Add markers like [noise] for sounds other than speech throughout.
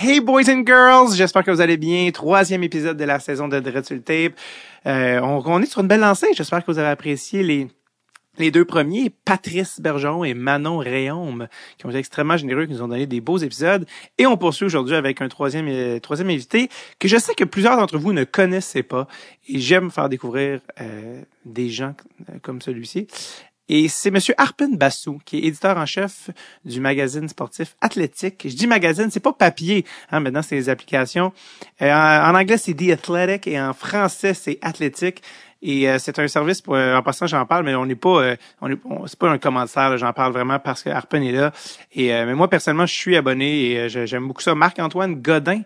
Hey boys and girls, j'espère que vous allez bien. Troisième épisode de la saison de Dread sur le Tape. Euh, on, on est sur une belle lancée. J'espère que vous avez apprécié les les deux premiers, Patrice Bergeron et Manon Réaume, qui ont été extrêmement généreux, qui nous ont donné des beaux épisodes. Et on poursuit aujourd'hui avec un troisième, euh, troisième invité que je sais que plusieurs d'entre vous ne connaissez pas. Et j'aime faire découvrir euh, des gens euh, comme celui-ci. Et c'est Monsieur Arpin Bassou, qui est éditeur en chef du magazine sportif Athlétique. Je dis magazine, c'est pas papier. Hein, maintenant, c'est les applications. Euh, en, anglais, c'est The Athletic et en français, c'est Athlétique. Et euh, c'est un service pour en passant j'en parle mais on n'est pas euh, on est c'est pas un commentaire j'en parle vraiment parce que Arpen est là et mais moi personnellement je suis abonné et j'aime beaucoup ça Marc-Antoine Godin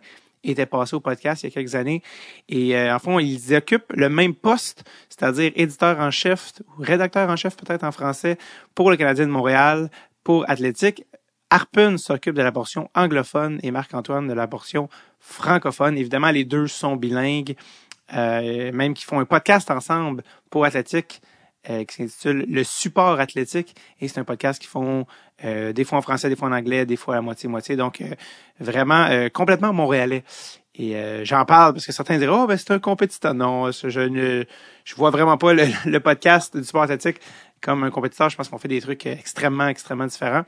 était passé au podcast il y a quelques années. Et en fond, ils occupent le même poste, c'est-à-dire éditeur en chef ou rédacteur en chef peut-être en français pour le Canadien de Montréal, pour Athlétique. Harpen s'occupe de la portion anglophone et Marc-Antoine de la portion francophone. Évidemment, les deux sont bilingues, euh, même qu'ils font un podcast ensemble pour Athlétique. Euh, qui s'intitule Le support athlétique et c'est un podcast qu'ils font euh, des fois en français, des fois en anglais, des fois à moitié-moitié. Donc euh, vraiment complètement montréalais. Et j'en parle parce que certains diraient Oh ben c'est un compétiteur. Non, je ne je vois vraiment pas le, le podcast du sport athlétique comme un compétiteur, je pense qu'on fait des trucs extrêmement, extrêmement différents.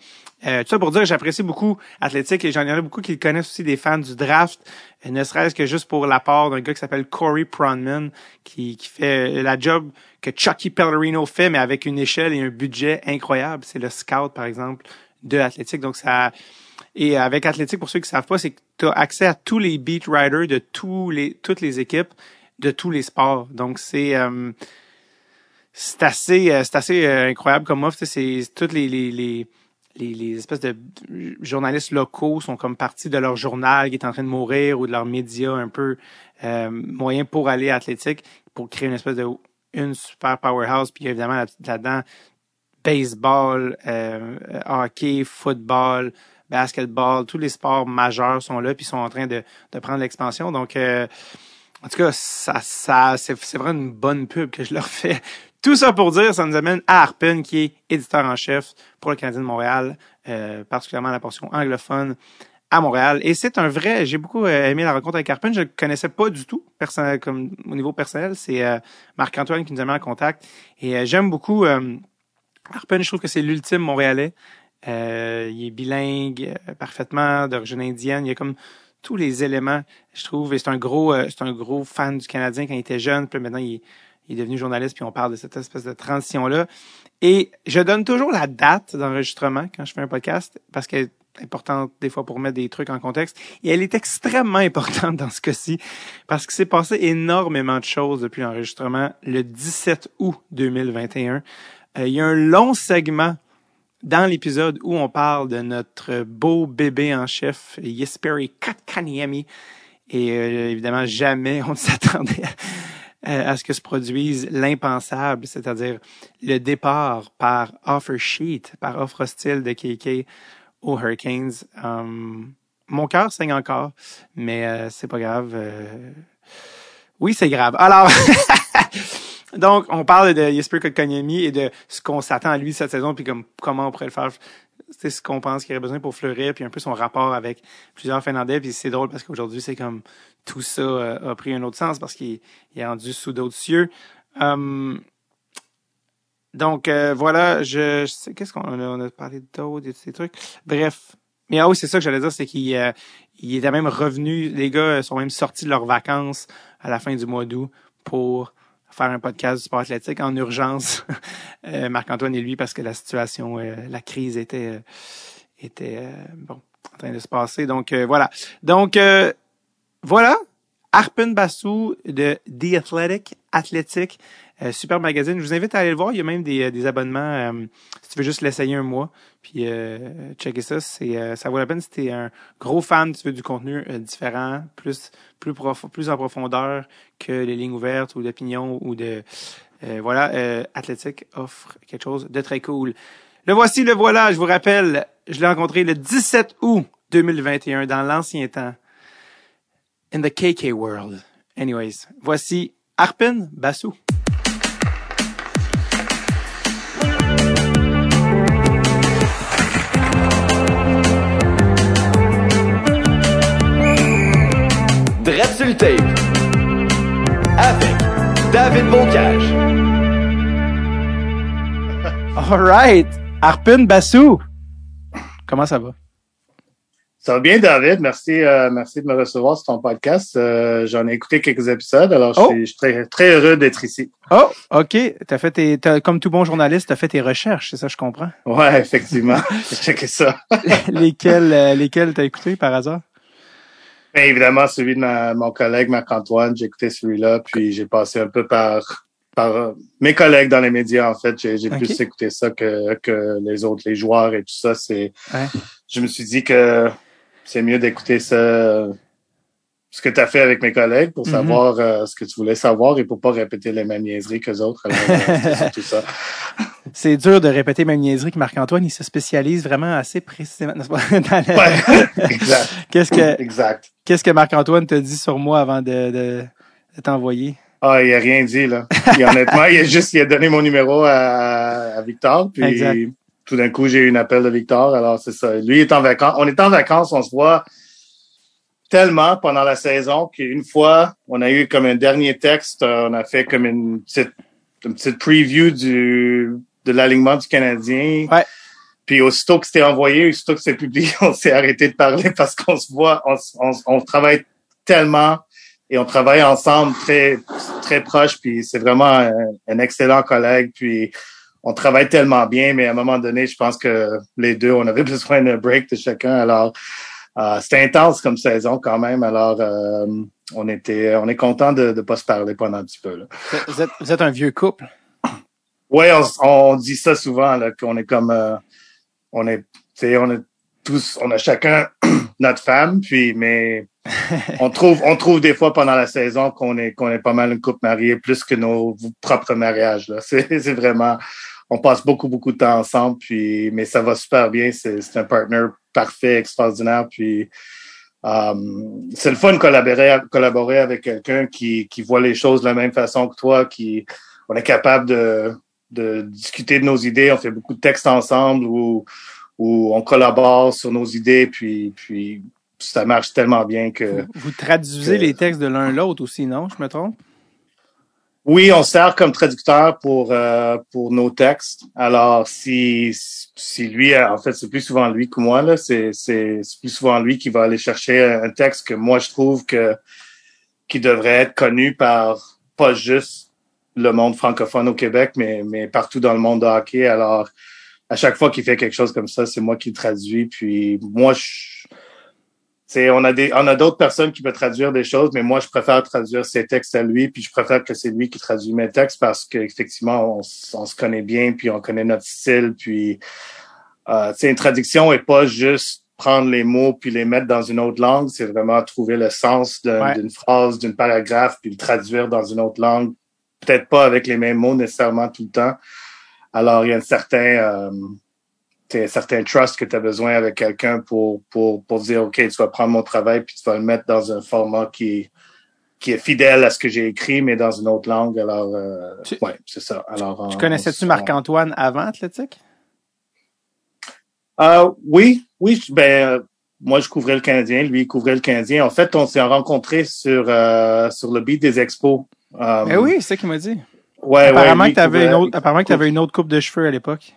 Euh, tout ça pour dire que j'apprécie beaucoup Athlétique et j'en ai beaucoup qui le connaissent aussi des fans du draft, ne serait-ce que juste pour l'apport d'un gars qui s'appelle Corey Pronman, qui, qui fait la job que Chucky Pellerino fait, mais avec une échelle et un budget incroyable. C'est le scout, par exemple, de Athlétique. Donc ça... Et avec Athlétique, pour ceux qui savent pas, c'est que tu as accès à tous les beat writers de tous les, toutes les équipes, de tous les sports. Donc c'est... Euh, c'est assez, euh, c'est assez euh, incroyable comme offre. C'est toutes les, les, les, les, espèces de journalistes locaux sont comme partis de leur journal qui est en train de mourir ou de leurs médias un peu euh, pour aller à athlétique, pour créer une espèce de une super powerhouse. Puis évidemment là-dedans, baseball, euh, hockey, football, basketball, tous les sports majeurs sont là puis sont en train de, de prendre l'expansion. Donc en tout cas, ça, ça, c'est vraiment une bonne pub que je leur fais. Tout ça pour dire, ça nous amène à Arpen, qui est éditeur en chef pour le Canadien de Montréal, euh, particulièrement la portion anglophone à Montréal. Et c'est un vrai, j'ai beaucoup euh, aimé la rencontre avec Arpen. Je le connaissais pas du tout, personnel, comme au niveau personnel. C'est euh, Marc-Antoine qui nous a mis en contact. Et j'aime beaucoup Arpen. Je trouve que c'est l'ultime Montréalais. il est bilingue parfaitement, d'origine indienne. Il y a comme tous les éléments, je trouve. Et c'est un gros, c'est un gros fan du Canadien quand il était jeune. Puis maintenant, il il est devenu journaliste, puis on parle de cette espèce de transition-là. Et je donne toujours la date d'enregistrement quand je fais un podcast, parce qu'elle est importante des fois pour mettre des trucs en contexte. Et elle est extrêmement [laughs] importante dans ce cas-ci, parce qu'il s'est passé énormément de choses depuis l'enregistrement le 17 août 2021. Euh, il y a un long segment dans l'épisode où on parle de notre beau bébé en chef, Yesperi Katkaniemi. Et euh, évidemment, jamais on ne [laughs] s'attendait euh, à ce que se produise l'impensable, c'est-à-dire le départ par offer sheet, par offre hostile de KK aux Hurricanes. Um, mon cœur saigne encore, mais euh, c'est pas grave. Euh. Oui, c'est grave. Alors, [laughs] donc, on parle de Jesper Kotkaniemi et de ce qu'on s'attend à lui cette saison, puis comme comment on pourrait le faire c'est ce qu'on pense qu'il aurait besoin pour fleurir, puis un peu son rapport avec plusieurs Finlandais. Puis c'est drôle parce qu'aujourd'hui, c'est comme tout ça euh, a pris un autre sens parce qu'il est rendu sous d'autres cieux. Hum, donc euh, voilà, je, sais qu'est-ce qu'on a, on a parlé d'autres, ces trucs. Bref. Mais ah oui, c'est ça que j'allais dire, c'est qu'il euh, il était même revenu, les gars sont même sortis de leurs vacances à la fin du mois d'août pour faire un podcast du sport athlétique en urgence, [laughs] euh, Marc-Antoine et lui, parce que la situation, euh, la crise était, euh, était bon, en train de se passer. Donc voilà. Donc voilà. Arpen Bassou de The Athletic, Athletic, super magazine. Je vous invite à aller le voir. Il y a même des, des abonnements si tu veux juste l'essayer un mois. Puis checker ça. C'est ça vaut la peine si tu un gros fan, tu veux du contenu différent, plus plus plus en profondeur que les lignes ouvertes ou d'opinion ou de euh, voilà, euh, Athletic offre quelque chose de très cool. Le voici, le voilà, je vous rappelle, je l'ai rencontré le 17 août 2021 dans l'ancien temps. In the KK world. Anyways, voici Arpen Bassou. Tape avec David Bocage. All right. Arpin Bassou. Comment ça va? Ça va bien, David. Merci, euh, merci de me recevoir sur ton podcast. Euh, J'en ai écouté quelques épisodes, alors Oh. je, suis, je suis très, très heureux d'être ici. Oh, OK. T'as fait tes, comme tout bon journaliste, t'as fait tes recherches, c'est ça, je comprends? Ouais, effectivement. [laughs] J'ai checké ça. [laughs] lesquels, euh, lesquels t'as écouté par hasard? Bien évidemment, celui de ma- mon collègue Marc-Antoine, j'ai écouté celui-là, puis j'ai passé un peu par, par euh, mes collègues dans les médias, en fait. J'ai plus écouté ça que, que les autres, les joueurs et tout ça. C'est, Ouais. Je me suis dit que c'est mieux d'écouter ça, ce que tu as fait avec mes collègues pour Mhm. savoir euh, ce que tu voulais savoir et pour pas répéter les mêmes niaiseries que autres. Alors, euh, c'est surtout ça. [laughs] C'est dur de répéter même niaiserie que Marc-Antoine, il se spécialise vraiment assez précisément. la- Ouais, [laughs] exact. [laughs] Qu'est-ce que, Exact. qu'est-ce que Marc-Antoine t'a dit sur moi avant de, de, de t'envoyer? Ah, il a rien dit, là. Il, honnêtement, il a juste il a donné mon numéro à, à Victor, puis Exact. Tout d'un coup, j'ai eu un appel de Victor. Alors, c'est ça. Lui est en vacances. On est en vacances, on se voit tellement pendant la saison qu'une fois, on a eu comme un dernier texte, euh, on a fait comme une petite, une petite preview du, de l'alignement du Canadien. Ouais. Puis aussitôt que c'était envoyé, aussitôt que c'était publié, [laughs] on s'est arrêté de parler parce qu'on se voit, on travaille tellement et on travaille ensemble très très proche. Puis c'est vraiment un, un excellent collègue. Puis on travaille tellement bien, mais à un moment donné, je pense que les deux, on avait [laughs] besoin d'un break de chacun. Alors euh, c'était intense comme saison quand même. Alors euh, on était, on est content de ne pas se parler pendant un petit peu. Là. Vous êtes, vous êtes un vieux couple? Ouais, on, on dit ça souvent qu'on est comme euh, on est, tu sais, on est tous, on a chacun [clears throat] notre femme, puis mais [laughs] on trouve, on trouve des fois pendant la saison qu'on est qu'on est pas mal une couple mariée plus que nos propres mariages c'est vraiment, on passe beaucoup beaucoup de temps ensemble, puis mais ça va super bien. C'est un partner parfait, extraordinaire, puis euh, c'est le fun de collaborer, collaborer avec quelqu'un qui, qui voit les choses de la même façon que toi, qui on est capable de, de discuter de nos idées. On fait beaucoup de textes ensemble où, où on collabore sur nos idées, puis, puis ça marche tellement bien que Vous traduisez que- les textes de l'un l'autre aussi, non? Je me trompe? Oui, on sert comme traducteur pour euh, pour nos textes. Alors si si lui, euh, en fait, c'est plus souvent lui que moi là. C'est c'est c'est plus souvent lui qui va aller chercher un texte que moi je trouve que qui devrait être connu par pas juste le monde francophone au Québec, mais mais partout dans le monde de hockey. Alors à chaque fois qu'il fait quelque chose comme ça, c'est moi qui le traduis. Puis moi, je c'est on a des on a d'autres personnes qui peuvent traduire des choses, mais moi je préfère traduire ses textes à lui, puis je préfère que c'est lui qui traduit mes textes parce qu'effectivement on, on se connaît bien, puis on connaît notre style, puis euh, une traduction est pas juste prendre les mots puis les mettre dans une autre langue, c'est vraiment trouver le sens Ouais. d'une phrase, d'une paragraphe, puis le traduire dans une autre langue, peut-être pas avec les mêmes mots nécessairement tout le temps. Alors il y a un certain euh, un certain trust que tu as besoin avec quelqu'un pour, pour, pour dire, OK, tu vas prendre mon travail puis tu vas le mettre dans un format qui, qui est fidèle à ce que j'ai écrit, mais dans une autre langue. Alors, euh, Tu- ouais, c'est ça. Alors, Tu on- connaissais-tu on- Marc-Antoine avant Athlétique? Euh, oui, oui, ben, euh, moi, je couvrais le Canadien, lui, il couvrait le Canadien. En fait, on s'est rencontrés sur, euh, sur le beat des expos. Eh oui, c'est ça qu'il m'a dit. ouais, apparemment ouais, lui, que tu avais couvrait- une autre, apparemment que t'avais une autre coupe de cheveux à l'époque.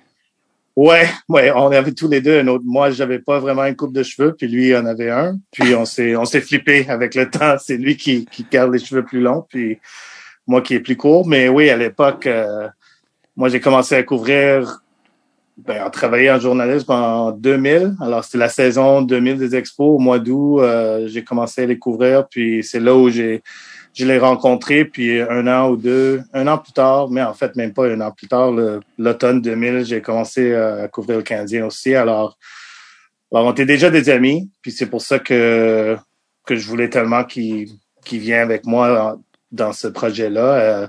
Ouais, ouais, on avait tous les deux un autre. Moi, j'avais pas vraiment une coupe de cheveux, puis lui en avait un. Puis on s'est, on s'est flippé avec le [laughs] temps. C'est lui qui, qui garde les cheveux plus longs, puis moi qui est plus court. Mais oui, à l'époque, euh, moi j'ai commencé à couvrir, ben, à travailler en journalisme en 2000. Alors c'était la saison 2000 des expos au mois d'août. euh, j'ai commencé à les couvrir, puis c'est là où j'ai je l'ai rencontré, puis un an ou deux, un an plus tard, mais en fait, même pas un an plus tard, l'automne 2000, j'ai commencé euh, à couvrir le Canadien aussi. Alors, alors on était déjà des amis, puis c'est pour ça que, que je voulais tellement qu'il qu'il vienne avec moi dans, ce projet-là. euh,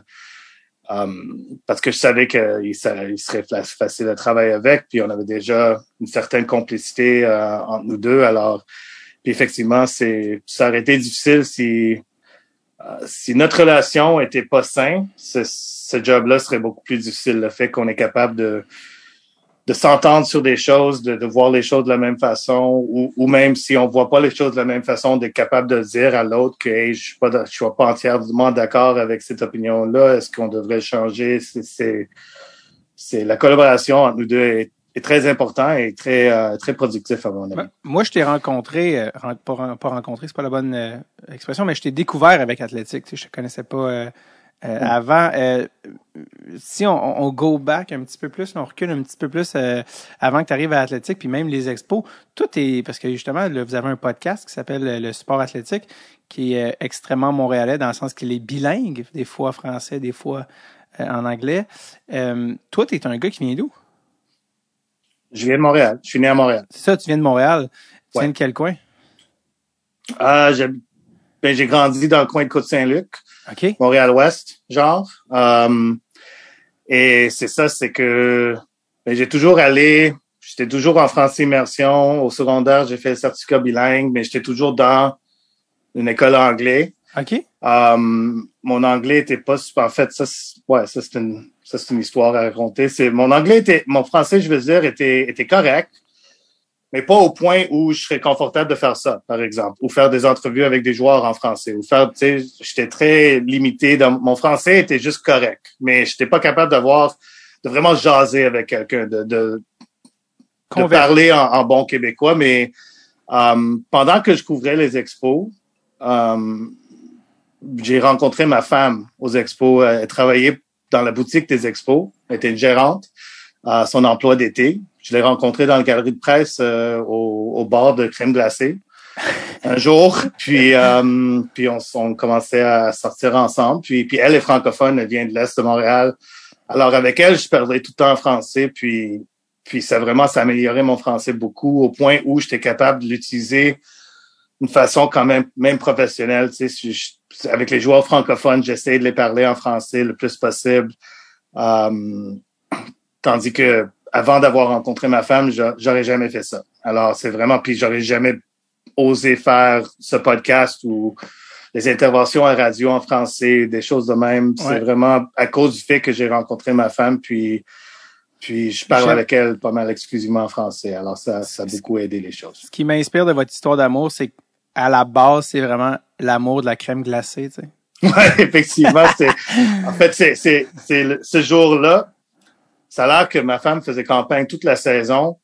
um, parce que je savais qu'il il serait fa- facile à travailler avec, puis on avait déjà une certaine complicité euh, entre nous deux. Alors, puis effectivement, ça aurait été difficile si euh, si notre relation était pas saine, ce, ce job-là serait beaucoup plus difficile. Le fait qu'on est capable de de s'entendre sur des choses, de, de, voir les choses de la même façon, ou, ou même si on voit pas les choses de la même façon, d'être capable de dire à l'autre que hey, je suis pas, je suis pas entièrement d'accord avec cette opinion-là. Est-ce qu'on devrait changer? C'est, c'est la collaboration entre nous deux est, est très important et très euh, très productif à mon avis. Ben, moi, je t'ai rencontré, euh, pas, pas rencontré, c'est pas la bonne euh, expression, mais je t'ai découvert avec Athlétique. Tu sais, je te connaissais pas euh, avant, si on, on, go back un petit peu plus, on recule un petit peu plus avant que tu arrives à l'athlétique, puis même les expos, tout est parce que justement, là, vous avez un podcast qui s'appelle le sport athlétique, qui est extrêmement montréalais dans le sens qu'il est bilingue, des fois français, des fois en anglais. toi, tu es un gars qui vient d'où? Je viens de Montréal. Je suis né à Montréal. C'est ça, tu viens de Montréal. Tu viens de quel coin? Euh, ben, j'ai grandi dans le coin de Côte-Saint-Luc. Montréal-Ouest, genre. Um, et c'est ça, c'est que ben, j'ai toujours allé, j'étais toujours en français immersion. Au secondaire, j'ai fait le certificat bilingue, mais j'étais toujours dans une école anglais. OK. Um, mon anglais était pas super. En fait, ça, ouais, ça c'est une, ça c'est une histoire à raconter. C'est mon anglais était, mon français, je veux dire, était, était correct mais pas au point où je serais confortable de faire ça, par exemple, ou faire des entrevues avec des joueurs en français, ou faire, tu sais, j'étais très limité. Dans, mon français était juste correct, mais j'étais pas capable d'avoir, de vraiment jaser avec quelqu'un, de, de, de parler en, bon québécois. Mais um, pendant que je couvrais les expos, um, j'ai rencontré ma femme aux expos. Elle travaillait dans la boutique des expos. Elle était une gérante à son emploi d'été. Je l'ai rencontré dans la galerie de presse euh, au, au, bord de crème glacée un [laughs] jour, puis euh, puis on, on, commençait à sortir ensemble. Puis puis elle est francophone, elle vient de l'est de Montréal. Alors avec elle, je parlais tout le temps en français, puis puis ça vraiment ça a amélioré mon français beaucoup au point où j'étais capable de l'utiliser d'une façon quand même même professionnelle. Tu sais, avec les joueurs francophones, j'essaie de les parler en français le plus possible. Euh, tandis que avant d'avoir rencontré ma femme, j'aurais jamais fait ça. Alors, c'est vraiment, puis j'aurais jamais osé faire ce podcast ou les interventions à radio en français, des choses de même. C'est vraiment à cause du fait que j'ai rencontré ma femme, puis puis je parle avec elle pas mal exclusivement en français. Alors ça, ça a beaucoup aidé les choses. Ce qui m'inspire de votre histoire d'amour, c'est qu'à la base, c'est vraiment l'amour de la crème glacée, tu sais. [laughs] Ouais, effectivement, c'est en fait c'est c'est c'est ce jour-là ça a l'air que ma femme faisait campagne toute la saison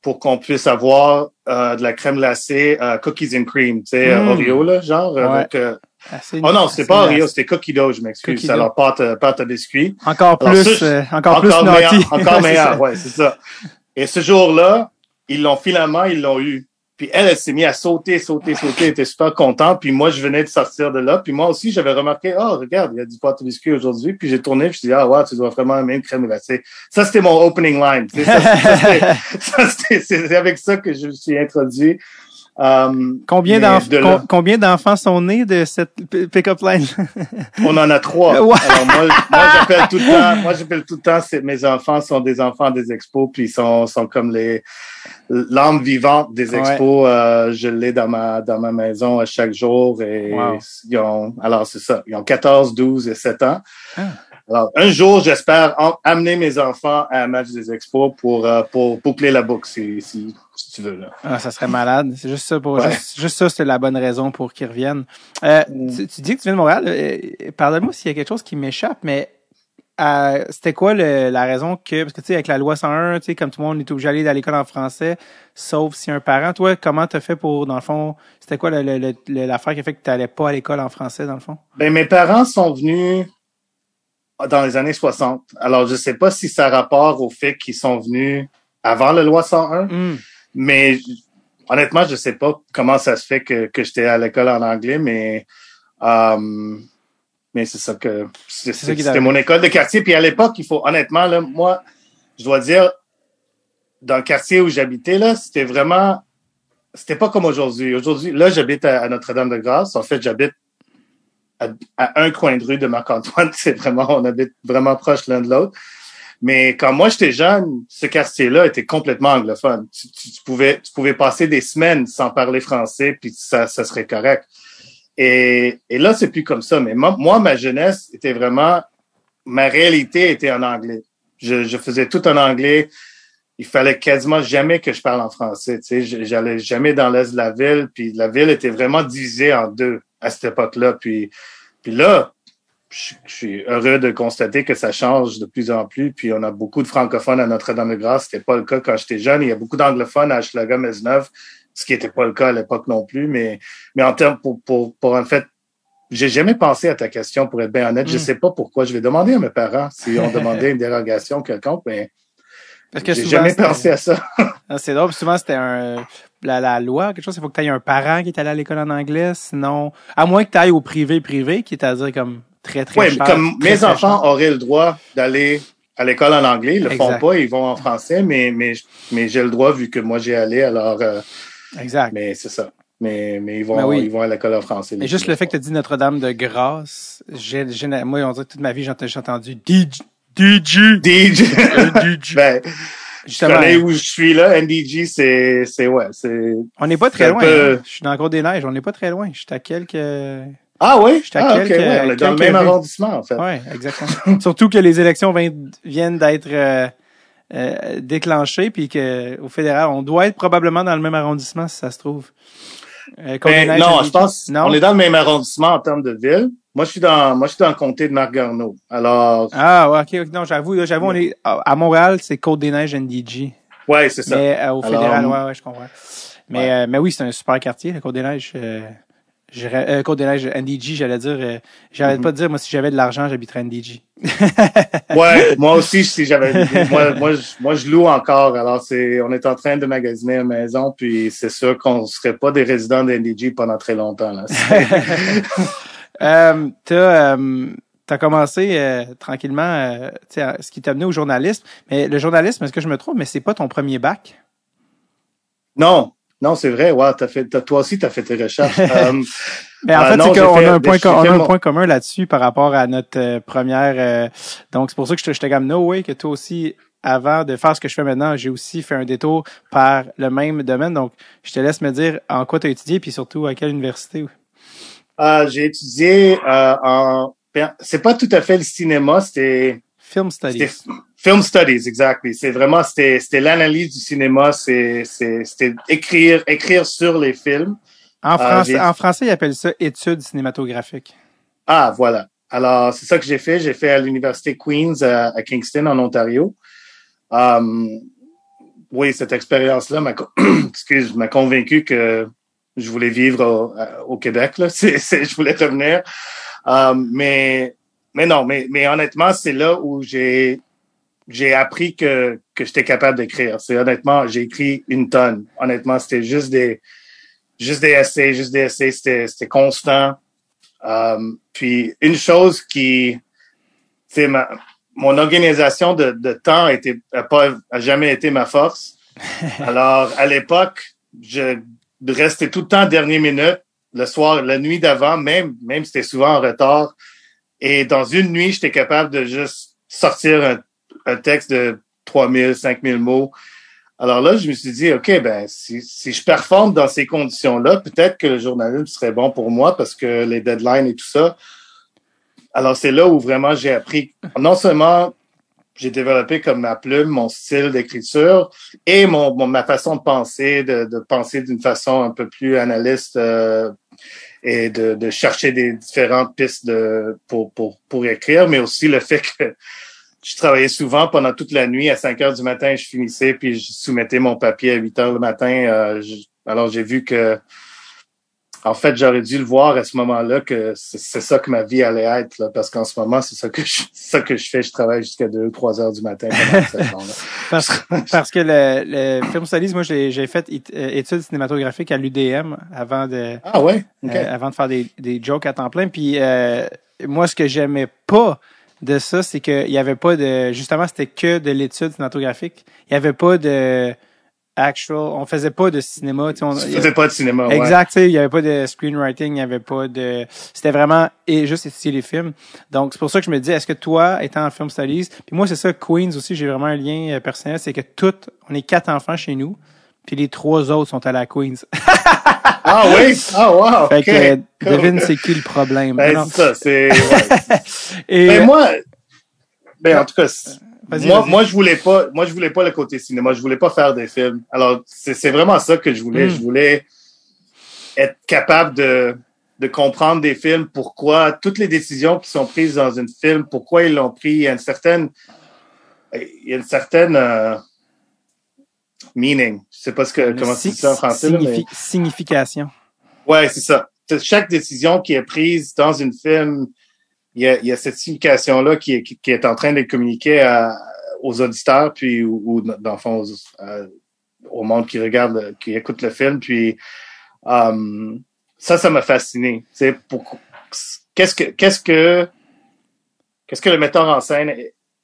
pour qu'on puisse avoir euh, de la crème glacée euh, cookies and cream, tu sais, mm. Oreo, là, genre. Ouais. Euh... oh non, c'était pas Oreo, c'était cookie dough, je m'excuse. Alors, pâte, pâte à biscuit. Encore Alors, plus, ce, encore, plus meilleur, encore meilleur, [laughs] ouais, c'est ça. Et ce jour-là, ils l'ont finalement, ils l'ont eu. Puis elle, elle s'est mise à sauter, sauter, sauter, elle était super contente. Puis moi, je venais de sortir de là. Puis moi aussi, j'avais remarqué, oh, regarde, il y a du pâte biscuit aujourd'hui. Puis j'ai tourné, puis je dit, ah, ouais, tu dois vraiment aimer une crème glacée. Ça, c'était mon opening line. [laughs] c'est avec ça que je me suis introduit. Um, combien d'enfants combien d'enfants sont nés de cette pick-up line [laughs] On en a trois. Alors moi, moi j'appelle tout le temps, moi j'appelle tout le temps, mes enfants sont des enfants des expos, puis ils sont sont comme les l'âme vivante des expos. Euh, je l'ai dans ma dans ma maison à chaque jour et ils ont alors c'est ça, ils ont 14, 12 et 7 ans. Ah. Alors, un jour, j'espère amener mes enfants à un match des expos pour, euh, pour boucler la boucle, si, si, si, tu veux. Là. Ah, ça serait malade. C'est juste ça pour ouais. juste, juste, ça, c'est la bonne raison pour qu'ils reviennent. Euh, mm. tu, tu, dis que tu viens de Montréal. Euh, Pardonne-moi s'il y a quelque chose qui m'échappe, mais euh, c'était quoi le, la raison que parce que tu sais avec la loi 101, tu sais comme tout le monde est obligé d'aller à l'école en français, sauf si un parent. Toi, comment t'as fait pour dans le fond C'était quoi l'affaire qui a fait que tu n'allais pas à l'école en français dans le fond? Ben mes parents sont venus dans les années 60. Alors, je sais pas si ça a rapport au fait qu'ils sont venus avant la loi 101, mm. Mais honnêtement, je sais pas comment ça se fait que, que j'étais à l'école en anglais, mais um, mais c'est ça que c'était mon école de quartier. Puis à l'époque, il faut honnêtement là, moi, je dois dire, dans le quartier où j'habitais là, c'était vraiment, c'était pas comme aujourd'hui. Aujourd'hui, là, j'habite à Notre-Dame-de-Grâce. En fait, j'habite à, un coin de rue de Marc-Antoine. [laughs] C'est vraiment, on habite vraiment proche l'un de l'autre. Mais quand moi j'étais jeune, ce quartier-là était complètement anglophone. Tu, pouvais, tu pouvais passer des semaines sans parler français, puis ça, ça serait correct. Et, et là, c'est plus comme ça. Mais moi, moi, ma jeunesse était vraiment, ma réalité était en anglais. Je, je faisais tout en anglais. il fallait quasiment jamais que je parle en français. Tu sais, j'allais jamais dans l'est de la ville, puis la ville était vraiment divisée en deux à cette époque-là. Puis, puis là, je, suis heureux de constater que ça change de plus en plus. Puis on a beaucoup de francophones à Notre-Dame-de-Grâce. C'était pas le cas quand j'étais jeune. Il y a beaucoup d'anglophones à Hochelaga, Maisonneuve, ce qui n'était pas le cas à l'époque non plus. Mais, mais en termes pour, pour, pour en fait j'ai jamais pensé à ta question, pour être bien honnête. Je Je mm. sais pas pourquoi. Je vais demander à mes parents si on demandait une dérogation quelconque, mais parce que j'ai jamais pensé à ça. [laughs] Ah, c'est drôle. Souvent, c'était un la, la, loi, quelque chose. Il faut que tu aies un parent qui est allé à l'école en anglais. Sinon, à moins que tu ailles au privé-privé, qui est à dire comme très, très Oui, comme mes enfants auraient le droit d'aller à l'école en anglais. Ils le font pas, ils vont en français, mais, mais, mais j'ai le droit vu que moi j'ai allé, alors. Euh, exact. Mais c'est ça. Mais, mais ils vont, ils vont à l'école en français. Mais juste le fait que tu dit Notre-Dame de Grâce, j'ai, moi, on dirait toute ma vie, j'ai entendu DJ, DJ. DJ. [laughs] DJ. [laughs] ben, Justement. Je où je suis là. NDG, c'est, c'est, ouais, c'est. On n'est pas très loin. Hein. Je suis dans le Cour des Neiges. On n'est pas très loin. Je suis à quelques. Ah oui? À ah, quelques, ouais. On est dans le même arrondissement, en fait. Oui, exactement. [laughs] Surtout que les élections viennent d'être euh, euh, déclenchées, puis qu'au fédéral, on doit être probablement dans le même arrondissement, si ça se trouve. Euh, ben, non, je pense. Non? On est dans le même arrondissement en termes de ville. Moi, je suis dans, moi, je suis dans le comté de Margarneau. Alors. Ah, ouais, ok, ok. Non, j'avoue, j'avoue, on est, à Montréal, c'est Côte-des-Neiges NDG. Ouais, c'est ça. Mais euh, au fédéral, ouais, ouais, je comprends. Mais, euh, mais oui, c'est un super quartier, la Côte-des-Neiges. Euh, euh, Côte-des-Neiges, NDG, j'allais dire, euh, j'arrête mm-hmm. pas de dire, moi, si j'avais de l'argent, j'habiterais NDG. [laughs] ouais, moi aussi, [laughs] si j'avais, moi, moi, je, moi, je loue encore. Alors, c'est, on est en train de magasiner une maison, puis c'est sûr qu'on serait pas des résidents d'NDG pendant très longtemps, là. [laughs] Euh, tu as, euh, commencé euh, tranquillement, euh, ce qui t'a amené au journalisme. Mais le journalisme, est-ce que je me trompe, mais c'est pas ton premier bac? Non, non, c'est vrai. Ouais, as fait, toi aussi, tu as fait tes recherches. Mais [laughs] en fait, c'est qu'on a un point, on a un point commun là-dessus par rapport à notre première. donc, c'est pour ça que je te comme no way que toi aussi, avant de faire ce que je fais maintenant, j'ai aussi fait un détour par le même domaine. Donc, je te laisse me dire en quoi tu as étudié, puis surtout à quelle université. Euh, j'ai étudié euh, en... C'est pas tout à fait le cinéma, c'était... Film studies. Film studies, exactly. C'est vraiment, c'était, c'était l'analyse du cinéma, c'est, c'était écrire, écrire sur les films. En, euh, français, en français, ils appellent ça études cinématographiques. Ah, voilà. Alors, c'est ça que j'ai fait. J'ai fait à l'université Queens à, Kingston, en Ontario. Um, oui, cette expérience-là m'a, [clears throat] excuse, m'a convaincu que je voulais vivre au, Québec. Là. [laughs] C'est, je voulais revenir. Euh, mais, mais non, mais, mais honnêtement, c'est là où j'ai j'ai appris que, que j'étais capable d'écrire. C'est honnêtement, j'ai écrit une tonne. Honnêtement, c'était juste des juste des essais, juste des essais, c'était, c'était constant. Euh, puis une chose qui c'est ma mon organisation de, de temps était a pas a jamais été ma force. [laughs] Alors à l'époque, je rester tout le temps dernière minute, le soir, la nuit d'avant, même, même c'était souvent en retard. Et dans une nuit, j'étais capable de juste sortir un, un texte de 3000, 5000 mots. Alors là, je me suis dit, OK, ben, si, si je performe dans ces conditions-là, peut-être que le journalisme serait bon pour moi parce que les deadlines et tout ça. Alors, c'est là où vraiment j'ai appris non seulement j'ai développé comme ma plume, mon style d'écriture et mon, ma façon de penser, de, de penser d'une façon un peu plus analyste euh, et de, de, chercher des différentes pistes de, pour, pour, pour écrire, mais aussi le fait que je travaillais souvent pendant toute la nuit. À 5 heures du matin, je finissais, puis je soumettais mon papier à 8 heures le matin. Euh, alors, j'ai vu que en fait, j'aurais dû le voir à ce moment-là que c'est ça que ma vie allait être, là, parce qu'en ce moment, c'est ça que je, [laughs] ça que je fais. Je travaille jusqu'à 2 ou 3 heures du matin [laughs] parce, parce, que le, le film studies, moi, j'ai fait euh, études cinématographiques à l'UDM avant de ah ouais? Euh, avant de faire des, des jokes à temps plein. Puis euh, moi, ce que j'aimais pas de ça, c'est qu'il y avait pas de justement, c'était que de l'étude cinématographique. Il y avait pas de actual. On faisait pas de cinéma. On, faisait pas de cinéma. Exact. Il y avait pas de screenwriting. Il y avait pas de. C'était vraiment et juste étudier les films. Donc c'est pour ça que je me dis, est-ce que toi, étant en film studies, puis moi c'est ça, Queens aussi, j'ai vraiment un lien euh, personnel, c'est que toutes, on est quatre enfants chez nous, puis les trois autres sont à la Queens. [laughs] ah oui, [laughs] ah wow. Fait que devine c'est qui le problème. Ben, c'est ça, c'est. [laughs] et ben, moi, ben en tout cas moi, moi, je voulais pas, moi, je voulais pas le côté cinéma. Je voulais pas faire des films. Alors, c'est c'est vraiment ça que je voulais. Mm. Je voulais être capable de, de comprendre des films, pourquoi toutes les décisions qui sont prises dans un film, pourquoi ils l'ont pris. Il y a une certaine, il y a une certaine euh, meaning. Je sais pas ce que, comment c'est ça en français. là, mais- Signifi- Signification. Ouais, c'est ça. Chaque décision qui est prise dans une film, il y a, il y a cette signification-là qui est, qui, est en train de communiquer à- aux auditeurs, puis ou, ou dans le fond aux- au monde qui regarde, qui écoute le film. Puis euh, ça, ça m'a fasciné. C'est pour qu'est-ce que qu'est-ce que qu'est-ce que le metteur en scène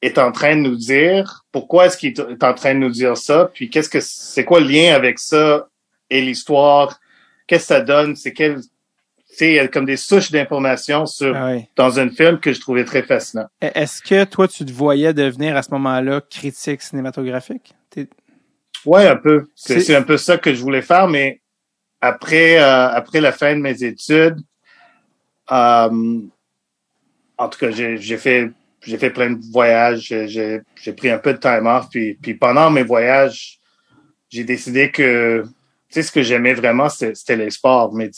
est en train de nous dire? Pourquoi est-ce qu'il est en train de nous dire ça? Puis qu'est-ce que c'est quoi le lien avec ça et l'histoire? Qu'est-ce que ça donne? C'est quel tu sais, il y a comme des souches d'informations sur Ah dans un film que je trouvais très fascinant. E- Est-ce que toi, tu te voyais devenir à ce moment-là critique cinématographique? Ouais, un peu. C'est C'est- c'est un peu ça que je voulais faire, mais après euh, après la fin de mes études, euh, en tout cas, j'ai j'ai fait j'ai fait plein de voyages, j'ai- j'ai pris un peu de time off, puis puis pendant mes voyages, j'ai décidé que tu sais ce que j'aimais vraiment c'était les sports, mais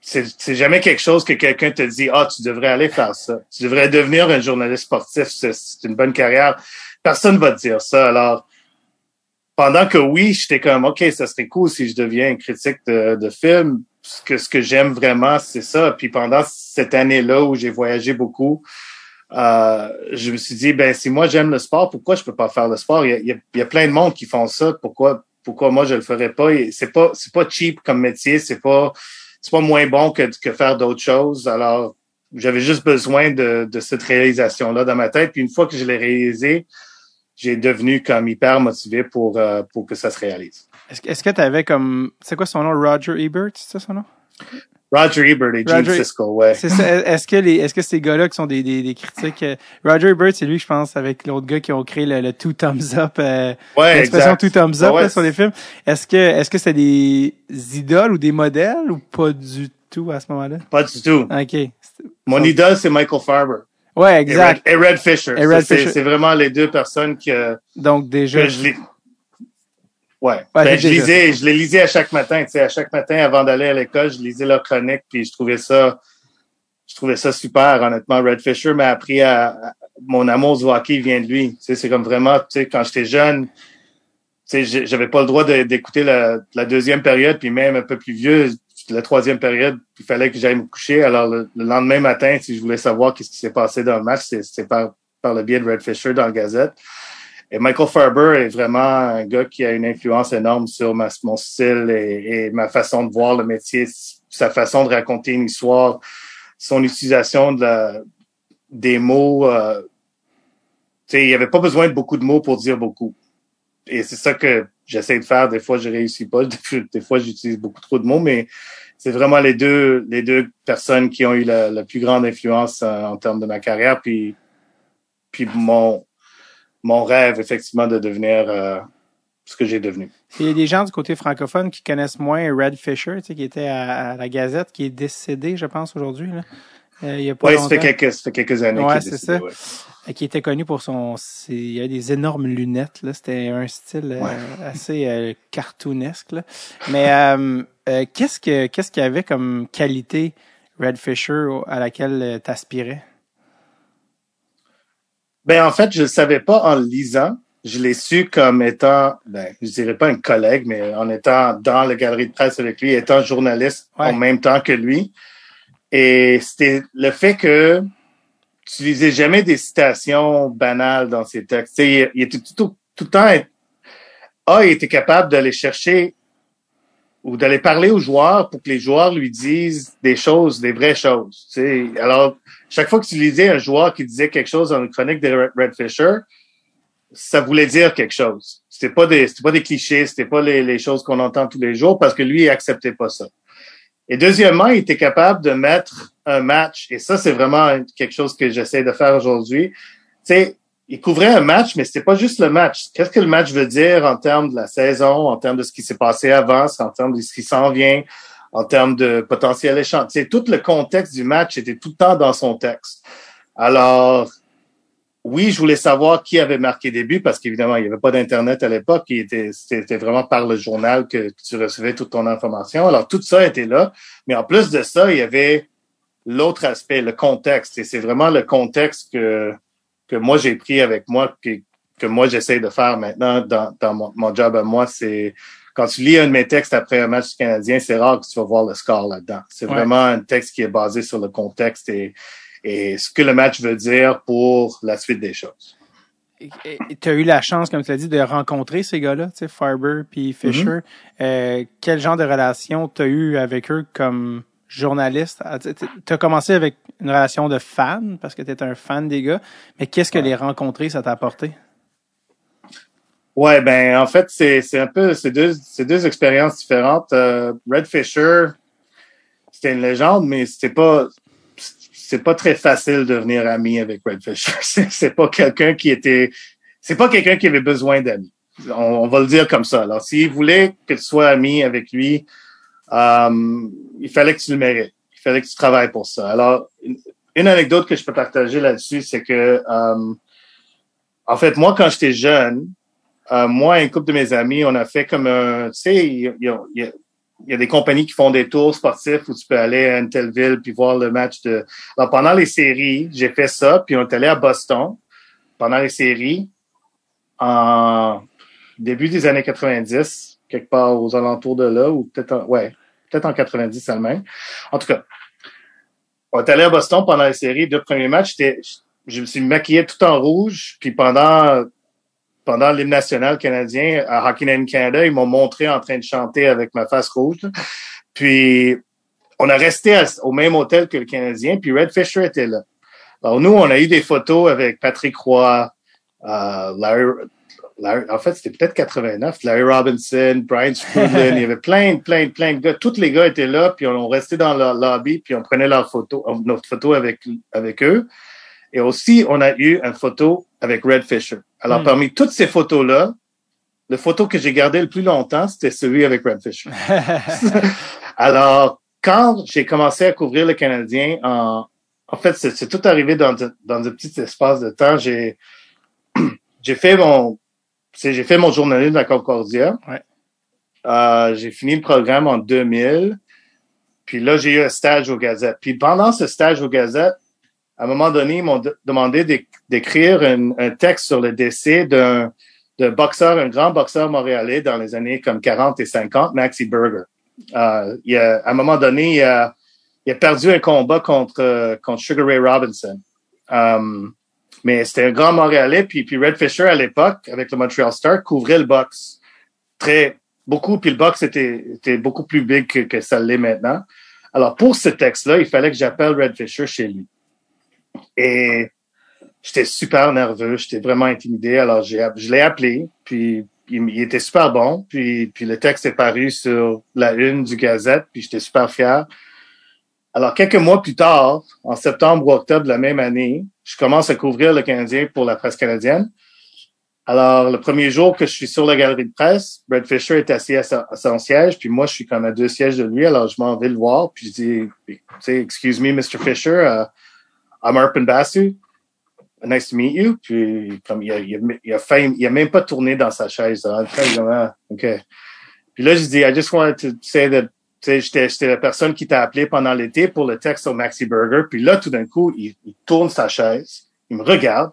c'est jamais quelque chose que quelqu'un te dit ah tu devrais aller faire ça, tu devrais devenir un journaliste sportif, c'est c'est une bonne carrière. Personne va te dire ça. Alors pendant que oui, j'étais comme OK, ça serait cool si je deviens un critique de, de film. Ce que, ce que j'aime vraiment, c'est ça. Puis pendant cette année-là où j'ai voyagé beaucoup, euh, je me suis dit, ben si moi j'aime le sport, pourquoi je peux pas faire le sport? Il y a, plein de monde qui font ça. Pourquoi, pourquoi moi je le ferais pas? C'est pas, c'est pas cheap comme métier. C'est pas, c'est pas moins bon que, que faire d'autres choses. Alors, j'avais juste besoin de, cette réalisation-là dans ma tête. Puis une fois que je l'ai réalisé, j'ai devenu comme hyper motivé pour, euh, pour que ça se réalise. Est-ce que tu avais comme. C'est quoi son nom? Roger Ebert, c'est ça son nom? Roger Ebert et Gene Roger- Siskel, ouais. C'est ça. Est-ce que les, est-ce que ces gars-là qui sont des, des, des critiques, euh, Roger Ebert, c'est lui, je pense, avec l'autre gars qui ont créé le, le two thumbs up, euh, Ouais, l'expression two thumbs up Ouais, là, sur les films. Est-ce que, est-ce que c'est des idoles ou des modèles ou pas du tout à ce moment-là? Pas du tout. Ok. Mon idole, c'est Michael Farber. Ouais, Et Red, exact. et Red Fisher. Et Red Ça, c'est- Fisher. C'est vraiment les deux personnes que, Donc déjà. que je lis. Ouais. Ouais, Ben, je lisais, je les lisais à chaque matin. Tu sais, à chaque matin, avant d'aller à l'école, je lisais leurs chroniques, puis je trouvais ça, je trouvais ça super, honnêtement. Red Fisher m'a appris à, à- mon amour du hockey vient de lui. Tu sais, c'est comme vraiment, tu sais, quand j'étais jeune, tu sais, j'avais pas le droit de- d'écouter la, la deuxième période, puis même un peu plus vieux, la troisième période, il fallait que j'aille me coucher. Alors, le, le lendemain matin, si je voulais savoir qu'est-ce qui s'est passé dans le match, c'est- par, par le biais de Red Fisher dans la Gazette. Et Michael Farber est vraiment un gars qui a une influence énorme sur ma, mon style et, et ma façon de voir le métier, sa façon de raconter une histoire, son utilisation de la, des mots. Euh, il n'y avait pas besoin de beaucoup de mots pour dire beaucoup. Et c'est ça que j'essaie de faire. Des fois, je réussis pas. [laughs] Des, des fois, j'utilise beaucoup trop de mots, mais c'est vraiment les deux, les deux personnes qui ont eu la, la plus grande influence euh, en termes de ma carrière. Puis, puis mon, mon rêve, effectivement, de devenir euh, ce que j'ai devenu. Il y a des gens du côté francophone qui connaissent moins Red Fisher, tu sais, qui était à, à la Gazette, qui est décédé, je pense, aujourd'hui. Euh, il y a pas Oui, ça fait quelques, ça fait quelques années Ouais, qu'il est c'est décédé, ça. ouais. Euh, qui était connu pour son il y avait des énormes lunettes là c'était un style euh, Ouais. [laughs] assez cartoonesque là. mais qu'est-ce que qu'est-ce qu'il y avait comme qualité Red Fisher à laquelle tu aspirais Ben, en fait, je le savais pas en le lisant. Je l'ai su comme étant, ben, je dirais pas un collègue, mais en étant dans la galerie de presse avec lui, étant journaliste Ouais. en même temps que lui. Et c'était le fait que tu lisais jamais des citations banales dans ses textes. Il, il était tout, tout, tout le temps, ah, il était capable d'aller chercher ou d'aller parler aux joueurs pour que les joueurs lui disent des choses, des vraies choses. Tu sais. Alors, chaque fois que tu lisais un joueur qui disait quelque chose dans une chronique de Red- Red Fisher, ça voulait dire quelque chose. C'était pas des, c'était pas des clichés, c'était pas les, les choses qu'on entend tous les jours parce que lui, il acceptait pas ça. Et deuxièmement, il était capable de mettre un match, et ça, c'est vraiment quelque chose que j'essaie de faire aujourd'hui. Tu sais, il couvrait un match, mais c'était pas juste le match. Qu'est-ce que le match veut dire en termes de la saison, en termes de ce qui s'est passé avant, en termes de ce qui s'en vient, en termes de potentiel échange? Sais, tout le contexte du match était tout le temps dans son texte. Alors, oui, je voulais savoir qui avait marqué des buts parce qu'évidemment, il n'y avait pas d'Internet à l'époque. C'était vraiment par le journal que, tu recevais toute ton information. Alors, tout ça était là. Mais en plus de ça, il y avait l'autre aspect, le contexte. Et c'est vraiment le contexte que, que moi, j'ai pris avec moi, que, que moi, j'essaie de faire maintenant dans, dans mon, mon job à moi. C'est quand tu lis un de mes textes après un match canadien, c'est rare que tu vas voir le score là-dedans. C'est vraiment un texte qui est basé sur le contexte et et ce que le match veut dire pour la suite des choses. Tu as eu la chance, comme tu l'as dit, de rencontrer ces gars-là, tu sais, Farber puis Fisher. Mm-hmm. euh, quel genre de relation tu as eu avec eux comme journaliste? Ah, tu as commencé avec une relation de fan parce que tu es un fan des gars, mais qu'est-ce que les rencontrer, ça t'a apporté? Ouais, ben en fait, c'est un peu c'est deux, deux expériences différentes. Euh, Red Fisher, c'était une légende, mais c'était pas c'est pas très facile de devenir ami avec Red Fisher. [laughs] c'est pas quelqu'un qui était, c'est pas quelqu'un qui avait besoin d'amis. On, va le dire comme ça. Alors, s'il voulait que tu sois ami avec lui, euh, il fallait que tu le mérites. Il fallait que tu travailles pour ça. Alors, une, anecdote que je peux partager là-dessus, c'est que, euh, en fait, moi, quand j'étais jeune, euh, moi et un couple de mes amis, on a fait comme un, tu sais, il y a, il y a des compagnies qui font des tours sportifs où tu peux aller à une telle ville puis voir le match de. Alors, pendant les séries, j'ai fait ça, puis on est allé à Boston pendant les séries en début des années 90, quelque part aux alentours de là, ou peut-être en, ouais, en 90 seulement. En tout cas, on est allé à Boston pendant les séries. Deux premiers matchs, je me suis maquillé tout en rouge, puis pendant pendant l'hymne national canadien à Hockey Night Canada, ils m'ont montré en train de chanter avec ma face rouge. Puis on a resté au même hôtel que le Canadien, puis Red Fisher était là. Alors nous, on a eu des photos avec Patrick Roy, euh, Larry, en fait, c'était peut-être 89, Larry Robinson, Brian Sprudlin, il y avait plein, plein, plein de gars. Tous les gars étaient là, puis on, restait dans le lobby, puis on prenait leur photo, notre photo avec, avec eux. Et aussi, on a eu une photo avec Red Fisher. Alors, hmm. parmi toutes ces photos-là, la photo que j'ai gardée le plus longtemps, c'était celui avec Red Fisher. [laughs] Alors, quand j'ai commencé à couvrir le Canadien, en, en fait, c'est tout arrivé dans, dans un petit espace de temps. J'ai [clears throat] j'ai fait mon j'ai fait mon journalisme la Concordia. Ouais. Euh, j'ai fini le programme en 2000. Puis là, j'ai eu un stage au Gazette. Puis pendant ce stage au Gazette, à un moment donné, ils m'ont demandé d'écrire un, texte sur le décès d'un boxeur, un grand boxeur montréalais dans les années comme 40 et 50, Maxi Burger. Euh, il a, à un moment donné, il a, il a perdu un combat contre, contre Sugar Ray Robinson. Um, mais c'était un grand Montréalais, puis, puis Red Fisher à l'époque, avec le Montreal Star, couvrait le box très beaucoup, puis le box était, était beaucoup plus big que, que ça l'est maintenant. Alors pour ce texte-là, il fallait que j'appelle Red Fisher chez lui. Et j'étais super nerveux, j'étais vraiment intimidé. Alors, je l'ai appelé, puis il, était super bon. Puis, puis le texte est paru sur la une du Gazette, puis j'étais super fier. Alors, quelques mois plus tard, en septembre ou octobre de la même année, je commence à couvrir le Canadien pour la presse canadienne. Alors, le premier jour que je suis sur la galerie de presse, Brad Fisher est assis à, son siège, puis moi, je suis comme à deux sièges de lui. Alors, je m'en vais le voir, puis je dis, tu sais, excuse me, Mr. Fisher, uh, I'm Arpin Basu. Nice to meet you. Puis, comme il a, a, il a, même pas tourné dans sa chaise. Hein. OK. Puis là, je dis, I just wanted to say that, j'étais la personne qui t'a appelé pendant l'été pour le texte au Maxi Burger. Puis là, tout d'un coup, il, il, tourne sa chaise. Il me regarde.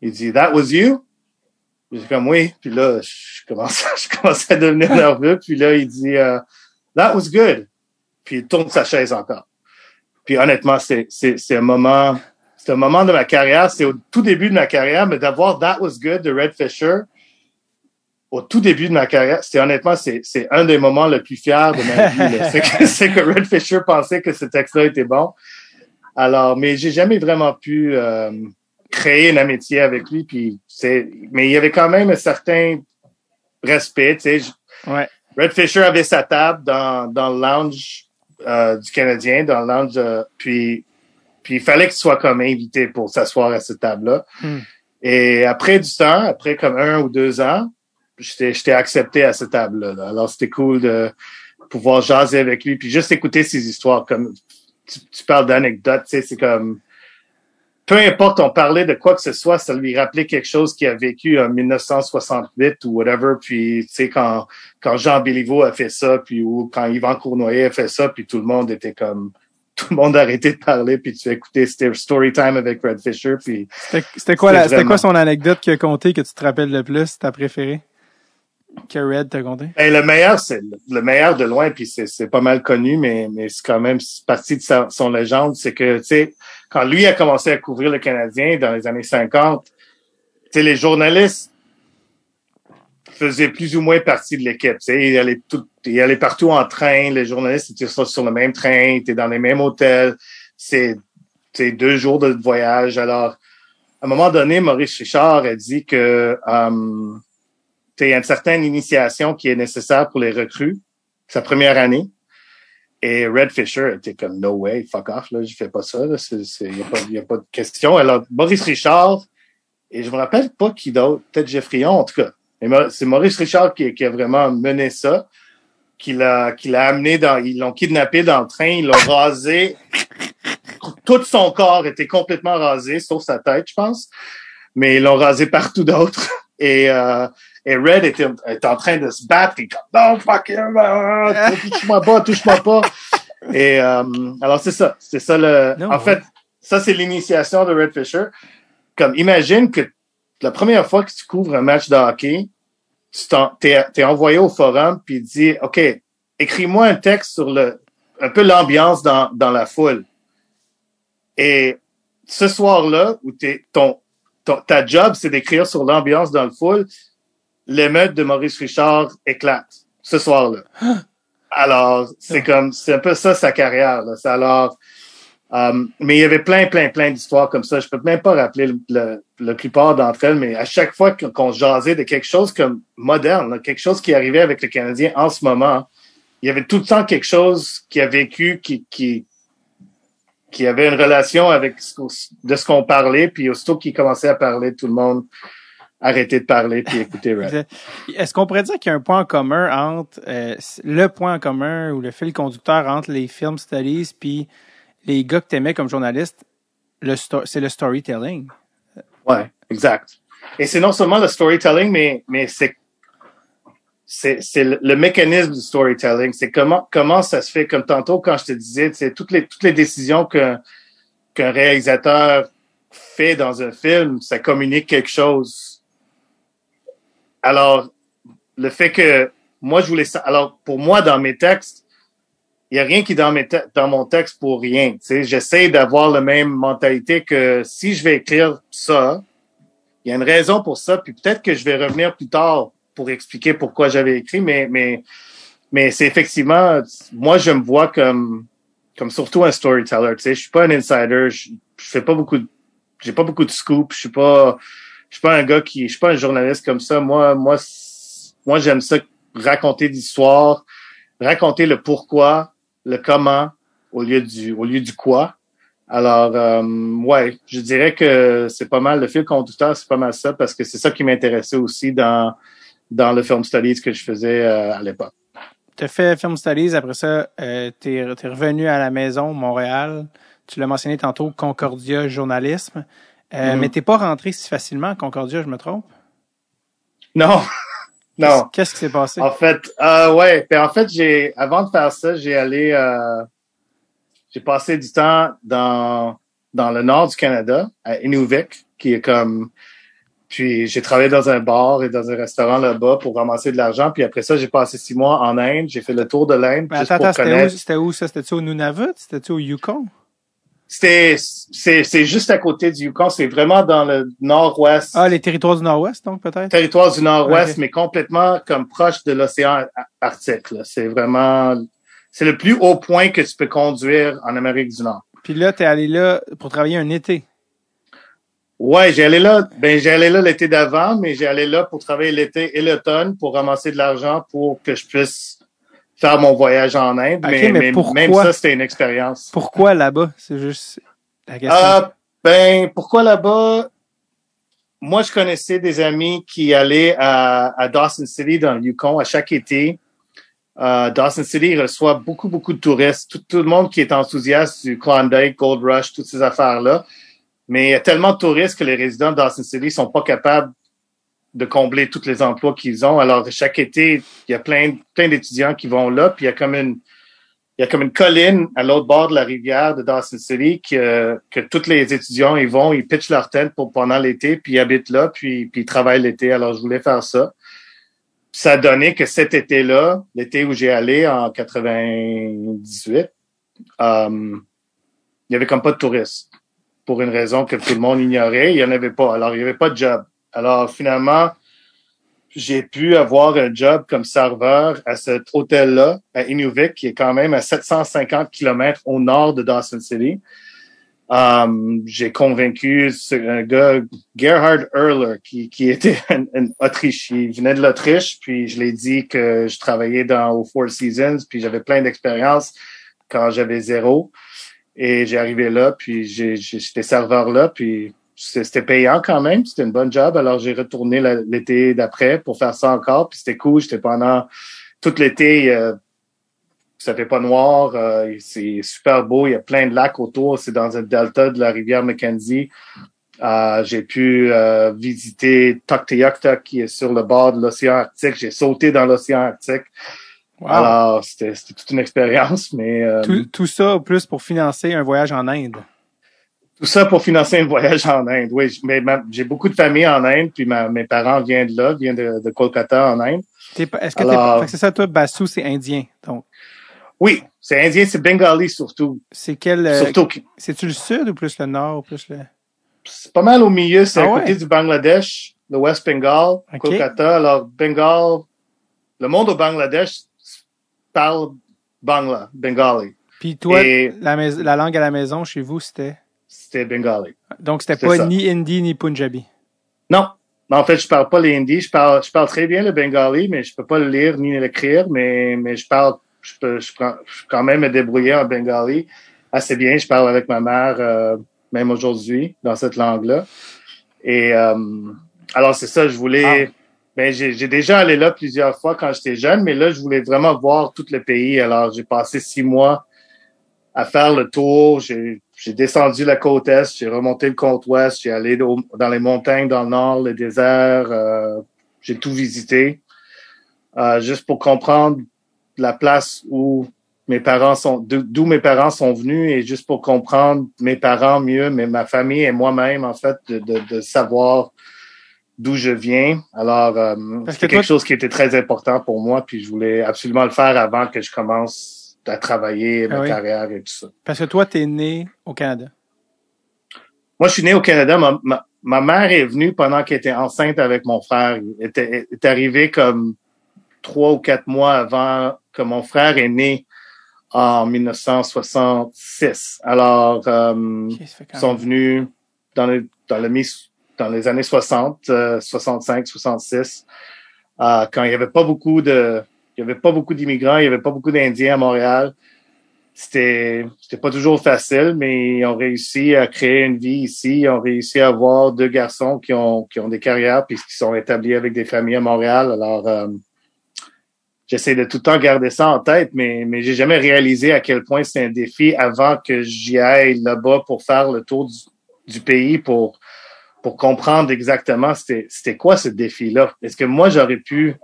Il dit, That was you? Dis comme oui. Puis là, je commence, [laughs] je commence à devenir nerveux. Puis là, il dit, uh, That was good. Puis il tourne sa chaise encore. Puis honnêtement, c'est un moment, c'est un moment de ma carrière. C'est au tout début de ma carrière, mais d'avoir That Was Good de Red Fisher au tout début de ma carrière, c'est honnêtement, c'est, c'est un des moments les plus fiers de ma vie. [laughs] c'est, que, c'est que Red Fisher pensait que ce texte-là était bon. Alors, mais j'ai jamais vraiment pu euh, créer une amitié avec lui. Puis c'est, mais il y avait quand même un certain respect. Tu sais, ouais. Red Fisher avait sa table dans, dans le lounge euh, du Canadien dans le lounge. Euh, puis, puis il fallait qu'il soit comme invité pour s'asseoir à cette table-là. Hmm. Et après du temps, après comme un ou deux ans, j'étais accepté à cette table-là. Alors c'était cool de pouvoir jaser avec lui, puis juste écouter ses histoires. Comme tu, parles d'anecdotes, tu sais, c'est comme peu importe, on parlait de quoi que ce soit, ça lui rappelait quelque chose qu'il a vécu en 1968 ou whatever. Puis, tu sais, quand, quand Jean Béliveau a fait ça, puis ou quand Yvan Cournoyer a fait ça, puis tout le monde était comme, [laughs] tout le monde a arrêté de parler, puis tu as écouté Story Time avec Red Fisher, puis... C'était quoi, la, c'était quoi son anecdote qu'il a conté que tu te rappelles le plus, ta préférée? Que? Ben, le meilleur, c'est le meilleur de loin, puis c'est, pas mal connu, mais, c'est quand même partie de sa, son légende, c'est que, tu sais, quand lui a commencé à couvrir le Canadien dans les années 50, tu sais, les journalistes faisaient plus ou moins partie de l'équipe. Tu sais, partout en train. Les journalistes étaient sur, le même train, étaient dans les mêmes hôtels. C'est, c'est deux jours de voyage. Alors, à un moment donné, Maurice Richard a dit que euh, il y a une certaine initiation qui est nécessaire pour les recrues, sa première année. Et Red Fisher était comme no way, fuck off, là, je fais pas ça, il y a a pas de question. Alors, Maurice Richard, et je me rappelle pas qui d'autre, peut-être Jeffrion, en tout cas. C'est Maurice Richard qui, qui, a vraiment mené ça, qui l'a, amené dans, ils l'ont kidnappé dans le train, ils l'ont rasé. Tout son corps était complètement rasé, sauf sa tête, je pense. Mais ils l'ont rasé partout d'autres. Et, euh, et Red était, était, en train de se battre. Il comme, non, fuck him, [laughs] touche-moi pas, touche-moi pas. Et euh, alors c'est ça, c'est ça le. en fait, ça c'est l'initiation de Red Fisher. Comme imagine que la première fois que tu couvres un match de hockey, tu t'es es envoyé au forum puis dis, ok, écris-moi un texte sur le un peu l'ambiance dans dans la foule. Et ce soir-là, où t'es ton, ton ta job c'est d'écrire sur l'ambiance dans le foule, l'émeute de Maurice Richard éclate ce soir-là. Alors, c'est comme, c'est un peu ça sa carrière. Là. Alors, um, mais il y avait plein, plein, plein d'histoires comme ça. Je peux même pas rappeler le, le, la plupart d'entre elles, mais à chaque fois qu'on jasait de quelque chose comme moderne, quelque chose qui arrivait avec le Canadien en ce moment, il y avait tout le temps quelque chose qui a vécu, qui, qui, qui avait une relation avec de ce qu'on parlait, puis aussitôt qu'il commençait à parler, tout le monde arrêter de parler puis écouter rap. Est-ce qu'on pourrait dire qu'il y a un point en commun entre euh, le point en commun ou le fil conducteur entre les film studies puis les gars que t'aimais comme journaliste, le c'est le storytelling? Ouais, exact. Et c'est non seulement le storytelling, mais mais c'est c'est c'est le, mécanisme du storytelling. C'est comment comment ça se fait. Comme tantôt quand je te disais, c'est toutes les toutes les décisions que qu'un réalisateur fait dans un film, ça communique quelque chose alors, le fait que moi, je voulais ça. Alors, pour moi, dans mes textes, il y a rien qui est dans, mes dans mon texte pour rien. J'essaie d'avoir la même mentalité que si je vais écrire ça, il y a une raison pour ça, puis peut-être que je vais revenir plus tard pour expliquer pourquoi j'avais écrit, mais mais mais c'est effectivement, moi je me vois comme comme surtout un storyteller. Je suis pas un insider, je, fais pas beaucoup, j'ai pas beaucoup de scoop, je suis pas je suis pas un gars qui, je suis pas un journaliste comme ça. Moi, moi, moi, j'aime ça raconter l'histoire, raconter le pourquoi, le comment au lieu du, au lieu du quoi. Alors, euh, ouais, je dirais que c'est pas mal le fil conducteur, c'est pas mal ça parce que c'est ça qui m'intéressait aussi dans dans le film studies que je faisais euh, à l'époque. Tu as fait film studies, après ça, euh, tu es, revenu à la maison, Montréal. Tu l'as mentionné tantôt, Concordia Journalisme. Euh, mm. Mais t'es pas rentré si facilement à Concordia, je me trompe? Non. [laughs] non. Qu'est-ce qui s'est passé? En fait, euh, ouais. Ben, en fait, j'ai, avant de faire ça, j'ai allé, euh, j'ai passé du temps dans, dans le nord du Canada, à Inuvik, qui est comme, puis j'ai travaillé dans un bar et dans un restaurant là-bas pour ramasser de l'argent. Puis après ça, j'ai passé six mois en Inde. J'ai fait le tour de l'Inde. juste attends, c'était où, c'était où ça? C'était-tu au Nunavut? C'était-tu au Yukon? C'était, c'est, c'est juste à côté du Yukon. C'est vraiment dans le nord-ouest. Ah, les territoires du nord-ouest, donc, peut-être? Territoires du nord-ouest, mais complètement comme proche de l'océan Arctique, C'est vraiment, c'est le plus haut point que tu peux conduire en Amérique du Nord. Puis là, t'es allé là pour travailler un été. Ouais, j'ai allé là, ben, j'ai allé là l'été d'avant, mais j'ai allé là pour travailler l'été et l'automne pour ramasser de l'argent pour que je puisse faire mon voyage en Inde, mais, même ça, c'était une expérience. Pourquoi là-bas? C'est juste la question. Euh, ben, pourquoi là-bas? Moi, je connaissais des amis qui allaient à, à Dawson City dans le Yukon à chaque été. Euh, Dawson City reçoit beaucoup, beaucoup de touristes. Tout, tout, le monde qui est enthousiaste du Klondike, Gold Rush, toutes ces affaires-là, Mais il y a tellement de touristes que les résidents de Dawson City sont pas capables de combler tous les emplois qu'ils ont. Alors, chaque été, il y a plein, plein d'étudiants qui vont là, puis il y a comme une, il y a comme une colline à l'autre bord de la rivière de Dawson City que, que tous les étudiants, ils vont, ils pitchent leur tente pour pendant l'été, puis ils habitent là, puis, puis ils travaillent l'été. Alors, je voulais faire ça. Ça a donné que cet été-là, l'été où j'ai allé en 98, euh, il y avait comme pas de touristes. Pour une raison que tout le monde ignorait, il y en avait pas. Alors, il y avait pas de job. Alors, finalement, j'ai pu avoir un job comme serveur à cet hôtel-là, à Inuvik, qui est quand même à 750 kilomètres au nord de Dawson City. Um, j'ai convaincu un gars, Gerhard Erler, qui, était [laughs] un, Autriche. Il venait de l'Autriche, puis je l'ai dit que je travaillais dans au Four Seasons, puis j'avais plein d'expérience quand j'avais zéro. Et j'ai arrivé là, puis j'étais serveur là, puis c'était payant quand même, c'était une bonne job. Alors j'ai retourné l'été d'après pour faire ça encore, puis c'était cool. J'étais pendant tout l'été, euh, ça fait pas noir, euh, c'est super beau, il y a plein de lacs autour. C'est dans un delta de la rivière Mackenzie. Euh, j'ai pu visiter Tuktoyaktuk qui est sur le bord de l'océan Arctique. J'ai sauté dans l'océan Arctique. Alors, c'était toute une expérience, mais... tout, tout ça, plus pour financer un voyage en Inde. Tout ça pour financer un voyage en Inde. Oui, mais j'ai beaucoup de famille en Inde, puis mes parents viennent de là, viennent de, de Kolkata en Inde. Est-ce que c'est ça, toi, Bassou, c'est indien, donc? Oui, c'est indien, c'est bengali surtout. C'est quel, euh, surtout, c'est-tu le sud ou plus le nord ou plus le? C'est pas mal au milieu, c'est ah à côté du Bangladesh, le West Bengal, Kolkata. Alors, Bengal, le monde au Bangladesh parle Bangla, Bengali. Puis toi, la, la langue à la maison chez vous, c'était? C'était bengali. Donc, c'était pas ni hindi ni punjabi? Non. En fait, je parle pas les hindi. Je parle, je parle très bien le bengali, mais je peux pas le lire ni l'écrire, mais, mais je parle, je peux, je, prends, je quand même me débrouiller en bengali assez bien. Je parle avec ma mère, euh, même aujourd'hui, dans cette langue-là. Et, euh, alors, c'est ça, je voulais, ah. ben, j'ai déjà allé là plusieurs fois quand j'étais jeune, mais là, je voulais vraiment voir tout le pays. Alors, j'ai passé six mois à faire le tour. J'ai j'ai descendu la côte est, j'ai remonté le côte ouest, j'ai allé dans les montagnes dans le nord, le désert, euh, j'ai tout visité, euh, juste pour comprendre la place où mes parents sont, d'où mes parents sont venus et juste pour comprendre mes parents mieux, mais ma famille et moi-même en fait, de, de, de savoir d'où je viens. Alors, euh, c'est quelque chose qui était très important pour moi, puis je voulais absolument le faire avant que je commence à travailler ma ah carrière et tout ça. Parce que toi, tu es né au Canada. Moi, je suis né au Canada. Ma, ma, mère est venue pendant qu'elle était enceinte avec mon frère. Elle était, est arrivée comme trois ou quatre mois avant que mon frère est né en 1966. Alors, euh, ils sont venus dans, le, dans, le, dans les années 60, 65, 66, quand il n'y avait pas beaucoup de il n'y avait pas beaucoup d'immigrants, il n'y avait pas beaucoup d'Indiens à Montréal. C'était, c'était pas toujours facile, mais ils ont réussi à créer une vie ici. Ils ont réussi à avoir deux garçons qui ont, qui ont des carrières puis qui sont établis avec des familles à Montréal. Alors, euh, j'essaie de tout le temps garder ça en tête, mais, mais j'ai jamais réalisé à quel point c'est un défi avant que j'y aille là-bas pour faire le tour du, du pays pour, pour comprendre exactement c'était, c'était quoi ce défi-là. Est-ce que moi, j'aurais pu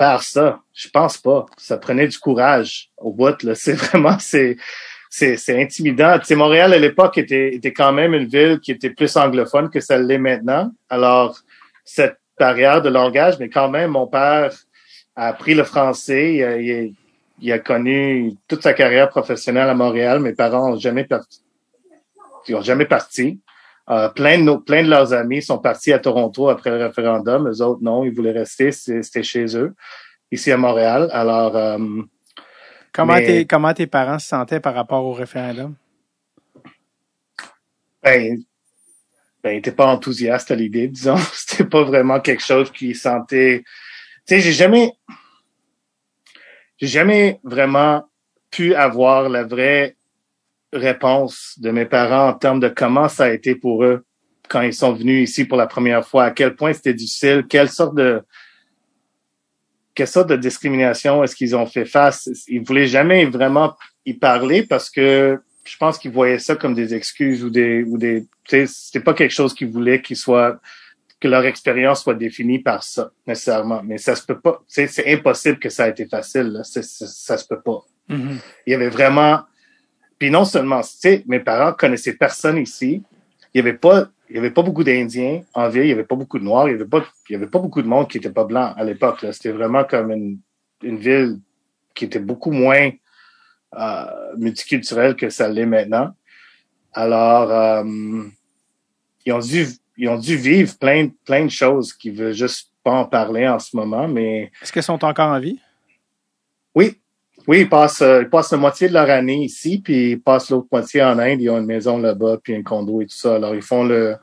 faire ça. Je pense pas. Ça prenait du courage au bout. C'est [laughs] vraiment, c'est, c'est, intimidant. Montréal à l'époque était, quand même une ville qui était plus anglophone que ça l'est maintenant. Alors, cette barrière de langage, mais quand même, mon père a appris le français. Il a, connu toute sa carrière professionnelle à Montréal. Mes parents ont jamais parti. Ils ont jamais parti. Euh, plein, de plein de leurs amis sont partis à Toronto après le référendum. Eux autres, non, ils voulaient rester. C'était chez eux, ici à Montréal. Alors, euh, comment, tes, comment tes parents se sentaient par rapport au référendum? Ben, ben, ils n'étaient pas enthousiastes à l'idée, disons. [laughs] C'était pas vraiment quelque chose qu'ils sentaient. Tu sais, j'ai jamais, j'ai jamais vraiment pu avoir la vraie réponse de mes parents en termes de comment ça a été pour eux quand ils sont venus ici pour la première fois, à quel point c'était difficile, quelle sorte de quelle sorte de discrimination est-ce qu'ils ont fait face. Ils voulaient jamais vraiment y parler parce que je pense qu'ils voyaient ça comme des excuses ou des ou des c'était pas quelque chose qu'ils voulaient qu'ils soient que leur expérience soit définie par ça nécessairement mais ça se peut pas c'est impossible que ça a été facile là. ça se peut pas Mhm. il y avait vraiment puis non seulement tu sais mes parents connaissaient personne ici il y avait pas il y avait pas beaucoup d'Indiens en ville, il y avait pas beaucoup de Noirs, il y avait pas il y avait pas beaucoup de monde qui était pas blanc à l'époque. C'était vraiment comme une une ville qui était beaucoup moins euh, multiculturelle que ça l'est maintenant. Alors euh, ils ont dû ils ont dû vivre plein plein de choses qui veulent juste pas en parler en ce moment, mais Est-ce qu'ils sont encore en vie? oui, oui, ils passent, euh, ils passent la moitié de leur année ici, puis ils passent l'autre moitié en Inde. Ils ont une maison là-bas, puis un condo et tout ça. Alors, ils font le...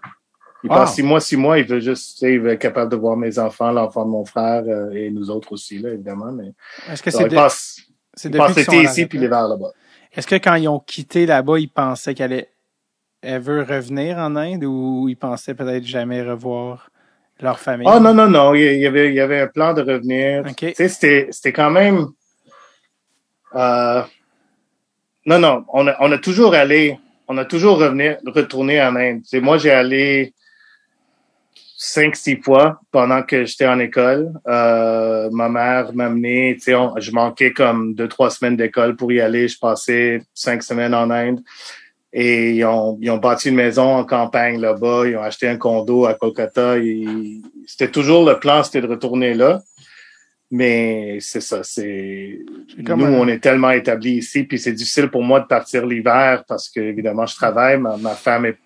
Ils Wow. passent six mois, six mois. Ils veulent juste, tu sais, ils veulent être capables de voir mes enfants, l'enfant de mon frère euh, et nous autres aussi, là, évidemment. Mais Est-ce que c'est ils de- passent, passent l'été ici, puis l'hiver là-bas. Est-ce que quand ils ont quitté là-bas, ils pensaient qu'elle allait ever revenir en Inde ou ils pensaient peut-être jamais revoir leur famille? Oh non, non, non. Il y avait, il y avait un plan de revenir. OK. Tu sais, c'était, c'était quand même. Euh, non, non. On a, toujours allé, on a toujours revenir, retourné en Inde. Sais, moi, j'ai allé cinq, six fois pendant que j'étais en école. Euh, ma mère m'a amené, tu sais, je manquais comme deux, trois semaines d'école pour y aller. Je passais cinq semaines en Inde. Et ils ont, ils ont bâti une maison en campagne là-bas. Ils ont acheté un condo à Kolkata. C'était toujours le plan, c'était de retourner là. Mais c'est ça, c'est nous, un- on est tellement établis ici, puis c'est difficile pour moi de partir l'hiver parce que évidemment je travaille. Ma, ma femme est,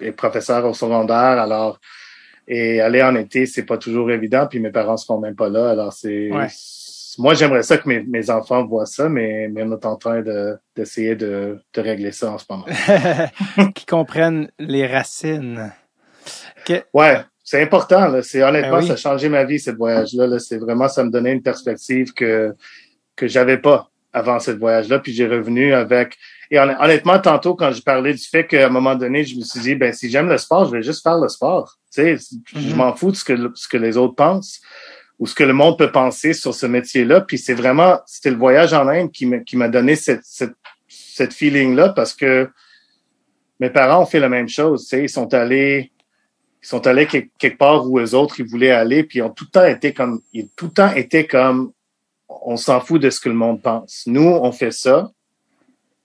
est professeure au secondaire, alors et aller en été, c'est pas toujours évident. Puis mes parents seront même pas là, alors c'est Ouais. moi j'aimerais ça que mes, mes enfants voient ça, mais, mais on est en train de d'essayer de, de régler ça en ce moment. [laughs] qui comprennent les racines. Que- Ouais, c'est important. Là. C'est honnêtement, Ben oui. ça a changé ma vie, ce voyage-là. Là. C'est vraiment, ça me donnait une perspective que que j'avais pas avant ce voyage-là. Puis j'ai revenu avec. Et hon- honnêtement, tantôt, quand je parlais du fait qu'à un moment donné, je me suis dit, ben si j'aime le sport, je vais juste faire le sport. Tu sais, je Mhm. m'en fous de ce que ce que les autres pensent ou ce que le monde peut penser sur ce métier-là. Puis c'est vraiment, c'était le voyage en Inde qui m'a qui m'a donné cette cette cette feeling-là parce que mes parents ont fait la même chose. Tu sais, ils sont allés ils sont allés quelque, part où eux autres ils voulaient aller, puis ils ont tout le temps été comme, ils ont tout le temps été comme, on s'en fout de ce que le monde pense. Nous, on fait ça.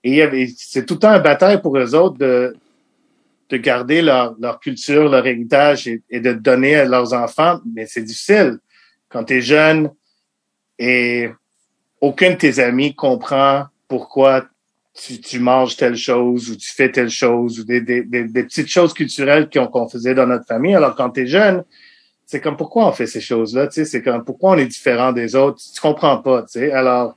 Et c'est tout le temps une bataille pour eux autres de, de garder leur, leur culture, leur héritage et, et de donner à leurs enfants, mais c'est difficile. Quand tu es jeune et aucun de tes amis comprend pourquoi tu, manges telle chose ou tu fais telle chose ou des, des, des, petites choses culturelles qu'on qu'on faisait dans notre famille. Alors quand tu es jeune, c'est comme pourquoi on fait ces choses-là, tu sais, c'est comme pourquoi on est différent des autres, tu comprends pas, tu sais? Alors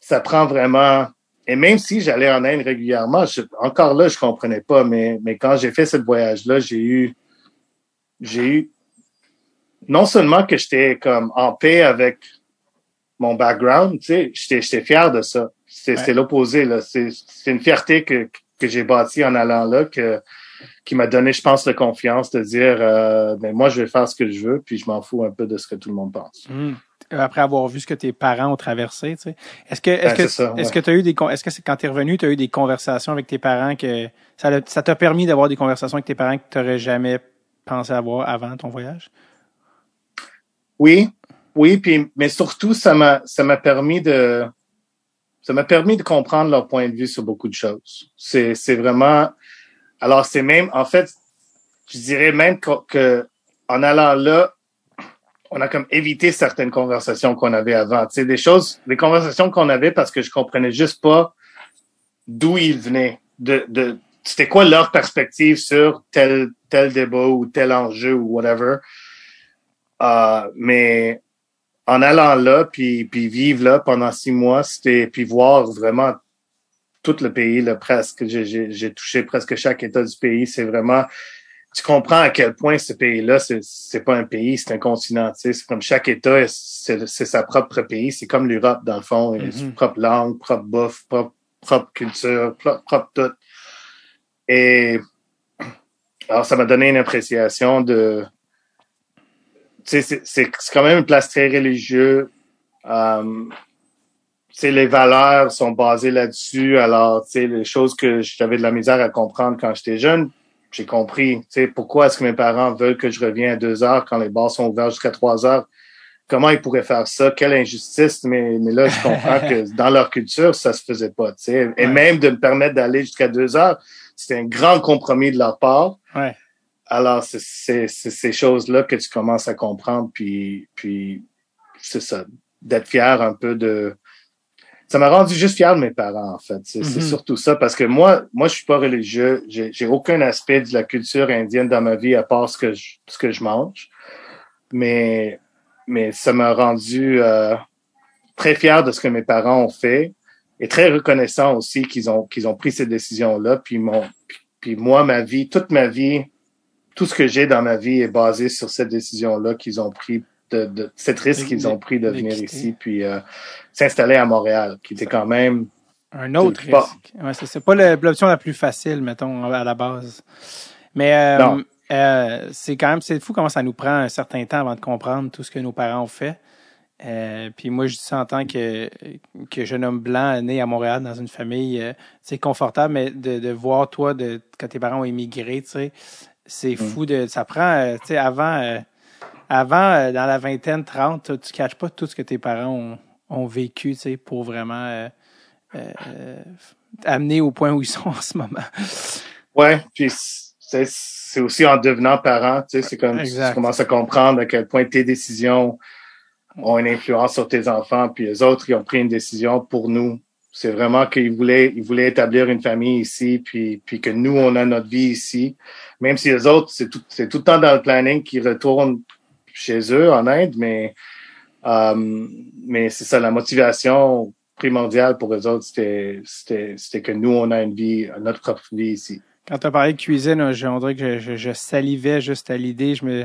ça prend vraiment et même si j'allais en Inde régulièrement, encore là je comprenais pas mais mais quand j'ai fait ce voyage-là, j'ai eu j'ai eu non seulement que j'étais comme en paix avec mon background, tu sais, j'étais fier de ça. C'est Ouais. l'opposé là, c'est c'est une fierté que que j'ai bâtie en allant là que qui m'a donné, je pense, la confiance de dire, euh, ben moi, je vais faire ce que je veux, puis je m'en fous un peu de ce que tout le monde pense. Hmm. Après avoir vu ce que tes parents ont traversé, tu sais. Est-ce que, est-ce Ben, que, est-ce ouais. que tu as eu des, est-ce que c'est quand tu es revenu, tu as eu des conversations avec tes parents que ça t'a permis d'avoir des conversations avec tes parents que tu n'aurais jamais pensé avoir avant ton voyage? Oui, oui, puis mais surtout, ça m'a ça m'a permis de ça m'a permis de comprendre leur point de vue sur beaucoup de choses. C'est c'est vraiment alors c'est même en fait, je dirais même que, en allant là, on a comme évité certaines conversations qu'on avait avant. Tu sais, des choses, des conversations qu'on avait parce que je comprenais juste pas d'où ils venaient, de, de c'était quoi leur perspective sur tel tel débat ou tel enjeu ou whatever. Euh, mais en allant là, puis, puis vivre là pendant six mois, c'était puis voir vraiment tout le pays, là, presque. J'ai- touché presque chaque État du pays. C'est vraiment tu comprends à quel point ce pays-là, c'est c'est pas un pays, c'est un continent. C'est comme chaque État, c'est c'est sa propre pays. C'est comme l'Europe dans le fond, Mhm. propre langue, propre bouffe, propre, propre culture, propre, propre tout. Et alors ça m'a donné une appréciation de c'est c'est c'est quand même une place très religieuse. C'est les valeurs sont basées là-dessus. Alors, tu les choses que j'avais de la misère à comprendre quand j'étais jeune, j'ai compris. Tu sais, pourquoi est-ce que mes parents veulent que je revienne à deux heures quand les bars sont ouverts jusqu'à trois heures? Comment ils pourraient faire ça? Quelle injustice! Mais, mais là, je comprends que [laughs] dans leur culture, ça se faisait pas. Tu sais. Et Ouais. même de me permettre d'aller jusqu'à deux heures, c'était un grand compromis de leur part. Ouais. Alors, c'est ces choses-là que tu commences à comprendre, puis, puis c'est ça, d'être fier un peu de... Ça m'a rendu juste fier de mes parents, en fait. C'est Mhm. surtout ça, parce que moi, moi, je suis pas religieux. J'ai aucun aspect de la culture indienne dans ma vie à part ce que je, ce que je mange. Mais, mais ça m'a rendu euh, très fier de ce que mes parents ont fait et très reconnaissant aussi qu'ils ont qu'ils ont pris ces décisions-là. Puis mon, puis moi, ma vie, toute ma vie, tout ce que j'ai dans ma vie est basé sur cette décision-là qu'ils ont pris, de, de cet risque qu'ils ont pris de venir ici, puis euh, s'installer à Montréal, qui était quand même Un autre risque. Ouais, c'est pas l'option la plus facile, mettons, à la base. Mais euh, euh, c'est quand même c'est fou comment ça nous prend un certain temps avant de comprendre tout ce que nos parents ont fait. Euh, puis moi, je dis ça en tant que, que jeune homme blanc né à Montréal dans une famille, euh, c'est confortable, mais de, de voir toi, de, quand tes parents ont émigré, tu sais, c'est fou de, ça prend, euh, tu sais, avant, euh, avant, euh, dans la vingtaine, 30, tu catches pas tout ce que tes parents ont, ont vécu, tu sais, pour vraiment amener au point où ils sont [laughs] en ce moment. Ouais, puis c'est c'est aussi en devenant parent, tu sais, c'est comme Exact. tu commences à comprendre à quel point tes décisions ont une influence sur tes enfants, puis les autres ils ont pris une décision pour nous. C'est vraiment qu'ils voulaient ils voulaient établir une famille ici, puis puis que nous on a notre vie ici, même si les autres c'est tout c'est tout le temps dans le planning qu'ils retournent chez eux en Inde, mais euh, mais c'est ça la motivation primordiale pour eux autres, c'était c'était c'était que nous on a une vie notre propre vie ici. Quand tu as parlé de cuisine, je, on dirait que je, je, je salivais juste à l'idée. Je me,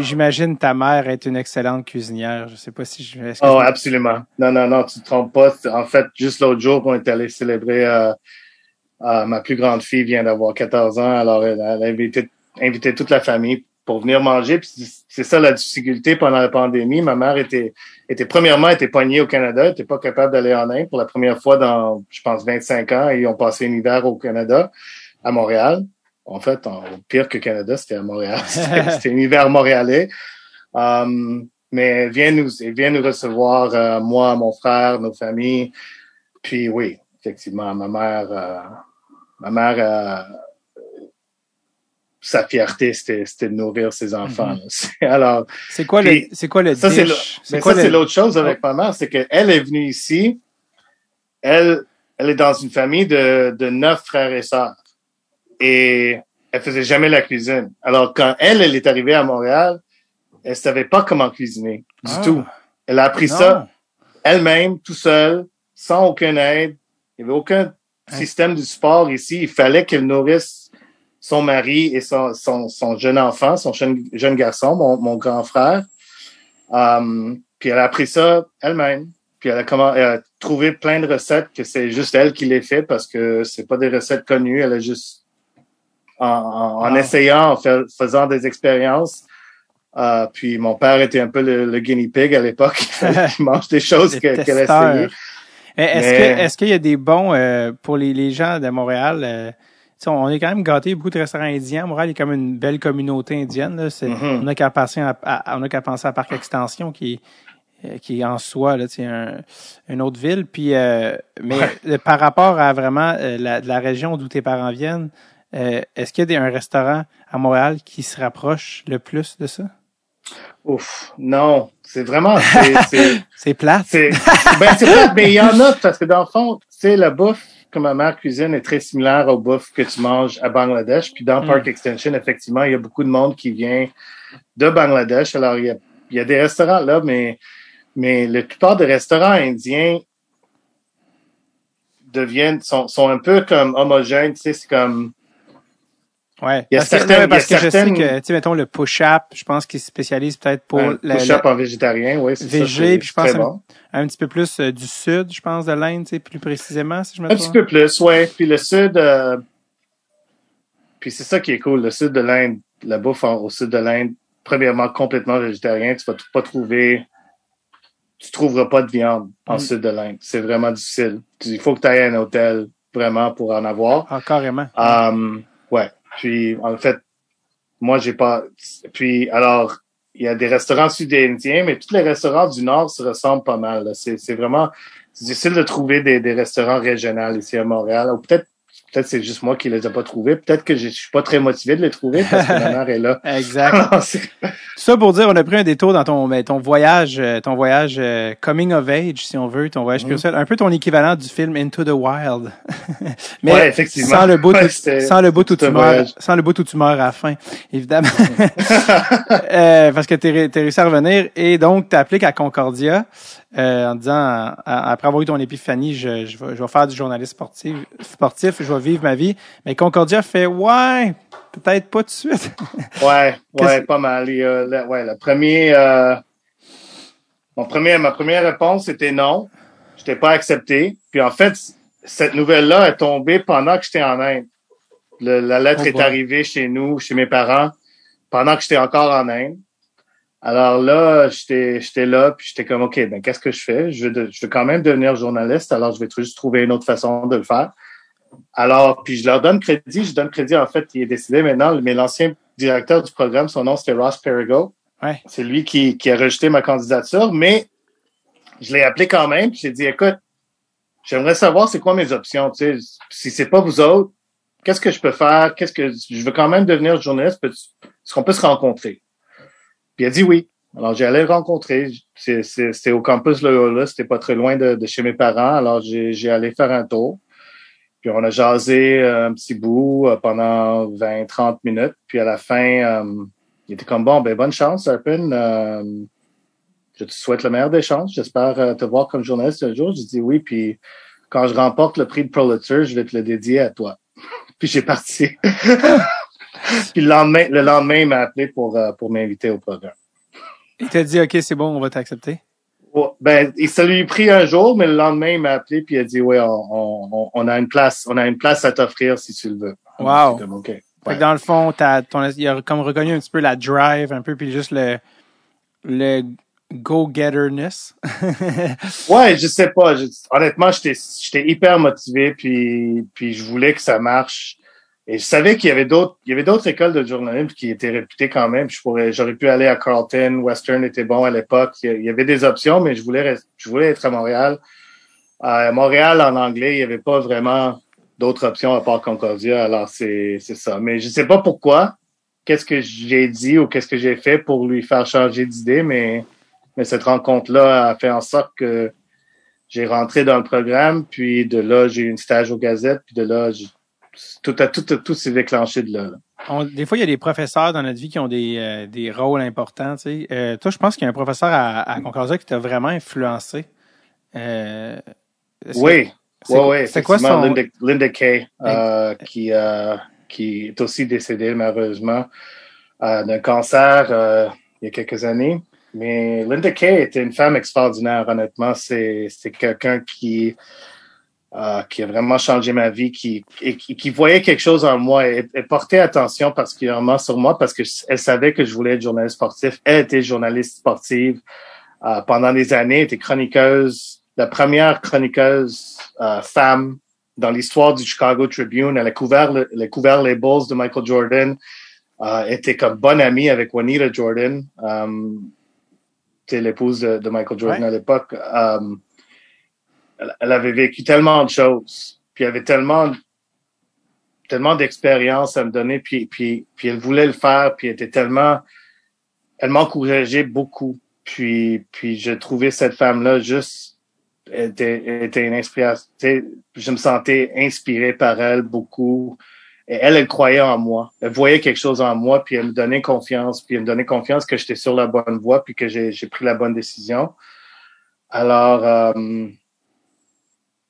j'imagine ta mère être une excellente cuisinière. Je sais pas si je. Oh, absolument. Non, non, non, tu te trompes pas. En fait, juste l'autre jour, on est allé célébrer euh, euh, ma plus grande fille vient d'avoir 14 ans, alors elle, elle a invité, invité toute la famille pour venir manger. C'est- ça la difficulté pendant la pandémie. Ma mère était, était premièrement était poignée au Canada, elle était pas capable d'aller en Inde pour la première fois dans, je pense, 25 ans. Et ils ont passé un hiver au Canada, à Montréal. En fait, en, pire que Canada, c'était à Montréal. [laughs] C'était un hiver montréalais. Um, mais elle vient nous, vient nous recevoir, euh, moi, mon frère, nos familles. Puis oui, effectivement, ma mère, euh, ma mère, euh, sa fierté, c'était, c'était de nourrir ses enfants. là. [laughs] C'est- Alors, C'est quoi le, Puis, c'est quoi le ça, le- le- c'est l'autre chose avec ma mère, c'est qu'elle est venue ici. Elle, elle est dans une famille de, de neuf frères et sœurs. Et elle faisait jamais la cuisine. Alors, quand elle, elle est arrivée à Montréal, elle savait pas comment cuisiner du Ah. tout. Elle a appris Non. ça elle-même, tout seul, sans aucune aide. Il n'y avait aucun système du sport ici. Il fallait qu'elle nourrisse son mari et son, son, son jeune enfant, son jeune, jeune garçon, mon, mon grand frère. Um, puis elle a appris ça elle-même. Puis elle a, comment, elle a trouvé plein de recettes que c'est juste elle qui les fait parce que c'est pas des recettes connues. Elle a juste, en, en, Wow. essayant, en fait- faisant des expériences. Euh, puis mon père était un peu le, le guinea pig à l'époque. [laughs] Il [laughs] mange des choses Le que- qu'elle a testeur. essayées. Eh, Est-ce Mais- que est-ce qu'il y a des bons euh, pour les, les gens de Montréal? euh, on est quand même gâtés beaucoup de restaurants indiens. Montréal est comme une belle communauté indienne. Là. Mhm. On n'a qu'à penser à, à- on a qu'à penser à Parc Extension qui est, euh, qui est en soi là, un, une autre ville. Puis, euh, mais Ouais. par rapport à vraiment euh, la région d'où tes parents viennent, euh, est-ce qu'il y a des, un restaurant à Montréal qui se rapproche le plus de ça? Ouf, non, c'est vraiment, c'est, [laughs] plate. c'est, ben, c'est plate, mais il y en a [laughs] parce que dans le fond, tu sais, la bouffe que ma mère cuisine est très similaire aux bouffes que tu manges à Bangladesh. Puis dans Mm. Park Extension, effectivement, il y a beaucoup de monde qui vient de Bangladesh. Alors, il y a, il y a des restaurants là, mais, mais la plupart des restaurants indiens deviennent, sont, sont un peu comme homogènes, tu sais, c'est comme, Ouais. Il y a parce certaines- parce il y a que je sais que, tu sais, mettons, le push-up, je pense qu'il se spécialise peut-être pour un la- push-up la- en végétarien, oui, c'est ça. VG, puis je pense très un- bon. un petit peu plus euh, du sud, je pense, de l'Inde, tu sais, plus précisément, si je me Un trompe. petit peu plus, ouais. Puis le sud, euh, puis c'est ça qui est cool. Le sud de l'Inde, la bouffe en- au sud de l'Inde, premièrement complètement végétarien. Tu vas pas trouver tu trouveras pas de viande en Mm. sud de l'Inde. C'est vraiment difficile. Il faut que tu ailles à un hôtel vraiment pour en avoir. Ah, carrément. Um, ouais. Puis, en fait, moi, j'ai pas. Puis, alors, il y a des restaurants sud-indiens, mais tous les restaurants du Nord se ressemblent pas mal. C'est, vraiment difficile de trouver des, des restaurants régionaux ici à Montréal. Ou peut-être, peut-être c'est juste moi qui les ai pas trouvés. Peut-être que je suis pas très motivé de les trouver parce que ma mère est là. [laughs] Exact. [laughs] Ça pour dire, on a pris un détour dans ton, ben, ton voyage, euh, ton voyage euh, coming of age, si on veut, ton voyage Mhm. spirituel, un peu ton équivalent du film Into the Wild. [laughs] Mais Ouais, effectivement. sans le bout, Ouais, sans le bout où tu meurs, sans le bout où tu meurs à la fin, évidemment. Euh, parce que t'es, ré- t'es réussi à revenir et donc t'appliques à Concordia euh, en disant, après avoir eu ton épiphanie, je, je, vais, je vais faire du journaliste sportif, sportif, je vais vivre ma vie. Mais Concordia fait, ouais, peut-être pas tout de suite. [laughs] Ouais, ouais, pas mal. A le- ouais, le premier, euh, mon premier, ma première réponse était non. Je n'étais pas accepté. Puis en fait, cette nouvelle-là est tombée pendant que j'étais en Inde. Le- la lettre Oh est arrivée chez nous, chez mes parents, pendant que j'étais encore en Inde. Alors là, j'étais, j'étais là, puis j'étais comme, OK, ben, qu'est-ce que je fais? Je veux, de- je veux quand même devenir journaliste, alors je vais juste trouver une autre façon de le faire. Alors, puis je leur donne crédit. Je donne crédit, en fait, il est décidé maintenant, mais l'ancien directeur du programme, son nom, c'était Ross Perigo. Ouais. C'est lui qui, qui a rejeté ma candidature, mais je l'ai appelé quand même, puis j'ai dit, écoute, j'aimerais savoir c'est quoi mes options, tu sais, si c'est pas vous autres, qu'est-ce que je peux faire, qu'est-ce que, je veux quand même devenir journaliste, est-ce qu'on peut se rencontrer? Puis il a dit oui. Alors, j'ai allé le rencontrer. C'était au campus Loyola, c'était pas très loin de, de chez mes parents. Alors, j'ai j'ai allé faire un tour. Puis on a jasé euh, un petit bout euh, pendant 20-30 minutes. Puis à la fin, euh, il était comme, bon, ben bonne chance, Arpin. Je te souhaite le meilleur des chances. J'espère te voir comme journaliste un jour. J'ai dit oui. Puis quand je remporte le prix de Pulitzer, je vais te le dédier à toi. [laughs] puis j'ai parti. [laughs] puis le lendemain, le lendemain, il m'a appelé pour, pour m'inviter au programme. Il t'a dit, OK, c'est bon, on va t'accepter. Ouais, Ben, il ça lui a pris un jour, mais le lendemain, il m'a appelé puis il a dit, ouais, on, on, on a une place, on a une place à t'offrir si tu le veux. Wow. Fait que dans le fond, t'as, ton, il a comme reconnu un petit peu la drive, un peu, puis juste le, le go-getterness. [laughs] Ouais, je sais pas. Je- honnêtement, j'étais, j'étais hyper motivé, puis, puis je voulais que ça marche. Et je savais qu'il y avait d'autres, il y avait d'autres écoles de journalisme qui étaient réputées quand même. Je pourrais, j'aurais pu aller à Carleton, Western était bon à l'époque. Il y- avait des options, mais je voulais, je voulais être à Montréal. À Montréal, en anglais, il y avait pas vraiment d'autres options à part Concordia. Alors c'est, c'est ça. Mais je sais pas pourquoi. Qu'est-ce que j'ai dit ou qu'est-ce que j'ai fait pour lui faire changer d'idée, mais, mais cette rencontre-là a fait en sorte que j'ai rentré dans le programme, puis de là, j'ai eu une stage aux gazettes, puis de là, j'ai- tout, a, tout, a- tout s'est déclenché de là. là. On- des fois, il y a des professeurs dans notre vie qui ont des, euh, des rôles importants. Tu sais. Euh, toi, je pense qu'il y a un professeur à, à Concordia qui t'a vraiment influencé. Euh, que- Oui, c'est- oui, oui. C'est quoi son... Linda, Linda Kay, euh, qui, euh, qui est aussi décédée, malheureusement, d'un cancer il y a quelques années. Mais Linda Kay était une femme extraordinaire, honnêtement. C'est c'est quelqu'un qui, euh, qui a vraiment changé ma vie, qui, et qui, qui voyait quelque chose en moi. Elle portait attention particulièrement sur moi parce qu'elle savait que je voulais être journaliste sportif. Elle était journaliste sportive euh, pendant des années, était chroniqueuse, la première chroniqueuse euh, femme dans l'histoire du Chicago Tribune. Elle a couvert, le, elle a couvert les Bulls de Michael Jordan. Était comme bonne amie avec Juanita Jordan, euh, l'épouse de, de Michael Jordan Ouais. à l'époque. Elle, avait vécu tellement de choses, puis elle avait tellement tellement d'expérience à me donner, puis, puis, puis elle voulait le faire, puis elle était tellement, elle m'encourageait beaucoup. Puis, puis je trouvais cette femme-là juste, elle était, elle était une inspiration. Je me sentais inspiré par elle beaucoup. Et elle, elle croyait en moi. Elle voyait quelque chose en moi, puis elle me donnait confiance, puis elle me donnait confiance que j'étais sur la bonne voie, puis que j'ai j'ai pris la bonne décision. Alors, euh,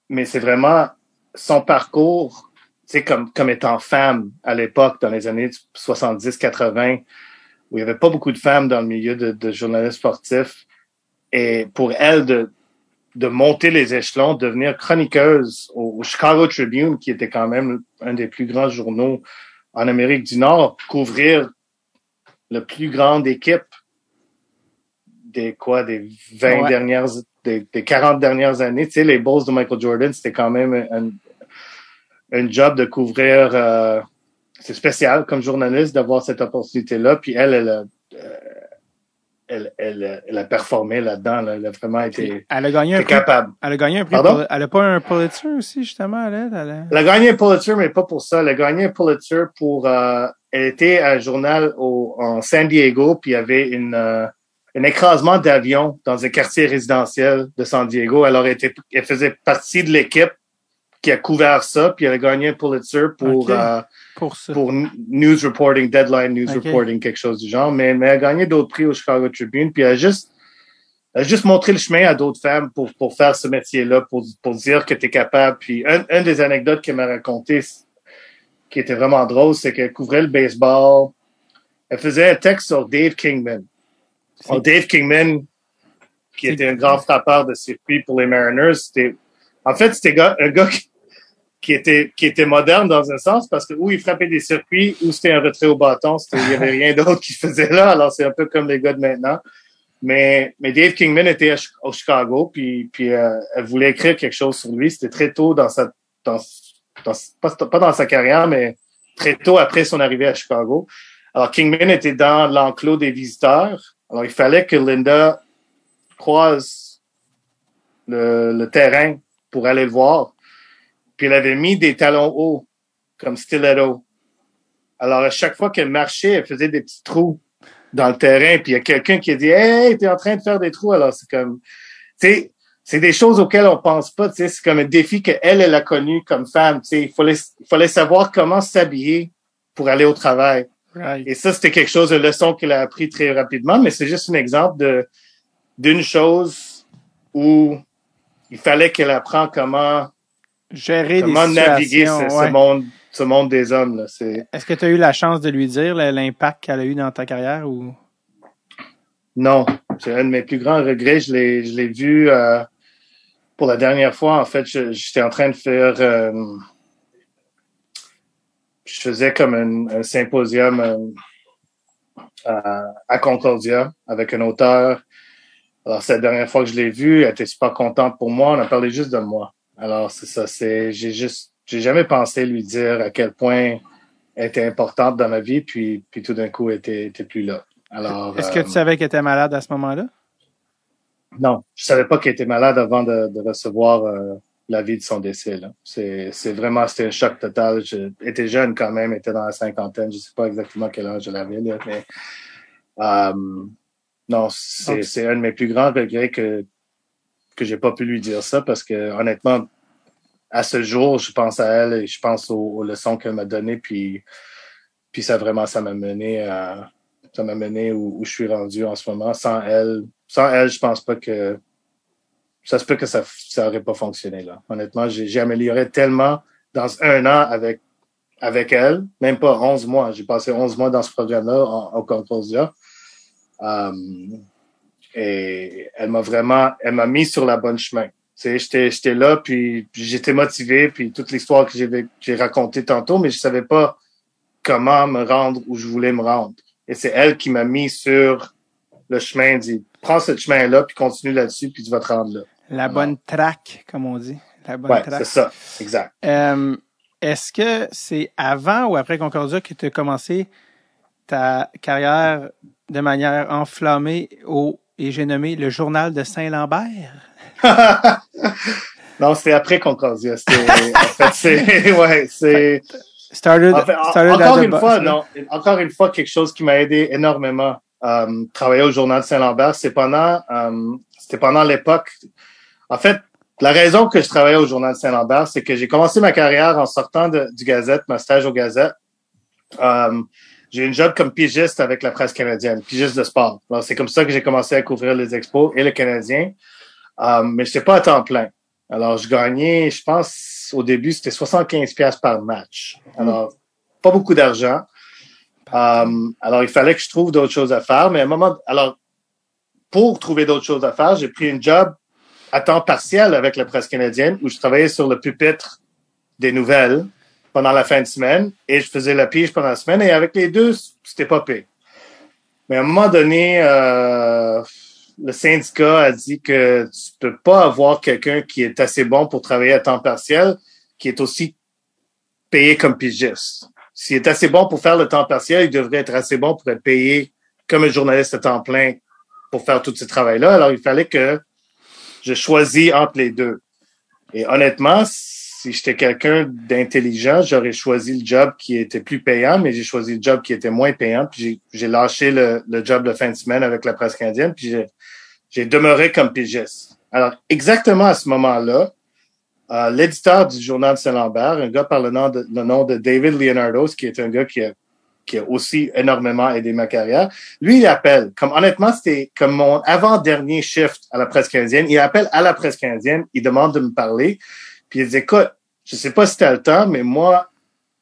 mais c'est vraiment son parcours, tu sais, comme, comme étant femme à l'époque, dans les années 70-80, où il y avait pas beaucoup de femmes dans le milieu de, de journalisme sportif. Et pour elle de, de monter les échelons, devenir chroniqueuse au, au Chicago Tribune, qui était quand même un des plus grands journaux en Amérique du Nord, couvrir la plus grande équipe des quoi, des 20 Ouais. dernières, des, des 40 dernières années. Tu sais, les Bulls de Michael Jordan, c'était quand même un, un job de couvrir. euh, c'est spécial comme journaliste d'avoir cette opportunité-là. Puis elle, elle a, euh, elle, elle, elle a performé là-dedans. là. Elle a vraiment été, Elle a gagné un prix. capable. Elle a gagné un prix. Pardon? Elle a pas un Pulitzer aussi, justement, elle? elle a- Elle a gagné un Pulitzer, mais pas pour ça. Elle a gagné un Pulitzer pour... euh, elle était à un journal au, en San Diego, puis il y avait une, euh, un écrasement d'avion dans un quartier résidentiel de San Diego. Alors, elle, elle faisait partie de l'équipe qui a couvert ça, puis elle a gagné un Pulitzer pour... Euh, Pour pour news reporting, deadline news reporting, quelque chose du genre. Mais, mais elle a gagné d'autres prix au Chicago Tribune, puis elle a juste, elle a juste montré le chemin à d'autres femmes pour, pour faire ce métier-là, pour, pour dire que tu es capable. Puis un, un des anecdotes qu'elle m'a raconté, c- qui était vraiment drôle, c'est qu'elle couvrait le baseball. Elle faisait un texte sur Dave Kingman. Dave Kingman, qui était un grand frappeur de circuit pour les Mariners, c'était, en fait, c'était un gars qui, qui était, qui était moderne dans un sens parce que où il frappait des circuits, ou c'était un retrait au bâton, c'était, il y avait rien d'autre qu'il faisait là. Alors, c'est un peu comme les gars de maintenant. Mais, mais Dave Kingman était à au Chicago, puis, puis euh, elle voulait écrire quelque chose sur lui. C'était très tôt dans sa, dans, dans, pas, pas dans sa carrière, mais très tôt après son arrivée à Chicago. Alors, Kingman était dans l'enclos des visiteurs. Alors, il fallait que Linda croise le, le terrain pour aller le voir. Puis elle avait mis des talons hauts, comme stiletto. Alors, à chaque fois qu'elle marchait, elle faisait des petits trous dans le terrain. Puis il y a quelqu'un qui a dit, Hey, t'es en train de faire des trous. Alors, c'est comme, tu sais, c'est des choses auxquelles on pense pas. Tu sais, c'est comme un défi qu'elle, elle a connu comme femme. Tu sais, il fallait, il fallait savoir comment s'habiller pour aller au travail. Right. Et ça, c'était quelque chose, de leçon qu'elle a appris très rapidement, mais c'est juste un exemple de d'une chose où il fallait qu'elle apprenne comment Gérer comment naviguer ce, monde ce monde des hommes. là. C'est Est-ce que tu as eu la chance de lui dire l'impact qu'elle a eu dans ta carrière ou? Non, c'est un de mes plus grands regrets. Je l'ai je l'ai vu euh, pour la dernière fois. En fait, je- j'étais en train de faire euh, je faisais comme un, un symposium euh, à, à Concordia avec un auteur. Alors, c'est la dernière fois que je l'ai vu, elle était super contente pour moi. On a parlé juste de moi. Alors, c'est ça, c'est, j'ai juste, j'ai jamais pensé lui dire à quel point elle était importante dans ma vie, puis, puis tout d'un coup, elle était, était plus là. Alors, est-ce que euh, tu savais qu'elle était malade à ce moment-là? non, je savais pas qu'elle était malade avant de, de recevoir euh, l'avis de son décès. C'est, vraiment, c'était un choc total. Je était jeune quand même, était dans la cinquantaine. Je sais pas exactement quel âge avait, là, mais euh, non, c'est, un de mes plus grands regrets que que j'ai pas pu lui dire ça parce que honnêtement, à ce jour, je pense à elle et je pense aux, aux leçons qu'elle m'a données, puis puis ça vraiment, ça m'a mené à ça m'a mené où, où je suis rendu en ce moment. Sans elle, sans elle, je pense pas que ça se peut que ça ça aurait pas fonctionné là. Honnêtement, j'ai amélioré tellement dans un an avec avec elle, même pas 11 mois. J'ai passé 11 mois dans ce programme-là au Concordia. Um, et elle m'a vraiment, elle m'a mis sur la bonne chemin. J'étais, j'étais là, puis, j'étais motivé, puis toute l'histoire que j'ai, j'ai racontée tantôt, mais je savais pas comment me rendre où je voulais me rendre. Et c'est elle qui m'a mis sur le chemin, dit, prends ce chemin-là, puis continue là-dessus, puis tu vas te rendre là. La bonne track, comme on dit. La bonne Ouais, track. c'est ça, exact. Euh, Est-ce que c'est avant ou après Concordia que tu as commencé ta carrière de manière enflammée au, et j'ai nommé le journal de Saint-Lambert? [laughs] non, c'était après Concordia. En fait, c'est, [laughs] ouais, c'est, Started, En fait, en- started encore une fois, non. Encore une fois, quelque chose qui m'a aidé énormément. Euh, travailler au journal de Saint-Lambert, c'est pendant, euh, c'était pendant l'époque. En fait, la raison que je travaillais au journal Saint-Lambert, c'est que j'ai commencé ma carrière en sortant du Gazette, ma stage au Gazette. Euh, j'ai une job comme pigiste avec la presse canadienne, pigiste de sport. Alors, c'est comme ça que j'ai commencé à couvrir les expos et le Canadien. Euh, mais je pas à temps plein. Alors, je gagnais, je pense, au début, c'était 75 pièces par match. Alors, pas beaucoup d'argent. Euh, alors, il fallait que je trouve d'autres choses à faire. Mais à un moment, alors, pour trouver d'autres choses à faire, j'ai pris une job à temps partiel avec la presse canadienne où je travaillais sur le pupitre des nouvelles pendant la fin de semaine et je faisais la pige pendant la semaine et avec les deux, c'était pas pire. Mais à un moment donné, euh, le syndicat a dit que tu peux pas avoir quelqu'un qui est assez bon pour travailler à temps partiel, qui est aussi payé comme pigiste. S'il est assez bon pour faire le temps partiel, il devrait être assez bon pour être payé comme un journaliste à temps plein pour faire tout ce travail-là. Alors, il fallait que je choisis entre les deux. Et honnêtement, si j'étais quelqu'un d'intelligent, j'aurais choisi le job qui était plus payant, mais j'ai choisi le job qui était moins payant. Puis j'ai lâché le, job de fin de semaine avec la presse canadienne, puis j'ai demeuré comme pigiste. Alors, exactement à ce moment-là, euh, l'éditeur du journal de Saint-Lambert, un gars par le nom, de, le nom de David Leonardo, qui est un gars qui a, qui a aussi énormément aidé ma carrière, lui, il appelle. Comme honnêtement, c'était comme mon avant-dernier shift à la presse canadienne. Il appelle à la presse canadienne, il demande de me parler. Puis il dit, écoute, je sais pas si tu as le temps, mais moi,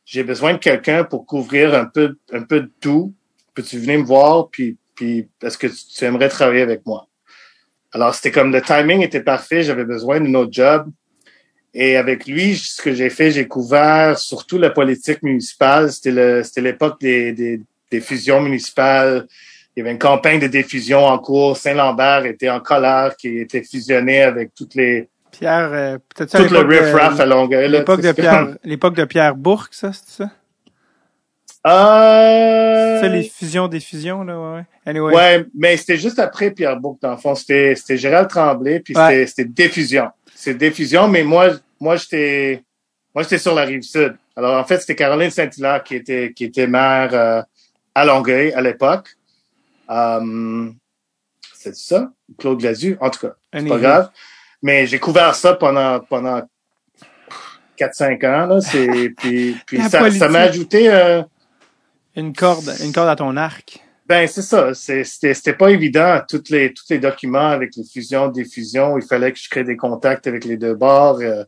j'ai besoin de quelqu'un pour couvrir un peu, un peu de tout. Peux-tu venir me voir? Puis, puis est-ce que tu, aimerais travailler avec moi? Alors, c'était comme le timing était parfait. J'avais besoin d'un autre job. Et avec lui, ce que j'ai fait, j'ai couvert surtout la politique municipale. C'était le, c'était l'époque des, des, des fusions municipales. Il y avait une campagne de diffusion en cours. Saint-Lambert était en colère, qui était fusionné avec toutes les, Pierre, euh, peut-être Tout le riff-raff à Longueuil. L'époque de Pierre, l'époque de Pierre Bourque, ça, c'est ça? Euh... C'est les fusions des fusions, là, ouais. Anyway. Ouais, mais c'était juste après Pierre Bourque, dans le fond. C'était, c'était Gérald Tremblay, puis c'était, c'était diffusion. C'est diffusion, mais moi, moi, j'étais, moi, j'étais sur la rive sud. Alors, en fait, c'était Caroline Saint-Hilaire qui était, qui était maire euh, à Longueuil à l'époque. Euh, c'est ça? Claude Lazu? En tout cas, c'est pas grave. Mais j'ai couvert ça pendant, pendant 4-5 ans. Là. C'est, puis puis ça, ça m'a ajouté... Euh, une corde, une corde à ton arc. Ben c'est ça. C'était, pas évident. Tous les, tous les documents avec les fusions, des fusions, il fallait que je crée des contacts avec les deux bords. Euh,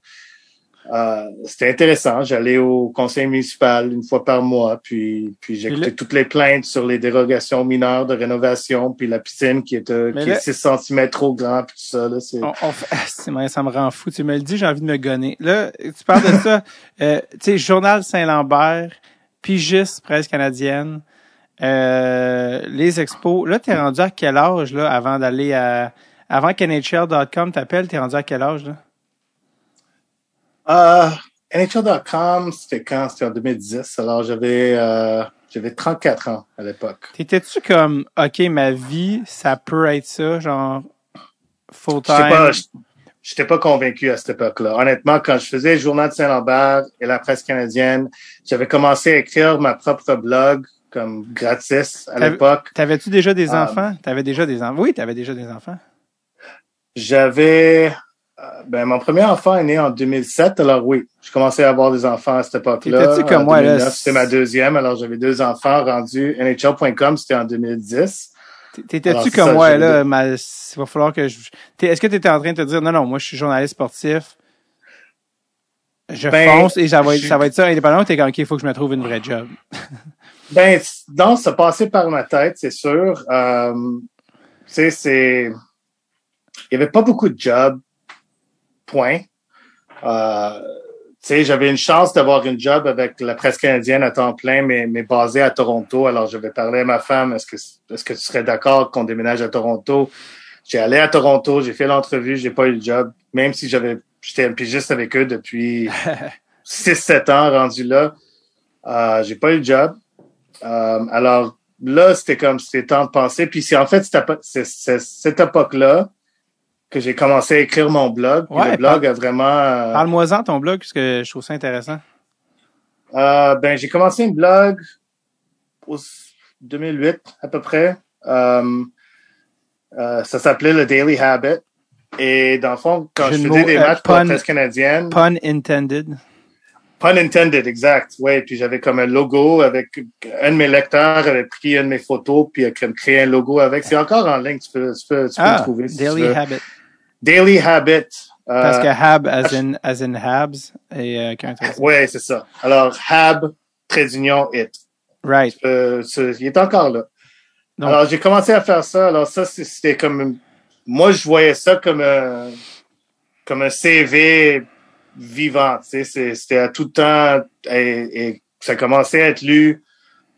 euh, c'était intéressant. J'allais au conseil municipal une fois par mois, puis puis j'écoutais toutes les plaintes sur les dérogations mineures de rénovation, puis la piscine qui est, euh, qui est 6 cm trop grand, puis tout ça. Là, c'est... [laughs] ça me rend fou. Tu me le dis, j'ai envie de me gonner. Là, tu parles de ça. [laughs] euh, tu sais, Journal Saint-Lambert, Pigiste, presse canadienne, euh, les expos. Là, t'es rendu à quel âge, là, avant d'aller à... Avant qu'NHL.com t'appelle, t'es rendu à quel âge, là? Uh, NHL.com, c'était quand? C'était en 2010. Alors, j'avais, euh, j'avais 34 ans à l'époque. T'étais-tu comme, OK, ma vie, ça peut être ça, genre, full-time? J'étais pas, pas convaincu à cette époque-là. Honnêtement, quand je faisais le Journal de Saint-Lambert et la presse canadienne, j'avais commencé à écrire ma propre blog comme gratis à l'époque. T'avais-tu déjà des um, enfants? T'avais déjà des enfants? Oui, t'avais déjà des enfants. J'avais, ben, mon premier enfant est né en 2007, alors oui, je commençais à avoir des enfants à cette époque-là. comme moi, là? C'était ma deuxième, alors j'avais deux enfants rendus. NHL.com, c'était en 2010. T'étais-tu comme moi, là? Ma, il va falloir que je... Est-ce que tu étais en train de te dire, non, non, moi, je suis journaliste sportif? Je ben, fonce et ça va, être, ça va être ça indépendamment. T'es comme, OK, il faut que je me trouve une vraie job? [laughs] ben, non, ça passait par ma tête, c'est sûr. Euh, tu sais, c'est... Il y avait pas beaucoup de jobs point. Euh, j'avais une chance d'avoir une job avec la presse canadienne à temps plein, mais, mais basée à Toronto. Alors, je vais parler à ma femme, est-ce que, est-ce que tu serais d'accord qu'on déménage à Toronto? J'ai allé à Toronto, j'ai fait l'entrevue, j'ai pas eu le job, même si j'avais, j'étais un pigiste avec eux depuis [laughs] 6-7 ans rendu là. Euh, j'ai pas eu le job. Euh, alors, là, c'était comme, c'était temps de penser. Puis c'est en fait c'est cette époque-là que j'ai commencé à écrire mon blog. Ouais, le blog a vraiment. Euh, Parle-moi-en ton blog, puisque je trouve ça intéressant. Euh, ben, j'ai commencé un blog en 2008 à peu près. Ça s'appelait le Daily Habit. Et dans le fond, quand je faisais des matchs pour la presse canadienne. Pun intended. Pun intended, exact. Ouais, puis j'avais comme un logo avec un de mes lecteurs avait pris une de mes photos puis a créé un logo avec. C'est encore en ligne, tu peux, tu peux, tu peux ah, le trouver. Si Daily Habit. Daily Habit. Euh, Parce que Hab, as in, as in Habs, et euh, Ouais, c'est ça. Alors, Hab, trait d'union, it. Right. Euh, il est encore là. Donc, Alors, j'ai commencé à faire ça. Alors, ça, c'était comme, moi, je voyais ça comme un, comme un CV vivant. Tu sais, c'était à tout temps, et, et ça commençait à être lu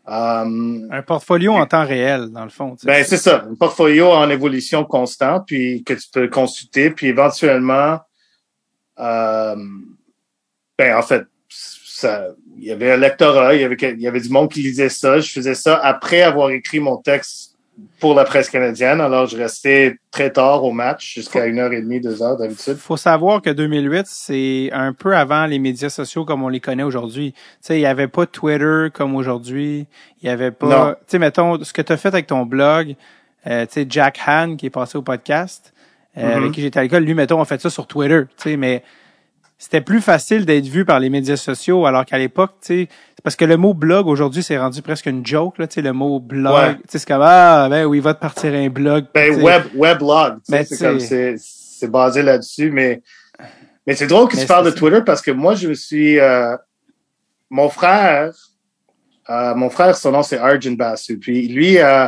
Euh, Un portfolio en temps réel, dans le fond. ben c'est ça, un portfolio en évolution constante, puis que tu peux consulter, puis éventuellement, euh, ben en fait, ça, il y avait un lectorat, il y avait il y avait du monde qui lisait ça. Je faisais ça après avoir écrit mon texte pour la presse canadienne. Alors je restais très tard au match, jusqu'à une heure et demie, deux heures d'habitude. faut savoir que 2008, c'est un peu avant les médias sociaux comme on les connaît aujourd'hui. Tu sais, il y avait pas Twitter comme aujourd'hui. Il y avait pas, tu sais, mettons, ce que tu as fait avec ton blog, euh, tu sais, Jack Han qui est passé au podcast, euh, Mhm. avec qui j'étais à l'école, lui, mettons, on fait ça sur Twitter, tu sais, mais c'était plus facile d'être vu par les médias sociaux, alors qu'à l'époque, tu sais, parce que le mot blog aujourd'hui, c'est rendu presque une joke, là, tu sais, le mot blog, Ouais. tu sais, c'est comme, ah, ben oui, va te partir un blog. Ben, web, weblog, Ben, c'est comme, c'est, c'est basé là-dessus, mais, mais c'est drôle que Mais tu parles de. Twitter parce que moi, je me suis, euh, mon frère, euh, mon frère, son nom c'est Arjun Basu, puis lui, euh,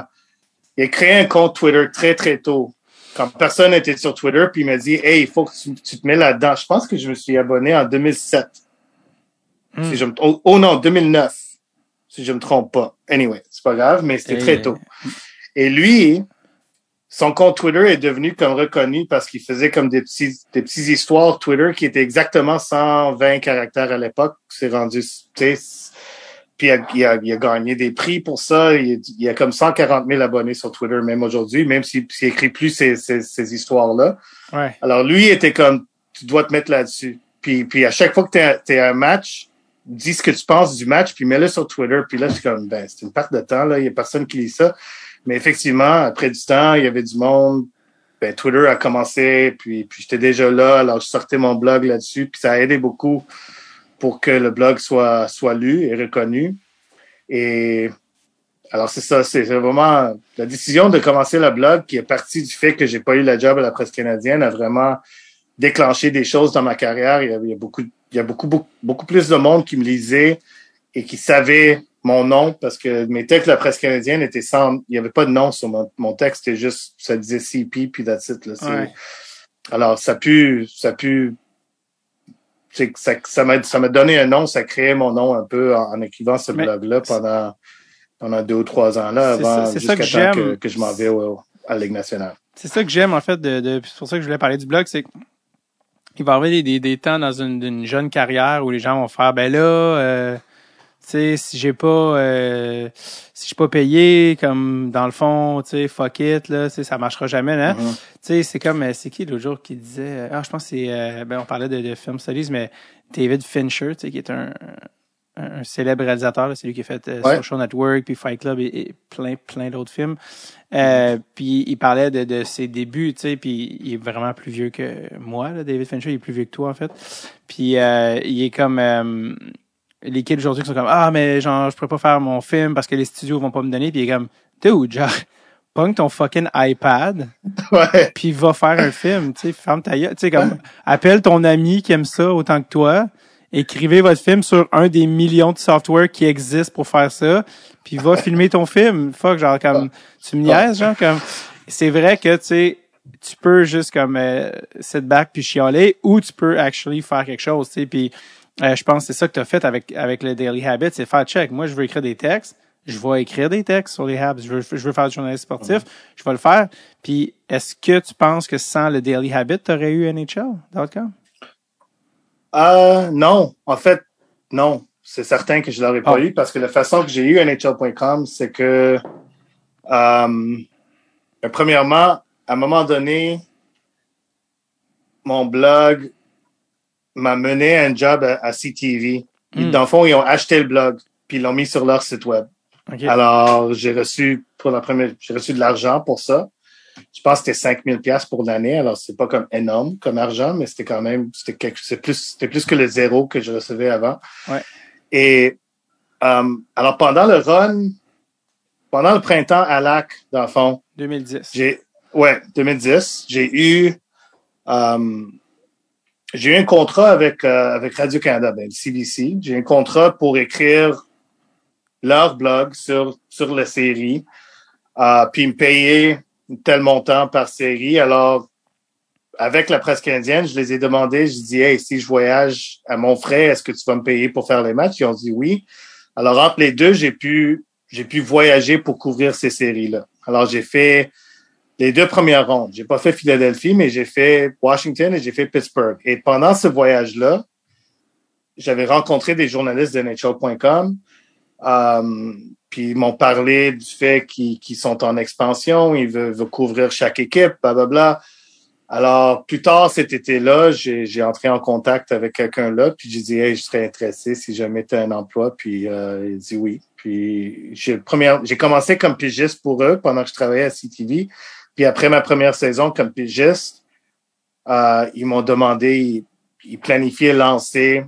il a créé un compte Twitter très, très tôt. Quand personne n'était sur Twitter, puis il m'a dit, hey, il faut que tu, tu te mets là-dedans. Je pense que je me suis abonné en 2007. Hmm. Si je me, oh, oh non, 2009. Si je me trompe pas. Anyway, c'est pas grave, mais c'était très tôt. Et lui, son compte Twitter est devenu comme reconnu parce qu'il faisait comme des petits, des petites histoires Twitter qui étaient exactement 120 caractères à l'époque. C'est rendu, tu sais, puis il a, il, a, il a gagné des prix pour ça. Il, il a comme 140 000 abonnés sur Twitter même aujourd'hui, même s'il écrit plus ces, ces, ces histoires-là. Ouais. Alors lui était comme, tu dois te mettre là-dessus. Puis, puis à chaque fois que tu es à un match, dis ce que tu penses du match, puis mets-le sur Twitter. Puis là, je suis comme, ben, c'est une perte de temps, là. Il y a personne qui lit ça. Mais effectivement, après du temps, il y avait du monde. Ben, Twitter a commencé, puis, puis j'étais déjà là. Alors, je sortais mon blog là-dessus, puis ça a aidé beaucoup pour que le blog soit, soit lu et reconnu. Et alors, c'est ça, c'est vraiment la décision de commencer le blog qui est partie du fait que j'ai pas eu la job à la presse canadienne a vraiment déclenché des choses dans ma carrière. Il y a, il y a beaucoup, il y a beaucoup, beaucoup, beaucoup plus de monde qui me lisait et qui savait mon nom parce que mes textes de la presse canadienne étaient sans, il y avait pas de nom sur mon, mon texte, c'était juste, ça disait CP puis that's it, là. Ouais. Alors, ça a pu, ça a pu, ça, ça m'a, ça m'a donné un nom, ça créait mon nom un peu en, en écrivant ce blog-là pendant, pendant deux ou trois ans là, avant, jusqu'à temps que, que je m'en vais au- à la Ligue nationale. C'est ça que j'aime en fait de, c'est pour ça que je voulais parler du blog, c'est qu'il va y avoir des, des, des temps dans une, une jeune carrière où les gens vont faire ben là euh, sais si j'ai pas euh, si je suis pas payé comme dans le fond tu sais fuck it là tu sais ça marchera jamais là Mhm. tu sais c'est comme euh, c'est qui l'autre jour qui disait euh, ah je pense que c'est euh, ben on parlait de, de film studies mais David Fincher tu sais qui est un un, un célèbre réalisateur c'est lui qui a fait euh, Ouais. Social Network puis Fight Club et, et plein plein d'autres films euh, puis il parlait de, de ses débuts, tu sais, puis il est vraiment plus vieux que moi, là, David Fincher, il est plus vieux que toi, en fait. Puis euh, il est comme... les kids aujourd'hui qui sont comme « Ah, mais genre, je pourrais pas faire mon film parce que les studios vont pas me donner. » Puis il est comme « Dude, genre, pogne ton fucking iPad, [laughs] Ouais. puis va faire un film, tu sais, ferme ta gueule. Tu sais, comme, appelle ton ami qui aime ça autant que toi, écrivez votre film sur un des millions de software qui existent pour faire ça, puis va [laughs] filmer ton film. Fuck, genre, comme, tu me niaises, genre, comme, c'est vrai que, tu sais, tu peux juste comme euh, sit back puis chialer ou tu peux actually faire quelque chose, tu sais, puis euh, je pense que c'est ça que tu as fait avec avec le Daily Habit, c'est faire check. Moi, je veux écrire des textes, je vais écrire des textes sur les Habits, je veux, je veux faire du journalisme sportif, je vais le faire. Puis est-ce que tu penses que sans le Daily Habit, tu aurais eu NHL.com? Euh, non, en fait, non. C'est certain que je l'aurais pas Ah. eu parce que la façon que j'ai eu NHL.com, c'est que, euh, euh, premièrement, à un moment donné, mon blog m'a mené à un job à, à CTV. Puis, Mm. Dans le fond, ils ont acheté le blog, puis ils l'ont mis sur leur site web. OK. Alors, j'ai reçu pour la première, j'ai reçu de l'argent pour ça. Je pense que c'était 5000 pièces pour l'année. Alors, c'est pas comme énorme comme argent, mais c'était quand même, c'était quelque, c'est plus, c'était plus que le zéro que je recevais avant. Ouais. Et, euh, alors pendant le run, pendant le printemps à Lac, dans le fond, 2010. j'ai, ouais, 2010, j'ai eu, euh, j'ai eu un contrat avec, euh, avec Radio-Canada, ben, le CBC. J'ai un contrat pour écrire leur blog sur, sur la série, euh, puis me payer tel montant par série. Alors, avec la presse canadienne, je les ai demandé, je dis, hey, si je voyage à mon frais, est-ce que tu vas me payer pour faire les matchs? Ils ont dit oui. Alors, entre les deux, j'ai pu j'ai pu voyager pour couvrir ces séries-là. Alors, j'ai fait les deux premières rondes. J'ai pas fait Philadelphie, mais j'ai fait Washington et j'ai fait Pittsburgh. Et pendant ce voyage-là, j'avais rencontré des journalistes de NHL.com. Euh, puis ils m'ont parlé du fait qu'ils sont en expansion, ils veulent, couvrir chaque équipe, blablabla. Bla. Alors, plus tard cet été-là, j'ai entré en contact avec quelqu'un là, puis j'ai dit, hey, je serais intéressé si jamais tu un emploi, puis euh, il dit oui. Puis j'ai commencé comme pigiste pour eux pendant que je travaillais à CTV. Puis après ma première saison comme pigiste, euh, ils m'ont demandé, ils, ils planifiaient lancer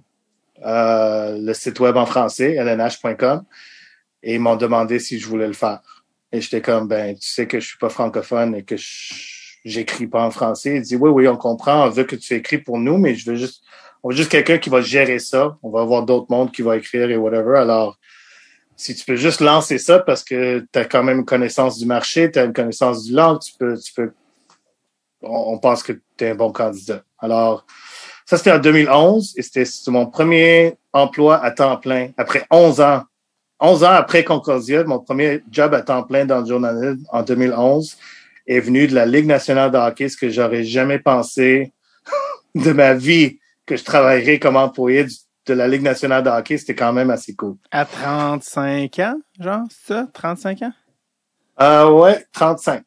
euh, le site web en français, lnh.com, et ils m'ont demandé si je voulais le faire. Et j'étais comme, ben, tu sais que je suis pas francophone et que j'écris pas en français. Il dit, oui, oui, on comprend, on veut que tu écris pour nous, mais je veux juste, on veut juste quelqu'un qui va gérer ça. On va avoir d'autres mondes qui vont écrire et whatever. Alors, si tu peux juste lancer ça parce que tu as quand même une connaissance du marché, tu as une connaissance du langue, tu peux, tu peux, on, pense que tu es un bon candidat. Alors, ça, c'était en 2011 et c'était mon premier emploi à temps plein après 11 ans. 11 ans après Concordia, mon premier job à temps plein dans le journalisme en 2011 est venu de la Ligue nationale de hockey, ce que j'aurais jamais pensé [laughs] de ma vie que je travaillerais comme employé de la Ligue nationale de hockey. C'était quand même assez cool. À 35 ans, genre, c'est ça? 35 ans? Euh, ouais, 35.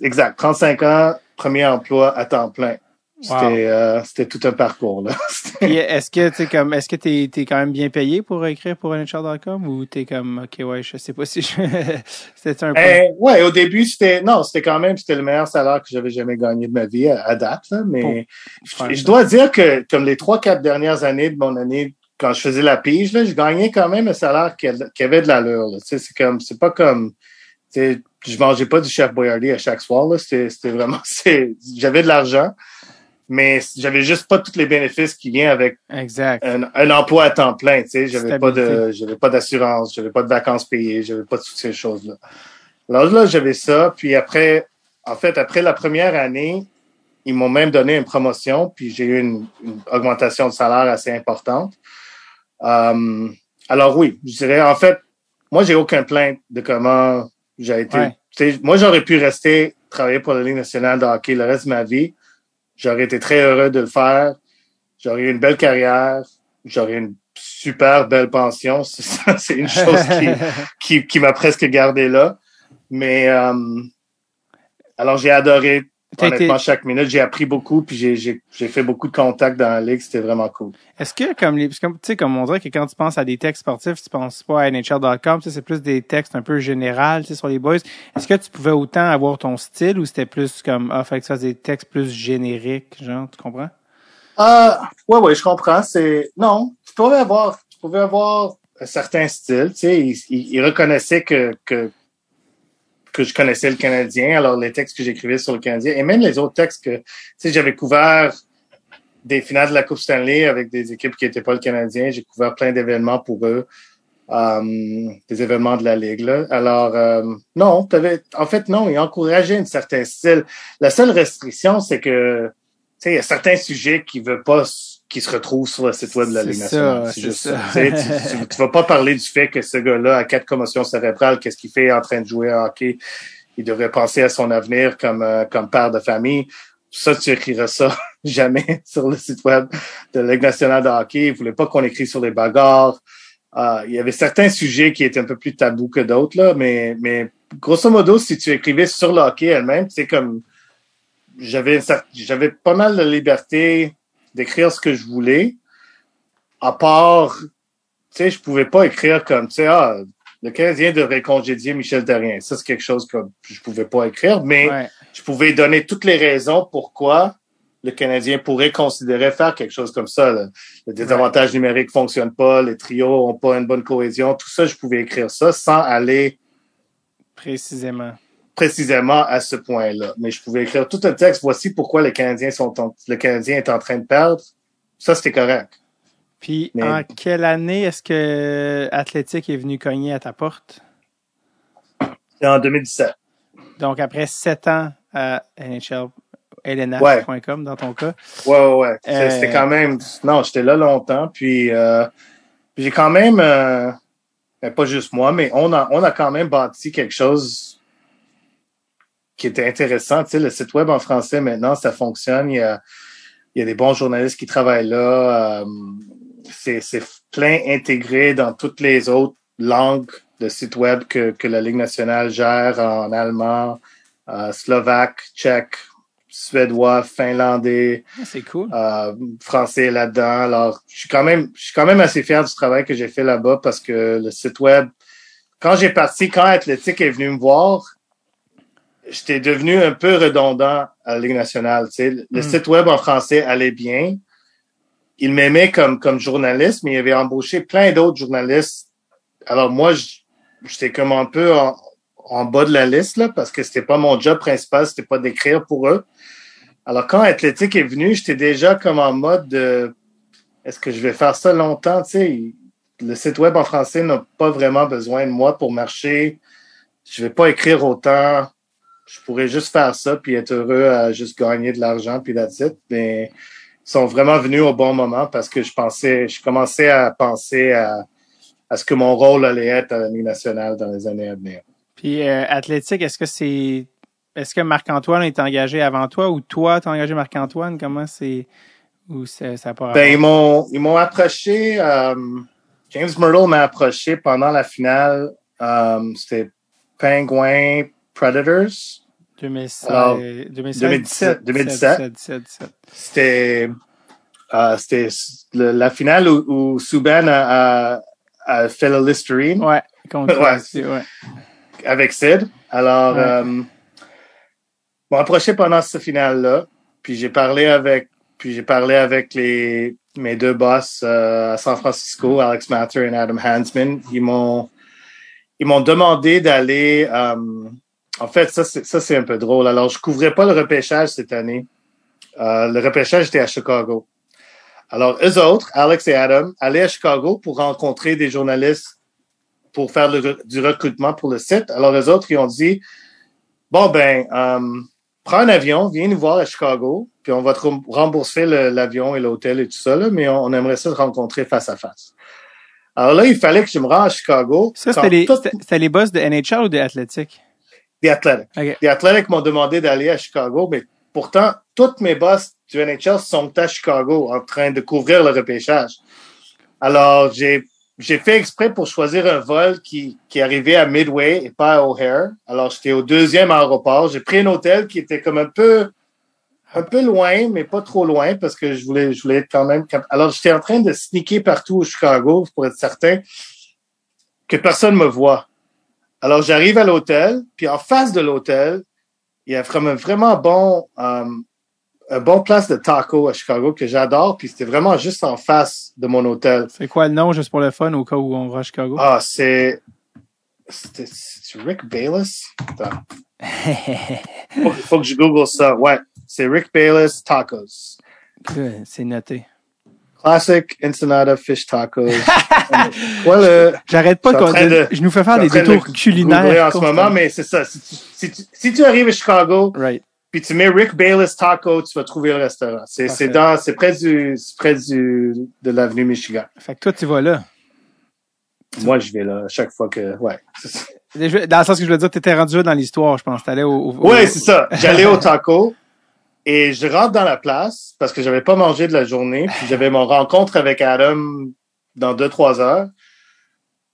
Exact. 35 ans, premier emploi à temps plein. C'était euh, c'était tout un parcours là. [laughs] est-ce que tu comme est-ce que t'es es quand même bien payé pour écrire pour NHL.com ou t'es comme ok ouais je sais pas si je [laughs] c'était un peu... Eh, ouais au début c'était non c'était quand même c'était le meilleur salaire que j'avais jamais gagné de ma vie à, date là, mais je, dois dire que comme les trois quatre dernières années de mon année quand je faisais la pige là je gagnais quand même un salaire qui, avait de l'allure tu c'est comme c'est pas comme tu je mangeais pas du chef Boyardee à chaque soir là. C'était vraiment [laughs] c'est j'avais de l'argent mais j'avais juste pas tous les bénéfices qui viennent avec Un, emploi à temps plein. Tu sais, j'avais pas de, j'avais pas d'assurance, j'avais pas de vacances payées, j'avais pas toutes ces choses-là. Alors là, j'avais ça. Puis après, en fait, après la première année, ils m'ont même donné une promotion, puis j'ai eu une, augmentation de salaire assez importante. Euh, alors oui, je dirais, en fait, moi, j'ai aucun plainte de comment j'ai été. Moi, j'aurais pu rester travailler pour la Ligue nationale de hockey le reste de ma vie J'aurais été très heureux de le faire. J'aurais eu une belle carrière. J'aurais une super belle pension. [laughs] C'est une chose qui, [laughs] qui, qui m'a presque gardé là. Mais euh, alors j'ai adoré honnêtement chaque minute. J'ai appris beaucoup puis j'ai fait beaucoup de contacts dans la ligue. C'était vraiment cool. Est-ce que comme les, comme tu sais comme on dirait que quand tu penses à des textes sportifs, tu penses pas à NHL.com, c'est plus des textes un peu général, sur les boys. Est-ce que tu pouvais autant avoir ton style ou c'était plus comme ah fait que ça des textes plus génériques, genre, tu comprends? Euh, ouais, ouais, je comprends. C'est non, tu pouvais avoir, tu pouvais avoir un certain style. Tu sais, il, il, reconnaissait que, que que je connaissais le Canadien, alors les textes que j'écrivais sur le Canadien, et même les autres textes que, tu sais, j'avais couvert des finales de la Coupe Stanley avec des équipes qui n'étaient pas le Canadien. J'ai couvert plein d'événements pour eux, euh, des événements de la Ligue. Là. Alors, euh, non, en fait, non, il encourageait un certain style. La seule restriction, c'est que, tu sais, il y a certains sujets qui veulent pas qui se retrouvent sur le site web de la Ligue nationale. C'est juste ça. tu, tu, vas pas parler du fait que ce gars-là a quatre commotions cérébrales, qu'est-ce qu'il fait en train de jouer au hockey? Il devrait penser à son avenir comme, euh, comme père de famille ça, tu écriras ça [laughs] jamais sur le site web de la Ligue nationale de hockey. Ils voulaient pas qu'on écrit sur les bagarres. Euh, il y avait certains sujets qui étaient un peu plus tabous que d'autres, là, mais, mais grosso modo, si tu écrivais sur le hockey elle-même, c'est comme j'avais j'avais pas mal de liberté d'écrire ce que je voulais. À part, tu sais, je pouvais pas écrire comme, tu sais, ah, le Canadien devrait congédier Michel Terrien. Ça, c'est quelque chose que je pouvais pas écrire, mais je pouvais donner toutes les raisons pourquoi le Canadien pourrait considérer faire quelque chose comme ça. Le désavantage numérique fonctionne pas, les trios ont pas une bonne cohésion. Tout ça, je pouvais écrire ça sans aller précisément précisément à ce point-là. Mais je pouvais écrire tout un texte. Voici pourquoi les Canadiens sont le Canadien est en train de perdre. Ça, c'était correct. Puis, en quelle année est-ce que Athletic est venu cogner à ta porte? En 2017. Donc, après sept ans à NHL, LNH.com dans ton cas. Ouais, ouais, ouais. C'était euh, quand même... Non, j'étais là longtemps, puis, euh, j'ai quand même... Euh, ben, pas juste moi, mais on a, on a quand même bâti quelque chose qui était intéressant. Tu sais, le site web en français, maintenant, ça fonctionne. Il y a, il y a des bons journalistes qui travaillent là. Euh, c'est, c'est plein intégré dans toutes les autres langues de sites web que, que la Ligue nationale gère en allemand, euh, slovaque, tchèque, suédois, finlandais. Ah, c'est cool. Euh, français là-dedans. Alors, je suis quand même, je suis quand même assez fier du travail que j'ai fait là-bas parce que le site web, quand j'ai parti, quand Athletic est venu me voir, j'étais devenu un peu redondant à la Ligue nationale. Le Mm. site web en français allait bien. Il m'aimait comme, comme journaliste, mais il avait embauché plein d'autres journalistes. Alors moi, j'étais comme un peu en, en bas de la liste là, parce que c'était pas mon job principal, c'était pas d'écrire pour eux. Alors quand Athletic est venu, j'étais déjà comme en mode de est-ce que je vais faire ça longtemps? Tu sais, le site web en français n'a pas vraiment besoin de moi pour marcher. Je vais pas écrire autant. Je pourrais juste faire ça puis être heureux à juste gagner de l'argent puis that's it. Mais ils sont vraiment venus au bon moment parce que je pensais, je commençais à penser à, à ce que mon rôle allait être à la Ligue nationale dans les années à venir. Puis euh, athlétique, est-ce que c'est est-ce que Marc-Antoine est engagé avant toi ou toi t'as engagé Marc-Antoine? Comment c'est ou ça pas Ben, ils m'ont, ils m'ont approché, euh, James Myrtle m'a approché pendant la finale, euh, c'était Penguin Predators. 2016, alors, 2016, 2017, 2017, 17, 17. C'était, euh, la finale où, où Subban a, a, a fait le Listerine Ouais, contre [laughs] Ouais. c'est- ouais. avec Sid. Alors, Ouais. euh, approché pendant cette finale-là, puis j'ai parlé avec, puis j'ai parlé avec les mes deux boss euh, à San Francisco, Alex Matter et Adam Hansman. Ils m'ont ils m'ont demandé d'aller. euh, en fait, ça c'est un peu drôle. Alors, je couvrais pas le repêchage cette année. Euh, le repêchage était à Chicago. Alors, eux autres, Alex et Adam, allaient à Chicago pour rencontrer des journalistes pour faire le du recrutement pour le site. Alors, les autres, ils ont dit, bon, ben, euh, prends un avion, viens nous voir à Chicago, puis on va te rem- rembourser l'avion et l'hôtel et tout ça, là, mais on, on aimerait ça te rencontrer face à face. Alors là, il fallait que je me rende à Chicago. Ça c'était les tout- les boss de NHL ou de Athletic? Des Athletics. OK. Les Athletics m'ont demandé d'aller à Chicago, mais pourtant, toutes mes boss du NHL sont à Chicago en train de couvrir le repêchage. Alors, j'ai, j'ai fait exprès pour choisir un vol qui, qui arrivait à Midway et pas à O'Hare. Alors, j'étais au deuxième aéroport. J'ai pris un hôtel qui était comme un peu, un peu loin, mais pas trop loin parce que je voulais, je voulais être quand même Alors, j'étais en train de sneaker partout au Chicago pour être certain que personne me voit. Alors, j'arrive à l'hôtel, puis en face de l'hôtel, il y a vraiment un vraiment bon, euh, un bon place de taco à Chicago que j'adore, puis c'était vraiment juste en face de mon hôtel. C'est quoi le nom juste pour le fun au cas où on va à Chicago? Ah, c'est, c'est Rick Bayless? Attends. [laughs] Faut, faut que je google ça. Ouais, c'est Rick Bayless Tacos. C'est noté. Classic Ensenada Fish Tacos. [laughs] Quoi le, J'arrête pas qu'on de- je nous fais faire des train de détours culinaires. en ce moment, mais c'est ça. Si tu, si, tu, si tu arrives à Chicago, Right. puis tu mets Rick Bayless Taco, tu vas trouver le restaurant. C'est, dans, c'est près du, c'est près du, de l'avenue Michigan. Fait que toi, tu vas là. Moi, je vais là à chaque fois que, ouais. Dans le sens que je veux dire, t'étais rendu là dans l'histoire, je pense. T'allais au, au- Ouais, au- c'est ça. J'allais au taco et je rentre dans la place parce que j'avais pas mangé de la journée. Puis j'avais mon rencontre avec Adam dans deux, trois heures.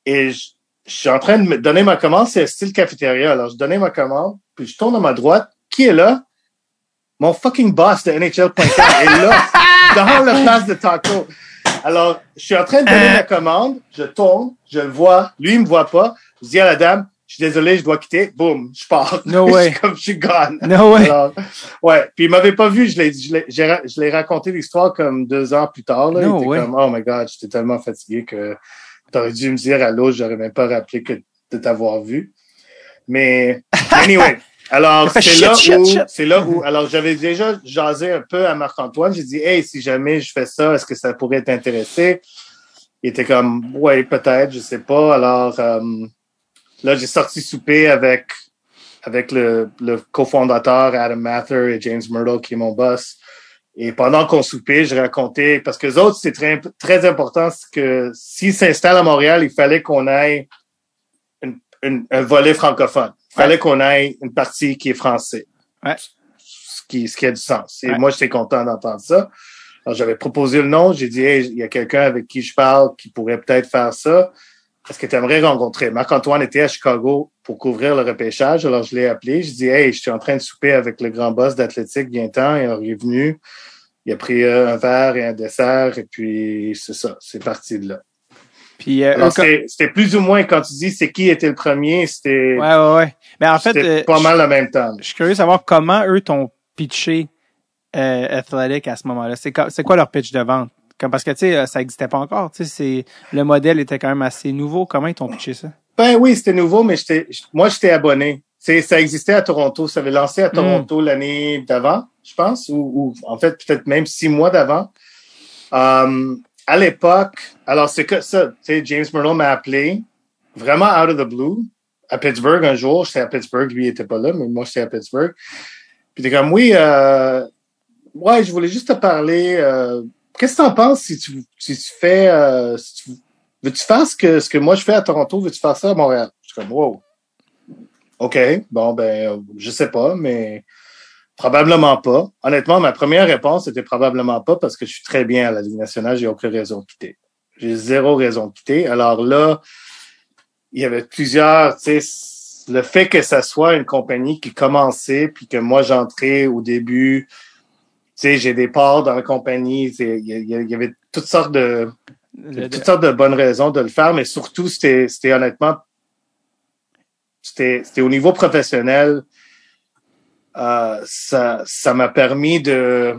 Et je, je suis en train de me donner ma commande. C'est style cafétéria. Alors, je donnais ma commande. Puis je tourne à ma droite. Qui est là? Mon fucking boss de NHL.com est là, [laughs] dans la place de taco. Alors, je suis en train de donner ma commande. Je tourne. Je le vois. Lui, il me voit pas. Je dis à la dame, je suis désolé, je dois quitter. Boum, je pars. No [laughs] way. comme, je suis gone. No way. Alors, ouais. Puis il m'avait pas vu. Je l'ai, je l'ai, raconté l'histoire comme deux ans plus tard. Là. No il était comme, oh my god, j'étais tellement fatigué que t'aurais dû me dire à l'autre, j'aurais même pas rappelé que de t'avoir vu. Mais, [laughs] anyway. Alors, c'est là où, c'est là où, alors j'avais déjà jasé un peu à Marc-Antoine. J'ai dit, hey, si jamais je fais ça, est-ce que ça pourrait t'intéresser? Il était comme, ouais, peut-être, je sais pas. Alors, euh, là, j'ai sorti souper avec, avec le, le cofondateur Adam Mather et James Myrtle, qui est mon boss. Et pendant qu'on soupait, je racontais, parce que les autres, c'est très, très important, c'est que s'ils s'installent à Montréal, il fallait qu'on aille un, un volet francophone. Fallait qu'on ait une partie qui est français. Ouais. Ce qui, ce qui a du sens. Et Ouais. moi, j'étais content d'entendre ça. Alors, j'avais proposé le nom. J'ai dit, hey, il y a quelqu'un avec qui je parle qui pourrait peut-être faire ça. Est-ce que tu aimerais rencontrer? Marc-Antoine était à Chicago pour couvrir le repêchage. Alors, je l'ai appelé. Je dis, hey, je suis en train de souper avec le grand boss d'athlétique bientôt. Et alors, il est venu. Il a pris euh, un verre et un dessert. Et puis, c'est ça. C'est parti de là. Puis, euh, Alors, c'était c'était plus ou moins, quand tu dis c'est qui était le premier, c'était ouais, ouais, ouais. Mais en fait, euh, pas mal en même temps. je suis curieux de savoir comment eux t'ont pitché euh, Athletic à ce moment-là. C'est quoi leur pitch de vente? Comme, parce que, tu sais, euh, ça existait pas encore. Tu sais, le modèle était quand même assez nouveau. Comment ils t'ont pitché ça? Ben oui, c'était nouveau, mais j'étais, moi, j'étais abonné. Ça existait à Toronto. Ça avait lancé à Hmm. Toronto l'année d'avant, je pense, ou, ou en fait, peut-être même six mois d'avant. Euh, à l'époque, alors c'est que ça, tu sais, James Merle m'a appelé, vraiment out of the blue, à Pittsburgh un jour. J'étais à Pittsburgh, lui, il était pas là, mais moi, j'étais à Pittsburgh. Puis t'es comme, oui, euh, ouais, je voulais juste te parler, euh, qu'est-ce que t'en penses si tu, fais, euh, tu, veux-tu faire ce que, moi je fais à Toronto, veux-tu faire ça à Montréal? Je suis comme, wow. OK, bon, ben, je sais pas, mais probablement pas. Honnêtement, ma première réponse était probablement pas parce que je suis très bien à la Ligue nationale, j'ai aucune raison de quitter. J'ai zéro raison de quitter. Alors là, il y avait plusieurs, tu sais, le fait que ça soit une compagnie qui commençait puis que moi j'entrais au début, sais, j'ai des parts dans la compagnie, il y, avait toutes sortes de, toutes sortes de bonnes raisons de le faire, mais surtout, c'était, honnêtement, c'était, au niveau professionnel, euh, ça, ça m'a permis de,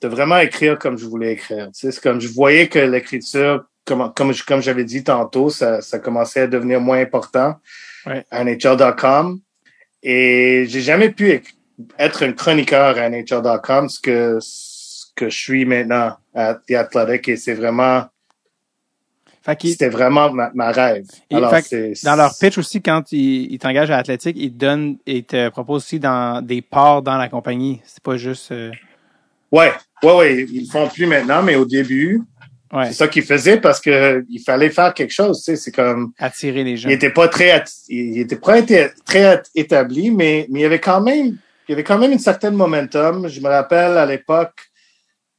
de vraiment écrire comme je voulais écrire. C'est comme je voyais que l'écriture, comme, comme, j'avais dit tantôt, ça, ça commençait à devenir moins important Ouais. à NHL.com. Et j'ai jamais pu éc- être un chroniqueur à NHL.com, ce que, ce que je suis maintenant à The Athletic. Et c'est vraiment, c'était vraiment ma, ma rêve. Et Alors, dans leur pitch aussi, quand ils, ils t'engagent à l'athlétique, ils te donnent, ils te proposent aussi dans des parts dans la compagnie. C'est pas juste, euh, Ouais, ouais, ouais, ils le font plus maintenant, mais au début, ouais, c'est ça qu'ils faisaient parce que il fallait faire quelque chose, tu sais, c'est comme, attirer les gens. il était pas très, il était pas très établi, mais, mais il y avait quand même, il y avait quand même une certaine momentum. Je me rappelle à l'époque,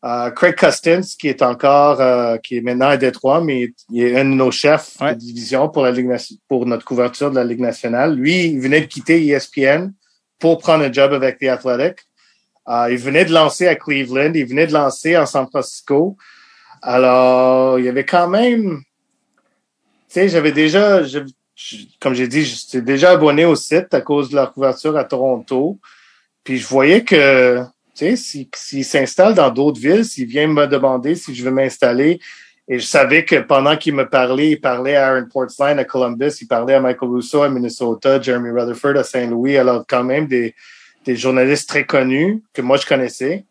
euh, Craig Custins, qui est encore, euh, qui est maintenant à Détroit, mais il est un de nos chefs Ouais. de division pour la Ligue pour notre couverture de la Ligue nationale. Lui, il venait de quitter ESPN pour prendre un job avec The Athletic. Euh, il venait de lancer à Cleveland, il venait de lancer en San Francisco. Alors, il y avait quand même, tu sais, j'avais déjà, je- je- comme j'ai dit, j'étais déjà abonné au site à cause de leur couverture à Toronto. Puis je voyais que, tu sais, s'il s'il s'installe dans d'autres villes, s'il vient me demander si je veux m'installer, et je savais que pendant qu'il me parlait, il parlait à Aaron Portsline à Columbus, il parlait à Michael Russo à Minnesota, Jeremy Rutherford à Saint-Louis, alors quand même des, des journalistes très connus que moi je connaissais.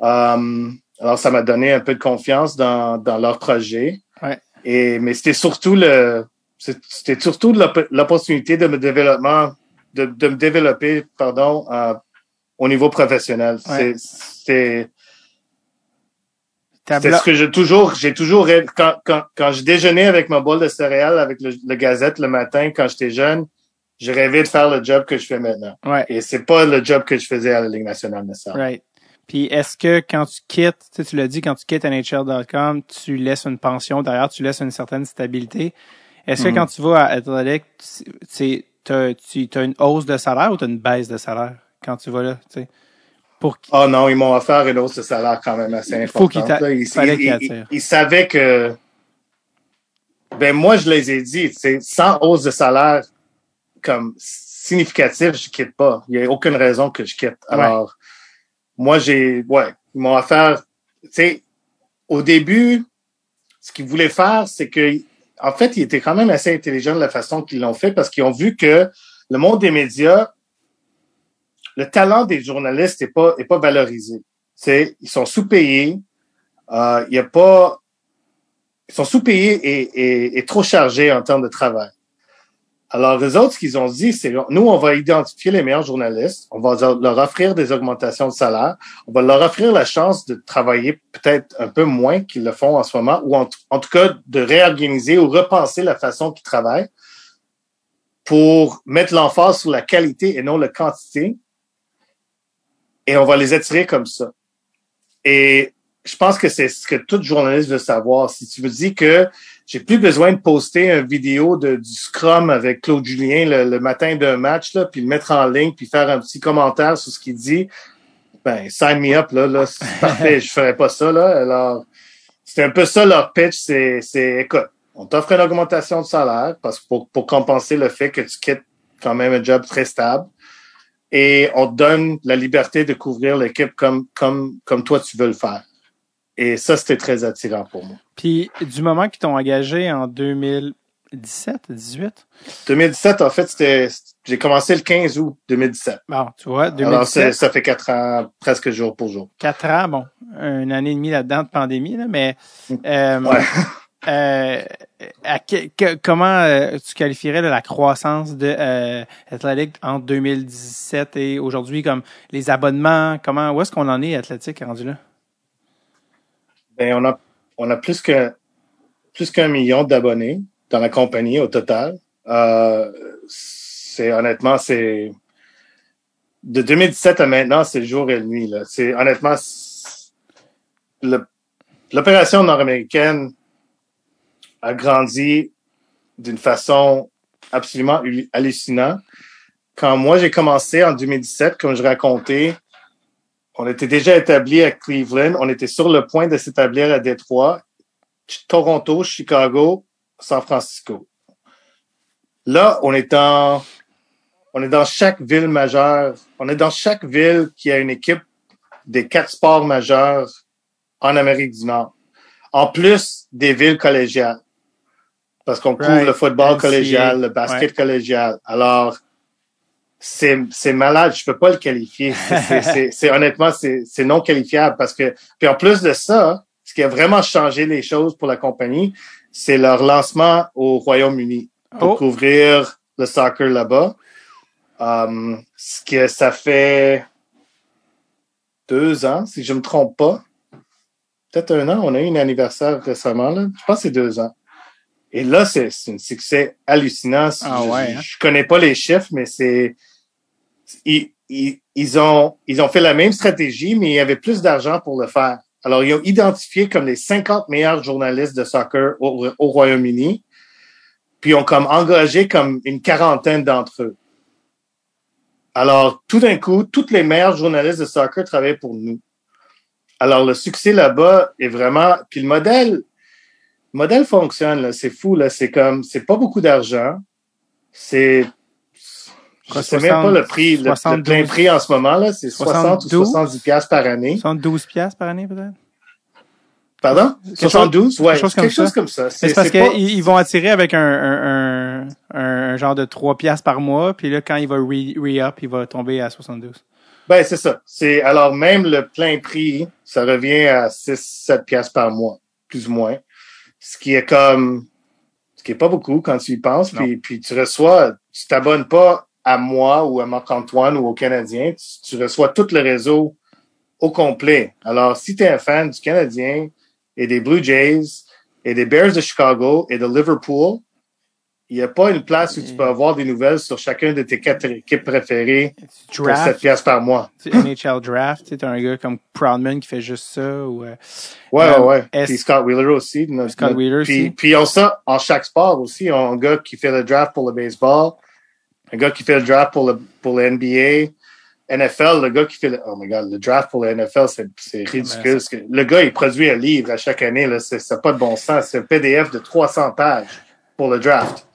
Um, alors ça m'a donné un peu de confiance dans, dans leur projet. Ouais. Et mais c'était surtout le c'était surtout l'opportunité de me développement de, de me développer pardon euh, au niveau professionnel. Ouais. C'est c'est ce que j'ai toujours, j'ai toujours rêvé. Quand, quand, quand je déjeunais avec ma bolle de céréales avec le, le Gazette le matin quand j'étais jeune, je rêvais de faire le job que je fais maintenant. Ouais, Et c'est pas le job que je faisais à la Ligue nationale nécessairement. right. Puis est-ce que quand tu quittes, tu sais, tu l'as dit, quand tu quittes NHL.com, tu laisses une pension derrière, tu laisses une certaine stabilité. Est-ce que Mhm. quand tu vas à Athletic, tu tu as une hausse de salaire ou tu as une baisse de salaire? Quand tu vas là, tu sais? Pour Oh non, ils m'ont offert une hausse de salaire quand même assez Il importante. faut qu'il t'a- là. Ils, fallait savaient que ben moi je les ai dit, c'est sans hausse de salaire comme significatif, je quitte pas. Il y a aucune raison que je quitte. Alors moi j'ai ouais, ils m'ont offert tu sais au début ce qu'ils voulaient faire c'est que en fait, ils étaient quand même assez intelligents de la façon qu'ils l'ont fait parce qu'ils ont vu que le monde des médias le talent des journalistes n'est pas valorisé. Ils sont sous-payés. Euh, y a pas ils sont sous-payés et, trop chargés en termes de travail. Alors, les autres, ce qu'ils ont dit, c'est nous, on va identifier les meilleurs journalistes, on va leur offrir des augmentations de salaire, on va leur offrir la chance de travailler peut-être un peu moins qu'ils le font en ce moment, ou en, en tout cas de réorganiser ou repenser la façon qu'ils travaillent. pour mettre l'emphase sur la qualité et non la quantité. Et on va les attirer comme ça. Et je pense que c'est ce que tout journaliste veut savoir. Si tu veux dire que j'ai plus besoin de poster une vidéo de, du Scrum avec Claude Julien le, matin d'un match, là, puis le mettre en ligne, puis faire un petit commentaire sur ce qu'il dit, ben, sign me up, là, là c'est [laughs] parfait, je ferais pas ça, là. Alors, c'est un peu ça leur pitch, c'est, c'est, écoute, on t'offre une augmentation de salaire parce pour, pour compenser le fait que tu quittes quand même un job très stable et on te donne la liberté de couvrir l'équipe comme, comme, comme toi tu veux le faire. Et ça, c'était très attirant pour moi. Puis, du moment qu'ils t'ont engagé en 2017, 18? 2017, en fait, c'était, j'ai commencé le 15 août 2017. Bon, tu vois, 2017. Alors, ça fait quatre ans, presque jour pour jour. Quatre ans, bon, une année et demie là-dedans de pandémie, là, mais, euh, ouais. [laughs] Euh, comment euh, tu qualifierais la croissance de euh, Athletic entre 2017 et aujourd'hui, comme les abonnements, comment, où est-ce qu'on en est Athletic rendu là? Ben, on a, on a plus que, plus qu'un million d'abonnés dans la compagnie au total. Euh, c'est, honnêtement, c'est, de 2017 à maintenant, c'est jour et nuit, là. C'est, honnêtement, l'opération nord-américaine, a grandi d'une façon absolument hallucinante. Quand moi j'ai commencé en 2017, comme je racontais, on était déjà établi à Cleveland, on était sur le point de s'établir à Détroit, Toronto, Chicago, San Francisco. Là, on est en, on est dans chaque ville majeure, on est dans chaque ville qui a une équipe des quatre sports majeurs en Amérique du Nord. En plus des villes collégiales parce qu'on couvre le football collégial, le basket collégial. Alors, c'est, malade, je peux pas le qualifier. [laughs] C'est, honnêtement, c'est, c'est non qualifiable parce que, puis en plus de ça, ce qui a vraiment changé les choses pour la compagnie, c'est leur lancement au Royaume-Uni pour oh. couvrir le soccer là-bas. Um, ce que ça fait deux ans, si je me trompe pas. Peut-être un an, on a eu un anniversaire récemment, là. Je pense que c'est deux ans. Et là, c'est un succès hallucinant. Ah ouais, hein? je, connais pas les chiffres, mais c'est ils, ils, ont ils ont fait la même stratégie, mais il y avait plus d'argent pour le faire. Alors, ils ont identifié comme les 50 meilleurs journalistes de soccer au, Royaume-Uni, puis ils ont comme engagé comme une quarantaine d'entre eux. Alors, tout d'un coup, tous les meilleurs journalistes de soccer travaillent pour nous. Alors, le succès là-bas est vraiment... Puis le modèle, le modèle fonctionne. C'est fou, là. C'est comme, c'est pas beaucoup d'argent. C'est, je sais même pas le prix, le, plein prix en ce moment, là. C'est 60 ou 70 piastres par année. 72 piastres par année, peut-être? Pardon? 72? ouais. Quelque chose comme ça. C'est parce qu'ils vont attirer avec un, un, un, genre de 3 piastres par mois, puis là, quand il va re-up, il va tomber à 72. Ben, c'est ça. C'est, alors, même le plein prix, ça revient à 6, 7 piastres par mois, plus ou moins ce qui est comme ce qui est pas beaucoup quand tu y penses puis, puis tu reçois tu t'abonnes pas à moi ou à Marc-Antoine ou au Canadien tu, reçois tout le réseau au complet. Alors si tu es un fan du Canadien et des Blue Jays et des Bears de Chicago et de Liverpool il n'y a pas une place où tu peux avoir des nouvelles sur chacun de tes quatre équipes préférées pour 7 piastres par mois. NHL Draft, tu un gars comme Proudman qui fait juste ça. Ou, euh, ouais, ouais, ouais. Euh, puis Scott Wheeler aussi. Scott Wheeler puis, aussi. Puis on ça en chaque sport aussi. On a un gars qui fait le draft pour le baseball, un gars qui fait le draft pour le, pour le NBA. NFL, le gars qui fait le, oh my god, le draft pour le NFL, c'est ridicule. Le gars, il produit un livre à chaque année, là. C'est pas de bon sens. C'est un PDF de 300 pages pour le draft.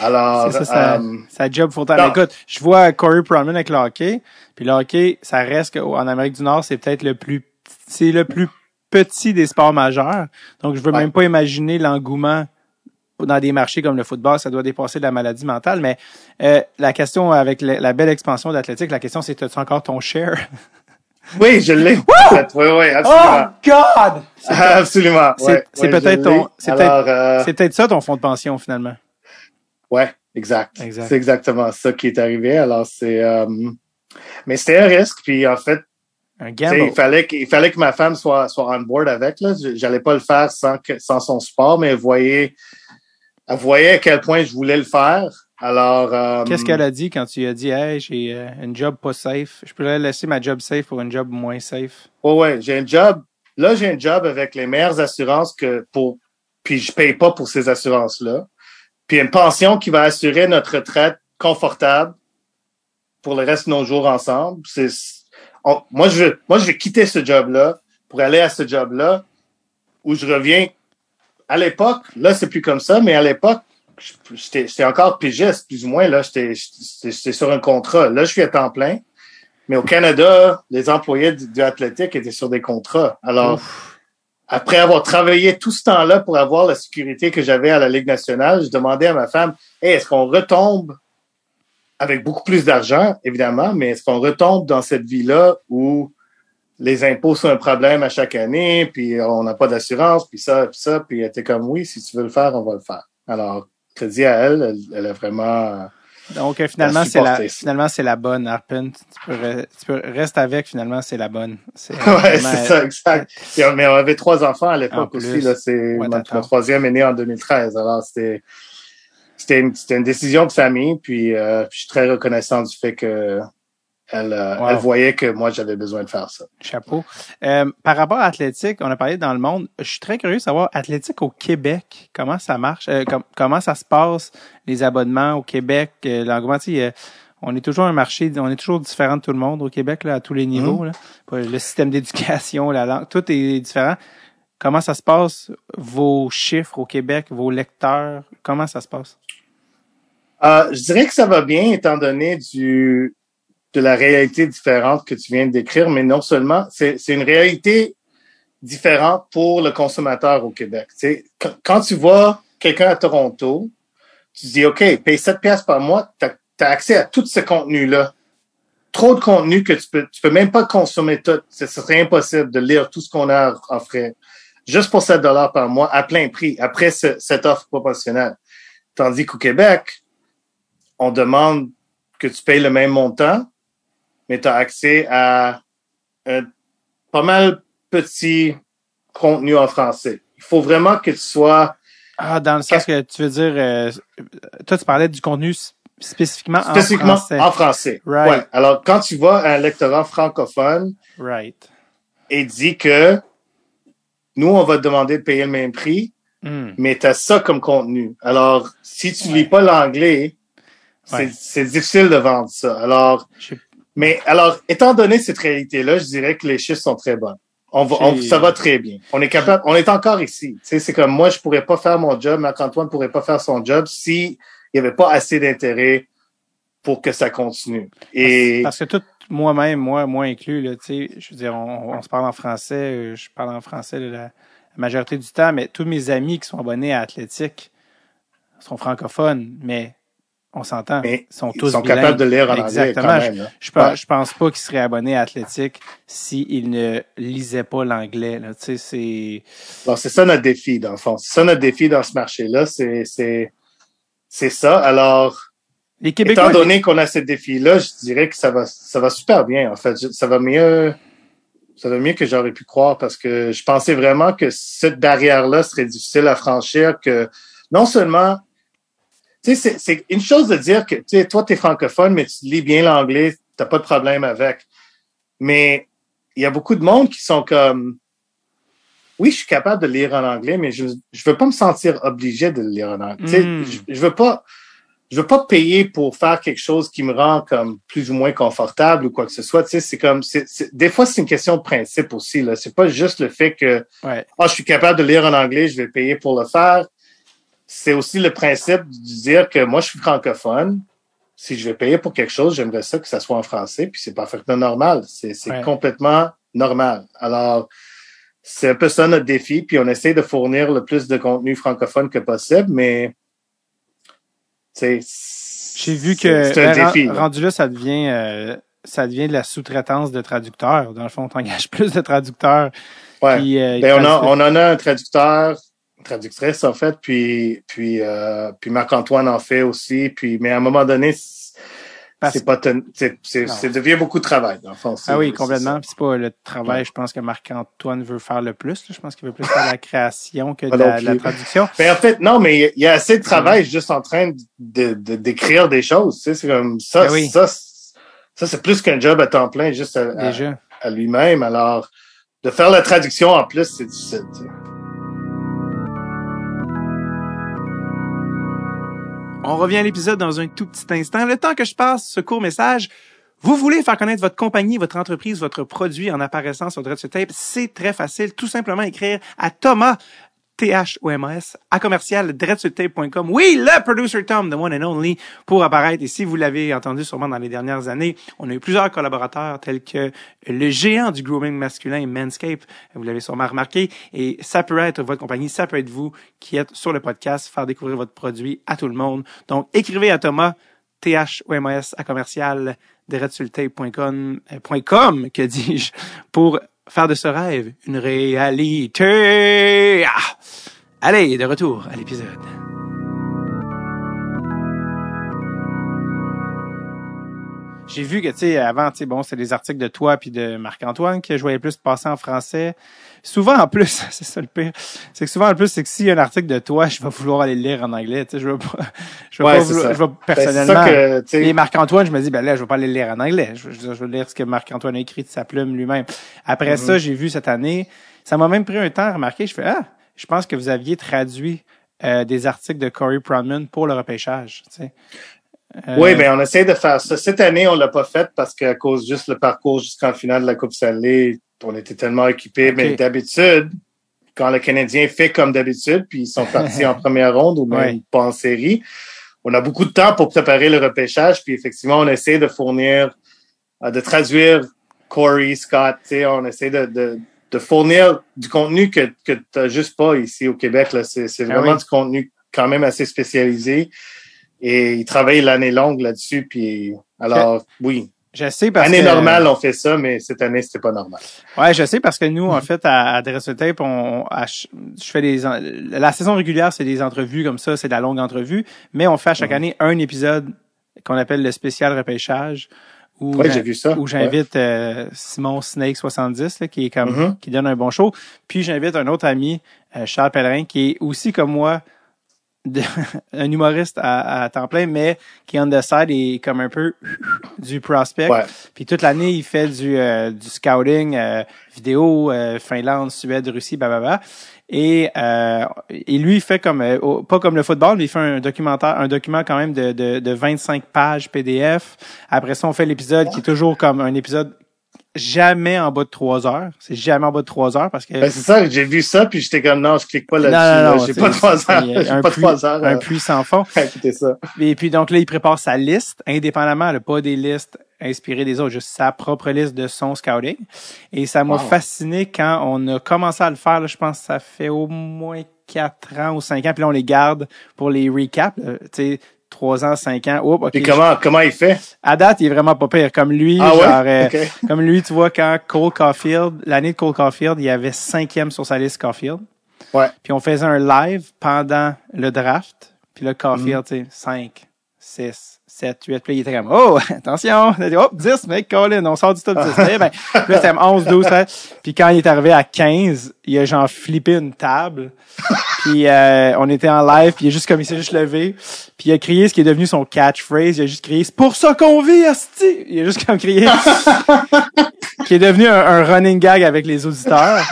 Alors, ça, ça, euh, ça job full time. Écoute, je vois Corey Proman avec le hockey, puis le hockey, ça reste qu'en Amérique du Nord, c'est peut-être le plus, c'est le plus petit des sports majeurs. Donc, je veux même pas imaginer l'engouement dans des marchés comme le football, ça doit dépasser de la maladie mentale. Mais euh, la question avec la, belle expansion d'athlétique, la question c'est as-tu encore ton share? [laughs] Oui, je l'ai. oui, oui, absolument. Oh God! [laughs] Absolument. C'est peut-être ton, c'est peut-être, euh, c'est peut-être ça ton fonds de pension finalement. Ouais, exact. C'est exactement ça qui est arrivé. Alors, c'est... Euh, mais c'était un risque, puis en fait, un. Il fallait, que, fallait que ma femme soit, soit on board avec. Là. J'allais pas le faire sans, que, sans son support, mais elle voyait, elle voyait à quel point je voulais le faire. Alors, euh, Qu'est-ce qu'elle a dit quand tu lui as dit, hey, j'ai euh, une job pas safe? Je pourrais laisser ma job safe pour une job moins safe. Ouais, ouais, j'ai un job. Là, j'ai un job avec les meilleures assurances que pour. Puis je paye pas pour ces assurances-là. Puis une pension qui va assurer notre retraite confortable pour le reste de nos jours ensemble. C'est, on- moi, je veux, moi, je vais quitter ce job-là pour aller à ce job-là où je reviens. À l'époque, là, c'est plus comme ça, mais à l'époque, j'étais encore pigiste, plus ou moins. Là, j'étais sur un contrat. Là, je suis à temps plein. Mais au Canada, les employés du, du athlétique étaient sur des contrats. Alors. Après avoir travaillé tout ce temps-là pour avoir la sécurité que j'avais à la Ligue nationale, je demandais à ma femme, hey, est-ce qu'on retombe avec beaucoup plus d'argent, évidemment, mais est-ce qu'on retombe dans cette vie-là où les impôts sont un problème à chaque année, puis on n'a pas d'assurance, puis ça, puis ça, puis elle était comme, oui, si tu veux le faire, on va le faire. Alors, crédit à elle, elle, elle a vraiment... Donc, euh, finalement, c'est la, finalement, c'est la bonne, Harpen. Tu peux, re- tu peux rester avec, finalement, c'est la bonne. C'est Ouais, c'est ça, exact. On- mais on avait trois enfants à l'époque aussi. Là, c'est Ouais, mon, troisième est né en 2013. Alors c'était c'était une, c'était une décision de famille. Puis, euh, puis je suis très reconnaissant du fait que elle, euh, Wow. elle voyait que moi j'avais besoin de faire ça. Chapeau. Euh, par rapport à athlétique, on a parlé dans le monde. Je suis très curieux de savoir athlétique au Québec, comment ça marche, euh, com- comment ça se passe, les abonnements au Québec, euh, l'engouement. tu sais, euh, on est toujours un marché, on est toujours différent de tout le monde au Québec là, à tous les niveaux. là. Le système d'éducation, la langue, tout est différent. Comment ça se passe, vos chiffres au Québec, vos lecteurs, comment ça se passe? Euh, je dirais que ça va bien étant donné du de la réalité différente que tu viens de décrire, mais non seulement, c'est une réalité différente pour le consommateur au Québec. Tu sais, quand, tu vois quelqu'un à Toronto, tu dis, OK, paye 7 piastres par mois, tu as, accès à tout ce contenu-là. Trop de contenu que tu peux, tu peux même pas consommer tout. Ce serait impossible de lire tout ce qu'on a en frais. Juste pour 7 dollars par mois, à plein prix, après ce- cette offre proportionnelle. Tandis qu'au Québec, on demande que tu payes le même montant, mais tu as accès à un pas mal petit contenu en français. Il faut vraiment que tu sois Ah, dans le sens que tu veux dire, euh, toi tu parlais du contenu spécifiquement, spécifiquement en français. en français. Right. Ouais. Alors, quand tu vas à un lectorat francophone Right. et dit que nous, on va te demander de payer le même prix, Hmm. mais tu as ça comme contenu. Alors, si tu Ouais. lis pas l'anglais, c'est Ouais. difficile de vendre ça. Alors, mais alors, étant donné cette réalité-là, je dirais que les chiffres sont très bons. On va, on- ça va très bien. On est capable, on est encore ici. Tu sais, c'est comme moi, je pourrais pas faire mon job, Marc-Antoine pourrait pas faire son job si il y avait pas assez d'intérêt pour que ça continue. Et Parce que tout, moi-même, moi, moi inclus, là, tu sais, je veux dire, on, on se parle en français, euh, je parle en français la majorité du temps, mais tous mes amis qui sont abonnés à Athlétique sont francophones, mais on s'entend, Mais ils sont ils tous sont bilingues. capables de lire en Exactement. anglais là. Je Ouais. je pense pas qu'ils seraient abonnés à Athlétique s'ils ne lisaient pas l'anglais. là. Tu sais, c'est Bon, c'est ça notre défi, dans le fond. C'est ça notre défi dans ce marché-là. C'est, c'est, c'est ça. Alors, les Québécois. étant donné qu'on a ce défi-là, je dirais que ça va, ça va super bien, en fait. Ça va mieux, ça va mieux que j'aurais pu croire parce que je pensais vraiment que cette barrière-là serait difficile à franchir, que non seulement, c'est, c'est une chose de dire que, tu sais, toi, t'es francophone, mais tu lis bien l'anglais, t'as pas de problème avec. Mais il y a beaucoup de monde qui sont comme, oui, je suis capable de lire en anglais, mais je, je veux pas me sentir obligé de le lire en anglais. Tu sais, Mm. je, je veux pas, je veux pas payer pour faire quelque chose qui me rend comme plus ou moins confortable ou quoi que ce soit. Tu sais, c'est comme, c'est, c'est- des fois, c'est une question de principe aussi, là. C'est pas juste le fait que, Ouais. ah, je suis capable de lire en anglais, je vais payer pour le faire. C'est aussi le principe de dire que moi, je suis francophone. Si je vais payer pour quelque chose, j'aimerais ça que ça soit en français, puis c'est parfaitement normal. C'est, Ouais. complètement normal. Alors, c'est un peu ça notre défi, puis on essaie de fournir le plus de contenu francophone que possible, mais c'est J'ai vu que c'est un ben, défi. rendu là, ça devient euh, ça devient de la sous-traitance de traducteurs. Dans le fond, on engage [laughs] plus de traducteurs. Ouais. qui, euh, Ben, on, a, on en a un traducteur, traductrice en fait, puis puis euh, puis Marc-Antoine en fait aussi. Puis mais à un moment donné, c'est pas ten- c'est devient beaucoup de travail dans le fond. Ah oui, complètement. C'est pas le travail, je pense que Marc-Antoine veut faire le plus. Je pense qu'il veut plus faire la création que de la, traduction. Mais [laughs] en fait, non, mais il y a- assez de travail juste en train de de- d'écrire des choses. C'est comme ça. Ben oui. Ça, c'est- ça c'est plus qu'un job à temps plein juste à, à- Déjà. à lui-même. Alors, de faire la traduction en plus, c'est difficile. On revient à l'épisode dans un tout petit instant. Le temps que je passe ce court message, vous voulez faire connaître votre compagnie, votre entreprise, votre produit en apparaissant sur Dreadful Tape, c'est très facile. Tout simplement écrire à Thomas, T-H-O-M-A-S, à commercial, dreadsultape.com. Oui, le producer Tom, the one and only, pour apparaître. Et si vous l'avez entendu sûrement dans les dernières années, on a eu plusieurs collaborateurs tels que le géant du grooming masculin, Manscape. Vous l'avez sûrement remarqué. Et ça peut être votre compagnie, ça peut être vous qui êtes sur le podcast, faire découvrir votre produit à tout le monde. Donc, écrivez à Thomas, T-H-O-M-A-S, à commercial, dreadsultape.com, euh, que dis-je, pour faire de ce rêve une réalité. Ah! Allez, de retour à l'épisode. J'ai vu que, tu sais, avant, tu sais, bon, c'est des articles de toi puis de Marc-Antoine que je voyais plus passer en français. Souvent, en plus, [laughs] c'est ça le pire, c'est que souvent, en plus, c'est que s'il y a un article de toi, je vais vouloir aller le lire en anglais, tu sais, je veux pas, [laughs] je veux Ouais, pas vouloir- je vais Ben, personnellement. que, Et Marc-Antoine, je me dis, ben là, je vais pas aller le lire en anglais. Je, je, je vais lire ce que Marc-Antoine a écrit de sa plume lui-même. Après Mm-hmm. ça, j'ai vu cette année, ça m'a même pris un temps à remarquer. Je fais, ah, je pense que vous aviez traduit euh, des articles de Corey Pronman pour le repêchage. Tu sais. Euh, Oui, ben on essaie de faire ça. Cette année, on l'a pas fait parce qu'à cause juste le parcours jusqu'en finale de la Coupe Stanley, on était tellement occupés. Ok. Mais d'habitude, quand le Canadien fait comme d'habitude, puis ils sont partis en [laughs] première ronde ou même Ouais. pas en série, on a beaucoup de temps pour préparer le repêchage. Puis effectivement, on essaie de fournir, euh, de traduire Corey, Scott. tu sais, On essaie de, de, de fournir du contenu que, que tu n'as juste pas ici au Québec. C'est Ah vraiment oui. du contenu quand même assez spécialisé. Et ils travaillent l'année longue là-dessus. Puis alors, oui, je sais parce année que, normale, on fait ça, mais cette année, c'était pas normal. Ouais, je sais parce que nous, en fait, à, à Dress Tape, on, à je fais des, la saison régulière, c'est des entrevues comme ça, c'est de la longue entrevue, mais on fait à chaque Mhm. année un épisode qu'on appelle le spécial repêchage. Où Ouais, j'invite euh, Simon Snake 70, là, qui est comme, Mhm. qui donne un bon show. Puis j'invite un autre ami, euh, Charles Pellerin, qui est aussi comme moi, de- [laughs] un humoriste à, à temps plein, mais qui on the side est comme un peu [clears throat] du prospect. Ouais. Puis toute l'année, il fait du, euh, du scouting euh, vidéo, euh, Finlande, Suède, Russie, blablabla. Et, euh, et lui, il fait comme, euh, pas comme le football, mais il fait un documentaire, un document quand même de, de, de 25 pages PDF. Après ça, on fait l'épisode qui est toujours comme un épisode jamais en bas de trois heures. C'est jamais en bas de trois heures parce que Ben, c'est ça, j'ai vu ça, puis j'étais comme, non, je clique pas là-dessus. non, là. J'ai pas trois c'est- heures. [laughs] J'ai un pas puits- trois heures un à- puits sans fond. [laughs] à écouter ça. Et puis donc là, il prépare sa liste indépendamment, là, pas des listes inspirées des autres, juste sa propre liste de son scouting. Et ça m'a Wow. fasciné quand on a commencé à le faire. Là, je pense que ça fait au moins quatre ans ou cinq ans. Puis là, on les garde pour les recaps. Tu sais, trois ans, cinq ans. Oups. Puis comment, comment il fait? À date, il est vraiment pas pire. Comme lui, Ah genre, ouais? euh, [laughs] comme lui, tu vois, quand Cole Caulfield, l'année de Cole Caulfield, il y avait cinquième sur sa liste Caulfield. Ouais. Puis on faisait un live pendant le draft. Puis là, Mm. Caulfield, tu sais, 5, 6, 7, 8. Puis il était comme, oh, [laughs] attention. Il a dit, oh, 10, mec, Colin, on sort du top 10. Eh ben, [laughs] là, c'était 11, 12, 13. Puis quand il est arrivé à 15, il a genre flippé une table. [laughs] Puis euh, on était en live, puis il a juste comme, il s'est juste levé. Puis il a crié ce qui est devenu son catchphrase. Il a juste crié, c'est pour ça qu'on vit, asti! Il a juste comme crié. qui est devenu un, un running gag avec les auditeurs.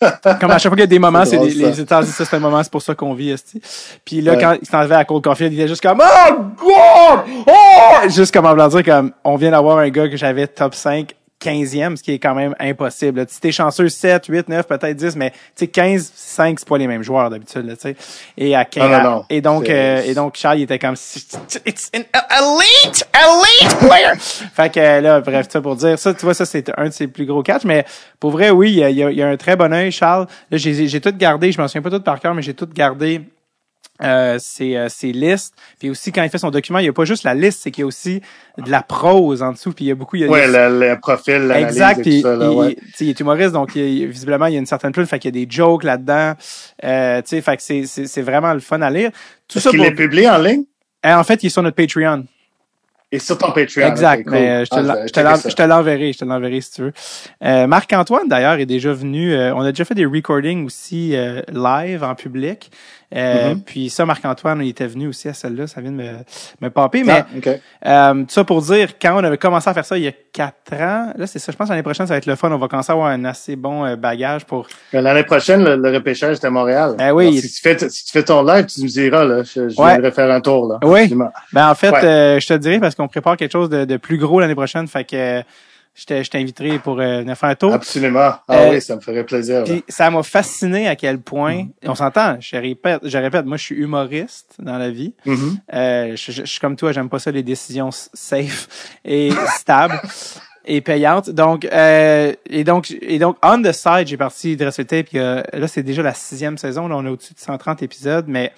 [laughs] Comme à chaque fois qu'il y a des moments, C'est des, les états ça, c'est un moment, c'est pour ça qu'on vit, esti. Puis là, Ouais. quand il s'en à Cold Coffee, il était juste comme, oh, God! Oh! Juste comme en voulant dire comme, on vient d'avoir un gars que j'avais top 5, 15e, ce qui est quand même impossible. là. Si t'es chanceux, 7, 8, 9, peut-être 10, mais tu sais, 15, 5, c'est pas les mêmes joueurs d'habitude. Et à 15, Non, non, non. et donc, euh, et donc, Charles, il était comme, it's an elite, elite player! [laughs] fait que là, bref, ça pour dire, ça, tu vois, ça, c'est un de ses plus gros catchs, mais pour vrai, oui, il y a, il y a- un très bon œil, Charles. Là, j'ai, j'ai tout gardé, je m'en souviens pas tout par cœur, mais j'ai tout gardé euh, ses, euh, ses listes. Puis aussi, quand il fait son document, il n'y a pas juste la liste, c'est qu'il y a aussi de la prose en dessous. Puis il y a beaucoup... Il y a Ouais, des- le, le profil, Exact. et Puis tout ça, là, il, ouais. il- tu sais, il est humoriste, donc il- visiblement, il y a une certaine plume. Fait qu'il y a des jokes là-dedans. Euh, tu sais, fait que c'est, c'est, c'est vraiment le fun à lire. Tout Est-ce ça qu'il pour... est publié en ligne? Euh, En fait, il est sur notre Patreon. Et sur ton Patreon. Exact, cool. mais euh, je te Ah, te je te l'enverrai, je te l'enverrai si tu veux. Euh, Marc-Antoine, d'ailleurs, est déjà venu. euh, on a déjà fait des recordings aussi euh, live en public. Euh, Mhm. Puis ça, Marc-Antoine, il était venu aussi à celle-là. Ça vient de me, me. Mais Ah, euh, tout ça pour dire, quand on avait commencé à faire ça il y a quatre ans, là, c'est ça. Je pense que l'année prochaine, ça va être le fun. On va commencer à avoir un assez bon euh, bagage pour... Mais L'année prochaine, le, le repêchage est à Montréal. Eh oui. Alors, si, tu fais, si tu fais ton live, tu me diras, là. Je, je Ouais. viendrai faire un tour, là. Oui. Absolument. Ben, en fait, Ouais. euh, je te le dirai parce qu'on prépare quelque chose de, de plus gros l'année prochaine. Fait que je te- je t'inviterai pour euh, venir faire un tour. Absolument. Ah Euh, oui, ça me ferait plaisir. ça m'a fasciné à quel point, Mm. on s'entend, je répète, je répète, moi je suis humoriste dans la vie. Mhm. Euh, je, je- je suis comme toi, j'aime pas ça les décisions safe [laughs] et stables et payantes. Donc euh, et donc et donc on the side, j'ai parti de Tape. Puis euh, là c'est déjà la sixième saison, là on est au-dessus de 130 épisodes, mais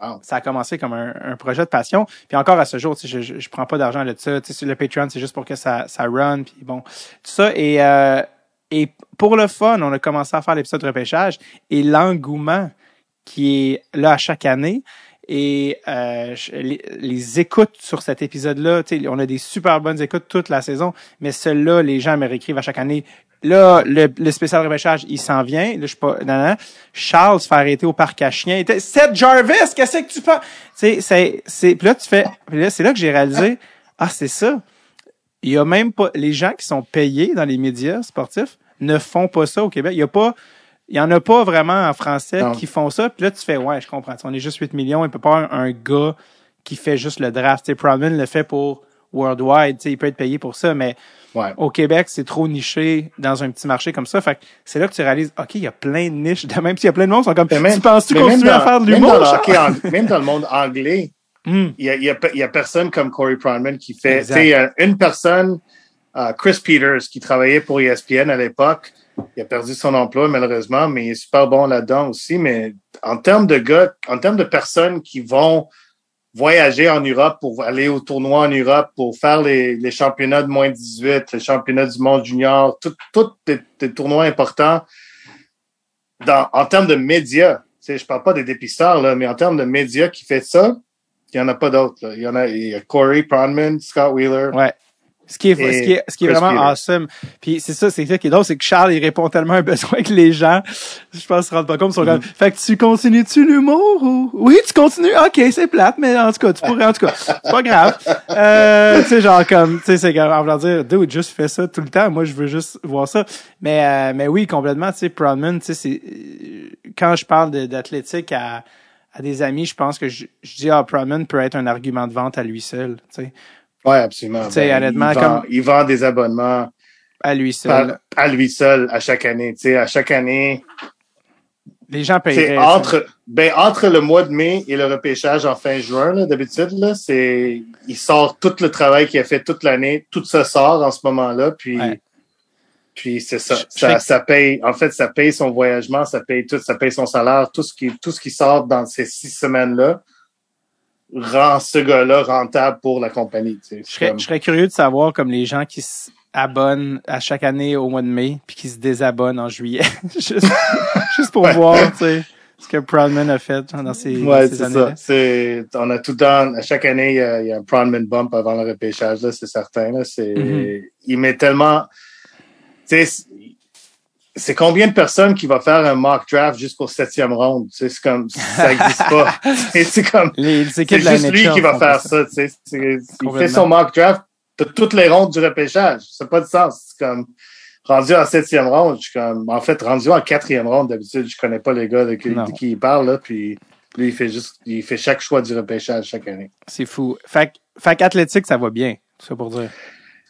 Wow. ça a commencé comme un, un projet de passion. Puis encore à ce jour, je, je, je prends pas d'argent de ça. Le Patreon, c'est juste pour que ça, ça run. Puis bon, tout ça. Et, euh, et pour le fun, on a commencé à faire l'épisode de repêchage. Et l'engouement qui est là à chaque année et euh, les, les écoutes sur cet épisode-là, on a des super bonnes écoutes toute la saison, mais celles-là, les gens me réécrivent à chaque année. Là, le, le spécial repêchage, il s'en vient. Là, je suis pas. Non, non. Charles se fait arrêter au parc à chiens. Seth Jarvis, qu'est-ce que tu penses? Tu sais, c'est, c'est, puis là, tu fais, puis là, c'est là que j'ai réalisé, ah, c'est ça. Il y a même pas, les gens qui sont payés dans les médias sportifs ne font pas ça au Québec. Il y a pas, il y en a pas vraiment en français Non. qui font ça. Puis là, tu fais, ouais, je comprends. On est juste 8 millions. Il peut pas avoir un gars qui fait juste le draft. Tu sais, Proudman le fait pour worldwide. Tu sais, il peut être payé pour ça, mais Ouais. au Québec, c'est trop niché dans un petit marché comme ça. Fait que c'est là que tu réalises, OK, il y a plein de niches. de Même s'il y a plein de monde qui sont comme, Mais même- tu penses-tu continuer à faire de l'humour? Même dans le monde anglais, [laughs] Hmm. il y a, il y a, pe- il y a personne comme Corey Pronman qui fait. Tu sais, il y a une personne, euh, Chris Peters, qui travaillait pour ESPN à l'époque. Il a perdu son emploi, malheureusement, mais il est super bon là-dedans aussi. Mais en termes de gars, en termes de personnes qui vont voyager en Europe pour aller au tournoi en Europe, pour faire les, les championnats de moins 18, les championnats du monde junior, tout, tout des, tournois importants dans, en termes de médias. Je parle pas des dépisteurs, là, mais en termes de médias qui fait ça, il y en a pas d'autres. Il y en a, y Corey Pronman, Scott Wheeler. Ce qui est, ce qui est, ce qui est Chris vraiment Peter. awesome. Puis c'est ça, c'est ça qui est drôle, c'est que Charles, il répond tellement à un besoin que les gens, je pense, se rendent pas compte, sont comme, fait que tu continues-tu l'humour ou, oui, tu continues, ok, c'est plate, mais en tout cas, tu pourrais, en tout cas, c'est pas grave. Euh, tu sais, genre comme, tu sais, c'est comme, en voulant dire, dude, juste fais ça tout le temps, moi, je veux juste voir ça. Mais, euh, mais oui, complètement, tu sais, Proudman, tu sais, c'est, quand je parle d'athlétique à, à des amis, je pense que je, je dis, ah, Proudman peut être un argument de vente à lui seul, tu sais, Ouais, absolument. Ben, Tu sais, honnêtement, il vend, comme- il vend des abonnements à lui seul. par- à lui seul à chaque année. Tu sais, à chaque année, Les gens payeraient. entre, ben, entre le mois de mai et le repêchage en fin juin, d'habitude, c'est, il sort tout le travail qu'il a fait toute l'année. Tout ça sort en ce moment-là. Puis, Ouais. puis c'est ça. Ça, ça paye, en fait, ça paye son voyagement, ça paye tout, ça paye son salaire, tout ce qui, tout ce qui sort dans ces six semaines-là rend ce gars-là rentable pour la compagnie. tu sais. Je serais, Comme- je serais curieux de savoir comme les gens qui s'abonnent à chaque année au mois de mai puis qui se désabonnent en juillet. [laughs] juste, juste pour Ouais. voir, tu sais, ce que Proudman a fait dans ces, Ouais, ces années-là. ça. C'est, on a tout le temps, à chaque année, il y a, il y a un Proudman bump avant le repêchage, là, c'est certain, là. C'est, Mhm. il met tellement, tu sais, c'est- combien de personnes qui va faire un mock draft juste pour septième ronde? Tu sais, c'est comme, ça existe pas. [laughs] C'est comme, c'est juste lui qui va faire ça, tu sais? Il fait son mock draft de toutes les rondes du repêchage. Ça n'a pas de sens. C'est comme, rendu en septième ronde, je suis comme, en fait, rendu en quatrième ronde, d'habitude, je connais pas les gars de qui, Non. de qui il parle, là, puis lui, il fait juste, il fait chaque choix du repêchage chaque année. C'est fou. Fait, que- fait qu'athlétique, ça va bien. C'est ça pour dire.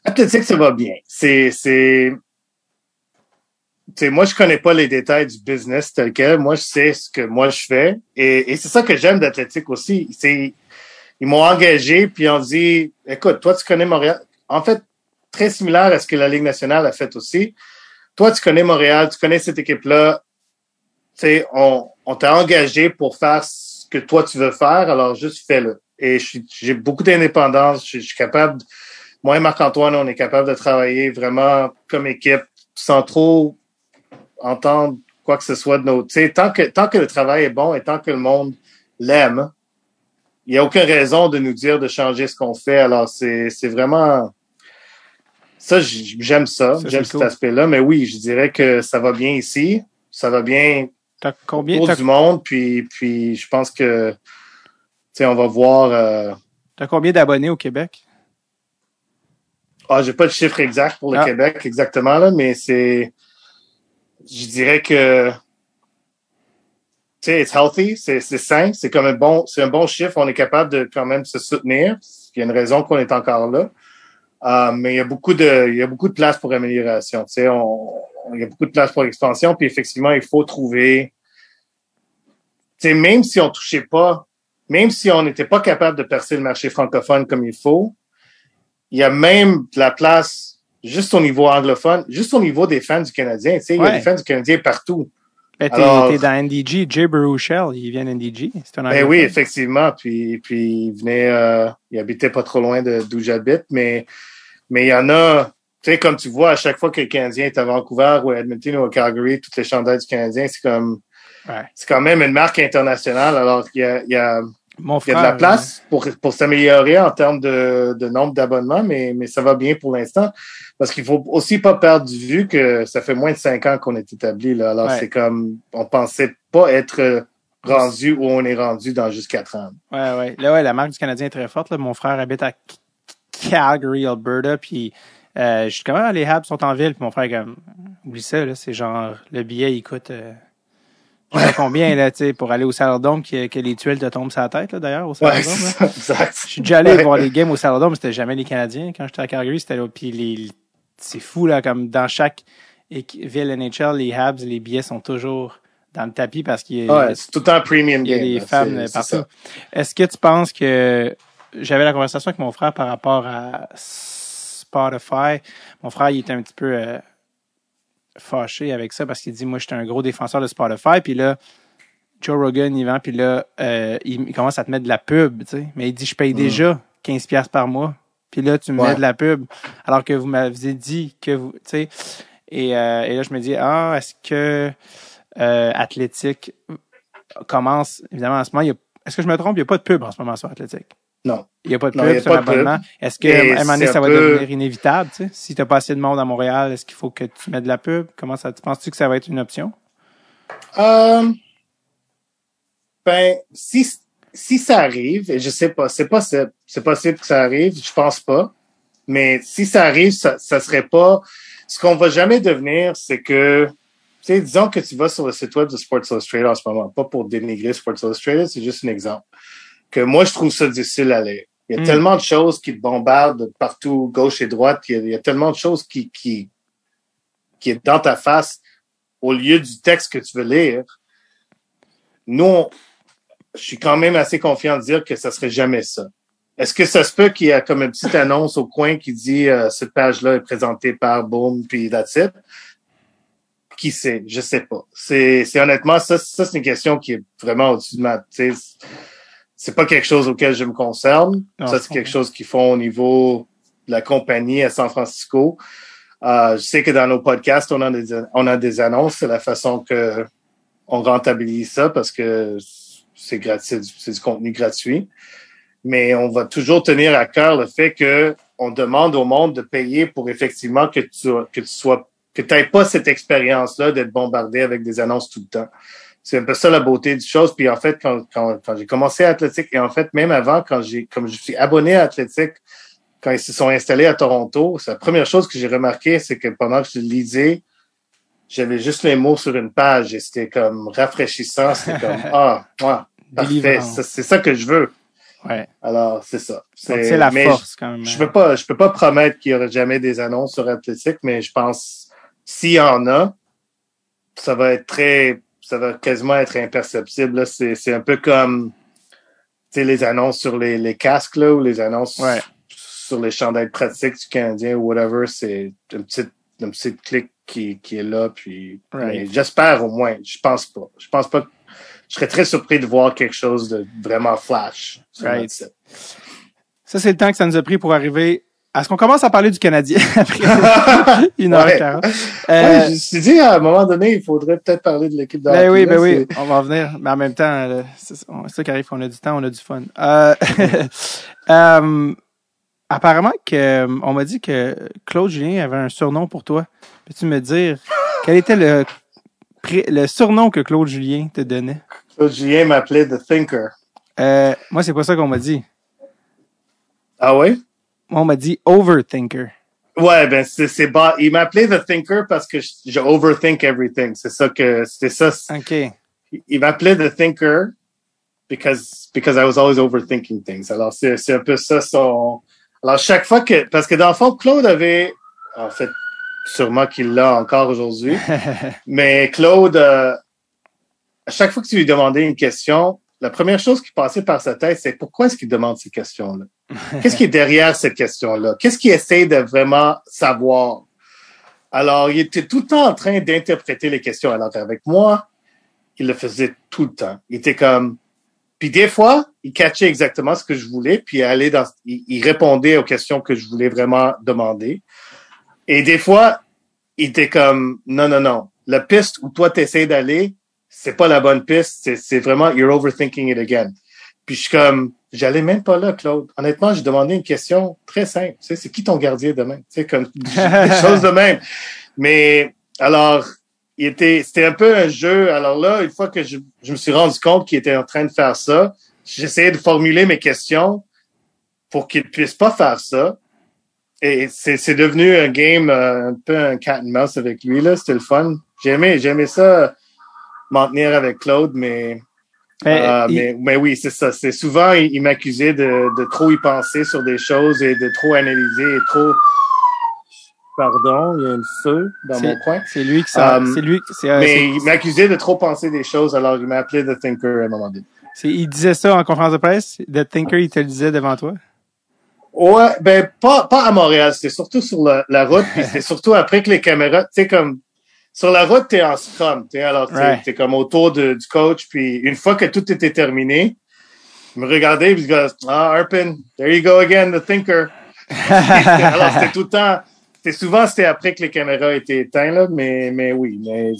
Athlétique, ça va bien. C'est, c'est, sais, moi, je connais pas les détails du business tel quel. Moi, je sais ce que moi je fais. Et, et c'est ça que j'aime d'athlétique aussi. C'est, ils m'ont engagé, puis ont dit, écoute, toi, tu connais Montréal. En fait, très similaire à ce que la Ligue nationale a fait aussi. Toi, tu connais Montréal, tu connais cette équipe-là. Tu sais, on, on t'a engagé pour faire ce que toi, tu veux faire, alors juste fais-le. Et j'ai beaucoup d'indépendance. Je, je suis capable, moi et Marc-Antoine, on est capable de travailler vraiment comme équipe sans trop entendre quoi que ce soit de nos. Tu sais, tant que, tant que le travail est bon et tant que le monde l'aime, il n'y a aucune raison de nous dire de changer ce qu'on fait. Alors, c'est, vraiment, ça, j'aime ça. Ça, j'aime cet cool. aspect-là. Mais oui, je dirais que ça va bien ici. Ça va bien T'as combien, autour du monde. Puis, puis je pense que, tu sais, on va voir, euh, t'as combien d'abonnés au Québec? Ah, j'ai pas le chiffre exact pour le Ah. Québec exactement là, mais c'est, je dirais que, it's healthy, c'est sain, c'est comme un bon, c'est un bon chiffre. On est capable de quand même se soutenir. Il y a une raison qu'on est encore là, Euh, mais il y a beaucoup de, il y a beaucoup de place pour amélioration. Tu sais, on- il y a beaucoup de place pour expansion. Puis effectivement, il faut trouver, tu sais, même si on touchait pas, même si on n'était pas capable de percer le marché francophone comme il faut, il y a même de la place juste au niveau anglophone, juste au niveau des fans du Canadien. Tu sais, il y a des fans du Canadien partout. Ben, t'es, dans NDG. Jay Baruchel, il vient d'NDG. C'est un Ben oui, effectivement. Puis, puis il venait, euh, il habitait pas trop loin de d'où j'habite, mais mais il y en a. Tu sais, comme tu vois, à chaque fois que le Canadien est à Vancouver ou à Edmonton ou à Calgary, toutes les chandails du Canadien, c'est comme Ouais. c'est quand même une marque internationale. Alors il y a, il y a, Mon il y a de la place pour, pour s'améliorer en termes de, de nombre d'abonnements, mais, mais ça va bien pour l'instant. Parce qu'il faut aussi pas perdre de vue que ça fait moins de cinq ans qu'on est établi. Là. Alors, Ouais. c'est comme, on pensait pas être rendu où on est rendu dans juste quatre ans. Ouais, ouais. Là, ouais, la marque du Canadien est très forte. Là. Mon frère habite à Calgary, Alberta, puis euh, je suis comme, ah, les Habs sont en ville, puis mon frère comme, oublie ça, là, c'est genre, le billet, il coûte, euh, combien, là, tu sais, pour aller au Saladome, que, que les tuiles te tombent sur la tête, là, d'ailleurs, au Ouais, là? ça, exact. Je suis déjà allé Ouais. voir les games au Saladome, c'était jamais les Canadiens. Quand j'étais à Calgary, c'était là, puis les, c'est fou, là, comme dans chaque ville NHL, les Habs, les billets sont toujours dans le tapis parce qu'il y a, Ouais, c'est tout le temps premium il y a game. des là. femmes C'est- c'est partout. Est-ce que tu penses que j'avais la conversation avec mon frère par rapport à Spotify? Mon frère, il était un petit peu euh, fâché avec ça parce qu'il dit moi, j'étais un gros défenseur de Spotify, puis là, Joe Rogan, il vend, puis là, euh, il, commence à te mettre de la pub, tu sais. Mais il dit je paye déjà 15$ piastres par mois. Puis là, tu me Ouais. mets de la pub, alors que vous m'aviez dit que vous, tu sais. Et, euh, et là, je me dis, ah, est-ce que euh, Athlétique commence, évidemment, en ce moment, il y a- est-ce que je me trompe, il n'y a pas de pub en ce moment sur Athlétique? Non. Il n'y a pas de pub sur l'abonnement. Est-ce que, Et à un moment donné, c'est ça va peu- devenir inévitable, tu sais? Si tu n'as pas assez de monde à Montréal, est-ce qu'il faut que tu mettes de la pub? Comment ça, tu penses-tu que ça va être une option? Euh, ben, si, si ça arrive, et je sais pas, c'est possible que ça arrive, je pense pas. Mais si ça arrive, ça, ça serait pas, ce qu'on va jamais devenir, c'est que, tu sais, disons que tu vas sur le site web de Sports Illustrated en ce moment, pas pour dénigrer Sports Illustrated, c'est juste un exemple. Que moi, je trouve ça difficile à lire. Il y a Mm. tellement de choses qui te bombardent de partout, gauche et droite. Il y a, il y a tellement de choses qui, qui, qui est dans ta face au lieu du texte que tu veux lire. Nous, on- je suis quand même assez confiant de dire que ça serait jamais ça. Est-ce que ça se peut qu'il y a comme une petite annonce au coin qui dit euh, cette page-là est présentée par Boom puis that's it? Qui sait? Je sais pas. C'est, c'est honnêtement, ça, ça c'est une question qui est vraiment au-dessus de ma, c'est pas quelque chose auquel je me concerne. Non, ça, c'est quelque chose qu'ils font au niveau de la compagnie à San Francisco. Euh, je sais que dans nos podcasts, on a des, on a des annonces. C'est la façon que on rentabilise ça parce que c'est gratuit, c'est du, c'est du contenu gratuit. Mais on va toujours tenir à cœur le fait que on demande au monde de payer pour effectivement que tu, que tu sois, que tu n'aies pas cette expérience-là d'être bombardé avec des annonces tout le temps. C'est un peu ça la beauté du chose. Puis en fait, quand, quand, quand j'ai commencé à Athlétique, et en fait, même avant, quand j'ai, comme je suis abonné à Athlétique, quand ils se sont installés à Toronto, c'est la première chose que j'ai remarqué, c'est que pendant que je lisais, j'avais juste les mots sur une page et c'était comme rafraîchissant. C'était comme, [laughs] ah, ouais, parfait. C'est ça que je veux. Ouais. Alors, c'est ça. C'est la mais force, quand même. Je, peux pas, je peux pas promettre qu'il y aura jamais des annonces sur Athlétique, mais je pense, s'il y en a, ça va être très, ça va quasiment être imperceptible. C'est, un peu comme, les annonces sur les, les casques, là, ou les annonces Ouais. sur les chandails pratiques du Canadien ou whatever. C'est un petit, un petit clic qui, qui est là, puis, Right. j'espère au moins. Je pense pas. Je pense pas. que- Je serais très surpris de voir quelque chose de vraiment flash sur Right. Ça, c'est le temps que ça nous a pris pour arriver Est-ce qu'on commence à parler du Canadien [laughs] après [laughs] une heure quarante? Ouais, Euh, je me suis dit, à un moment donné, il faudrait peut-être parler de l'équipe de ben oui, ben oui, on va en venir. Mais en même temps, euh, c'est ça qui arrive, on a du temps, on a du fun. [laughs] Euh, apparemment que on m'a dit que Claude Julien avait un surnom pour toi. Peux-tu me dire quel était le le surnom que Claude Julien te donnait? Claude Julien m'appelait The Thinker. Euh, moi, c'est pas ça qu'on m'a dit. Ah ouais? Moi, on m'a dit overthinker. Ouais, ben c'est c'est bas. Il m'appelait The Thinker parce que je, je overthink everything. C'est ça que c'était ça. OK. Il m'appelait The Thinker because because I was always overthinking things. Alors c'est c'est un peu ça son. Alors chaque fois que parce que dans le fond Claude avait en fait sûrement qu'il l'a encore aujourd'hui, [laughs] mais Claude euh, à chaque fois que tu lui demandais une question, la première chose qui passait par sa tête c'est pourquoi est-ce qu'il demande ces questions-là? Qu'est-ce qui est derrière cette question-là? Qu'est-ce qu'il essaie de vraiment savoir? Alors il était tout le temps en train d'interpréter les questions. Alors avec moi, il le faisait tout le temps. Il était comme, puis des fois, il catchait exactement ce que je voulais, puis il allait dans, il, répondait aux questions que je voulais vraiment demander. Et des fois, il était comme, non, non, non, la piste où toi t'essaies d'aller, c'est pas la bonne piste, c'est vraiment, you're overthinking it again. Puis je suis comme, j'allais même pas là, Claude. Honnêtement, j'ai demandé une question très simple. Tu sais, c'est qui ton gardien demain? Tu sais, comme, [laughs] des choses de même. Mais, alors, il était, c'était un peu un jeu. Alors là, une fois que je, je me suis rendu compte qu'il était en train de faire ça, j'essayais de formuler mes questions pour qu'il puisse pas faire ça. Et c'est, devenu un game, euh, un peu un cat and mouse avec lui, là. C'était le fun. J'aimais, j'aimais ça, m'en tenir avec Claude, mais, euh, il- mais, mais oui, c'est ça. C'est souvent, il, il m'accusait de, de trop y penser sur des choses et de trop analyser et trop. Pardon, il y a un feu dans mon coin. C'est lui qui s'en- Um, c'est lui, euh, Mais il m'accusait de trop penser des choses, alors il m'a appelé The Thinker à un moment donné. il disait ça en conférence de presse? The Thinker, il te le disait devant toi? Ouais, ben pas, pas à Montréal, c'était surtout sur la, la route, puis c'était surtout après que les caméras, tu sais, comme sur la route, t'es en scrum, tu sais, alors t'es t'es comme autour de, du coach, puis une fois que tout était terminé, il me regardait, puis il me dit, ah, Arpin, there you go again, the thinker. [laughs] alors c'était tout le temps, c'était souvent, c'était après que les caméras étaient éteintes, là, mais, mais oui, mais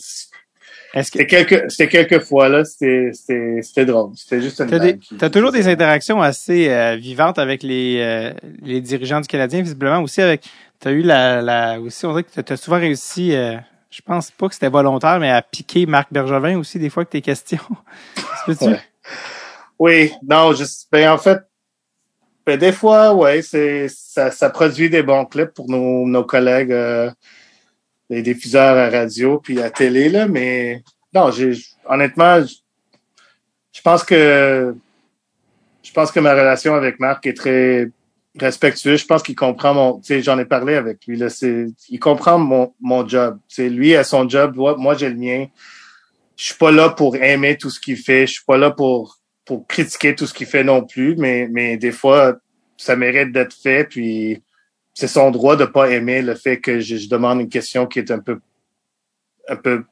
que c'était quelques, c'était quelques fois, là, c'était, c'était, c'était drôle, c'était juste une t'as, des, blague qui- t'as toujours des interactions assez euh, vivantes avec les, euh, les dirigeants du Canadien, visiblement aussi avec. T'as eu la, la aussi, on dirait que t'as souvent réussi. euh, je pense pas que c'était volontaire, mais à piquer Marc Bergevin aussi des fois que tes questions. [laughs] Ouais. Oui, non, juste, ben, en fait, ben, des fois, ouais, c'est, ça, ça produit des bons clips pour nos, nos collègues, euh, les diffuseurs à radio puis à télé, là, mais non, j'ai, honnêtement, je, je pense que, je pense que ma relation avec Marc est très respectueuse. Je pense qu'il comprend mon, tu sais, j'en ai parlé avec lui, là, c'est, il comprend mon, mon job. C'est lui a son job, moi, j'ai le mien. Je suis pas là pour aimer tout ce qu'il fait. Je suis pas là pour, pour critiquer tout ce qu'il fait non plus, mais, mais des fois, ça mérite d'être fait, puis c'est son droit de pas aimer le fait que je, je demande une question qui est un peu, un peu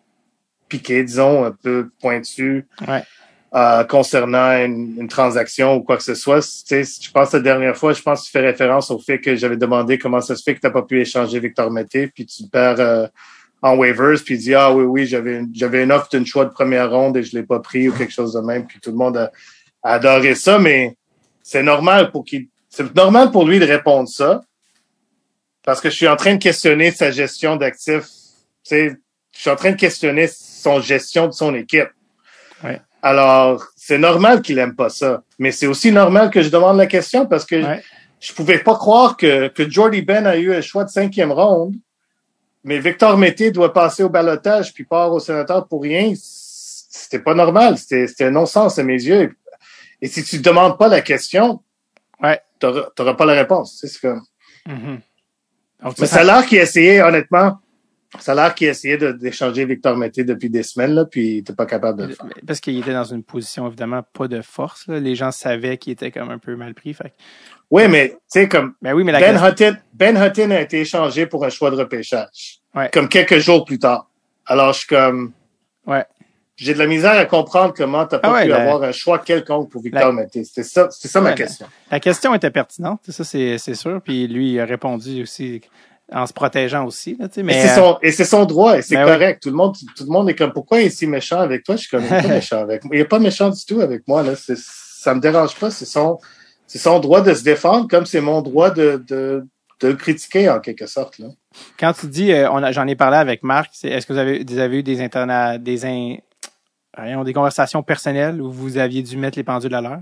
piquée, disons, un peu pointue, Ouais. Euh, concernant une, une transaction ou quoi que ce soit. Tu je pense la dernière fois, je pense que tu fais référence au fait que j'avais demandé comment ça se fait que tu n'as pas pu échanger Victor Mété, puis tu perds euh, en waivers, puis il dit Ah oui, oui, j'avais une, j'avais une offre d'une choix de première ronde et je l'ai pas pris ou quelque chose de même, puis tout le monde a, adoré ça, mais c'est normal pour qu'il. C'est normal pour lui de répondre ça. Parce que je suis en train de questionner sa gestion d'actifs. Tu je suis en train de questionner son gestion de son équipe. Ouais. Alors, c'est normal qu'il aime pas ça. Mais c'est aussi normal que je demande la question parce que Ouais. je pouvais pas croire que, que Jordy Ben a eu un choix de cinquième ronde, mais Victor Mété doit passer au balotage puis part au sénateur pour rien. C'était pas normal. C'était, c'était un non-sens à mes yeux. Et si tu demandes pas la question, Ouais. t'auras, t'auras pas la réponse. Tu C'est comme, Mhm. Donc, mais ça- a l'air qu'il essayait, honnêtement, ça a l'air qu'il essayait d'échanger Victor Mété depuis des semaines, là, puis il était pas capable de le faire. Parce qu'il était dans une position, évidemment, pas de force. là. Les gens savaient qu'il était comme un peu mal pris. Fait. Oui, mais, tu sais, comme, Ben oui, mais la Ben question- Hutton, Ben Hutton a été échangé pour un choix de repêchage. Ouais. Comme quelques jours plus tard. Alors, je suis comme, Ouais. j'ai de la misère à comprendre comment tu n'as pas Ah ouais, pu la- avoir un choix quelconque pour Victor La- Mété. C'était ça, ça ma question. La question était pertinente, ça c'est c'est sûr. Puis lui il a répondu aussi en se protégeant aussi. Là, mais et c'est son, droit, et c'est Ben oui. correct. Tout le monde, tout le monde est comme, pourquoi il est si méchant avec toi? Je suis comme, il est pas [laughs] méchant avec moi. Il est pas méchant du tout avec moi, là. Ça me dérange pas. C'est son, droit de se défendre comme c'est mon droit de, de, de le critiquer, en quelque sorte, là. quand tu dis, euh, on a- j'en ai parlé avec Marc, est-ce que vous avez, vous avez eu des interna, des in- des conversations personnelles où vous aviez dû mettre les pendules à l'heure?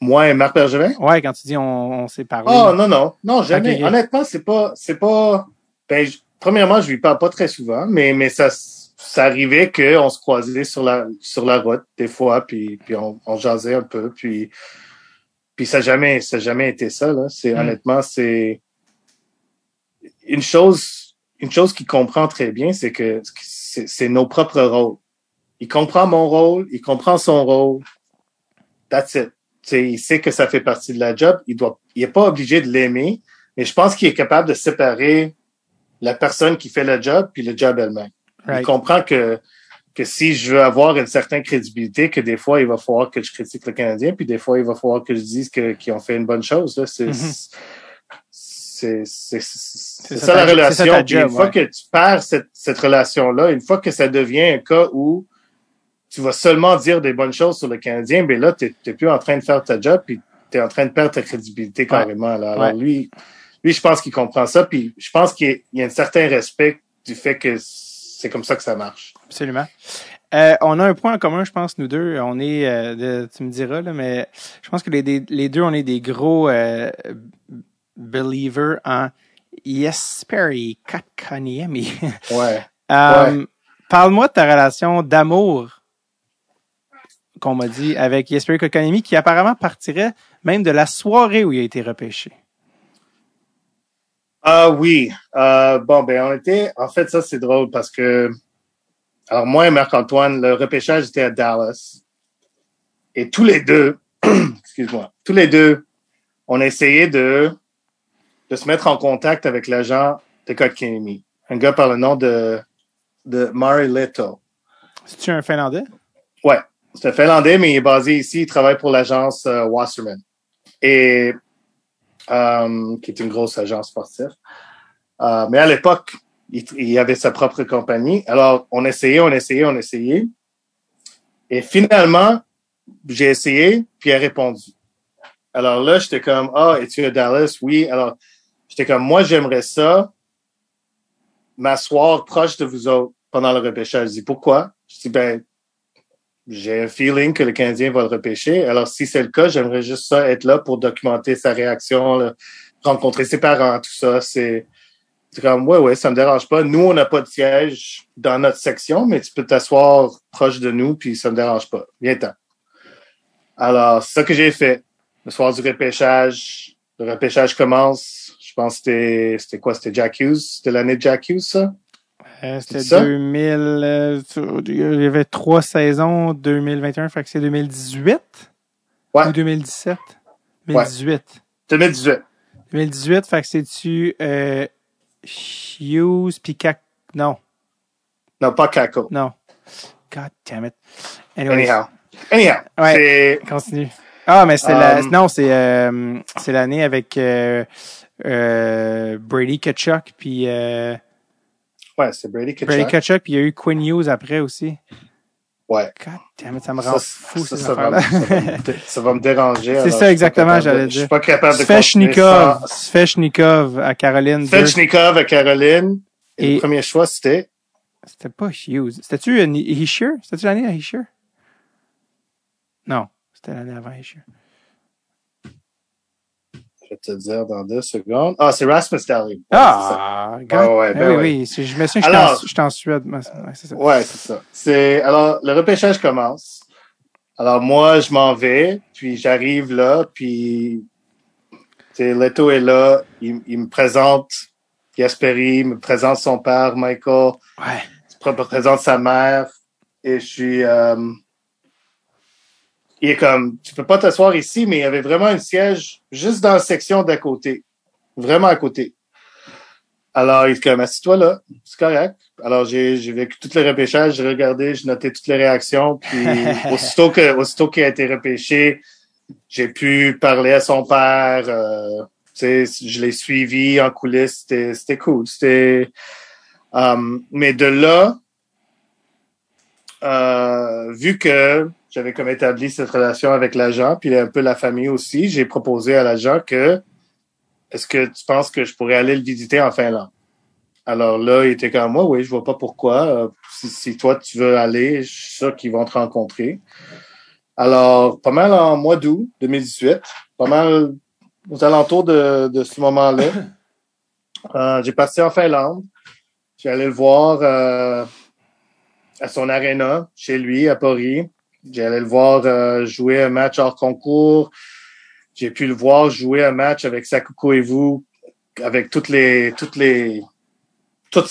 Moi et Marc Bergevin? Ouais, quand tu dis on, on s'est parlé. Oh, non, non. Non, jamais. Honnêtement, c'est pas, c'est pas, ben, je- premièrement, je lui parle pas très souvent, mais, mais ça, ça arrivait qu'on se croisait sur la, sur la route, des fois, puis, puis on, on jasait un peu, puis, puis ça jamais, ça jamais été ça, là. C'est, Mm. honnêtement, c'est une chose, une chose qu'il comprend très bien, c'est que c'est, c'est nos propres rôles. Il comprend mon rôle, il comprend son rôle. That's it. Il sait que ça fait partie de la job. Il doit, il est pas obligé de l'aimer, mais je pense qu'il est capable de séparer la personne qui fait le job puis le job elle-même. Right. Il comprend que que si je veux avoir une certaine crédibilité, que des fois il va falloir que je critique le Canadien, puis des fois il va falloir que je dise que qu'ils ont fait une bonne chose. Là, c'est ça la relation. ça job, une fois ouais. que tu perds cette cette relation là, une fois que ça devient un cas où tu vas seulement dire des bonnes choses sur le Canadien, ben là, tu n'es plus en train de faire ta job, puis tu es en train de perdre ta crédibilité carrément. Là. Alors Ouais. lui, lui, je pense qu'il comprend ça, puis je pense qu'il y a- un certain respect du fait que c'est comme ça que ça marche. Absolument. Euh, on a un point en commun, je pense, nous deux. On est, euh, de- tu me diras, là, mais je pense que les, deux, on est des gros euh, believers en Jesperi Kotkaniemi. Ouais. [laughs] Euh, Parle-moi de ta relation d'amour qu'on m'a dit avec Jesperi Kotkaniemi, qui apparemment partirait même de la soirée où il a été repêché. Ah oui. Euh, bon, ben on était. En fait, ça, c'est drôle parce que. Alors, moi et Marc-Antoine, le repêchage était à Dallas. Et tous les deux, [clears throat] excuse-moi, tous les deux, on a essayé de, de se mettre en contact avec l'agent de Kotkaniemi. Un gars par le nom de, de Mari Leto. C'est-tu un Finlandais? Ouais, c'est un Finlandais, mais il est basé ici. Il travaille pour l'agence euh, Wasserman. Euh, qui est une grosse agence sportive. Euh, mais à l'époque, il, avait sa propre compagnie. Alors, on essayait, on essayait, on essayait. Et finalement, j'ai essayé, puis il a répondu. Alors là, j'étais comme, ah, es-tu à Dallas? Oui. Alors, j'étais comme, moi, j'aimerais ça m'asseoir proche de vous autres pendant le repêchage. Je dis, pourquoi? Je dis, ben, j'ai un feeling que le Canadien va le repêcher. Alors, si c'est le cas, j'aimerais juste ça être là pour documenter sa réaction, rencontrer ses parents, tout ça. C'est comme, ouais, ouais, ça me dérange pas. Nous, on n'a pas de siège dans notre section, mais tu peux t'asseoir proche de nous, puis ça me dérange pas. Viens-t'en. Alors, c'est ça que j'ai fait. Le soir du repêchage, le repêchage commence. Je pense que c'était, c'était quoi? C'était Jack Hughes? C'était l'année de Jack Hughes, ça? Euh, C'était C'est ça? 2000. euh, il y avait trois saisons, 2021, fait que c'est 2018 Ouais. ou 2017? 2018. 2018. 2018, fait que c'est-tu euh, Hughes puis Cac... Non, Non, pas Kako. non. God damn it. Anyways, Anyhow. Anyhow. Ouais. Continue. Ah, mais c'est la... Um, Non, c'est euh, c'est l'année avec euh, euh, Brady Kachuk puis euh, ouais, c'est Brady Kachuk. Brady Kachuk puis il y a eu Quinn Hughes après aussi. Ouais. God damn it, ça me rend ça, fou ça, ces ça va, ça va me déranger. C'est ça je exactement, j'allais Je dire. suis pas capable de Svechnikov, Svechnikov à Caroline. sans- Svechnikov à Caroline. Et, Et- le premier choix, c'était? C'était pas Hughes. C'était-tu une Hischier? C'était-tu l'année à Hischier? Non, c'était l'année avant Hischier. Je vais te dire dans deux secondes. Ah, c'est Rasmus Dahlin. Ouais, Ah. Ah ouais, ben oui, ouais. oui. c'est- Je me souviens que j'étais en- Suède. ouais, c'est ça. c'est ça. Ouais, c'est ça. C'est, alors, le repêchage commence. Alors, moi, je m'en vais, puis j'arrive là, puis, tu sais, Leto est là, il, il me présente Gasperi, il me présente son père, Michael. Ouais. il me présente sa mère et je suis euh, il est comme tu peux pas t'asseoir ici mais il y avait vraiment un siège juste dans la section d'à côté. Vraiment à côté. Alors, il est comme, assis-toi là, c'est correct. Alors, j'ai, j'ai vécu tout le repêchage, j'ai regardé, j'ai noté toutes les réactions, puis [laughs] aussitôt que, aussitôt qu'il a été repêché, j'ai pu parler à son père, euh, tu sais, je l'ai suivi en coulisses, c'était, c'était cool, c'était, euh, mais de là, euh, vu que j'avais comme établi cette relation avec l'agent, puis un peu la famille aussi, j'ai proposé à l'agent que est-ce que tu penses que je pourrais aller le visiter en Finlande? Alors là, il était comme moi, oui, je vois pas pourquoi. Euh, si, toi tu veux aller, je suis sûr qu'ils vont te rencontrer. Alors, pas mal en mois d'août 2018, pas mal aux alentours de, de ce moment-là, euh, j'ai passé en Finlande. J'ai allé le voir euh, à son aréna, chez lui, à Paris. Allé le voir euh, jouer un match hors concours. J'ai pu le voir jouer un match avec Sakuko et vous, avec toutes les, toutes les, toutes,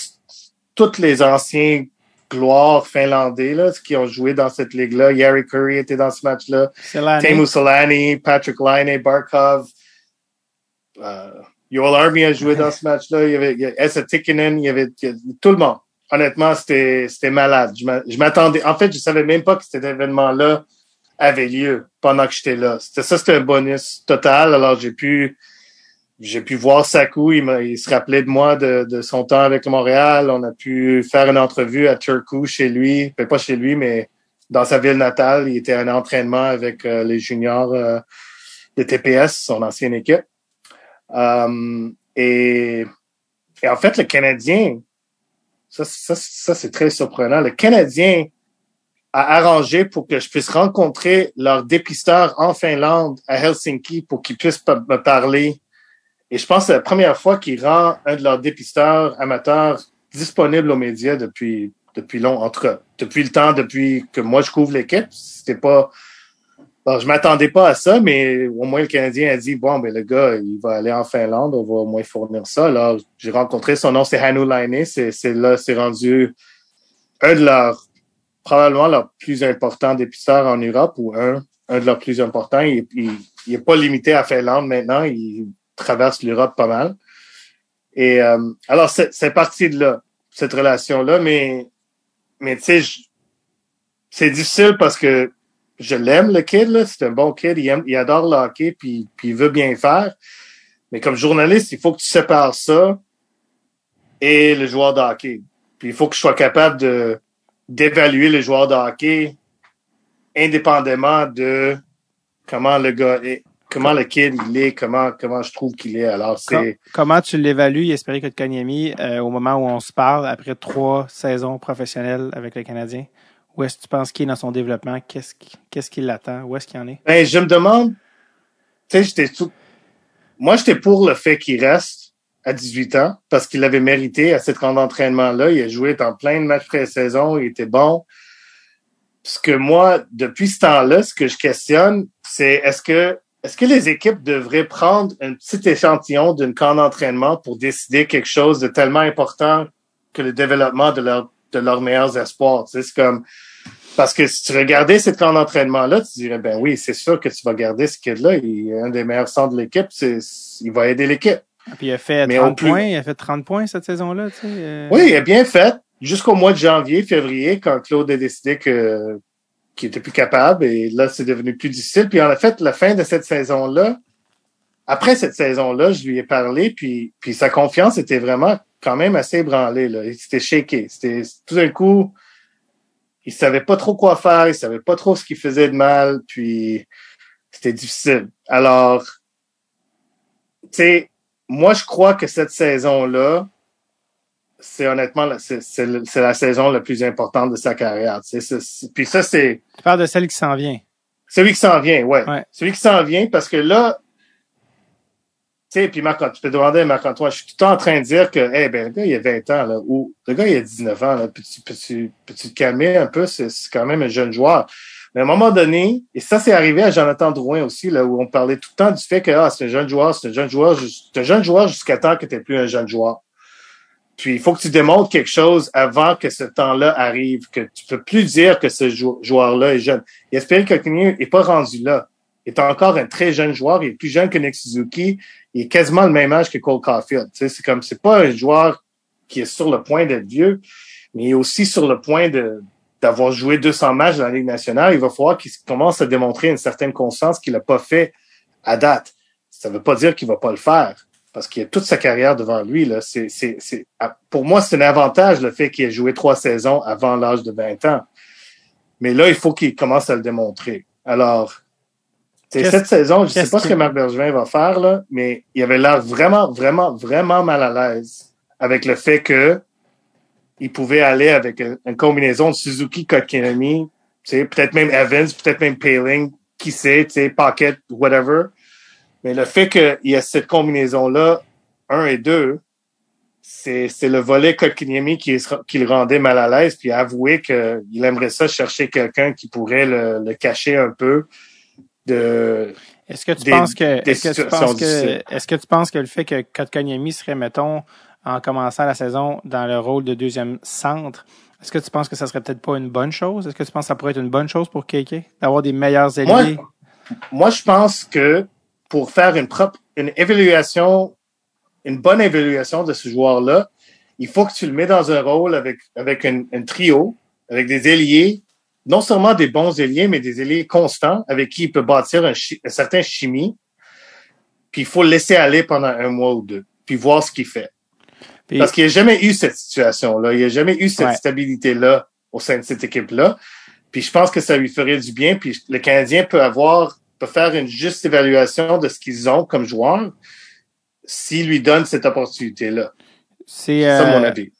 toutes les anciens gloires finlandais là, qui ont joué dans cette ligue-là. Yari Curry était dans ce match-là. Teemu Solani, Patrick Laine, Barkov. Euh, Yoel Army a joué dans ce match-là. Il y avait, il y avait Essa Tikkinen, il y avait tout le monde. Honnêtement, c'était, malade. Je m'attendais. En fait, je savais même pas que cet événement-là avait lieu pendant que j'étais là. C'était ça, c'était un bonus total. Alors, j'ai pu, j'ai pu voir Sakou. Il, il se rappelait de moi de, de, son temps avec Montréal. On a pu faire une entrevue à Turku chez lui. Ben, pas chez lui, mais dans sa ville natale. Il était un entraînement avec euh, les juniors euh, de TPS, son ancienne équipe. Um, et, et, en fait, le Canadien, ça, ça, ça c'est très surprenant. Le Canadien a arrangé pour que je puisse rencontrer leur dépisteur en Finlande, à Helsinki, pour qu'ils puissent me parler. Et je pense que c'est la première fois qu'ils rend un de leurs dépisteurs amateurs disponible aux médias depuis depuis entre depuis le temps, depuis que moi je couvre l'équipe. C'était pas Bon, je m'attendais pas à ça, mais au moins le Canadien a dit bon, ben le gars, il va aller en Finlande, on va au moins fournir ça. Alors, j'ai rencontré son nom, c'est Hanu Laine. C'est, là, c'est rendu un de leurs probablement leur plus important dépisteurs en Europe ou un, un de leurs plus importants. Il, il, il est pas limité à Finlande maintenant, il traverse l'Europe pas mal. Et euh, alors, c'est, c'est parti de là, cette relation-là, mais mais tu sais, c'est difficile parce que je l'aime, le kid, c'est un bon kid, il, aime, il adore le hockey, puis, puis il veut bien faire. Mais comme journaliste, il faut que tu sépares ça et le joueur de hockey. Puis il faut que je sois capable de d'évaluer le joueur de hockey indépendamment de comment le gars est, comment le kid il est, comment comment je trouve qu'il est. Alors c'est comment tu l'évalues, Espérer que Kanyemi euh, au moment où on se parle après trois saisons professionnelles avec le Canadien? Où est-ce que tu penses qu'il est dans son développement? Qu'est-ce qu'est-ce qui l'attend? Où est-ce qu'il en est? Ben, je me demande, tu sais, j'étais tout, moi, j'étais pour le fait qu'il reste à 18 ans parce qu'il avait mérité à cette grande entraînement-là. Il a joué dans plein de matchs pré-saison. Il était bon. Ce que moi, depuis ce temps-là, ce que je questionne, c'est est-ce que est-ce que les équipes devraient prendre un petit échantillon d'une camp d'entraînement pour décider quelque chose de tellement important que le développement de leur de leurs meilleurs espoirs? C'est comme parce que si tu regardais cette camp d'entraînement-là, tu dirais ben oui, c'est sûr que tu vas garder ce kid-là. Il est un des meilleurs centres de l'équipe. Il va aider l'équipe. Ah, puis il a fait Mais 30 points. Il a fait 30 points cette saison-là. Tu sais, euh... Oui, il a bien fait. Jusqu'au mois de janvier, février, quand Claude a décidé que qu'il était plus capable, et là, c'est devenu plus difficile. Puis en fait, la fin de cette saison-là, après cette saison-là, je lui ai parlé, puis, puis sa confiance était vraiment quand même assez ébranlé. Là. Il s'était shaké. C'était tout d'un coup, il savait pas trop quoi faire, il savait pas trop ce qui faisait de mal, puis c'était difficile. Alors, tu sais, moi je crois que cette saison-là, c'est honnêtement c'est la saison la plus importante de sa carrière. puis ça c'est. Tu parles de celle qui s'en vient. Celui qui s'en vient, ouais. ouais. Celui qui s'en vient parce que là, tu puis Marc, tu peux demander à Marc-Antoine, je suis tout le temps en train de dire que, eh ben, le gars, il a 20 ans, là, ou le gars, il a 19 ans, là, peux-tu, peux-tu, te calmer un peu? C'est, quand même un jeune joueur. Mais à un moment donné, et ça, c'est arrivé à Jonathan Drouin aussi, là, où on parlait tout le temps du fait que, ah, c'est un jeune joueur, c'est un jeune joueur, c'est un jeune joueur jusqu'à temps que tu plus un jeune joueur. Puis, il faut que tu démontres quelque chose avant que ce temps-là arrive, que tu peux plus dire que ce joueur-là est jeune. Et espérer que est pas rendu là. Est encore un très jeune joueur. Il est plus jeune que Nick Suzuki. Il est quasiment le même âge que Cole Caulfield. C'est comme, c'est pas un joueur qui est sur le point d'être vieux, mais il est aussi sur le point de, d'avoir joué 200 matchs dans la Ligue nationale. Il va falloir qu'il commence à démontrer une certaine conscience qu'il n'a pas fait à date. Ça veut pas dire qu'il va pas le faire parce qu'il a toute sa carrière devant lui. Là. C'est, c'est, c'est, pour moi, c'est un avantage le fait qu'il ait joué trois saisons avant l'âge de 20 ans. Mais là, il faut qu'il commence à le démontrer. Alors, cette saison, je ne sais pas ce que Marc Bergevin va faire, là, mais il avait l'air vraiment, vraiment, vraiment mal à l'aise avec le fait que il pouvait aller avec une, combinaison de Suzuki, Kotkaniemi, peut-être même Evans, peut-être même Paling, qui sait, Pocket, whatever. Mais le fait qu'il y a cette combinaison-là, un et deux, c'est, le volet Kotkaniemi qui, qui le rendait mal à l'aise, puis avouer qu'il aimerait ça chercher quelqu'un qui pourrait le, le cacher un peu de. Est-ce que tu penses que est-ce que tu penses que est-ce que tu penses que le fait que Kotkaniemi serait mettons en commençant la saison dans le rôle de deuxième centre, est-ce que tu penses que ça serait peut-être pas une bonne chose? Est-ce que tu penses que ça pourrait être une bonne chose pour KK d'avoir des meilleurs ailiers? moi, moi, je pense que pour faire une propre une évaluation une bonne évaluation de ce joueur-là, il faut que tu le mets dans un rôle avec avec un, un trio avec des ailiers non seulement des bons ailiers, mais des ailiers constants avec qui il peut bâtir un, certain chimie. Puis il faut le laisser aller pendant un mois ou deux, puis voir ce qu'il fait. Parce qu'il n'y a jamais eu cette situation-là. Il n'y a jamais eu cette stabilité-là au sein de cette équipe-là. Puis je pense que ça lui ferait du bien. Puis le Canadien peut avoir, peut faire une juste évaluation de ce qu'ils ont comme joueurs s'il lui donne cette opportunité-là. C'est ça mon euh, avis.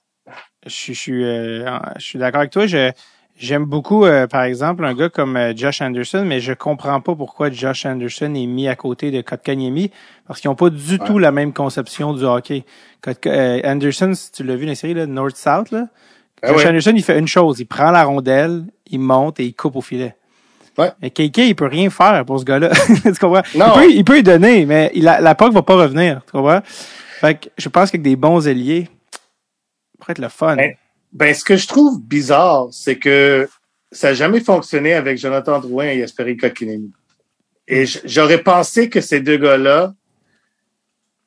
Je, je, suis, euh, je suis d'accord avec toi. Je, J'aime beaucoup, euh, par exemple, un gars comme euh, Josh Anderson, mais je comprends pas pourquoi Josh Anderson est mis à côté de Kotkaniemi, parce qu'ils ont pas du tout la même conception du hockey. Euh, Anderson, si tu l'as vu dans la série, là, North-South, là, ah Josh Anderson, il fait une chose, il prend la rondelle, il monte et il coupe au filet. Ouais. Mais KK, il peut rien faire pour ce gars-là. [laughs] tu comprends? Non. Il, peut, il peut y donner, mais il la, la POC va pas revenir. Tu comprends? Fait que je pense qu'avec des bons ailiers, ça pourrait être le fun. Ben, ce que je trouve bizarre, c'est que ça n'a jamais fonctionné avec Jonathan Drouin et Jesperi Kotkaniemi. Et j'aurais pensé que ces deux gars-là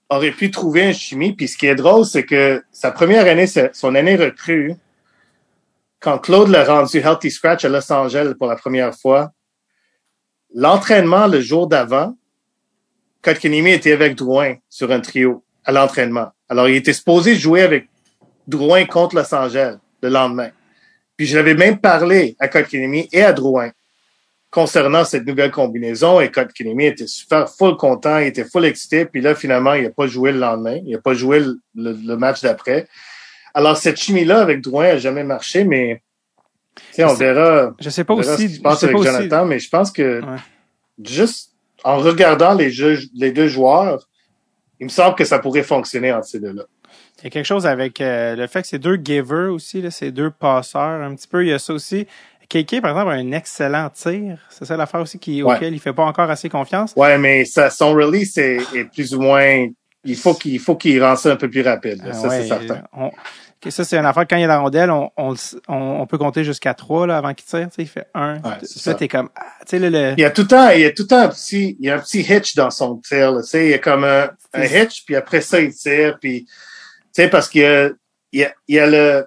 auraient pu trouver un chimie. Puis ce qui est drôle, c'est que sa première année, son année recrue, quand Claude l'a rendu Healthy Scratch à Los Angeles pour la première fois, l'entraînement le jour d'avant, Kotkaniemi était avec Drouin sur un trio à l'entraînement. Alors, il était supposé jouer avec Drouin contre Los Angeles le lendemain. Puis je l'avais même parlé à Kotkaniemi et à Drouin concernant cette nouvelle combinaison et Kotkaniemi était super full content, il était full excité, puis là finalement il n'a pas joué le lendemain, il n'a pas joué le, match d'après. Alors cette chimie-là avec Drouin n'a jamais marché, mais on verra. Je sais pas aussi. Ce qui se passe avec Jonathan, mais je pense que juste en regardant les, les deux joueurs, il me semble que ça pourrait fonctionner entre ces deux-là. Il y a quelque chose avec euh, le fait que c'est deux givers aussi, là, c'est deux passeurs un petit peu. Il y a ça aussi. KK, par exemple, a un excellent tir. C'est ça l'affaire aussi qui, auquel il fait pas encore assez confiance. Ouais, mais ça, son release est, est plus ou moins. Il faut qu'il faut qu'il rende ça un peu plus rapide. Ah ça, c'est certain. ça, c'est une affaire. Quand il y a la rondelle, on, on, on peut compter jusqu'à trois là, avant qu'il tire. Tu sais, il fait un. Ouais, ça, t'es comme. Ah, tu sais, le, Il y a tout le temps, il y a tout le temps un petit, il y a un petit hitch dans son tir. Là, tu sais, il y a comme un, un hitch, puis après ça, il tire, puis tu sais, parce qu'il y a, y a le.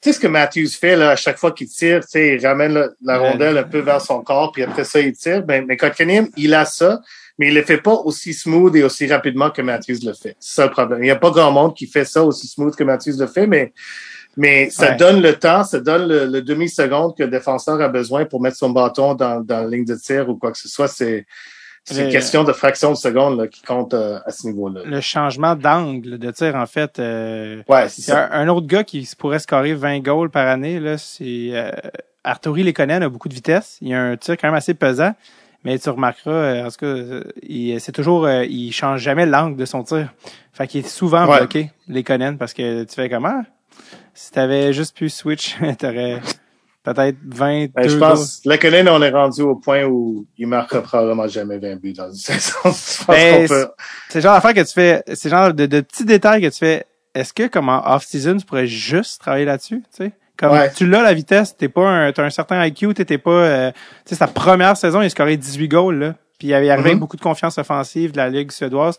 Tu sais ce que Matthews fait là, à chaque fois qu'il tire, tu sais, il ramène la, rondelle un peu vers son corps, puis après ça, il tire. Ben, mais Kotkaniemi, il a ça, mais il le fait pas aussi smooth et aussi rapidement que Matthews le fait. C'est ça le problème. Il n'y a pas grand monde qui fait ça aussi smooth que Matthews le fait, mais mais ça donne le temps, ça donne le, demi-seconde que le défenseur a besoin pour mettre son bâton dans, dans la ligne de tir ou quoi que ce soit. C'est c'est une question de fraction de seconde là, qui compte euh, à ce niveau-là. Le changement d'angle de tir, en fait. Euh, ouais, c'est ça. Un, autre gars qui pourrait scorer 20 goals par année, là, c'est euh, Arturi Lekonen a beaucoup de vitesse. Il a un tir quand même assez pesant. Mais tu remarqueras, euh, en tout cas, c'est toujours, il change jamais l'angle de son tir. Fait qu'il est souvent bloqué, Lekonen, parce que tu fais comment? Si t'avais juste pu switch, [laughs] t'aurais peut-être 20. Ben, je pense, Lekonen, on est rendu au point où il marquera probablement jamais 20 buts dans une [laughs] saison. Ben, c'est genre d'affaire que tu fais, c'est genre de, de, petits détails que tu fais. Est-ce que, comme en off-season, tu pourrais juste travailler là-dessus, tu sais? Comme Ouais. tu l'as la vitesse, t'es pas un, t'as un certain IQ, t'étais pas, euh, tu sais, sa première saison, il scoré 18 goals, là. Puis il avait arrivé avec Mhm. beaucoup de confiance offensive de la Ligue suédoise.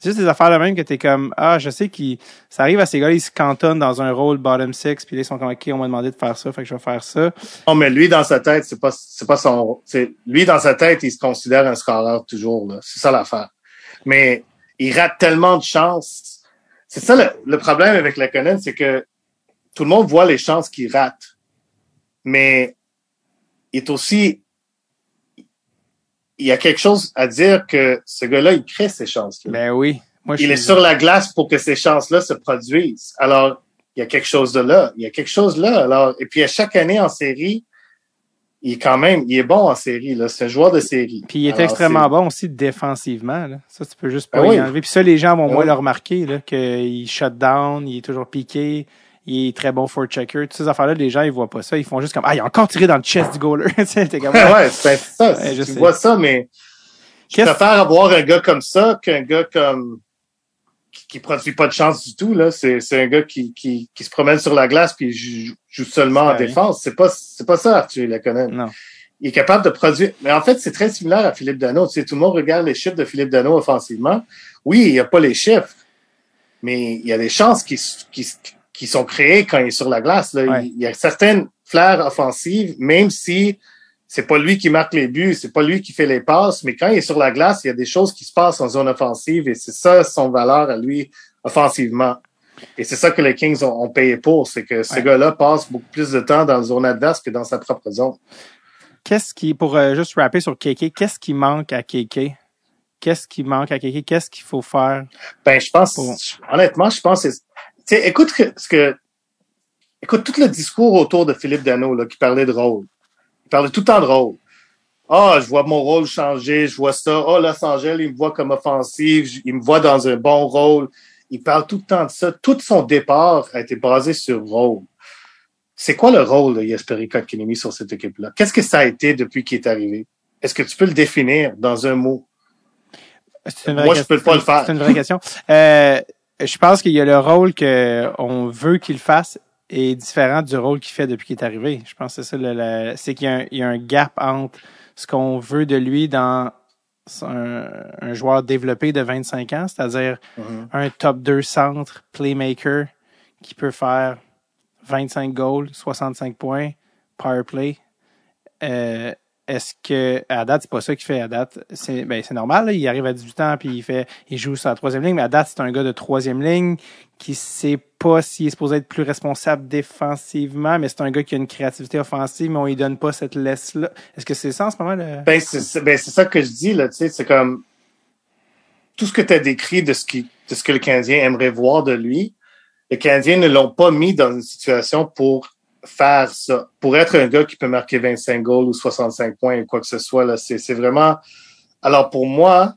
C'est juste des affaires de même que t'es comme, ah, je sais qu'il, ça arrive à ces gars, ils se cantonnent dans un rôle bottom six, puis là, ils sont comme, ok, on m'a demandé de faire ça, fait que je vais faire ça. Non, mais lui, dans sa tête, c'est pas, c'est pas son, c'est, lui, dans sa tête, il se considère un scoreur toujours, là. C'est ça l'affaire. Mais il rate tellement de chances. C'est ça le, le problème avec Lekonen, c'est que tout le monde voit les chances qu'il rate. Mais il est aussi, il y a quelque chose à dire que ce gars-là, il crée ses chances-là. Ben oui. Moi, je Il est sur la glace pour que ces chances-là se produisent. Alors, il y a quelque chose de là. Il y a quelque chose là. Alors, et puis à chaque année en série, il est quand même, il est bon en série. Là, c'est un joueur de série. Puis il est Alors, extrêmement bon aussi défensivement. Là. Ça, tu peux juste pas Ben y oui. enlever. Puis ça, les gens vont Ben moins oui. le remarquer, là, qu'il shut down, il est toujours piqué, il est très bon for checker. Toutes ces affaires-là, les gens, ils voient pas ça. Ils font juste comme, ah, il a encore tiré dans le chest du goaler. [laughs] Comme, Ouais, ouais, c'est ça. Ouais, je tu sais. vois ça, mais je préfère avoir un gars comme ça qu'un gars comme qui, qui produit pas de chance du tout. Là, c'est c'est un gars qui, qui, qui se promène sur la glace puis joue, joue seulement en défense. C'est pas c'est pas ça, Arthur Lekonen. Non. il est capable de produire. Mais en fait, c'est très similaire à Philippe Dano. Tu sais, tout le monde regarde les chiffres de Philippe Dano offensivement. Oui, il n'y a pas les chiffres, mais il y a des chances qui, qui, qui sont créées quand il est sur la glace. Là. Ouais. Il, y a certaines flairs offensives, même si c'est pas lui qui marque les buts, c'est pas lui qui fait les passes, mais quand il est sur la glace, il y a des choses qui se passent en zone offensive et c'est ça son valeur à lui offensivement. Et c'est ça que les Kings ont, ont payé pour, c'est que ce Ouais. gars-là passe beaucoup plus de temps dans la zone adverse que dans sa propre zone. Qu'est-ce qui, pour euh, juste rapper sur KK, qu'est-ce qui manque à KK? Qu'est-ce qui manque à KK? Qu'est-ce qu'il faut faire? Ben, je pense, honnêtement, je pense, que sais, écoute ce que, écoute tout le discours autour de Philippe Dano, là, qui parlait de rôle. Il parlait tout le temps de rôle. Ah, je vois mon rôle changer, je vois ça. Ah, Los Angeles, il me voit comme offensive, il me voit dans un bon rôle. Il parle tout le temps de ça. Tout son départ a été basé sur rôle. C'est quoi le rôle de Jesperi Kotkaniemi sur cette équipe-là? Qu'est-ce que ça a été depuis qu'il est arrivé? Est-ce que tu peux le définir dans un mot? Moi, je question- peux pas le faire. C'est une vraie question. Euh, je pense qu'il y a le rôle que on veut qu'il fasse est différent du rôle qu'il fait depuis qu'il est arrivé. Je pense que c'est ça. c'est qu'il y, a un- il y a un gap entre ce qu'on veut de lui dans un, un joueur développé de 25 ans, c'est-à-dire Mhm. un top 2 centre, playmaker, qui peut faire 25 goals, 65 points, power play. Euh, est-ce que à date c'est pas ça qu'il fait à date? C'est ben c'est normal là, il arrive à 18 ans puis il fait il joue sur la troisième ligne mais à date c'est un gars de troisième ligne qui sait pas s'il est supposé être plus responsable défensivement mais c'est un gars qui a une créativité offensive mais on lui donne pas cette laisse là est-ce que c'est ça en ce moment le... Ben, c'est ben, ça que je dis, là, tu sais, c'est comme tout ce que tu as décrit de ce, qui, de ce que le Canadien aimerait voir de lui, les Canadiens ne l'ont pas mis dans une situation pour faire ça, pour être un gars qui peut marquer 25 goals ou 65 points ou quoi que ce soit. Là, c'est, c'est vraiment. Alors pour moi,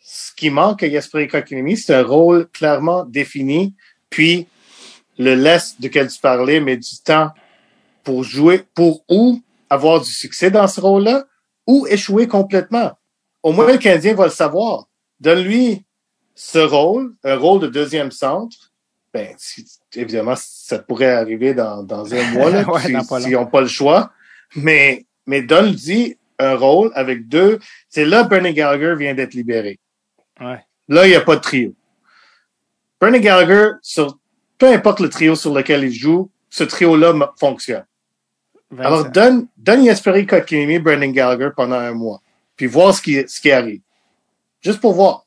ce qui manque à Jesper Kotkaniemi, c'est un rôle clairement défini, puis le laisse duquel tu parlais, mais du temps pour jouer, pour ou avoir du succès dans ce rôle-là, ou échouer complètement. Au moins, le Canadien va le savoir. Donne-lui ce rôle, un rôle de deuxième centre. Ben, si- évidemment, ça pourrait arriver dans, dans un mois, là, [laughs] Ouais, si- dans pas s'ils n'ont pas le choix. Mais, mais donne-lui un rôle avec deux. C'est là Bernie Gallagher vient d'être libéré. ouais Là, il n'y a pas de trio. Bernie Gallagher, sur, peu importe le trio sur lequel il joue, ce trio-là fonctionne. Alors, 25. donne, donne Jesperi Kotkaniemi, Brendan Gallagher pendant un mois. Puis voir ce qui, ce qui arrive. Juste pour voir.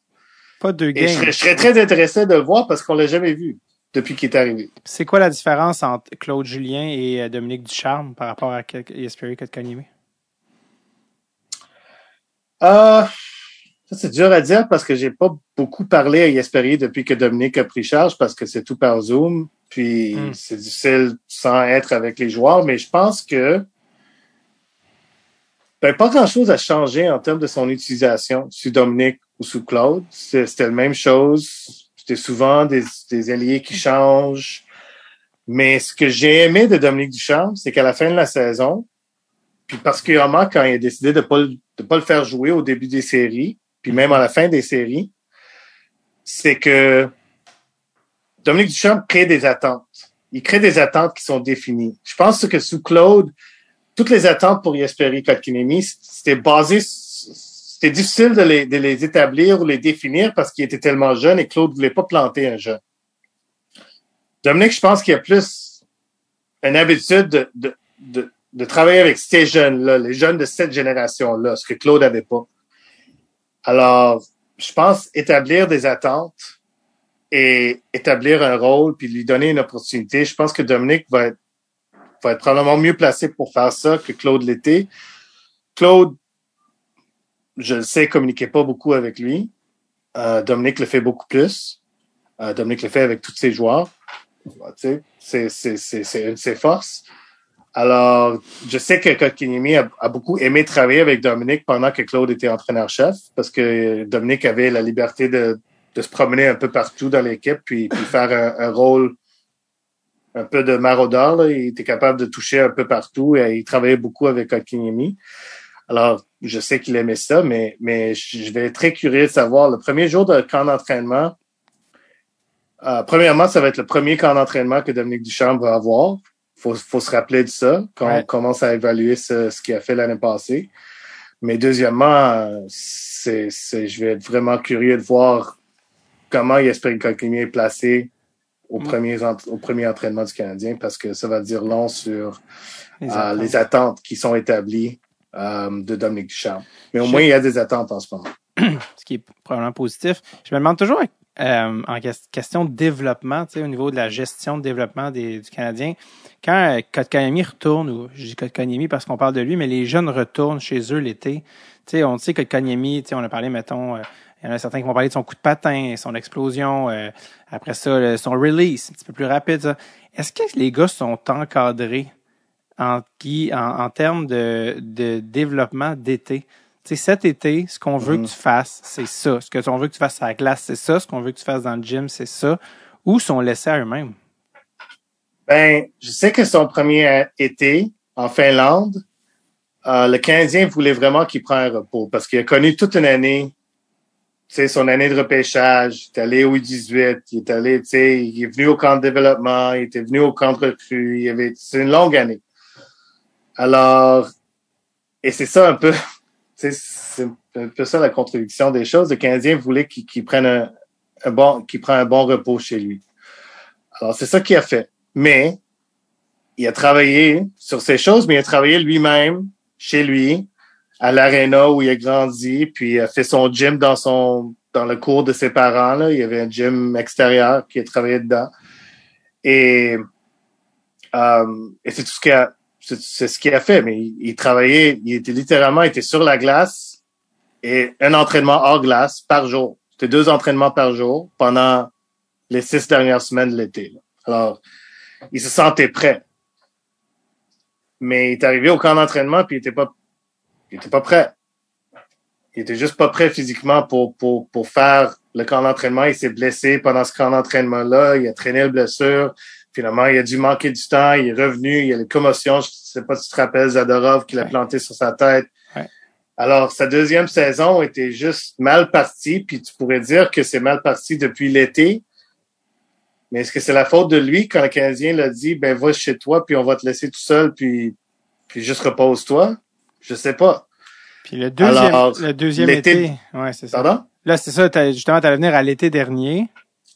pas deux Et je games serais, je serais très intéressé de le voir parce qu'on l'a jamais vu depuis qu'il est arrivé. c'est quoi la différence entre Claude Julien et euh, Dominique Ducharme par rapport à Jesperi Kotkaniemi Euh, ça, c'est dur à dire parce que j'ai pas beaucoup parlé à Jesperi depuis que Dominique a pris charge parce que c'est tout par Zoom. Puis Mm. c'est difficile sans être avec les joueurs, mais je pense que ben, pas grand chose a changé en termes de son utilisation sous Dominique ou sous Claude. C'était la même chose. C'était souvent des, alliés qui changent. Mais ce que j'ai aimé de Dominique Duchamp, c'est qu'à la fin de la saison, puis particulièrement quand il a décidé de de pas le faire jouer au début des séries, puis même à la fin des séries, c'est que Dominique Duchamp crée des attentes. il crée des attentes qui sont définies. Je pense que sous Claude, toutes les attentes pour Jesperi Kotkaniemi, c'était basé, c'était difficile de les, de les établir ou les définir parce qu'il était tellement jeune et Claude voulait pas planter un jeune. Dominique, je pense qu'il y a plus une habitude de, de, de, de travailler avec ces jeunes-là, les jeunes de cette génération-là, ce que Claude avait pas. Alors, je pense établir des attentes et établir un rôle puis lui donner une opportunité. Je pense que Dominique va être, va être probablement mieux placé pour faire ça que Claude l'était. Claude, je le sais, communiquait pas beaucoup avec lui. Euh, Dominique le fait beaucoup plus. Euh, Dominique le fait avec tous ses joueurs. C'est une de ses forces. Alors, je sais que Kotkaniemi a, beaucoup aimé travailler avec Dominique pendant que Claude était entraîneur-chef, parce que Dominique avait la liberté de, se promener un peu partout dans l'équipe, puis, faire un, rôle un peu de maraudeur. Il était capable de toucher un peu partout et il travaillait beaucoup avec Kotkaniemi. Alors, je sais qu'il aimait ça, mais, mais je vais être très curieux de savoir. Le premier jour de camp d'entraînement, euh, premièrement, ça va être le premier camp d'entraînement que Dominique Duchamp va avoir faut, faut se rappeler de ça quand ouais. on commence à évaluer ce, ce qu'il a fait l'année passée. Mais deuxièmement, c'est, c'est, je vais être vraiment curieux de voir comment Jesper Kotkaniemi est placé au, mm. premier, au premier entraînement du Canadien parce que ça va dire long sur les, euh, les attentes qui sont établies euh, de Dominique Duchamp. Mais au je... moins, il y a des attentes en ce moment. [clears throat] ce qui est probablement positif. Je me demande toujours euh, en question de développement, au niveau de la gestion de développement des, du Canadien, quand euh, Kotkaniemi retourne, ou je dis Kotkaniemi parce qu'on parle de lui, mais les jeunes retournent chez eux l'été. sais, on sait que Kotkaniemi, on a parlé, mettons, euh, il y en a certains qui vont parler de son coup de patin, son explosion, euh, après ça, son release, un petit peu plus rapide. Est-ce que les gars sont encadrés? En, qui, en, en termes de, de développement d'été? sais, cet été, ce qu'on veut -hmm. que tu fasses, c'est ça. Ce qu'on veut que tu fasses à la glace, c'est ça. Ce qu'on veut que tu fasses dans le gym, c'est ça. Ou sont laissés à eux-mêmes? Ben, je sais que son premier été en Finlande, euh, le Canadien voulait vraiment qu'il prenne un repos parce qu'il a connu toute une année, tu sais, son année de repêchage, il est allé au U18, il est allé, tu sais, il est venu au camp de développement, il était venu au camp de recrue, il avait, c'est une longue année. Alors, et c'est ça un peu, [laughs] c'est un peu ça la contradiction des choses. Le Canadien voulait qu'il qu prenne un, un bon, qu'il prenne un bon repos chez lui. Alors, c'est ça qu'il a fait. Mais il a travaillé sur ces choses, mais il a travaillé lui-même, chez lui, à l'aréna où il a grandi, puis il a fait son gym dans son dans le cours de ses parents. Là. Il y avait un gym extérieur qui a travaillé dedans. Et, euh, et c'est tout ce qu'il a c'est ce qu'il a fait, mais il, il, travaillait, il était littéralement, il était sur la glace et un entraînement hors glace par jour. C'était deux entraînements par jour pendant les six dernières semaines de l'été. Alors, il se sentait prêt. Mais il est arrivé au camp d'entraînement puis il était pas, il était pas prêt. Il était juste pas prêt physiquement pour, pour, pour faire le camp d'entraînement. Il s'est blessé pendant ce camp d'entraînement-là. Il a traîné le blessure. Finalement, il a dû manquer du temps. Il est revenu. Il y a les commotions. Je sais pas si tu te rappelles Zadorov qui l'a ouais. planté sur sa tête. Ouais. Alors, sa deuxième saison était juste mal partie. Puis tu pourrais dire que c'est mal parti depuis l'été. Mais est-ce que c'est la faute de lui quand le Canadien l'a dit, ben va chez toi, puis on va te laisser tout seul, puis, puis juste repose-toi? Je sais pas. Puis le deuxième, Alors, le deuxième été, ouais, c'est ça. Pardon? Là, c'est ça, justement, tu allais venir à l'été dernier.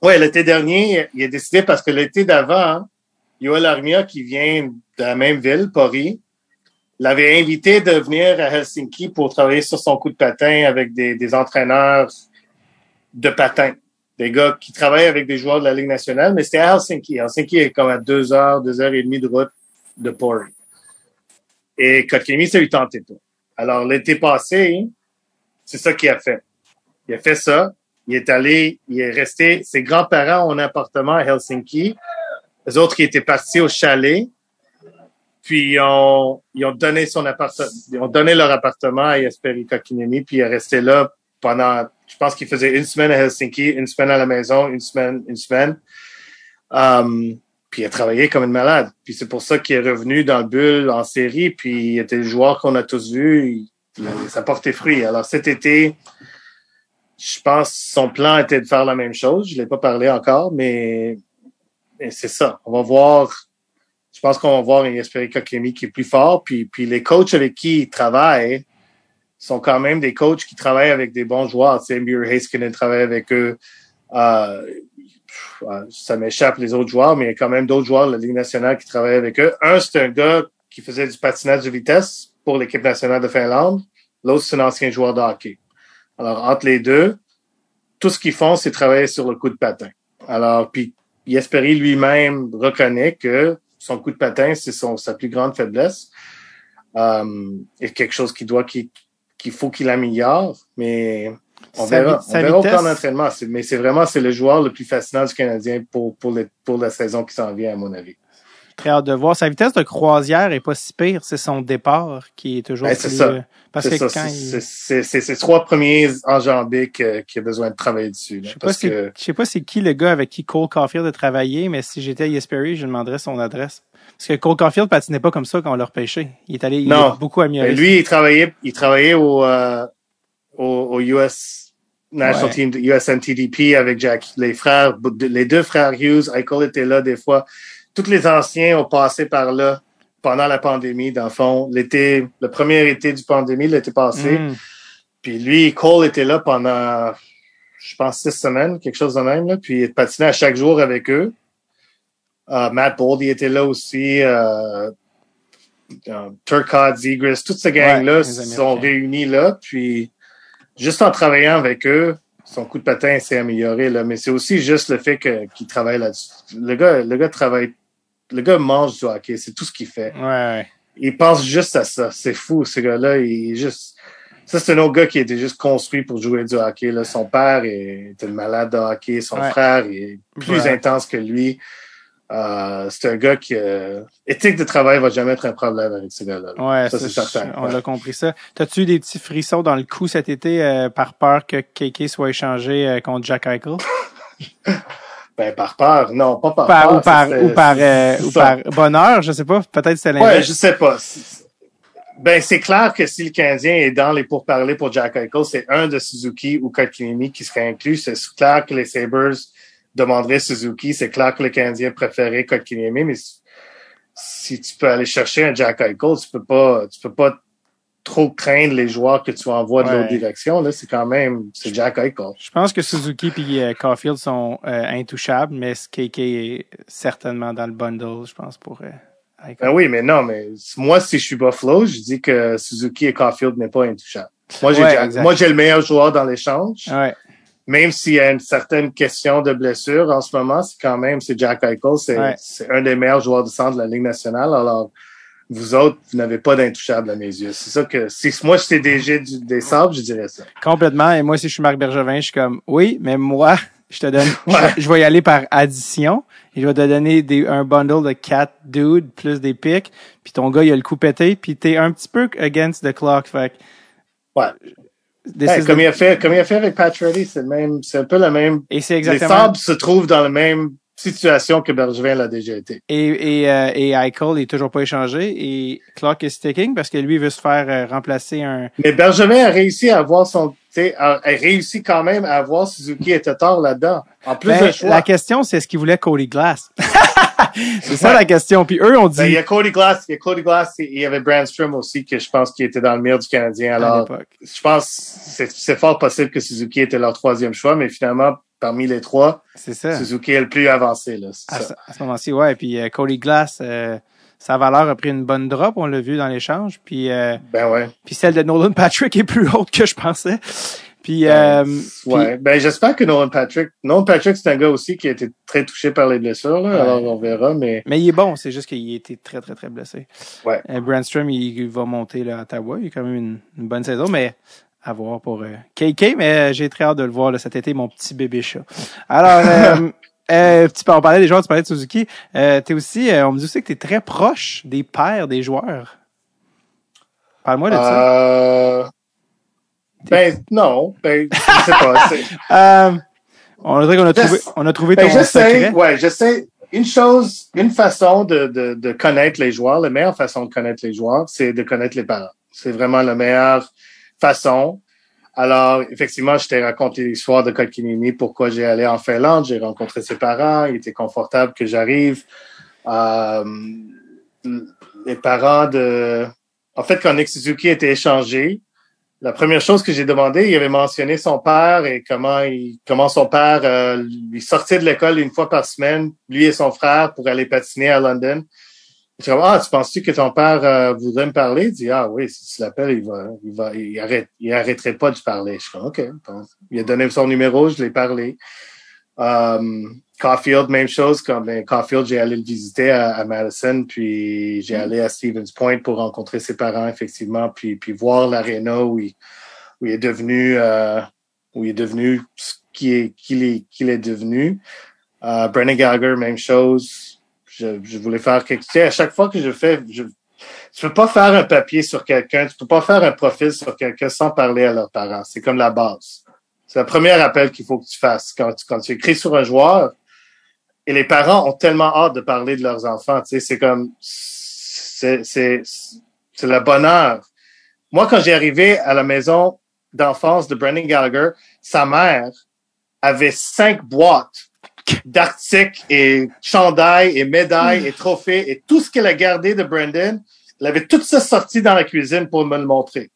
Oui, l'été dernier, il a décidé parce que l'été d'avant, Yoel Armia, qui vient de la même ville, Paris, l'avait invité de venir à Helsinki pour travailler sur son coup de patin avec des, des entraîneurs de patin des gars qui travaillent avec des joueurs de la Ligue nationale, mais c'était à Helsinki. Helsinki est comme à deux heures, deux heures et demie de route de Pori. Et Kotkemi, ça lui tentait pas. Alors, l'été passé, c'est ça qu'il a fait. Il a fait ça. Il est allé, il est resté, ses grands-parents ont un appartement à Helsinki. Les autres qui étaient partis au chalet. Puis, ils ont, ils ont donné son appartement, ils ont donné leur appartement à Jesperi Kotkaniemi, puis il est resté là pendant je pense qu'il faisait une semaine à Helsinki, une semaine à la maison, une semaine, une semaine. Um, puis il a travaillé comme une malade. Puis c'est pour ça qu'il est revenu dans le bulle en série. Puis il était le joueur qu'on a tous vu. Ça portait fruit. Alors cet été, je pense son plan était de faire la même chose. Je l'ai pas parlé encore, mais et c'est ça. On va voir. Je pense qu'on va voir un Jesperi Kotkaniemi qui est plus fort. Puis, puis les coachs avec qui il travaille sont quand même des coachs qui travaillent avec des bons joueurs. Sais, Muir Haskinen travaille avec eux. Euh, ça m'échappe les autres joueurs, mais il y a quand même d'autres joueurs de la Ligue nationale qui travaillent avec eux. Un, c'est un gars qui faisait du patinage de vitesse pour l'équipe nationale de Finlande. L'autre, c'est un ancien joueur de hockey. Alors, entre les deux, tout ce qu'ils font, c'est travailler sur le coup de patin. Alors, puis Jesperi lui-même reconnaît que son coup de patin, c'est son sa plus grande faiblesse. Euh, et quelque chose qui doit qu'il faut qu'il améliore, mais on verra, on verra au plan d'entraînement. Mais c'est vraiment c'est le joueur le plus fascinant du Canadien pour pour, les, pour la saison qui s'en vient à mon avis. Très hâte de voir. Sa vitesse de croisière est pas si pire. C'est son départ qui est toujours ben, plus... Ça. Euh, parce que quand il... C'est ses trois premiers enjambés qui a besoin de travailler dessus. je sais pas, si, je sais pas c'est qui le gars avec qui Cole Caulfield a travaillé, mais si j'étais à Yesperi, je demanderais son adresse. Parce que Cole Caulfield patinait pas comme ça quand on l'a repêché. Il est allé il non. beaucoup amélioré. Ben, lui, il travaillait, il travaillait au, euh, au, au US National ouais. Team USNTDP avec Jack, les frères, les deux frères Hughes. Eichel était là des fois tous les anciens ont passé par là pendant la pandémie, dans le fond. L'été, le premier été du pandémie, l'été passé. Mm. Puis lui, Cole était là pendant, je pense, six semaines, quelque chose de même. Là. Puis il patinait à chaque jour avec eux. Uh, Matt Boldy était là aussi. Uh, uh, Turcotte, Zegras, toute cette gang-là ouais, sont réunis là. Puis juste en travaillant avec eux, son coup de patin s'est amélioré. Là. Mais c'est aussi juste le fait qu'il travaille là-dessus. Le gars, le gars travaille le gars mange du hockey, c'est tout ce qu'il fait. Ouais. Il pense juste à ça. C'est fou, ce gars-là. Il est juste. Ça, c'est un autre gars qui était juste construit pour jouer du hockey. Là. Son père était malade de hockey. Son ouais. frère est plus ouais. intense que lui. Euh, c'est un gars qui euh, éthique de travail va jamais être un problème avec ce gars-là. Ouais, ça c'est certain. On ouais. a compris ça. T'as-tu eu des petits frissons dans le cou cet été euh, par peur que KK soit échangé euh, contre Jack Eichel? [laughs] Ben, par peur. Non, pas par, par peur. Ou par, ou par, euh, ou par bonheur, je sais pas. Peut-être c'est l'inverse. Ouais, je sais pas. Ben, c'est clair que si le Canadien est dans les pourparlers pour Jack Eichel, c'est un de Suzuki ou Kotkaniemi qui serait inclus. C'est clair que les Sabres demanderaient Suzuki. C'est clair que le Canadien préférait Kotkaniemi, mais si tu peux aller chercher un Jack Eichel, tu peux pas, tu peux pas trop craindre les joueurs que tu envoies de Ouais. l'autre direction. Là, c'est quand même, c'est Jack Eichel. Je pense que Suzuki et euh, Caulfield sont euh, intouchables, mais KK est certainement dans le bundle, je pense, pour euh, Eichel. Ben oui, mais non, mais moi, si je suis Buffalo, je dis que Suzuki et Caulfield n'est pas intouchable. Moi, j'ai Ouais, Jack- exact. moi, j'ai le meilleur joueur dans l'échange. Ouais. Même s'il y a une certaine question de blessure en ce moment, c'est quand même, c'est Jack Eichel. C'est, un des meilleurs joueurs du centre de la Ligue nationale. Alors, vous autres, vous n'avez pas d'intouchable à mes yeux. C'est ça que, si moi, j'étais DG du, des Sabres, je dirais ça. Complètement. Et moi, si je suis Marc Bergevin, je suis comme, oui, mais moi, [laughs] je te donne, [laughs] Ouais. je, je vais y aller par addition. Et je vais te donner des, un bundle de quatre dudes plus des pics. Puis ton gars, il a le coup pété. Puis t'es un petit peu against the clock. Fait que, Ouais. Hey, comme, the- il a fait, comme il a fait avec Pat c'est le même, c'est un peu la même. et c'est Les exactement. Sabres se trouvent dans la même situation que Bergevin l'a déjà été. Et, et, euh, et Eichel est toujours pas échangé. Et clock is ticking parce que lui veut se faire euh, remplacer un. Mais Bergevin a réussi à avoir son, a, a réussi quand même à avoir Suzuki était tort là-dedans. En plus Ben, de choix. la question, c'est est-ce qu'il voulait Cody Glass? [laughs] c'est ça la question. Puis eux ont dit Ben, il y a Cody Glass, il y a Cody Glass, et il y avait Brandstrom aussi, que je pense qu'il était dans le mire du Canadien. à Alors, l'époque. je pense c'est fort possible que Suzuki était leur troisième choix, mais finalement, parmi les trois, ça. Suzuki est le plus avancé, là. À, ça. ce- à ce moment-ci, ouais. Puis euh, Cody Glass, euh, sa valeur a pris une bonne drop, on l'a vu dans l'échange. Puis, euh, Ben ouais. puis celle de Nolan Patrick est plus haute que je pensais. Puis, euh, ouais. Ben, j'espère que Nolan Patrick, Nolan Patrick, c'est un gars aussi qui a été très touché par les blessures, là. Ouais. Alors, on verra, mais mais il est bon, c'est juste qu'il a été très, très, très blessé. Ouais. Brandstrom, il, il va monter là, à Ottawa. Il a quand même une, une bonne saison, mais à voir pour euh, KK. Mais euh, j'ai très hâte de le voir là, cet été, mon petit bébé chat. Alors, euh, [laughs] euh, tu on parlait des joueurs, tu parlais de Suzuki. Euh, t'es aussi, euh, on me dit aussi que tu es très proche des pères des joueurs. Parle-moi de ça. euh, ben, non. Ben, je sais pas. [laughs] Euh, on dirait qu'on a Je- trouvé, on a trouvé Ben, ton j'essaie, secret. ouais, j'essaie. Une chose, une façon de, de, de connaître les joueurs, la meilleure façon de connaître les joueurs, c'est de connaître les parents. C'est vraiment la meilleure Alors, effectivement, je t'ai raconté l'histoire de Kotkiniemi, pourquoi j'ai allé en Finlande. J'ai rencontré ses parents. Il était confortable que j'arrive. Euh, les parents de... En fait, quand Nick Suzuki était échangé, la première chose que j'ai demandé, il avait mentionné son père et comment il, comment son père euh, lui sortait de l'école une fois par semaine, lui et son frère, pour aller patiner à London. Dis, ah, tu penses-tu que ton père euh, voudrait me parler? Il dit, ah oui, si tu l'appelles, il va, il va, il arrête, il arrêterait pas de parler. Je dis, OK. Il a donné son numéro, je l'ai parlé. Um, Caulfield, même chose. Comme ben, Caulfield, j'ai allé le visiter à, à Madison, puis j'ai allé à Stevens Point pour rencontrer ses parents, effectivement, puis, puis voir l'aréna où il, où il est devenu, euh, où il est devenu ce qu'il est, qu'il est, qu'il est devenu. Uh, Brennan Gallagher, même chose. Je, je voulais faire quelque chose. À chaque fois que je fais, je, tu peux pas faire un papier sur quelqu'un, tu peux pas faire un profil sur quelqu'un sans parler à leurs parents. C'est comme la base. C'est le premier appel qu'il faut que tu fasses. Quand tu, quand tu écris sur un joueur, et les parents ont tellement hâte de parler de leurs enfants, tu sais, c'est comme, c'est, c'est, c'est le bonheur. Moi, quand j'ai arrivé à la maison d'enfance de Brendan Gallagher, sa mère avait cinq boîtes d'articles et chandails et médailles et trophées et tout ce qu'elle a gardé de Brendan. Elle avait tout ça sorti dans la cuisine pour me le montrer.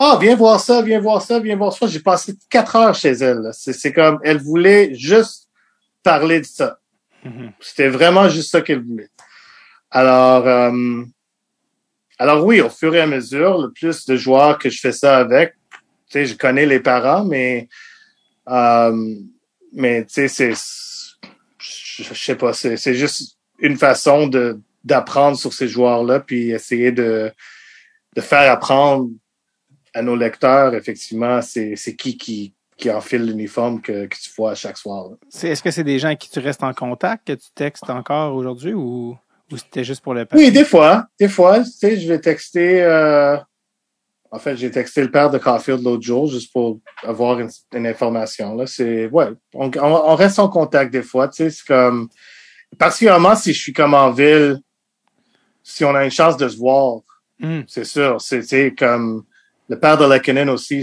Ah, viens voir ça, viens voir ça, viens voir ça. J'ai passé quatre heures chez elle. C'est, comme, elle voulait juste parler de ça. Mhm. C'était vraiment juste ça qu'elle voulait. Alors, euh, alors oui, au fur et à mesure, le plus de joueurs que je fais ça avec, tu sais, je connais les parents, mais, euh, mais tu sais, c'est, je, je sais pas, c'est, juste une façon de d'apprendre sur ces joueurs-là, puis essayer de de faire apprendre à nos lecteurs, effectivement, c'est, c'est qui qui qui enfile l'uniforme que, que tu vois à chaque soir. Est-ce que c'est des gens avec qui tu restes en contact, que tu textes encore aujourd'hui ou, ou c'était juste pour le Oui, des fois. Des fois, tu sais, je vais texter. Euh... En fait, j'ai texté le père de Caulfield l'autre jour juste pour avoir une, une information. Là, c'est ouais, on, on, reste en contact des fois. Tu sais, c'est comme particulièrement si je suis comme en ville, si on a une chance de se voir, Hmm. c'est sûr. C'est tu sais, comme le père de Lekkonen aussi.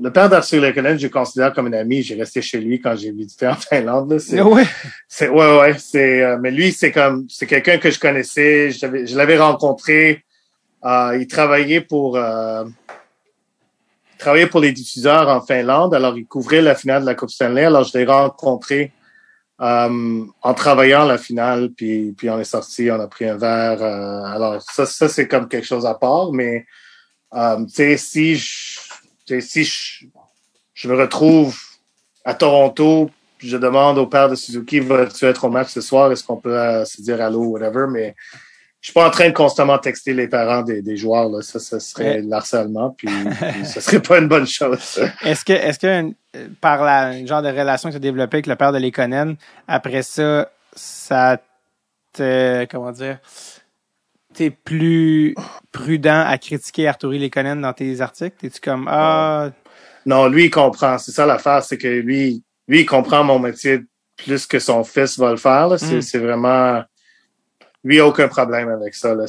Le père d'Arthur Lekkonen, je le considère comme un ami. J'ai resté chez lui quand j'ai visité en Finlande. Là. C'est- Oui. c'est ouais ouais, c'est euh, mais lui c'est comme c'est quelqu'un que je connaissais, je l'avais rencontré, euh, il travaillait pour euh, il travaillait pour les diffuseurs en Finlande, alors il couvrait la finale de la Coupe Stanley, alors je l'ai rencontré euh, en travaillant la finale puis puis on est sorti, on a pris un verre alors ça ça c'est comme quelque chose à part mais tu sais si je si je, je me retrouve à Toronto je demande au père de Suzuki, vas-tu être au match ce soir? Est-ce qu'on peut se dire allô, whatever? Mais je suis pas en train de constamment texter les parents des, des joueurs. Là. Ça, ça serait de l'harcèlement, puis, [laughs] puis ce serait pas une bonne chose. Est-ce que, est-ce que euh, par la le genre de relation que tu as développée avec le père de Lekonen, après ça, ça te, comment dire, t'es plus prudent à critiquer Arturi Lekonen dans tes articles? T'es-tu comme, ah, Non, lui, il comprend. C'est ça l'affaire, c'est que lui, lui, il comprend mon métier plus que son fils va le faire. là. C'est Mm. c'est vraiment... Lui, a aucun problème avec ça. Là.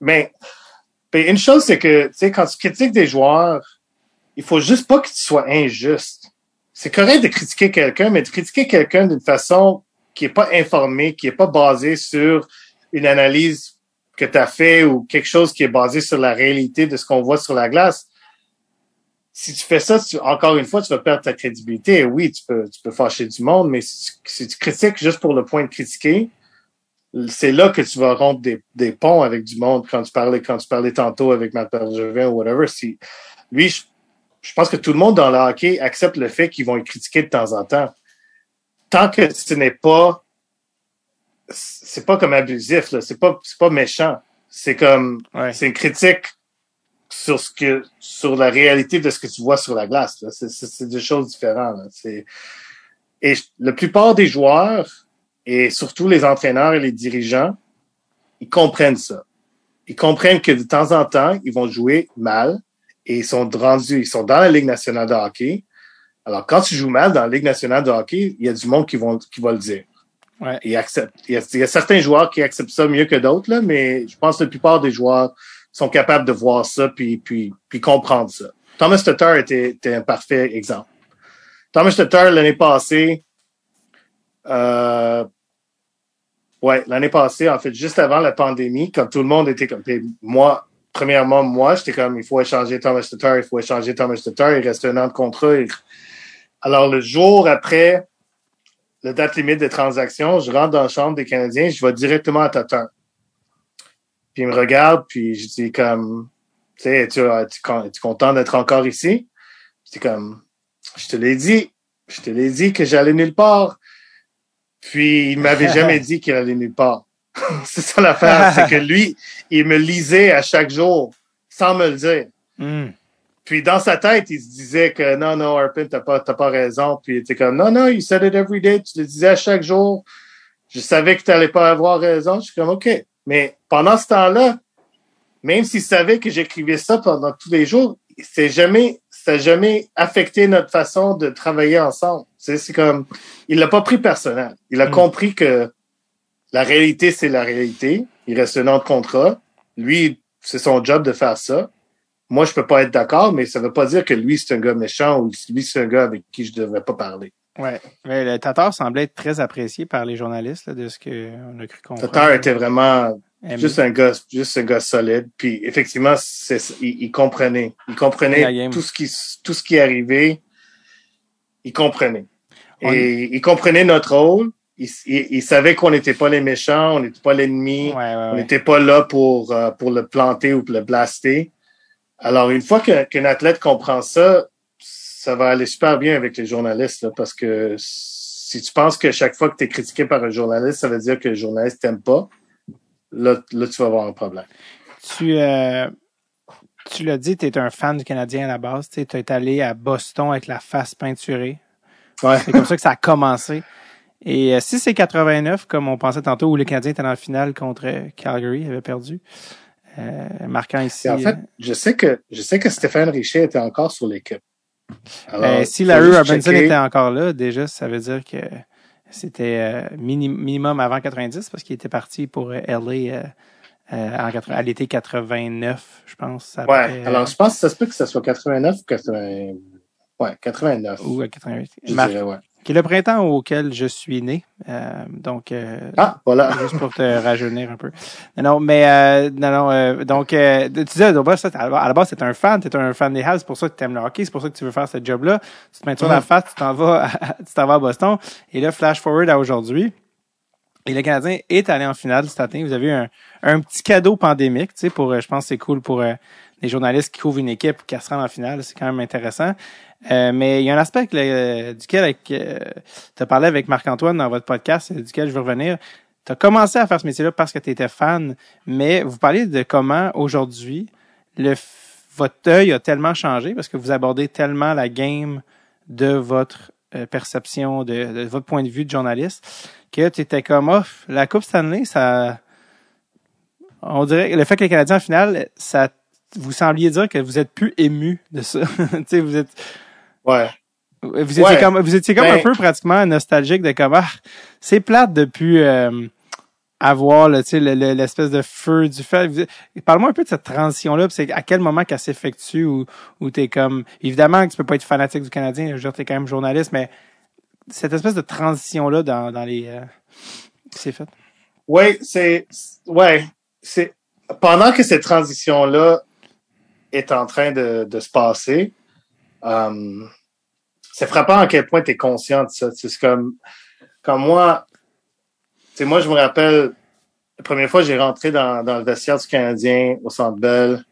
Mais, mais une chose, c'est que, quand tu critiques des joueurs, il faut juste pas que tu sois injuste. C'est correct de critiquer quelqu'un, mais de critiquer quelqu'un d'une façon qui est pas informée, qui est pas basée sur une analyse que tu as fait ou quelque chose qui est basé sur la réalité de ce qu'on voit sur la glace. Si tu fais ça, encore une fois, tu vas perdre ta crédibilité. Oui, tu peux, tu peux fâcher du monde, mais si tu critiques juste pour le point de critiquer, c'est là que tu vas rompre des, des ponts avec du monde quand tu parlais, quand tu parlais tantôt avec Matt Bergevin ou whatever. Si, lui, je, je pense que tout le monde dans le hockey accepte le fait qu'ils vont y critiquer de temps en temps. Tant que ce n'est pas, c'est pas comme abusif, là. C'est pas, c'est pas méchant. C'est comme, ouais. c'est une critique sur ce que, sur la réalité de ce que tu vois sur la glace. C'est, c'est, c'est deux choses différentes. là. C'est, et la plupart des joueurs et surtout les entraîneurs et les dirigeants, ils comprennent ça. Ils comprennent que de temps en temps, ils vont jouer mal et ils sont rendus, ils sont dans la Ligue nationale de hockey. Alors, quand tu joues mal dans la Ligue nationale de hockey, il y a du monde qui vont, qui va le dire. Ouais. Ils acceptent. Il y, a, il y a certains joueurs qui acceptent ça mieux que d'autres, là, mais je pense que la plupart des joueurs sont capables de voir ça puis, puis, puis comprendre ça. Thomas Tatar était, était un parfait exemple. Thomas Tatar, l'année passée, euh, ouais, l'année passée, en fait, juste avant la pandémie, quand tout le monde était comme, moi, premièrement, moi, j'étais comme, il faut échanger Thomas Tatar, il faut échanger Thomas Tatar, il reste un an de contrat. Alors, le jour après la date limite de transaction, je rentre dans la chambre des Canadiens, je vais directement à Tatar. Puis il me regarde, puis je dis comme, tu sais, tu es content d'être encore ici? Dis comme, je te l'ai dit, je te l'ai dit que j'allais nulle part. Puis il m'avait [laughs] jamais dit qu'il allait nulle part. [laughs] c'est ça l'affaire, c'est que lui, il me lisait à chaque jour sans me le dire. Hmm. Puis dans sa tête, il se disait que non, non, Arpin, t'as pas, t'as pas raison. Puis il était comme non, non, you said it every day, tu le disais à chaque jour. Je savais que tu n'allais pas avoir raison. Je suis comme OK. Mais pendant ce temps-là, même s'il savait que j'écrivais ça pendant tous les jours, c'est jamais, ça n'a jamais affecté notre façon de travailler ensemble. C'est, comme, il l'a pas pris personnel. Il a Mm. compris que la réalité, c'est la réalité. Il reste un an de contrat. Lui, c'est son job de faire ça. Moi, je peux pas être d'accord, mais ça veut pas dire que lui, c'est un gars méchant ou lui, c'est un gars avec qui je devrais pas parler. Ouais. Mais le Tatar semblait être très apprécié par les journalistes, là, de ce qu'on a cru comprendre. Tatar était vraiment Aimé. juste un gars, juste un gars solide. Puis effectivement, c'est, il, il comprenait, il comprenait tout ce qui, tout ce qui arrivait. Il comprenait. On- Et il comprenait notre rôle. Il, il- il savait qu'on n'était pas les méchants, on n'était pas l'ennemi, Ouais, ouais, on n'était pas là pour euh, pour le planter ou pour le blaster. Alors une fois qu'un athlète comprend ça, ça va aller super bien avec les journalistes là, parce que si tu penses que chaque fois que tu es critiqué par un journaliste, ça veut dire que le journaliste t'aime pas, là, là tu vas avoir un problème. Tu, euh, tu l'as dit, tu es un fan du Canadien à la base. Tu es allé à Boston avec la face peinturée. Ouais. C'est comme ça que ça a commencé. Et euh, si c'est 89, comme on pensait tantôt, où le Canadien était dans la finale contre euh, Calgary, il avait perdu, euh, marquant ici. Et en fait, euh, je sais que je sais que Stéphane Richer était encore sur l'équipe. Ben, si Larry Robinson était encore là, déjà, ça veut dire que c'était euh, mini- minimum avant 90 parce qu'il était parti pour LA euh, euh, en 80 à l'été 89, je pense. Ouais, après, alors je pense que ça se peut que ça soit 89 ou 80. Ouais, 89. ou à 88. je Mar- dirais, ouais. qui est le printemps auquel je suis né. Euh, donc, euh, Ah, voilà. [laughs] juste pour te rajeunir un peu. Non, non mais euh, non, non. euh, donc, euh, tu disais, à la base, c'est un fan, t'es un fan des Habs, c'est pour ça que tu aimes le hockey, c'est pour ça que tu veux faire ce job-là. Tu te mets sur la face, tu t'en vas, à, [laughs] tu t'en vas à Boston. Et là, flash forward à aujourd'hui. Et le Canadien est allé en finale cet année. Vous avez eu un, un petit cadeau pandémique, tu sais, pour, euh, je pense, que c'est cool pour les journalistes qui couvrent une équipe qui se rend en finale. C'est quand même intéressant. Euh, mais il y a un aspect le- duquel euh, tu as parlé avec Marc-Antoine dans votre podcast, euh, duquel je veux revenir. Tu as commencé à faire ce métier-là parce que tu étais fan, mais vous parlez de comment aujourd'hui le votre œil a tellement changé parce que vous abordez tellement la game de votre euh, perception, de, votre point de vue de journaliste, que tu étais comme off. La Coupe Stanley, ça. On dirait le fait que les Canadiens en finale, ça vous sembliez dire que vous êtes plus ému de ça. [laughs] vous êtes Ouais. vous étiez Ouais. comme vous étiez comme Ben- un peu pratiquement nostalgique de comme ah, c'est plate depuis euh, avoir sais, le- le- l'espèce de feu du fait. Parle-moi un peu de cette transition-là, c'est à quel moment qu'elle s'effectue ou où t'es comme évidemment que tu peux pas être fanatique du Canadien, je veux dire t'es quand même journaliste, mais cette espèce de transition-là dans, dans les euh, qui s'est faite? Oui, c'est. Ouais. C'est. Pendant que cette transition-là est en train de, de se passer, euh, c'est frappant à quel point tu es conscient de ça. C'est comme. Comme moi. Tu moi, je me rappelle, la première fois j'ai rentré dans, dans le vestiaire du Canadien au Centre Bell,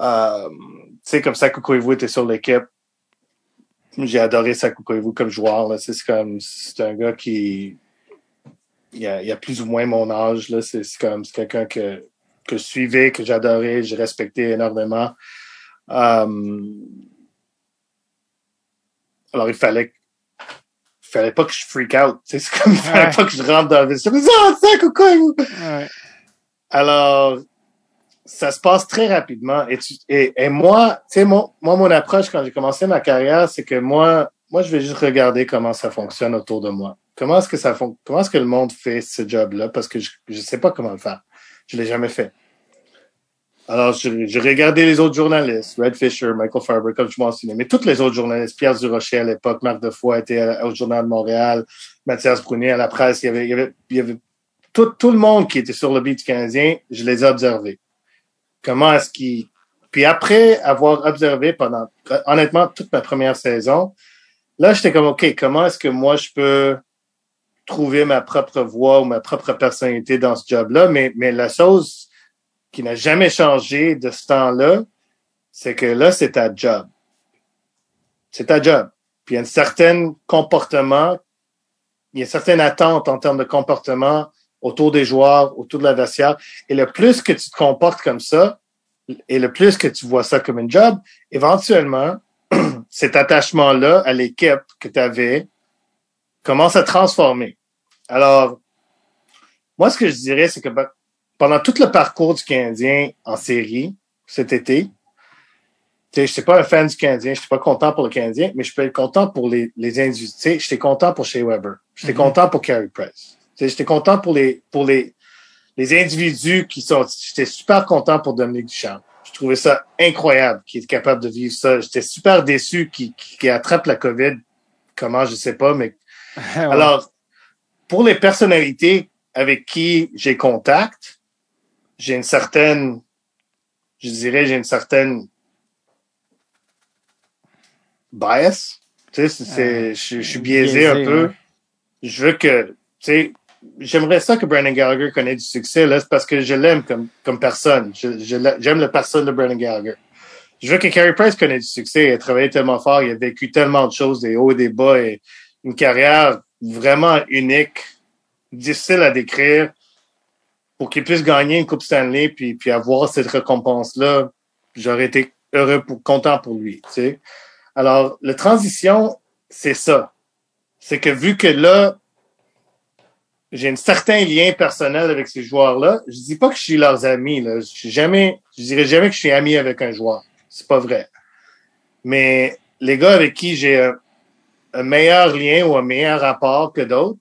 euh, tu sais, comme ça, était sur l'équipe. J'ai adoré Sakou Koivu comme joueur. C'est comme c'est un gars qui il a, a plus ou moins mon âge. C'est comme c'est quelqu'un que, que je suivais, que j'adorais, je respectais énormément. Euh, alors il fallait il fallait pas que je freak out. tu sais, C'est comme il fallait Ouais. pas que je rentre dans le vestiaire. Ah, Sakou Koivu! Ouais. Alors, ça se passe très rapidement. Et, tu- et, et moi, tu sais, mon, moi, mon approche quand j'ai commencé ma carrière, c'est que moi, moi, je vais juste regarder comment ça fonctionne autour de moi. Comment est-ce que ça fon- comment est-ce que le monde fait ce job-là? Parce que je, je sais pas comment le faire. Je l'ai jamais fait. Alors, j'ai regardé les autres journalistes, Red Fisher, Michael Farber, comme je mentionnais, mais tous les autres journalistes, Pierre Durocher à l'époque, Marc Defoy était au Journal de Montréal, Mathias Brunier à la presse, il y avait, tout, le monde qui était sur le beat canadien, je les ai observés. Comment est-ce qu'ils... Puis après avoir observé pendant, honnêtement, toute ma première saison, là, j'étais comme, OK, comment est-ce que moi, je peux trouver ma propre voix ou ma propre personnalité dans ce job-là? Mais, mais la chose qui n'a jamais changé de ce temps-là, c'est que là, c'est ta job. C'est ta job. Puis il y a un certain comportement, il y a une certaine attente en termes de comportement autour des joueurs, autour de la vestiaire. Et le plus que tu te comportes comme ça, et le plus que tu vois ça comme un job, éventuellement, [clears throat] cet attachement-là à l'équipe que tu avais commence à transformer. Alors, moi, ce que je dirais, c'est que ben, pendant tout le parcours du Canadien en série cet été, je ne suis pas un fan du Canadien, je suis pas content pour le Canadien, mais je peux être content pour les, les individus. J'étais content pour Shea Weber. J'étais mm-hmm. content pour Carey Price. J'étais content pour les pour les, les individus qui sont. J'étais super content pour Dominique Duchamp. Je trouvais ça incroyable qu'il est capable de vivre ça. J'étais super déçu qu'il attrape la COVID. Comment, je sais pas, mais. [laughs] Alors, pour les personnalités avec qui j'ai contact, j'ai une certaine, je dirais, j'ai une certaine bias. Tu sais, c'est, je, suis biaisé, un peu. Je veux que, tu sais, j'aimerais ça que Brandon Gallagher connaisse du succès, là, c'est parce que je l'aime comme, comme personne. Je, j'aime la personne de Brandon Gallagher. Je veux que Carey Price connaisse du succès. Il a travaillé tellement fort, il a vécu tellement de choses, des hauts et des bas, et une carrière vraiment unique, difficile à décrire pour qu'il puisse gagner une Coupe Stanley puis, puis avoir cette récompense-là, j'aurais été heureux pour, content pour lui, tu sais. Alors, la transition, c'est ça. C'est que vu que là, j'ai un certain lien personnel avec ces joueurs-là, je dis pas que je suis leurs amis. Je suis jamais, je dirais jamais que je suis ami avec un joueur. C'est pas vrai. Mais les gars avec qui j'ai un, un meilleur lien ou un meilleur rapport que d'autres,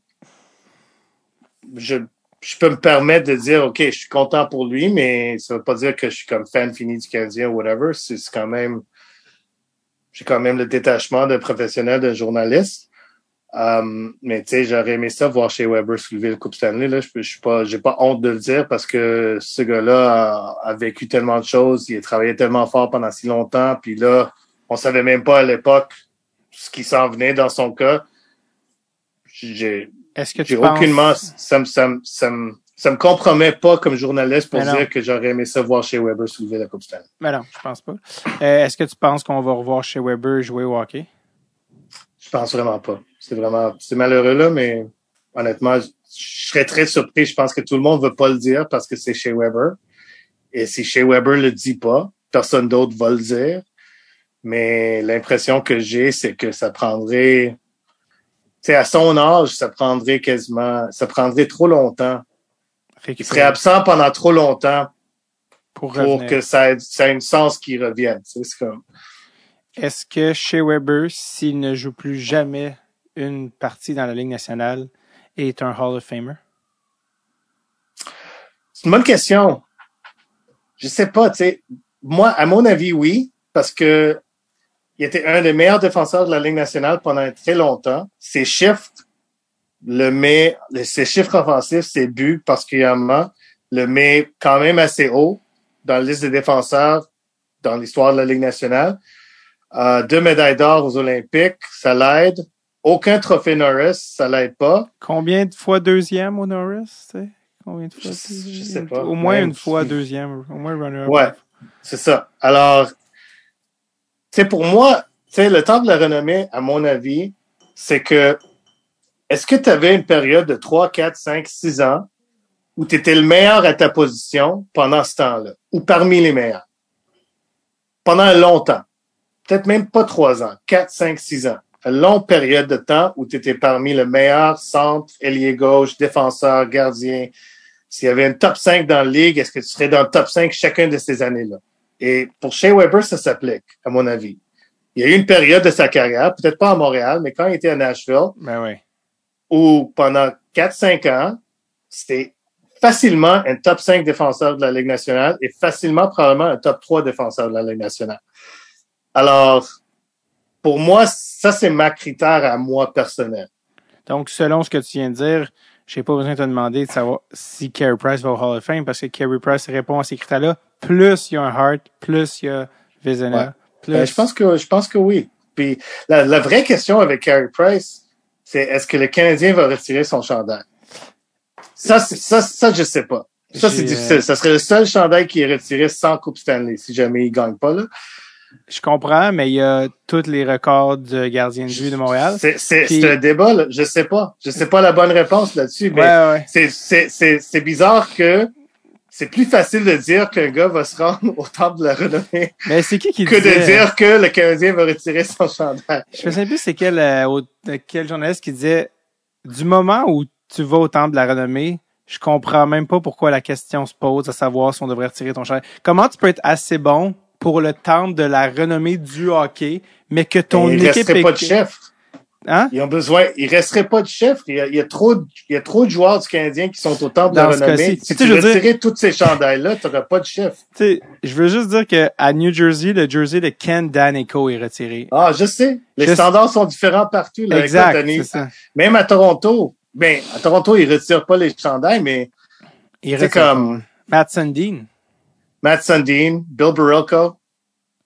je je peux me permettre de dire, OK, je suis content pour lui, mais ça veut pas dire que je suis comme fan fini du Canadien ou whatever. C'est quand même, j'ai quand même le détachement d'un professionnel, d'un journaliste. Um, mais tu sais, j'aurais aimé ça voir chez Weber soulever le Coupe Stanley. Là, je, je suis pas, j'ai pas honte de le dire parce que ce gars-là a, a, vécu tellement de choses, il a travaillé tellement fort pendant si longtemps, puis là, on savait même pas à l'époque ce qui s'en venait dans son cas. J'ai, est-ce que tu penses... aucunement, ça me, ça, me, ça, me, ça me compromet pas comme journaliste pour dire que j'aurais aimé ça voir chez Weber soulever la Coupe Stanley. Mais non, je pense pas. Euh, est-ce que tu penses qu'on va revoir chez Weber jouer au hockey? Je pense vraiment pas. C'est vraiment, c'est malheureux là, mais honnêtement, je, serais très surpris. Je pense que tout le monde veut pas le dire parce que c'est chez Weber. Et si chez Weber le dit pas, personne d'autre va le dire. Mais l'impression que j'ai, c'est que ça prendrait sais, à son âge, ça prendrait quasiment, ça prendrait trop longtemps. Il serait absent pendant trop longtemps pour, que ça ait, ça ait une sens qu'il revienne. C'est comme. Est-ce que chez Weber, s'il ne joue plus jamais une partie dans la Ligue nationale, est un Hall of Famer? C'est une bonne question. Je sais pas, tu sais. Moi, à mon avis, oui, parce que il était un des meilleurs défenseurs de la Ligue nationale pendant très longtemps. Ses chiffres le met, ses chiffres offensifs, ses buts particulièrement, le met quand même assez haut dans la liste des défenseurs dans l'histoire de la Ligue nationale. Euh, deux médailles d'or aux Olympiques, ça l'aide. Aucun trophée Norris, ça l'aide pas. Combien de fois deuxième au Norris? Combien de fois? Je, sais pas. Au moins une fois deuxième. Au moins runner-up. Ouais, c'est ça. Alors, c'est pour moi, c'est le temps de la renommée, à mon avis, c'est que est-ce que tu avais une période de 3, 4, 5, 6 ans où tu étais le meilleur à ta position pendant ce temps-là, ou parmi les meilleurs? Pendant un long temps. Peut-être même pas 3 ans, 4, 5, 6 ans. Une longue période de temps où tu étais parmi le meilleur centre, ailier gauche, défenseur, gardien. S'il y avait une top 5 dans la ligue, est-ce que tu serais dans le top 5 chacune de ces années-là? Et pour Shea Weber, ça s'applique, à mon avis. Il y a eu une période de sa carrière, peut-être pas à Montréal, mais quand il était à Nashville, ben oui. où pendant 4-5 ans, c'était facilement un top 5 défenseur de la Ligue nationale et facilement probablement un top 3 défenseur de la Ligue nationale. Alors, pour moi, ça, c'est ma critère à moi personnel. Donc, selon ce que tu viens de dire, j'ai pas besoin de te demander de savoir si Carey Price va au Hall of Fame parce que Carey Price répond à ces critères-là. Plus il y a un Hart, plus il y a Ouais. plus. Ben, je pense que je pense que oui. Puis la, la vraie question avec Carey Price, c'est est-ce que le Canadien va retirer son chandail? Ça, ça, ça, je sais pas. Ça, c'est J'ai, difficile. euh, Ça serait le seul chandail qui est retiré sans Coupe Stanley, si jamais il gagne pas, là. Je comprends, mais il y a tous les records de gardien de but de Montréal. C'est, Puis- un débat, là. Je sais pas. Je sais pas la bonne réponse là-dessus, mais Ouais, ouais. c'est, c'est, c'est, c'est bizarre que c'est plus facile de dire qu'un gars va se rendre au temple de la renommée Mais c'est qui qui que disait... de dire que le Canadien va retirer son chandail. Je me souviens plus c'est quel, euh, euh, quel journaliste qui disait du moment où tu vas au temple de la renommée, je comprends même pas pourquoi la question se pose à savoir si on devrait retirer ton chandail. Comment tu peux être assez bon pour le temple de la renommée du hockey, mais que ton il équipe est- pas de chef. Hein? Ils ont besoin, il resterait pas de chef. Il y a, il y a trop, de- il y a trop de joueurs du Canadien qui sont au temple de Dans la ce renommée. Si Tu veux dire- retirais tous ces chandails-là, tu n'auras pas de chef. Tu sais, je veux juste dire que à New Jersey, le jersey de Ken Danico est retiré. Ah, je sais. Les Je- standards sont différents partout. Là, exact, ça. Même à Toronto. Ben, à Toronto, ils retirent pas les chandails, mais c'est comme. Matt Sundin. Matt Sundin, Bill Barilko.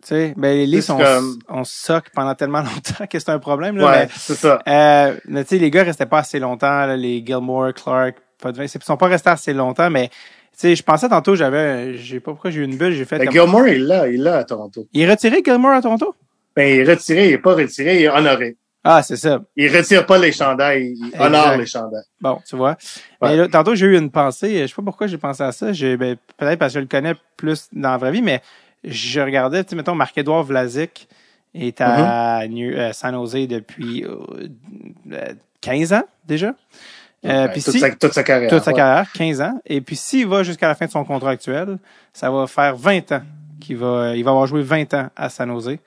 Tu sais, ben les C'est on, comme- on soque pendant tellement [laughs] longtemps que c'est un problème. Là, Ouais, c'est ça. Euh, mais tu sais, les gars restaient pas assez longtemps, là, les Gilmore, Clark, Potvin, ils sont pas restés assez longtemps, mais tu sais, je pensais tantôt, j'avais, j'ai pas pourquoi j'ai eu une bulle, j'ai fait Ben, comme... Gilmore, il est là, il est là à Toronto. Il est retiré Gilmore à Toronto? Ben, il est retiré, il est pas retiré, il est honoré. Ah, c'est ça. Il retire pas les chandails, il Exact. honore les chandails. Bon, tu vois. Ouais. Mais là, tantôt, j'ai eu une pensée, je sais pas pourquoi j'ai pensé à ça, j'ai, ben, peut-être parce que je le connais plus dans la vraie vie, mais je regardais, tu sais, mettons, Marc-Édouard Vlasic est à. New- euh, San Jose depuis euh, euh, 15 ans, déjà. Euh, toute, si- sa, toute sa carrière. toute sa ouais. carrière, 15 ans. Et puis s'il va jusqu'à la fin de son contrat actuel, ça va faire 20 ans qu'il va, il va avoir joué 20 ans à San Jose.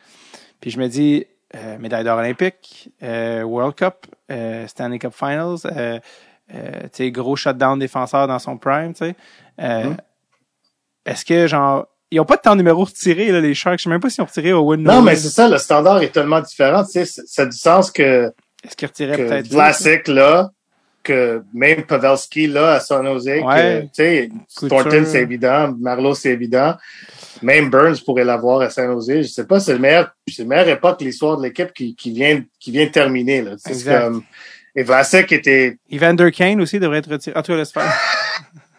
Puis je me dis, euh, médaille d'or olympique, euh, World Cup, euh, Stanley Cup Finals, euh, euh, gros shutdown défenseur dans son prime, tu sais. Euh, Mhm. Est-ce que, genre, ils ont pas de temps numéro retiré, là, les Sharks. Je sais même pas s'ils ont retiré au Win. Non, mais c'est ça, le standard est tellement différent. Tu sais, ça a du sens que, Est-ce qu'ils retiraient que peut-être Vlasic, là, que même Pavelski, là, à San Jose, Ouais. que, tu sais. Thornton, c'est évident, Marlowe, c'est évident. Même Burns pourrait l'avoir à San Jose. Je sais pas, c'est le meilleur, c'est la meilleure époque, l'histoire de l'équipe qui, qui vient, qui vient de terminer, là. C'est Exact. comme, et Vlasic était, Evander Kane aussi devrait être retiré. En tout cas, laisse faire. [laughs]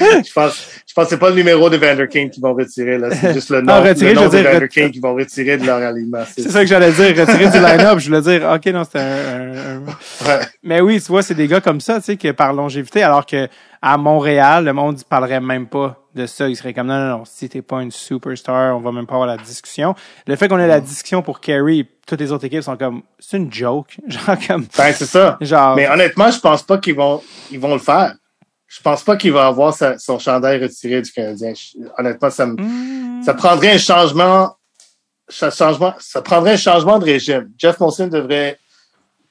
[laughs] je pense, je pense que c'est pas le numéro de Vander Kane qui vont retirer, là. C'est juste le [laughs] nom, Ah, retirer, le nom je veux de dire, Vander ret- Kane qui vont retirer de leur alignement. C'est ça que j'allais dire, retirer du line-up. Je voulais dire, OK, non, c'était un, un- un- Ouais. Mais oui, tu vois, c'est des gars comme ça, tu sais, que par longévité, alors que à Montréal, le monde ne parlerait même pas de ça. Il serait comme, non, non, non, si t'es pas une superstar, on va même pas avoir la discussion. Le fait qu'on ait la discussion pour Kerry, toutes les autres équipes sont comme, c'est une joke. [laughs] Genre, comme, Ben, c'est ça. genre, Mais honnêtement, je pense pas qu'ils vont, ils vont le faire. Je pense pas qu'il va avoir sa- son chandail retiré du Canadien. Je- honnêtement, ça me, hmm, ça prendrait un changement, ça, changement, ça prendrait un changement de régime. Jeff Molson devrait,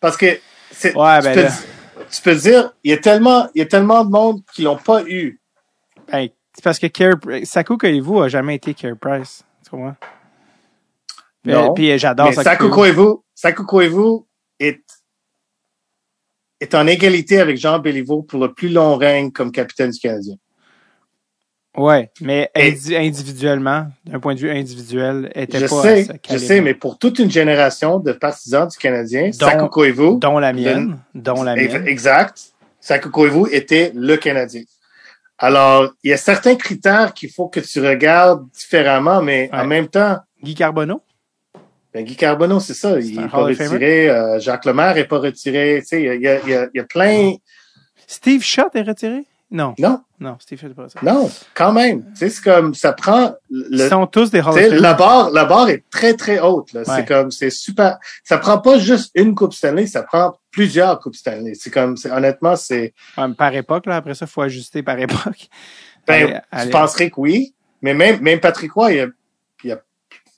parce que Ouais, tu, ben peux, tu peux dire, il y a tellement, il y a tellement de monde qui l'ont pas eu. ben, c'est parce que Carey, Saku Koivu a jamais été Carey Price. Tu comprends? Puis, Non. puis j'adore Saku Koivu, Saku Koivu est, est en égalité avec Jean Béliveau pour le plus long règne comme capitaine du Canadien. Ouais, mais indi- individuellement, d'un point de vue individuel, était Je pas sais, je sais, mais pour toute une génération de partisans du Canadien, Koivu, dont la mienne, dont la mienne. exact, Saku Koivu était le Canadien. Alors, il y a certains critères qu'il faut que tu regardes différemment, mais Ouais. en même temps, Guy Carbonneau, ben, Guy Carbonneau, c'est ça, il n'est pas retiré, euh, Jacques Lemaire n'est pas retiré, tu sais, il y a, il y a- il y a- plein, Steve Schott est retiré? Non, non, non, Steve Schott est pas retiré. non, quand même, tu sais, c'est comme, ça prend, Ils le, sont tous des Hall of la barre, la barre est très, très haute. Là. Ouais. C'est comme, c'est super. Ça prend pas juste une Coupe Stanley, ça prend plusieurs Coupes Stanley. C'est comme, c'est, honnêtement, c'est, Ouais, par époque, là, après ça, il faut ajuster par époque. ben, Allez, je allez. penserais que oui. Mais même, même Patrick Roy, il a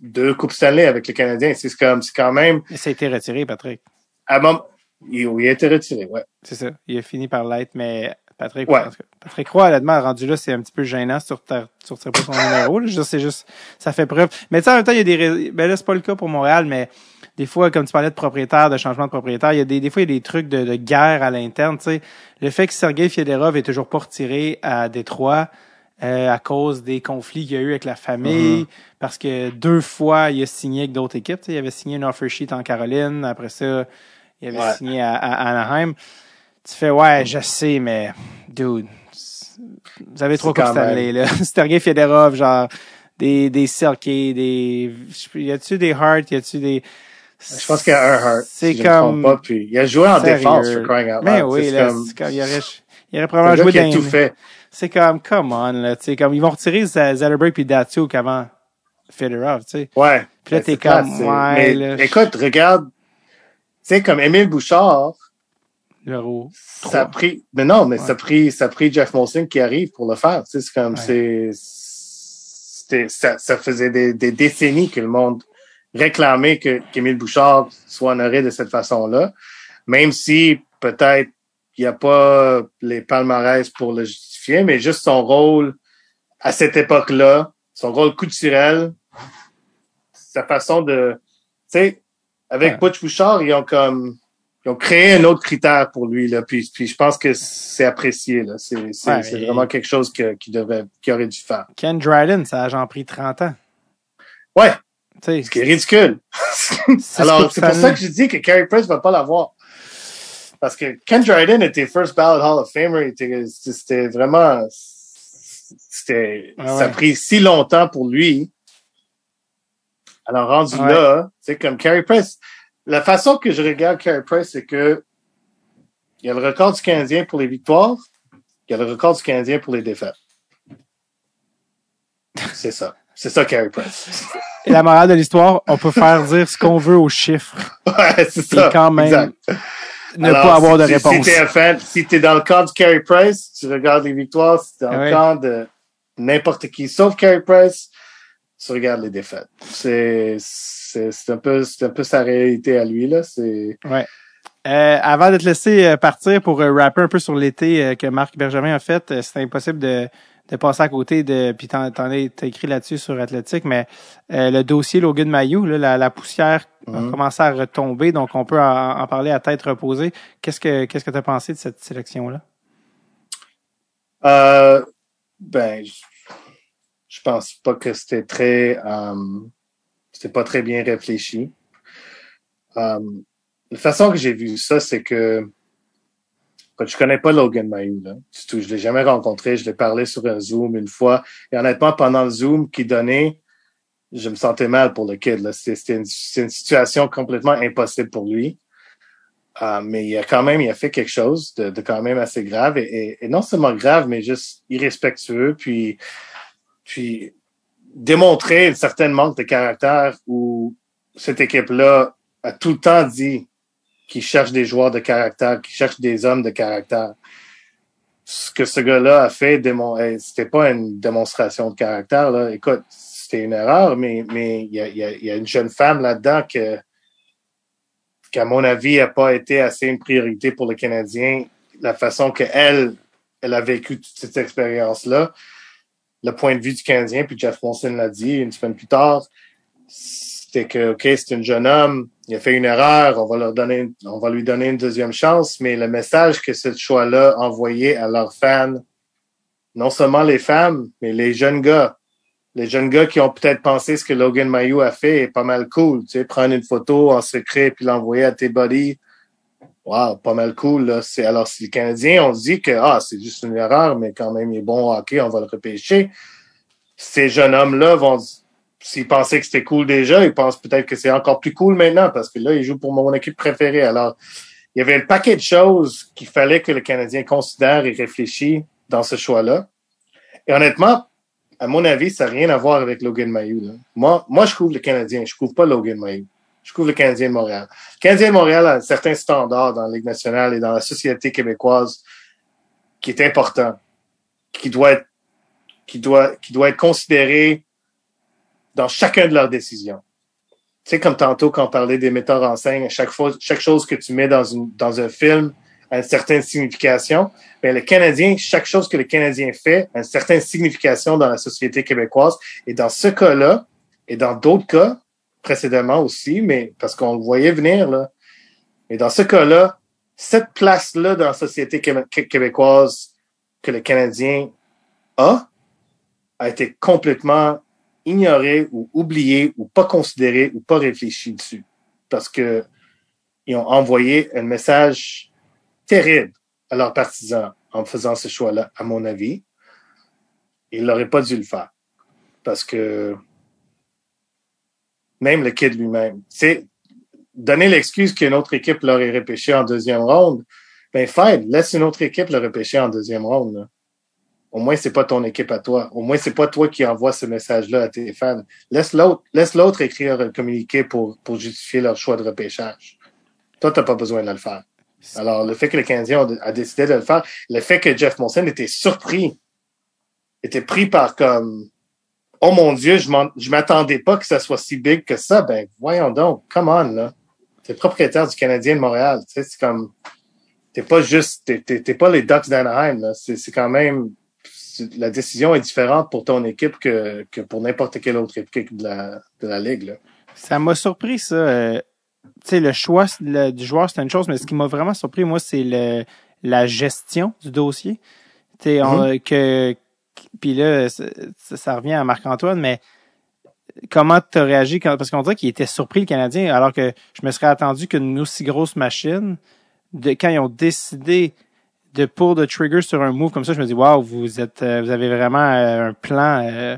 deux Coupes Stanley avec les Canadiens. C'est comme, c'est quand même, Mais ça a été retiré, Patrick. à un moment, il, il a été retiré, ouais. C'est ça. Il a fini par l'être, mais Patrick, Ouais. Patrick Roy, honnêtement, rendu là, c'est un petit peu gênant sur ta, sur pas son numéro. là. C'est juste, ça fait preuve. Mais tu sais, en même temps, il y a des, ben là, c'est pas le cas pour Montréal, mais des fois, comme tu parlais de propriétaire, de changement de propriétaire, il y a des, des fois, il y a des trucs de, de guerre à l'interne, tu sais. Le fait que Sergei Fedorov est toujours pas retiré à Détroit, euh, à cause des conflits qu'il y a eu avec la famille, parce que deux fois, il a signé avec d'autres équipes. Il avait signé un offer sheet en Caroline, après ça, il avait Ouais. signé à, à Anaheim. Tu fais, ouais, je sais, mais, dude, vous avez trop quand Stanley, là. [laughs] Sergei Fedorov, genre, des, des Selke, des, y a-tu des Hart, y a-tu des, Je pense qu'il y a un Hart. C'est si comme- Pas, puis il a joué en Sérieux. défense, for crying out Mais oui, là, comme- c'est comme, il aurait, il aurait probablement joué qui a dans tout fait. C'est comme, come on, là, tu sais, comme, ils vont retirer Z- Zetterberg puis Datsuk avant Fedorov, tu sais. Ouais. Puis là, Ben, t'es clair, comme, ouais, mais. Écoute, regarde. Tu sais, comme Émile Bouchard, ça a pris, mais non, mais Ouais. ça a pris, ça a pris Jeff Molson qui arrive pour le faire. Tu sais, c'est comme, Ouais. c'est, c'était, ça, ça faisait des, des décennies que le monde réclamait que, qu'Émile Bouchard soit honoré de cette façon-là. Même si, peut-être, il n'y a pas les palmarès pour le mais juste son rôle à cette époque-là, son rôle culturel, sa façon de, tu sais, avec Ouais. Butch Bouchard, ils ont comme, ils ont créé un autre critère pour lui là puis, puis je pense que c'est apprécié là c'est Ouais, vraiment quelque chose que qui devrait qui aurait dû faire Ken Dryden, ça a genre pris 30 ans. ouais Tu sais. ce qui est ridicule c'est [laughs] alors c'est pour ça que je dis que Carey Price va pas l'avoir parce que Ken Dryden était first ballot Hall of Famer c'était vraiment c'était Ouais, ça a pris si longtemps pour lui. Alors rendu Ouais. là c'est comme Carey Price. La façon que je regarde Carey Price c'est que il y a le record du Canadien pour les victoires il y a le record du Canadien pour les défaites. C'est ça. C'est ça Carey Price. Et la morale de l'histoire, on peut faire dire ce qu'on veut aux chiffres. [laughs] Ouais c'est et ça. quand même exact. Ne Alors, pas avoir de réponse. Si t'es un fan, si t'es dans le camp du Carey Price, tu regardes les victoires. Si t'es dans le camp de n'importe qui, sauf Carey Price, tu regardes les défaites. C'est, c'est, c'est un peu, c'est un peu sa réalité à lui, là. C'est, Ouais. Euh, avant de te laisser euh, partir pour euh, rapper un peu sur l'été que Marc Benjamin a fait, c'est impossible de, de passer à côté de. Puis t'en, t'en as t'as écrit là-dessus sur Athlétique, mais euh, le dossier Logan Mayou, là, la, la poussière a Mhm. commencé à retomber, donc on peut en, en parler à tête reposée. Qu'est-ce que qu'est-ce que t'as pensé de cette sélection-là? euh, ben, je, pense pas que c'était très, euh, c'était pas très bien réfléchi. Euh, la façon que j'ai vu ça, c'est que je connais pas Logan Mayou, là, du. Je l'ai jamais rencontré. Je l'ai parlé sur un Zoom une fois. Et honnêtement, pendant le Zoom qu'il donnait, je me sentais mal pour le kid. C'était une, une situation complètement impossible pour lui. Euh, mais il a quand même, il a fait quelque chose de, quand même assez grave et, non seulement grave, mais juste irrespectueux. Puis, puis démontrer une certaine manque de caractère où cette équipe-là a tout le temps dit qu'il cherche des joueurs de caractère, qu'il cherche des hommes de caractère. Ce que ce gars-là a fait, eh, c'était pas une démonstration de caractère. Écoute, c'était une erreur, mais il y a, une jeune femme là-dedans que qu'à mon avis n'a pas été assez une priorité pour le Canadien. La façon qu'elle elle a vécu toute cette expérience-là, le point de vue du Canadien, puis Jeff Monson l'a dit une semaine plus tard, c'était que, OK, c'est un jeune homme, il a fait une erreur, on va lui donner une deuxième chance, mais le message que ce choix-là envoyait à leurs fans, non seulement les femmes, mais les jeunes gars, les jeunes gars qui ont peut-être pensé ce que Logan Mayou a fait est pas mal cool, tu sais, prendre une photo en secret puis l'envoyer à tes buddies. Wow, pas mal cool, là. C'est, alors, si le Canadien, on dit que, ah, c'est juste une erreur, mais quand même, il est bon au hockey, on va le repêcher. Ces jeunes hommes-là vont, s'ils pensaient que c'était cool déjà, ils pensent peut-être que c'est encore plus cool maintenant parce que là, ils jouent pour mon équipe préférée. Alors, il y avait un paquet de choses qu'il fallait que le Canadien considère et réfléchisse dans ce choix-là. Et honnêtement, à mon avis, ça n'a rien à voir avec Logan Mayou. là. Moi, moi, je couvre le Canadien, je couvre pas Logan Mayou. Je couvre le Canadien de Montréal. Le Canadien de Montréal a un certain standard dans la Ligue nationale et dans la société québécoise qui est important, qui doit être, qui doit, qui doit être considéré dans chacun de leurs décisions. Tu sais, comme tantôt, quand on parlait des metteurs en scène, chaque fois, chaque chose que tu mets dans une, dans un film a une certaine signification. Mais le Canadien, chaque chose que le Canadien fait a une certaine signification dans la société québécoise. Et dans ce cas-là, et dans d'autres cas, précédemment aussi, mais parce qu'on le voyait venir, là. Mais dans ce cas-là, cette place-là dans la société québécoise que le Canadien a, a été complètement ignorée ou oubliée ou pas considérée ou pas réfléchie dessus. Parce que ils ont envoyé un message terrible à leurs partisans en faisant ce choix-là, à mon avis. Ils n'auraient pas dû le faire. Parce que même le kid lui-même, c'est donner l'excuse qu'une autre équipe l'aurait repêché en deuxième ronde. Ben, fine, laisse une autre équipe le repêcher en deuxième ronde. Au moins, c'est pas ton équipe à toi. Au moins, c'est pas toi qui envoie ce message-là à tes fans. Laisse l'autre, laisse l'autre écrire un communiqué pour, pour justifier leur choix de repêchage. Toi, t'as pas besoin de le faire. Alors, le fait que le Canadien a décidé de le faire, le fait que Jeff Monson était surpris, était pris par comme, oh mon Dieu, je m'attendais pas que ça soit si big que ça. Ben, voyons donc, come on, là. T'es propriétaire du Canadien de Montréal. Tu sais, c'est comme, t'es pas juste, t'es pas les Ducks d'Anaheim, là. C'est quand même, la décision est différente pour ton équipe que, que pour n'importe quelle autre équipe de la, de la ligue, là. Ça m'a surpris, ça. Euh, tu sais, le choix du joueur, c'est une chose, mais ce qui m'a vraiment surpris, moi, c'est le, la gestion du dossier. Mm-hmm. que, puis là, ça, revient à Marc-Antoine, mais comment tu as réagi quand, parce qu'on dirait qu'il était surpris, le Canadien, alors que je me serais attendu qu'une aussi grosse machine, de, quand ils ont décidé de pull the trigger sur un move comme ça, je me dis, waouh, vous êtes, euh, vous avez vraiment euh, un plan, euh,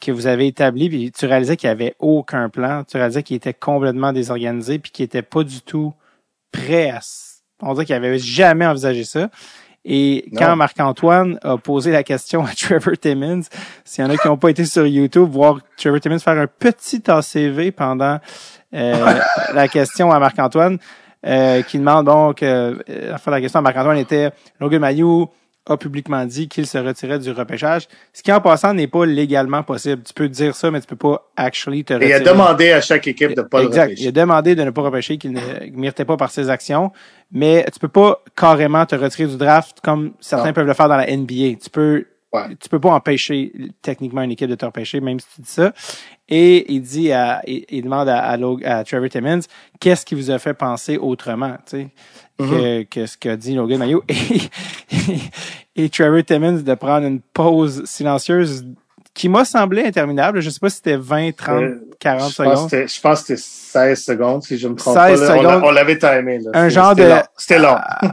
que vous avez établi, puis tu réalisais qu'il n'y avait aucun plan, tu réalisais qu'il était complètement désorganisé, puis qu'il était pas du tout prêt à... On dirait qu'il avait jamais envisagé ça. Et quand Marc-Antoine a posé la question à [laughs] Trevor Timmons, s'il y en a qui n'ont pas été sur YouTube, voir Trevor Timmons faire un petit ACV pendant euh, [laughs] la question à Marc-Antoine, euh, qui demande donc, euh, la question à Marc-Antoine était Logan Mayou, a publiquement dit qu'il se retirait du repêchage, ce qui en passant n'est pas légalement possible. Tu peux dire ça, mais tu peux pas actually te retirer. Et il a demandé à chaque équipe de pas le repêcher. Il a demandé de ne pas repêcher, qu'il ne méritait pas par ses actions, mais tu peux pas carrément te retirer du draft comme certains peuvent le faire dans la NBA. Tu peux Tu peux pas empêcher techniquement une équipe de te repêcher, même si tu dis ça. Et il dit à, il, demande à, à, Trevor Timmons, qu'est-ce qui vous a fait penser autrement, tu sais? Mm-hmm. que, ce qu'a dit Logan Mayo. [laughs] Et, Trevor Timmons de prendre une pause silencieuse qui m'a semblé interminable. Je sais pas si c'était 20, 30, 40 secondes. je pense que c'était 16 secondes, si je me trompe pas. Secondes, on l'avait timé. Là. Un genre de... C'était long. [laughs]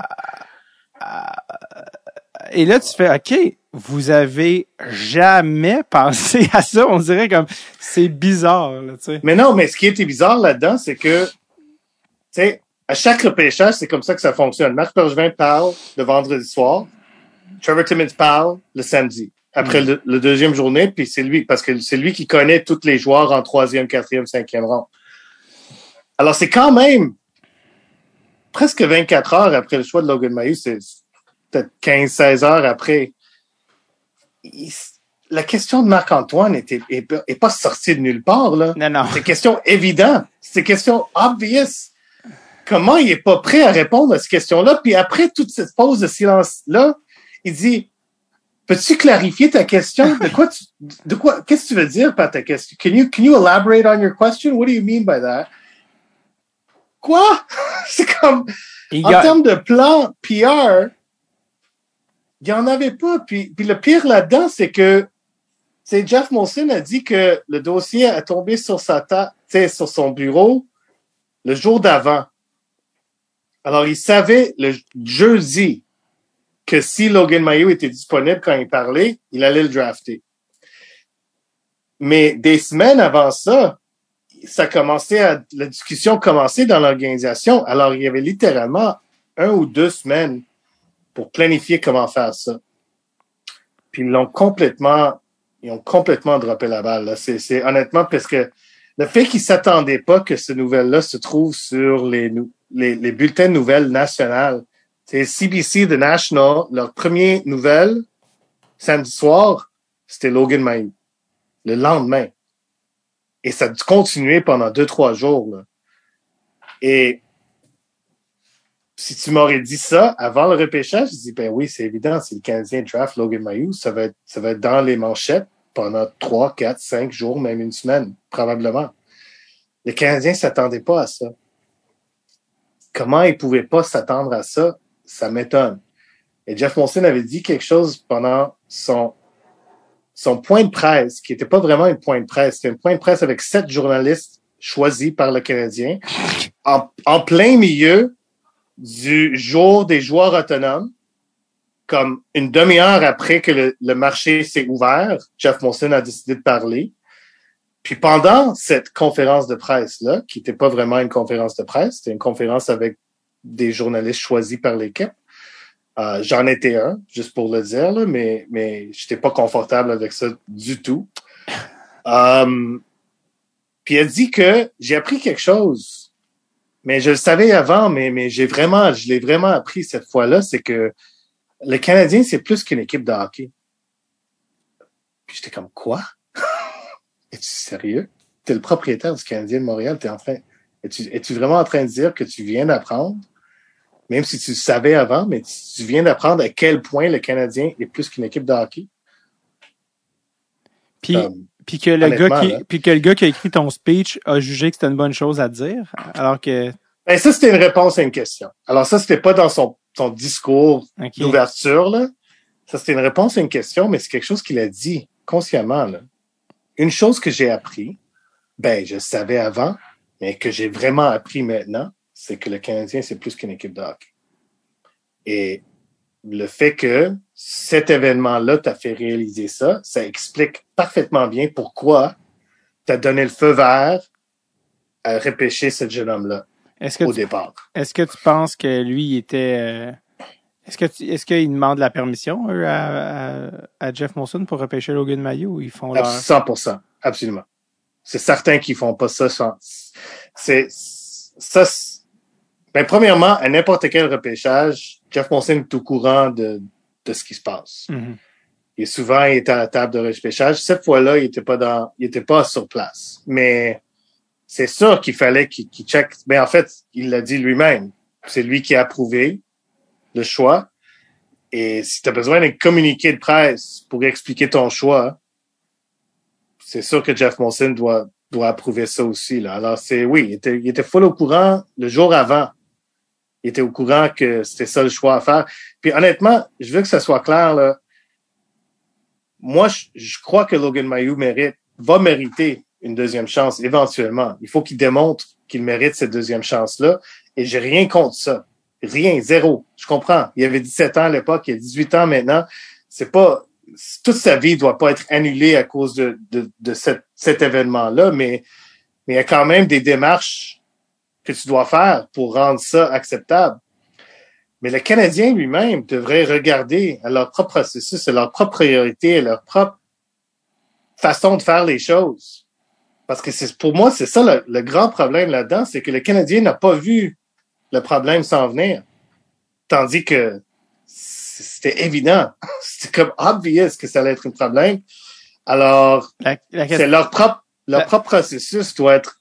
et là, tu fais, OK, vous avez jamais [laughs] pensé à ça. On dirait comme, c'est bizarre. Là, mais non, mais ce qui était bizarre là-dedans, c'est que, tu sais, à chaque repêchage, c'est comme ça que ça fonctionne. Marc Bergevin parle le vendredi soir. Trevor Timmons parle le samedi, après mm. le, deuxième journée, puis c'est lui, parce que c'est lui qui connaît tous les joueurs en troisième, quatrième, cinquième rang. Alors, c'est quand même presque 24 heures après le choix de Logan c'est peut-être 15, 16 heures après. la question de Marc-Antoine était, est, pas sortie de nulle part, là. Non, non. C'est une question évidente. C'est une question obvious comment il est pas prêt à répondre à cette question-là? Puis après toute cette pause de silence-là, il dit, peux-tu clarifier ta question? De quoi de quoi, qu'est-ce que tu veux dire par ta question? Can you, can you elaborate on your question? What do you mean by that? Quoi? [laughs] C'est comme, en termes de plan PR, il n'y en avait pas. Puis, puis le pire là-dedans, c'est que c'est Jeff Molson a dit que le dossier a tombé sur sa table, sur son bureau le jour d'avant. Alors, il savait le jeudi que si Logan Mayo était disponible quand il parlait, il allait le drafter. Mais des semaines avant ça, ça commençait la discussion commençait dans l'organisation. Alors, il y avait littéralement un ou deux semaines pour planifier comment faire ça. Puis ils l'ont complètement, ils ont complètement droppé la balle. C'est honnêtement parce que le fait qu'ils s'attendaient pas que ce nouvelle-là se trouve sur les, les, bulletins de nouvelles nationales. C'est CBC The National, leur première nouvelle, samedi soir, c'était Logan Mayou. Le lendemain. Et ça a continué pendant deux, trois jours. Et si tu m'aurais dit ça avant le repêchage, je dis, ben oui, c'est évident, si le Canadien draft Logan Mayou, ça va être, ça va être dans les manchettes pendant trois, quatre, cinq jours, même une semaine, probablement. Les Canadiens s'attendaient pas à ça. Comment ils pouvaient pas s'attendre à ça? Ça m'étonne. Et Jeff Monson avait dit quelque chose pendant son, son point de presse, qui n'était pas vraiment un point de presse, c'était un point de presse avec sept journalistes choisis par le Canadien, en, en plein milieu du jour des joueurs autonomes, comme une demi-heure après que le, marché s'est ouvert, Jeff Monson a décidé de parler. Puis pendant cette conférence de presse-là, qui n'était pas vraiment une conférence de presse, c'était une conférence avec des journalistes choisis par l'équipe, euh, j'en étais un, juste pour le dire, mais, mais j'étais pas confortable avec ça du tout. Um, puis elle dit que j'ai appris quelque chose, mais je le savais avant, mais, mais j'ai vraiment, je l'ai vraiment appris cette fois-là, c'est que le Canadien, c'est plus qu'une équipe de hockey. Puis j'étais comme, quoi? [laughs] Es-tu sérieux? T'es le propriétaire du Canadien de Montréal, t'es en train, es-tu, es-tu vraiment en train de dire que tu viens d'apprendre, même si tu le savais avant, mais tu viens d'apprendre à quel point le Canadien est plus qu'une équipe de hockey? Puis, puis que le gars qui, puis que le gars qui a écrit ton speech a jugé que c'était une bonne chose à dire, alors que, Ben, ça, c'était une réponse à une question. Alors, ça, c'était pas dans son, son discours d'ouverture, là. Ça, c'était une réponse à une question, mais c'est quelque chose qu'il a dit consciemment, là. Une chose que j'ai appris, ben, je le savais avant, mais que j'ai vraiment appris maintenant, c'est que le Canadien, c'est plus qu'une équipe de hockey. Et le fait que cet événement-là t'a fait réaliser ça, ça explique parfaitement bien pourquoi t'as donné le feu vert à repêcher ce jeune homme-là Est-ce que au tu, départ. est-ce que tu penses que lui il était, euh, est-ce que tu, est-ce qu'il demande la permission, eux, à, à, à Jeff Monson pour repêcher Logan Mayo ou ils font leur, 100%, absolument. C'est certain qu'ils font pas ça sans. C'est ça. Ben, premièrement, à n'importe quel repêchage, Jeff Monson est au courant de, de ce qui se passe. Mhm. Et souvent, il est à la table de repêchage. Cette fois-là, il était pas dans, il était pas sur place. Mais c'est sûr qu'il fallait qu'il qu'il check. Mais en fait, il l'a dit lui-même. C'est lui qui a approuvé le choix. Et si tu as besoin d'un communiqué de presse pour expliquer ton choix, c'est sûr que Jeff Monson doit, doit approuver ça aussi. Là. Alors, c'est oui, il était, il était full au courant le jour avant. Il était au courant que c'était ça le choix à faire. Puis honnêtement, je veux que ça soit clair. Là. Moi, je, je crois que Logan Mayou mérite, va mériter une deuxième chance éventuellement. Il faut qu'il démontre qu'il mérite cette deuxième chance-là. Et j'ai rien contre ça. Rien, zéro. Je comprends. Il avait 17 ans à l'époque, il a 18 ans maintenant. C'est pas, toute sa vie doit pas être annulée à cause de, de, de cet, cet événement-là, mais, mais il y a quand même des démarches que tu dois faire pour rendre ça acceptable. Mais le Canadien lui-même devrait regarder à leur propre processus, à leur propre priorité, à leur propre façon de faire les choses. Parce que c'est, pour moi, c'est ça le, le grand problème là-dedans, c'est que le Canadien n'a pas vu le problème s'en venir. Tandis que c'était évident. [laughs] C'était comme obvious que ça allait être un problème. Alors, La, la c'est leur propre, leur La- propre processus doit être,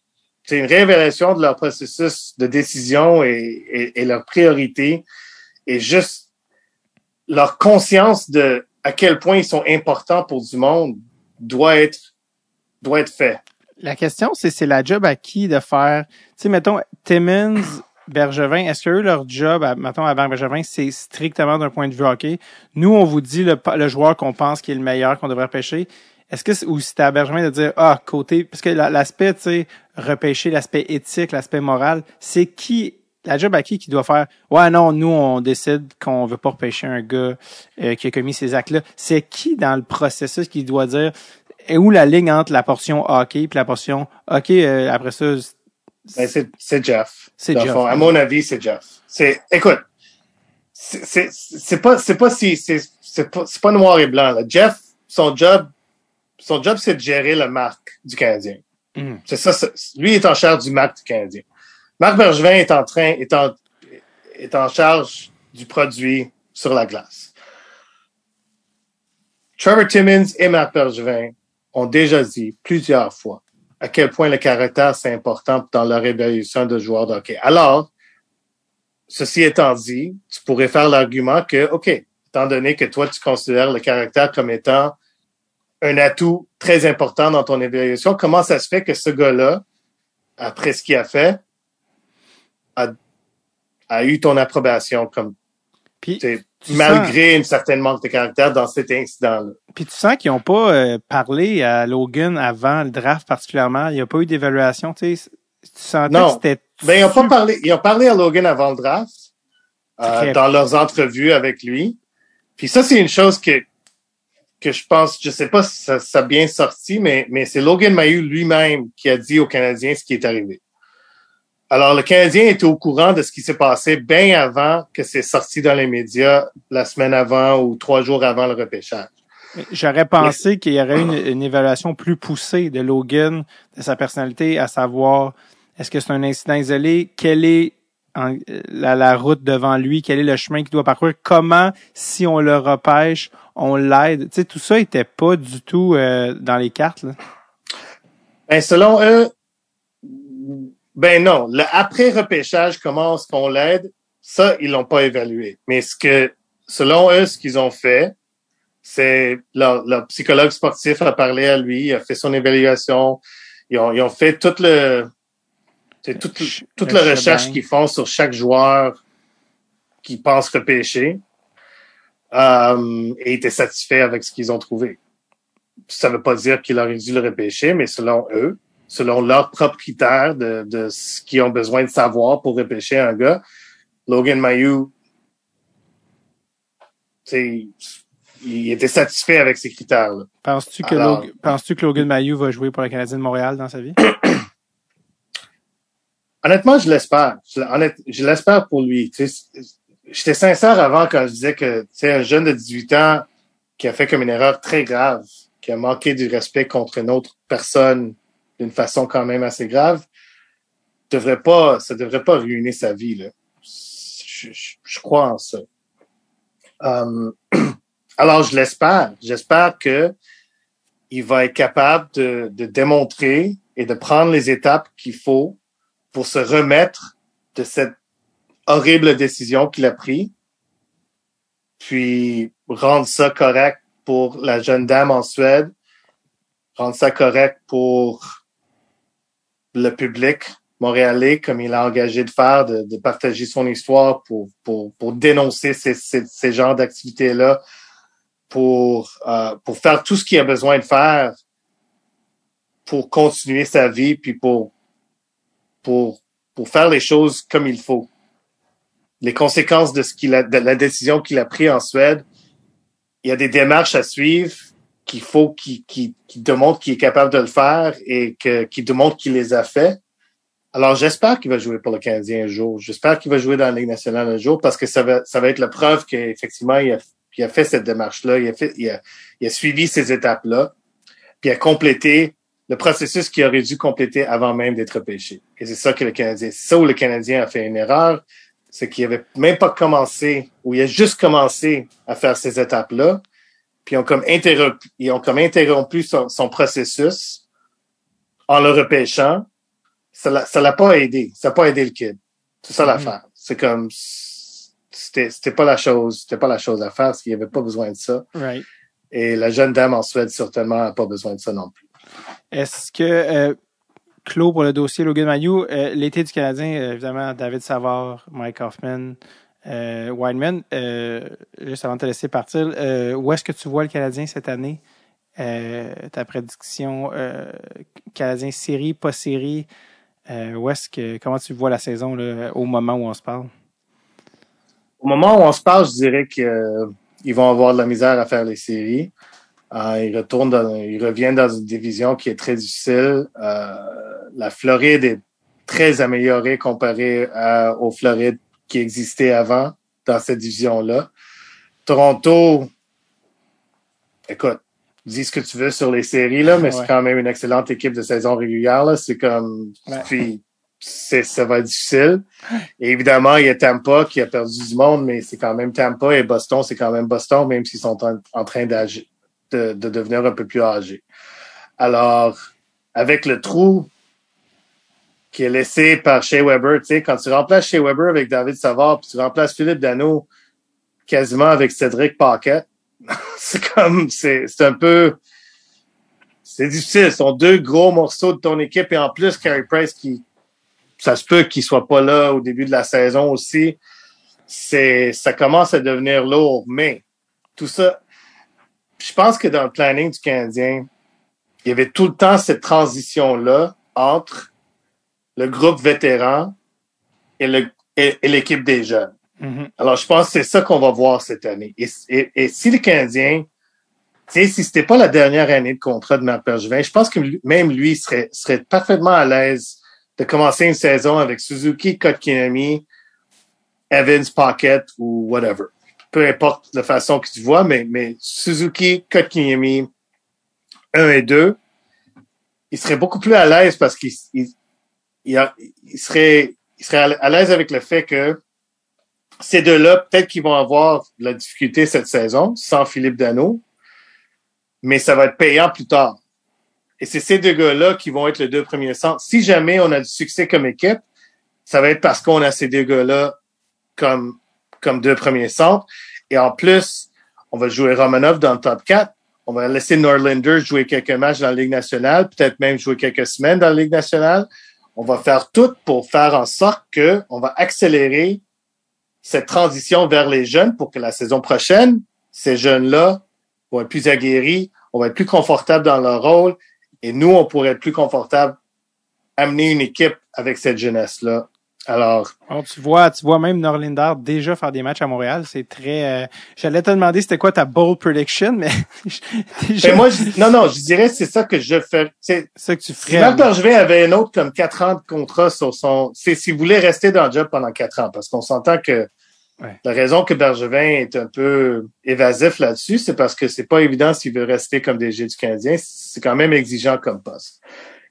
c'est une révélation de leur processus de décision et, et, et leur priorité et juste leur conscience de à quel point ils sont importants pour du monde doit être, doit être fait. la question, c'est, c'est la job à qui de faire, tu sais, mettons, Timmons, Bergevin, est-ce que eux, leur job, mettons, à Bergevin, c'est strictement d'un point de vue hockey? Nous, on vous dit le, le joueur qu'on pense qui est le meilleur, qu'on devrait pêcher. Est-ce que, c'est- ou c'est à Bergevin de dire, ah, côté, parce que la- l'aspect, tu sais, repêcher, l'aspect éthique, l'aspect moral, c'est qui, la job à qui qui doit faire, ouais, non, nous, on décide qu'on veut pas repêcher un gars euh, qui a commis ces actes-là. C'est qui dans le processus qui doit dire, et où la ligne entre la portion hockey puis la portion hockey euh, après ça Ben, c'est, c'est Jeff. C'est Jeff. fond, à mon avis, c'est Jeff. C'est, écoute, c'est, c'est, c'est pas, c'est pas si, c'est, c'est pas, c'est pas noir et blanc, là. Jeff, son job, son job, c'est de gérer la marque du Canadien. Hmm. C'est ça, lui est en charge du marque du Canadien. Marc Bergevin est en train, est en, est en charge du produit sur la glace. Trevor Timmons et Marc Bergevin ont déjà dit plusieurs fois à quel point le caractère c'est important dans leur évaluation de joueurs de hockey. Alors, ceci étant dit, tu pourrais faire l'argument que, OK, étant donné que toi, tu considères le caractère comme étant un atout très important dans ton évaluation, comment ça se fait que ce gars-là, après ce qu'il a fait, a, a eu ton approbation comme Puis, malgré une certaine manque de caractère dans cet incident-là? puis tu sens qu'ils n'ont pas euh, parlé à Logan avant le draft particulièrement. Il n'y a pas eu d'évaluation. Tu sais, tu sentais Non. que c'était. Ben, ils ont pas parlé, ils ont parlé à Logan avant le draft, euh, dans leurs entrevues avec lui. Puis ça, c'est une chose que, que je pense, je sais pas si ça, ça a bien sorti, mais, mais c'est Logan Mayu lui-même qui a dit aux Canadiens ce qui est arrivé. Alors, le Canadien était au courant de ce qui s'est passé bien avant que c'est sorti dans les médias la semaine avant ou trois jours avant le repêchage. J'aurais pensé qu'il y aurait une, une évaluation plus poussée de Logan, de sa personnalité, à savoir est-ce que c'est un incident isolé, quelle est la, la route devant lui, quel est le chemin qu'il doit parcourir, comment, si on le repêche, on l'aide. Tu sais, tout ça était pas du tout euh, dans les cartes. Là. Ben, selon eux, ben non. Le après-repêchage, comment est-ce qu'on l'aide? Ça, ils l'ont pas évalué. Mais ce que, selon eux, ce qu'ils ont fait, c'est leur, leur psychologue sportif a parlé à lui, il a fait son évaluation. Ils ont, ils ont fait tout le, toute, toute la recherche qu'ils font sur chaque joueur qui pense repêcher. Euh, et étaient satisfaits avec ce qu'ils ont trouvé. Ça veut pas dire qu'il aurait dû le repêcher, mais selon eux, selon leurs propres critères de, de ce qu'ils ont besoin de savoir pour repêcher un gars, Logan Mayu, c'est, il était satisfait avec ces critères-là. Penses-tu que, Alors- Log- penses-tu que Logan Mayou va jouer pour le Canadien de Montréal dans sa vie? [clears throat] Honnêtement, je l'espère. Je, l'espère pour lui. J'étais sincère avant quand je disais que sais, un jeune de 18 ans qui a fait comme une erreur très grave, qui a manqué du respect contre une autre personne d'une façon quand même assez grave, devrait pas, ça devrait pas ruiner sa vie. Là. Je, je- je crois en ça. Euh, [clears throat] alors, je l'espère. J'espère que il va être capable de, de démontrer et de prendre les étapes qu'il faut pour se remettre de cette horrible décision qu'il a prise, puis rendre ça correct pour la jeune dame en Suède, rendre ça correct pour le public montréalais, comme il a engagé de faire, de, partager son histoire pour, pour, pour dénoncer ces, ces, ces genres d'activités-là, pour, euh, pour faire tout ce qu'il a besoin de faire pour continuer sa vie, puis pour, pour, pour faire les choses comme il faut. Les conséquences de ce qu'il a, de la décision qu'il a prise en Suède, il y a des démarches à suivre qu'il faut qu'il qu'il qu'il démontre qu'il est capable de le faire et qu'il démontre qu'il les a fait. Alors j'espère qu'il va jouer pour le Canadien un jour. J'espère qu'il va jouer dans la Ligue nationale un jour parce que ça va ça va être la preuve qu'effectivement il a, il a fait cette démarche-là, il a fait il a, il a suivi ces étapes-là, puis il a complété le processus qu'il aurait dû compléter avant même d'être pêché. Et c'est ça que le Canadien, ça où le Canadien a fait une erreur, c'est qu'il avait même pas commencé, ou il a juste commencé à faire ces étapes-là, puis ils ont comme interrompu, ils ont comme interrompu son, son processus en le repêchant. Ça l'a, ça l'a pas aidé. Ça n'a pas aidé le kid. C'est ça l'affaire. C'est comme, c'était, c'était pas la chose, c'était pas la chose à faire, parce qu'il avait pas besoin de ça. Right. Et la jeune dame en Suède, certainement, n'a pas besoin de ça non plus. Est-ce que, euh, Clos pour le dossier Logan Mayou, euh, l'été du Canadien, euh, évidemment, David Savard, Mike Hoffman, euh, Wineman, euh, juste avant de te laisser partir, où est-ce que tu vois le Canadien cette année? Ta prédiction, Canadien série, pas série, où est-ce que, comment tu vois la saison au moment où on se parle? Au moment où on se parle, je dirais qu'ils vont avoir de la misère à faire les séries. Euh, ils retournent dans, dans une division qui est très difficile. La Floride est très améliorée comparée à, aux Florides qui existaient avant dans cette division-là. Toronto, écoute, dis ce que tu veux sur les séries, là, mais Ouais. c'est quand même une excellente équipe de saison régulière. Là. C'est comme Ouais. puis c'est, ça va être difficile. Et évidemment, il y a Tampa qui a perdu du monde, mais c'est quand même Tampa et Boston, c'est quand même Boston, même s'ils sont en, en train d'agir de, de devenir un peu plus âgés. Alors, avec le trou qui est laissé par Shea Weber. Tu sais, quand tu remplaces Shea Weber avec David Savard, puis tu remplaces Philippe Dano quasiment avec Cédric Paquet, [laughs] c'est comme, c'est, c'est un peu, c'est difficile. Ce sont deux gros morceaux de ton équipe et en plus, Carey Price qui, ça se peut qu'il soit pas là au début de la saison aussi. C'est, ça commence à devenir lourd, mais tout ça, je pense que dans le planning du Canadien, il y avait tout le temps cette transition-là entre le groupe vétéran et le, et, et l'équipe des jeunes. Mhm. Alors, je pense que c'est ça qu'on va voir cette année. Et, et, et si le Canadien, tu sais, si c'était pas la dernière année de contrat de Marc Bergevin, je pense que même lui serait, serait parfaitement à l'aise de commencer une saison avec Suzuki, Kotkinami, Evans, Pocket ou whatever. Peu importe la façon que tu vois, mais, mais Suzuki, Kotkinami, 1 et 2, il serait beaucoup plus à l'aise parce qu'il il, il, serait, il serait à à l'aise avec le fait que ces deux-là, peut-être qu'ils vont avoir de la difficulté cette saison sans Philippe Dano, mais ça va être payant plus tard. Et c'est ces deux gars-là qui vont être les deux premiers centres. Si jamais on a du succès comme équipe, ça va être parce qu'on a ces deux gars-là comme, comme deux premiers centres. Et en plus, on va jouer Romanov dans le top 4. On va laisser Norlander jouer quelques matchs dans la Ligue nationale, peut-être même jouer quelques semaines dans la Ligue nationale. On va faire tout pour faire en sorte que on va accélérer cette transition vers les jeunes pour que la saison prochaine, ces jeunes-là vont être plus aguerris, on va être plus confortable dans leur rôle et nous, on pourrait être plus confortable amener une équipe avec cette jeunesse-là. Alors, Alors, tu vois, tu vois même Norlinder déjà faire des matchs à Montréal. C'est très. euh, J'allais te demander c'était quoi ta bold prediction, mais [laughs] déjà, mais moi, je- [laughs] non, non, je dirais c'est ça que je fais. C'est ça que tu ferais. Marc Bergevin avait un autre comme quatre ans de contrat sur son, c'est s'il voulait rester dans le job pendant quatre ans, parce qu'on s'entend que Ouais. la raison que Bergevin est un peu évasif là-dessus, c'est parce que c'est pas évident s'il veut rester comme DG du Canadien. C'est quand même exigeant comme poste.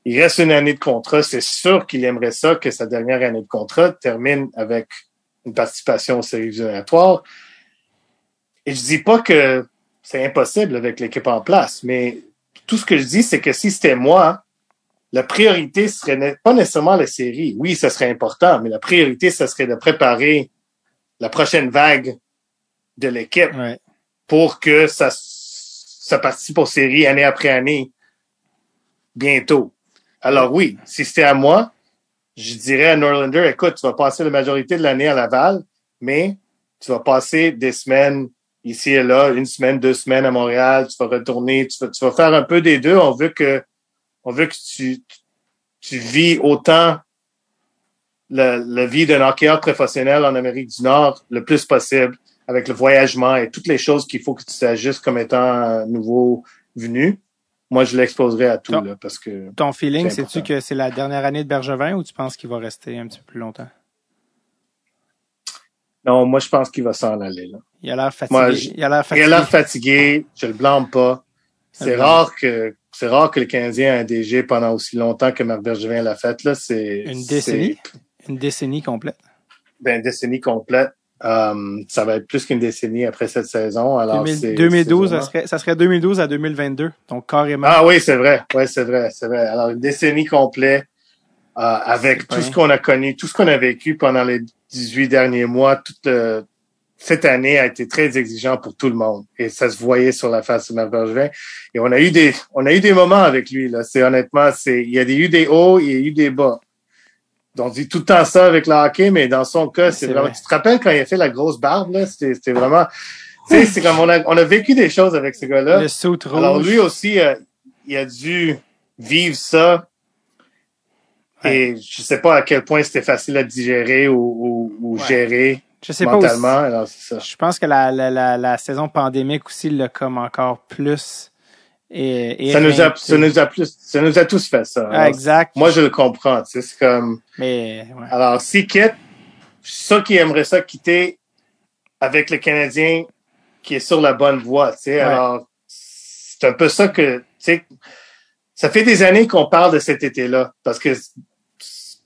Il reste une année de contrat. C'est sûr qu'il aimerait ça que sa dernière année de contrat termine avec une participation aux séries éliminatoires. Et je dis pas que c'est impossible avec l'équipe en place, mais tout ce que je dis, c'est que si c'était moi, la priorité serait pas nécessairement la série. Oui, ça serait important, mais la priorité, ça serait de préparer la prochaine vague de l'équipe Ouais. pour que ça, ça participe aux séries année après année bientôt. Alors oui, si c'était à moi, je dirais à Norlander, écoute, tu vas passer la majorité de l'année à Laval, mais tu vas passer des semaines ici et là, une semaine, deux semaines à Montréal, tu vas retourner, tu vas, faire un peu des deux. On veut que, on veut que tu, vis autant la, vie d'un hockeyeur professionnel en Amérique du Nord le plus possible avec le voyagement et toutes les choses qu'il faut que tu t'ajustes comme étant nouveau venu. Moi, je l'exposerai à tout, là, parce que Ton feeling, important. que c'est la dernière année de Bergevin ou tu penses qu'il va rester un petit peu plus longtemps? non, moi, je pense qu'il va s'en aller, là. Il a l'air fatigué. Moi, je- il a l'air fatigué. a fatigué, je le blâme pas. C'est Mhm. rare que, c'est rare que le Canadien ait un DG pendant aussi longtemps que Marc Bergevin l'a fait, là. C'est, Une décennie? Une décennie complète. ben, une décennie complète. Um, ça va être plus qu'une décennie après cette saison. Alors, 2000 c'est- 2012, c'est ça serait, ça serait 2012 à 2022. Donc, carrément. Ah oui, c'est vrai. Ouais, c'est vrai, c'est vrai. Alors, une décennie complète, euh, avec tout bien. ce qu'on a connu, tout ce qu'on a vécu pendant les 18 derniers mois, toute euh, cette année a été très exigeant pour tout le monde. Et ça se voyait sur la face de Marc Bergevin. Et on a eu des, on a eu des moments avec lui, là. C'est honnêtement, c'est, il y a eu des hauts, il y a eu des bas. On dit tout le temps ça avec le hockey, mais dans son cas, c'est vraiment, vrai. tu te rappelles quand il a fait la grosse barbe, là? C'était, vraiment, tu sais, c'est comme on a, on a vécu des choses avec ce gars-là. Le saut rouge. Alors lui aussi, euh, il a dû vivre ça. Et je sais pas à quel point c'était facile à digérer ou, ou, ou Ouais. gérer je sais pas aussi. mentalement. Alors ça. Je pense que la, la, la, la saison pandémique aussi l'a comme encore plus. Et, Ça nous a, ça nous a plus, ça nous a tous fait ça. Ah, Alors, exact. Moi, je le comprends. Tu sais, c'est comme. Mais ouais. Alors, s'il quitte, sûr qu'il aimerait ça quitter avec le Canadien qui est sur la bonne voie. Tu sais, alors c'est un peu ça que, tu sais, ça fait des années qu'on parle de cet été-là parce que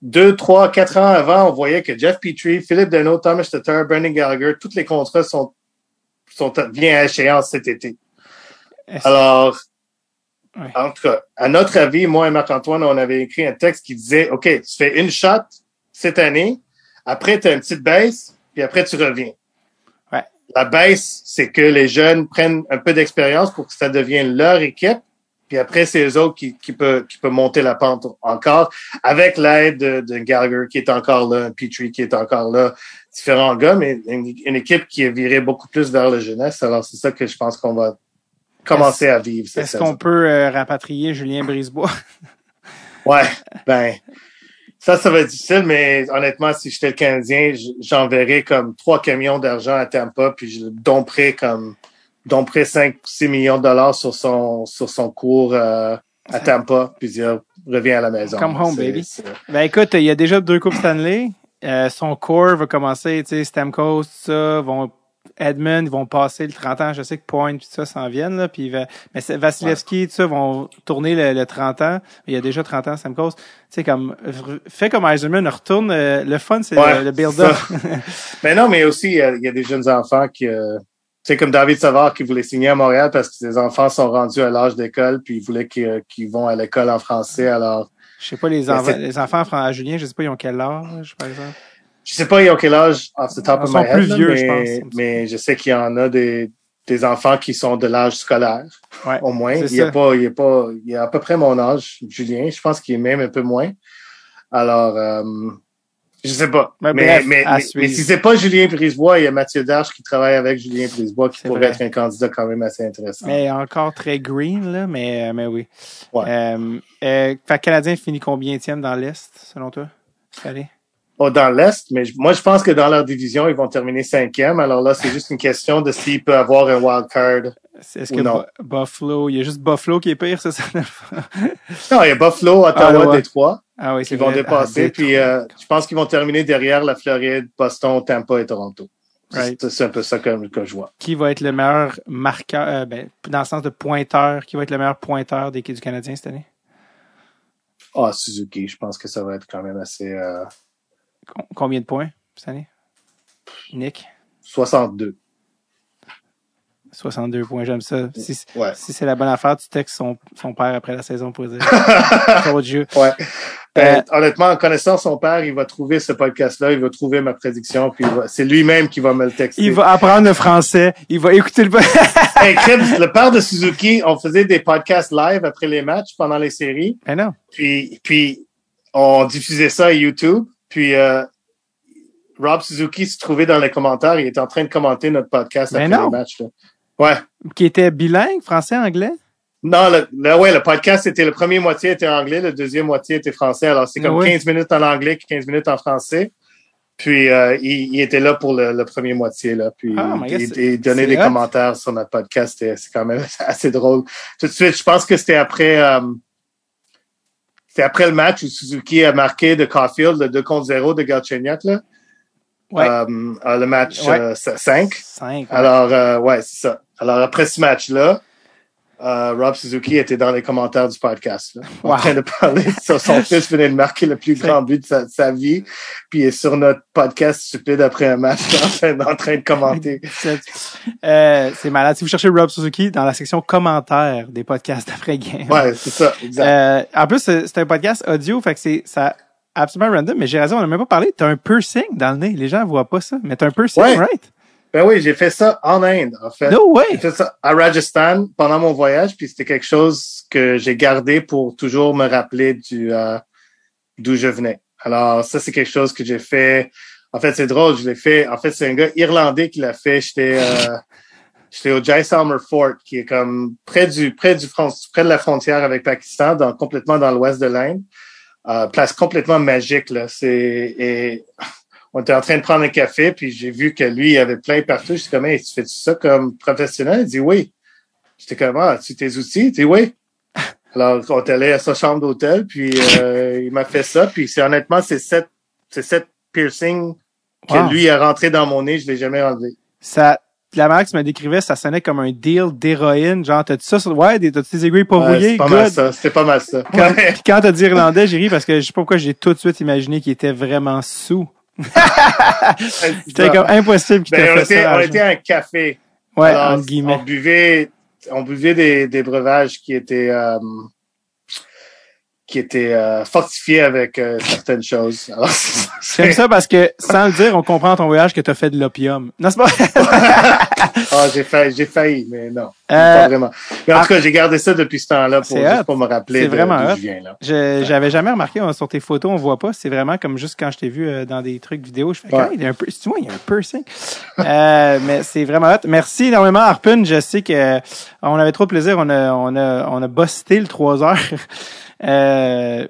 deux, trois, quatre ans avant, on voyait que Jeff Petrie, Philippe Deneau, Thomas Tatar, Brendan Gallagher, tous les contrats sont sont bien à échéance cet été. Alors, Ouais. En tout cas, à notre avis, moi et Marc-Antoine, on avait écrit un texte qui disait, OK, tu fais une shot cette année, après tu as une petite baisse, puis après tu reviens. Ouais. La baisse, c'est que les jeunes prennent un peu d'expérience pour que ça devienne leur équipe, puis après, c'est eux autres qui, qui peuvent qui peuvent monter la pente encore, avec l'aide de, de Gallagher qui est encore là, Petrie qui est encore là, différents gars, mais une, une équipe qui est virée beaucoup plus vers la jeunesse. Alors, c'est ça que je pense qu'on va commencer à vivre. cette Est-ce qu'on peut euh, rapatrier Julien Brisebois? [laughs] Ouais, ben, ça, ça va être difficile, mais honnêtement, si j'étais le Canadien, j'enverrais comme trois camions d'argent à Tampa, puis je le domperais comme, domperais 5, 6 millions de dollars sur son, sur son cours, euh, à Tampa, puis dire, reviens à la maison. Come home, baby. Ben écoute, il y a déjà deux Coupes Stanley. Euh, son core va commencer, tu sais, Stamkos, tout ça, vont Edmund, ils vont passer le 30 ans. Je sais que Point, tout ça s'en viennent, là. Puis, va- mais c'est- Vasilevski, tout ça, vont tourner le, le 30 ans. Il y a déjà 30 ans, Stamkos. Tu sais, comme, fait comme Eisenman, retourne. euh, le fun, c'est Ouais, le, le build-up. [laughs] Mais non, mais aussi, il y a, il y a des jeunes enfants qui, euh, sais, comme David Savard qui voulait signer à Montréal parce que ses enfants sont rendus à l'âge d'école, puis il voulait qu'ils euh, vont à l'école en français. Alors, Je sais pas, les, enfants, c'est- les enfants à Julien, je sais pas, ils ont quel âge, par exemple? Je sais pas, ils ont quel âge off the top Ils of sont my head, plus là, vieux, mais, je pense. mais je sais qu'il y en a des, des enfants qui sont de l'âge scolaire, Ouais. au moins. Il y a ça. pas, il a pas, il a à peu près mon âge, Julien. Je pense qu'il est même un peu moins. Alors, euh, je sais pas. Mais Mais, mais, mais, si c'est pas Julien Brisebois, il y a Mathieu Darche qui travaille avec Julien Brisebois qui pourrait vrai. être un candidat quand même assez intéressant. Mais encore très green, là, mais, mais oui. Ouais. Euh, euh, fait Canadien finit combien dans l'Est, selon toi? Oh, dans l'Est, mais moi, je pense que dans leur division, ils vont terminer cinquième. Alors là, c'est juste une question de s'il peut avoir un wild card. Est-ce que non. Bu- Buffalo, il y a juste Buffalo qui est pire, c'est ça? Non, il y a Buffalo, Ottawa, Ah, ouais. Détroit. ah oui, c'est qui vont vrai. dépasser. Ah, puis euh, je pense qu'ils vont terminer derrière la Floride, Boston, Tampa et Toronto. C'est- Right. C'est un peu ça que, que je vois. Qui va être le meilleur marqueur, euh, ben, dans le sens de pointeur, qui va être le meilleur pointeur des du Canadien cette année? Ah, Suzuki, je pense que ça va être quand même assez... euh, Combien de points cette année? Nick? 62. 62 points, j'aime ça. Si, Ouais. si c'est la bonne affaire, tu textes son, son père après la saison pour dire [laughs] Trop de jeu. Ouais. Euh, Euh, honnêtement, en connaissant son père, il va trouver ce podcast-là, il va trouver ma prédiction, puis c'est lui-même qui va me le texter. Il va apprendre le français, il va écouter le [laughs] Hey, le père de Suzuki, on faisait des podcasts live après les matchs pendant les séries. Mais non. Puis, puis on diffusait ça à YouTube. Puis euh, Rob Suzuki se trouvait dans les commentaires. Il était en train de commenter notre podcast Mais après non. les matchs. Là. Ouais. Qui était bilingue, français-anglais? Non, le, le- ouais, le podcast, c'était le premier moitié était anglais, le deuxième moitié était français. Alors, c'est comme Ah ouais. 15 minutes en anglais, 15 minutes en français. Puis, euh, il, il était là pour le, le premier moitié, là. Puis, Ah, God, il, donnait des hot. commentaires sur notre podcast. C'est quand même [laughs] assez drôle. Tout de suite, je pense que c'était après, euh, c'était après le match où Suzuki a marqué de Caulfield, le 2 contre 0 de Galchenyuk, là. Ouais. Euh, euh, le match Ouais. euh, 5. Cinq. Alors, euh, ouais, c'est ça. Alors, après ce match-là, euh, Rob Suzuki était dans les commentaires du podcast, là, Wow. en train de parler [laughs] son fils venait de marquer le plus grand but de sa, de sa vie, puis il est sur notre podcast stupide après un match [laughs] en train, en train de commenter. C'est euh, c'est malade. Si vous cherchez Rob Suzuki dans la section commentaires des podcasts d'après game. Ouais, c'est ça, exact. Euh, en plus, c'est c'est un podcast audio, fait que c'est ça absolument random, mais j'ai raison, on n'a même pas parlé. T'as un piercing dans le nez. Les gens voient pas ça, mais t'as un piercing, Ouais. right? Ben oui, j'ai fait ça en Inde, en fait. No way! J'ai fait ça à Rajasthan pendant mon voyage, puis c'était quelque chose que j'ai gardé pour toujours me rappeler du euh, d'où je venais. Alors ça, c'est quelque chose que j'ai fait. En fait, c'est drôle, je l'ai fait. En fait, c'est un gars irlandais qui l'a fait. J'étais euh, [laughs] j'étais au Jaisalmer Fort, qui est comme près du près du front, près de la frontière avec Pakistan, dans complètement dans l'ouest de l'Inde. Euh, place complètement magique là. C'est et on était en train de prendre un café, puis j'ai vu que lui, il avait plein partout. J'étais comme, hey, tu fais ça comme professionnel? Il dit oui. J'étais comme, ah, tu tes outils? Il dit oui. [laughs] Alors, on est allé à sa chambre d'hôtel, puis euh, il m'a fait ça. Puis c'est honnêtement, c'est sept, c'est sept piercings que Wow. lui a rentré dans mon nez. Je l'ai jamais enlevé. Ça, la manière que tu me décrivais, ça sonnait comme un deal d'héroïne. Genre, t'as-tu ça sur, ouais, t'as-tu des aiguilles pas Ouais, rouillées? c'est pas mal ça. C'était pas mal ça. [laughs] Puis quand t'as dit irlandais, j'ai ri parce que je sais pas pourquoi j'ai tout de suite imaginé qu'il était vraiment sous. [laughs] C'était comme impossible qu'il Ben, on fait était, ça. on était à un café. Ouais, Alors, entre guillemets. on buvait on buvait des, des breuvages qui étaient euh, qui étaient euh, fortifiés avec euh, certaines choses. J'aime ça parce que, sans le dire, on comprend ton voyage que tu as fait de l'opium. Non, c'est pas... [laughs] Ah, j'ai failli, j'ai failli, mais non, Euh, pas vraiment. Mais en tout cas, j'ai gardé ça depuis ce temps-là pour, juste pour me rappeler d'où je viens. Là. Je- J'avais jamais remarqué on- sur tes photos, on voit pas. C'est vraiment comme juste quand je t'ai vu euh, dans des trucs vidéo, je fais Ouais. Hey, il y a un peu, tu vois, il y a un piercing. euh, mais c'est vraiment hot. Merci énormément, Harpun. Je sais que euh, on avait trop de plaisir. On a, on a, on a busté le 3 heures. Euh,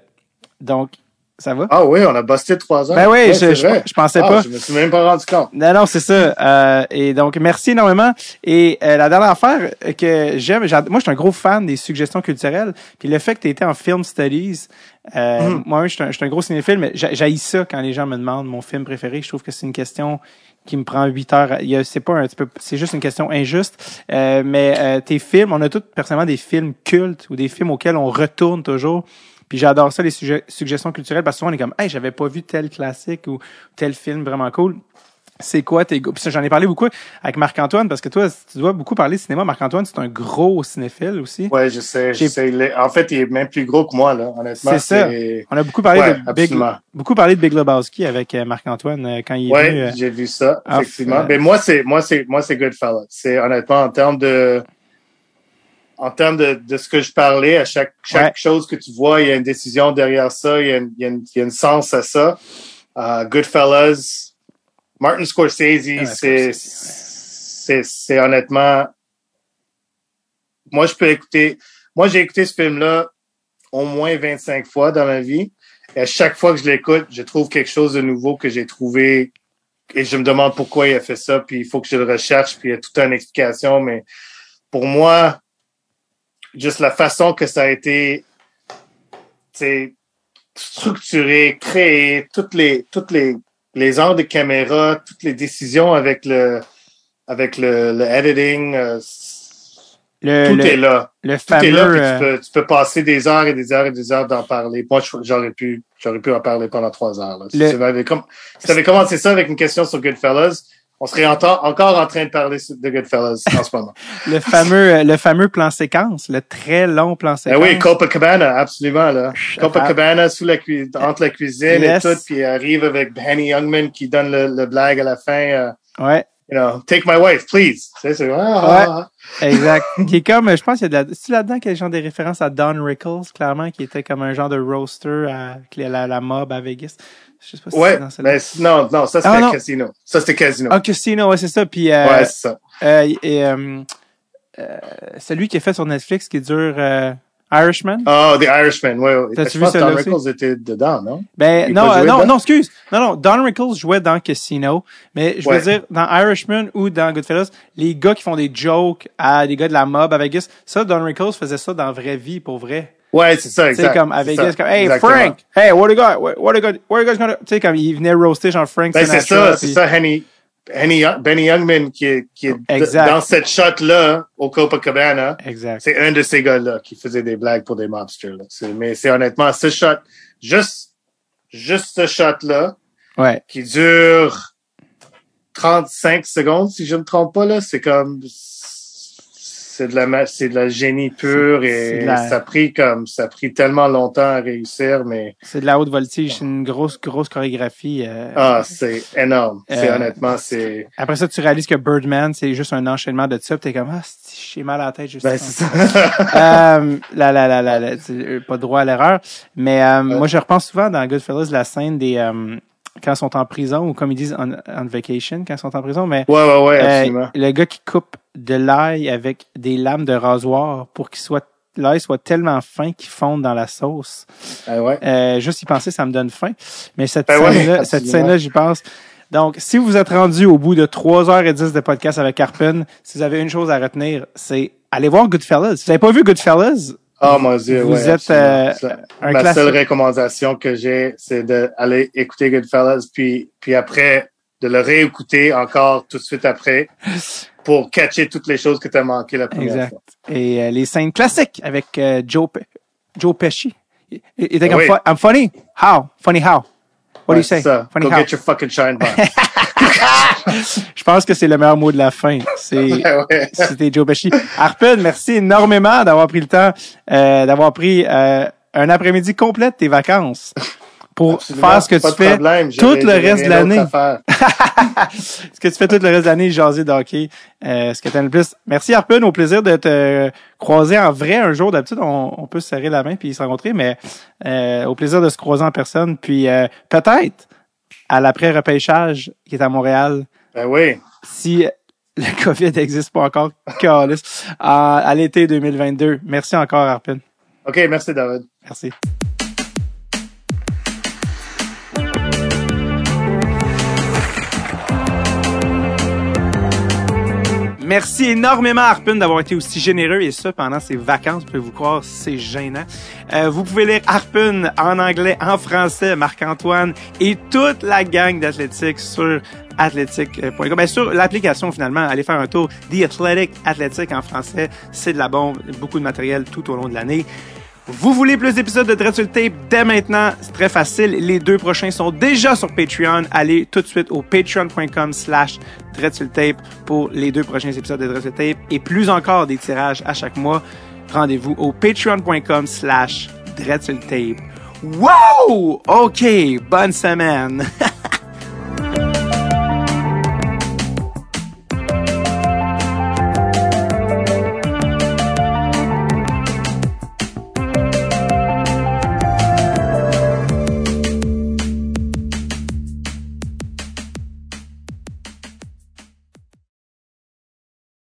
donc, ça va? Ah oui, on a busté trois heures. Ben oui, Ouais, je, je, pensais Ah, pas. Je me suis même pas rendu compte. Non, non, c'est ça. Euh, et donc, merci énormément. Et euh, la dernière affaire que j'aime, j'a- moi, je suis un gros fan des suggestions culturelles. Puis le fait que tu été en film studies, euh, Mhm. moi, je suis, un, gros cinéphile, mais j'haïs ça quand les gens me demandent mon film préféré. Je trouve que c'est une question qui me prend huit heures. C'est pas un petit peu, c'est juste une question injuste. Euh, mais euh, tes films, on a tous personnellement des films cultes ou des films auxquels on retourne toujours. Puis j'adore ça, les sujets- suggestions culturelles, parce que souvent on est comme, hey, j'avais pas vu tel classique ou tel film vraiment cool. C'est quoi tes goûts? J'en ai parlé beaucoup avec Marc-Antoine, parce que toi, tu dois beaucoup parler de cinéma. Marc-Antoine, c'est un gros cinéphile aussi. Ouais, je sais, je En fait, il est même plus gros que moi, là, honnêtement. C'est ça. On a beaucoup parlé Ouais, de Big, absolument. beaucoup parlé de Big Lebowski avec euh, Marc-Antoine euh, quand il est Ouais, venu. euh, j'ai vu ça, effectivement. euh, Mais moi, c'est, moi, c'est, moi, c'est Goodfellas. C'est honnêtement en termes de, en termes de, de ce que je parlais, à chaque, chaque Ouais. chose que tu vois, il y a une décision derrière ça, il y a une, il y a une, il y a une sens à ça. Uh, Goodfellas, Martin Scorsese, Ah, c'est, c'est, c'est honnêtement, moi, je peux écouter, moi, j'ai écouté ce film-là au moins 25 fois dans ma vie. Et à chaque fois que je l'écoute, je trouve quelque chose de nouveau que j'ai trouvé. Et je me demande pourquoi il a fait ça, puis il faut que je le recherche, puis il y a toute une explication, mais pour moi, juste la façon que ça a été structuré, créé, toutes les toutes les les angles de caméra, toutes les décisions avec le avec le, le editing, euh, le, tout le, est là. le Tout est là, fameux. puis euh, tu, peux, tu peux passer des heures et des heures et des heures d'en parler. Moi, j'aurais pu, j'aurais pu en parler pendant trois heures. Là. Si Le- tu avais com- si tu avais commencé ça avec une question sur Goodfellas, on serait en- encore en train de parler de Goodfellas en ce moment. [laughs] le fameux, euh, le fameux plan séquence, le très long plan Ben séquence. oui, Copacabana, absolument. Là. Copacabana sous la entre la cuisine Yes. et tout, puis il arrive avec Henny Youngman qui donne le, le blague à la fin. euh, Ouais, you know, take my wife, please. Sais, c'est ah, ah, ah. exact. [laughs] qui est comme, je pense qu'il y a de la, c'est là-dedans qu'il y a genre des références à Don Rickles, clairement, qui était comme un genre de roaster à la, mob à Vegas. Je sais pas si Ouais, c'est dans celle-là. mais c- non, non, ça Ah, c'était non. Casino. Ça c'était Casino. Ah, Casino, ouais, c'est ça. Puis, euh, ouais, c'est ça. euh, et, euh, euh, celui qui est fait sur Netflix qui dure Irishman? Oh, The Irishman, ouais. ouais. T'as-tu vu Don Rickles était dedans, non? Ben Il non, euh, non, dedans? non, excuse. Non, non, Don Rickles jouait dans Casino, mais je veux Ouais. dire dans Irishman ou dans Goodfellas, les gars qui font des jokes à des gars de la mob à Vegas, ça Don Rickles faisait ça dans la vraie vie pour vrai. Ouais, c'est ça, exact. sais comme à c'est Vegas comme hey exactement. Frank, hey what a guy, what, a guy, what a guy's gonna, tu sais comme il venait roaster genre Frank Ben, c'est ça, c'est ça, Henny, Benny Youngman qui est, qui est d- Exact. dans cette shot-là, au Copacabana. Exact. C'est un de ces gars-là qui faisait des blagues pour des mobsters, là. Mais c'est honnêtement, ce shot, juste, juste ce shot-là, Ouais. qui dure 35 secondes, si je me trompe pas, là, c'est comme, c'est de la, c'est de la génie pure et la- ça a pris comme, ça a pris tellement longtemps à réussir, mais, C'est de la haute voltige, c'est une grosse grosse chorégraphie. euh. ah, c'est énorme. C'est Euh, honnêtement, c'est, Après ça, tu réalises que Birdman, c'est juste un enchaînement de ça, t'es comme ah, j'ai mal à la tête juste ben, c'est ça. [laughs] euh, la, la, la- c'est, euh, pas droit à l'erreur. Mais euh, moi, je repense souvent dans Goodfellas la scène des euh, quand ils sont en prison ou comme ils disent on, on vacation quand ils sont en prison. Mais ouais, ouais, ouais, euh, absolument. le gars qui coupe de l'ail avec des lames de rasoir pour qu'il soit l'ail soit tellement fin qu'il fonde dans la sauce. Ah ouais. Euh, juste y penser, ça me donne faim. Mais cette Ben ouais, scène-là, cette scène-là, j'y pense. Donc, si vous êtes rendu au bout de 3h10 de podcast avec Carpen, si vous avez une chose à retenir, c'est aller voir Goodfellas. Si vous n'avez pas vu Goodfellas, Oh mon dieu, Vous ouais, êtes, euh, un Ma classique. seule recommandation que j'ai, c'est d'aller écouter Goodfellas, puis, puis après, de le réécouter encore tout de suite après pour catcher toutes les choses que tu as manquées la première Exact. fois. Et euh, les scènes classiques avec euh, Joe, Pe- Joe Pesci. Il il était comme, Oui. fu- I'm funny? How? Funny how? What do you say? ça. Funny Go how? get your fucking shine box. [laughs] Je pense que c'est le meilleur mot de la fin. C'est [laughs] ouais. c'était Joe Pesci. Arpin, merci énormément d'avoir pris le temps, euh, d'avoir pris euh, un après-midi complet de tes vacances pour Absolument, faire ce que tu fais problème, tout le reste de l'année. [laughs] ce que tu fais tout le reste de l'année, jaser de hockey, euh, ce que t'aimes le plus. Merci Arpin, au plaisir de te croiser en vrai un jour. D'habitude, on, on peut se serrer la main puis se rencontrer, mais euh, au plaisir de se croiser en personne. Puis euh, peut-être à l'après-repêchage qui est à Montréal, Ben oui. si le [laughs] COVID n'existe pas encore, à, à l'été 2022. Merci encore Arpin. OK, merci, David. Merci. Merci énormément Arpin d'avoir été aussi généreux et ça pendant ses vacances. Vous pouvez vous croire, c'est gênant. Euh, vous pouvez lire Arpin en anglais, en français, Marc-Antoine et toute la gang d'athlétique sur athletic.com. Ben, sur l'application finalement, allez faire un tour. The Athletic Athletic en français, c'est de la bombe. Beaucoup de matériel tout au long de l'année. Vous voulez plus d'épisodes de Dread sur le Tape dès maintenant? C'est très facile. Les deux prochains sont déjà sur Patreon. Allez tout de suite au patreon.com slash Tape pour les deux prochains épisodes de Dread Tape et plus encore des tirages à chaque mois. Rendez-vous au patreon.com slash Tape. Wow! OK, bonne semaine! [laughs]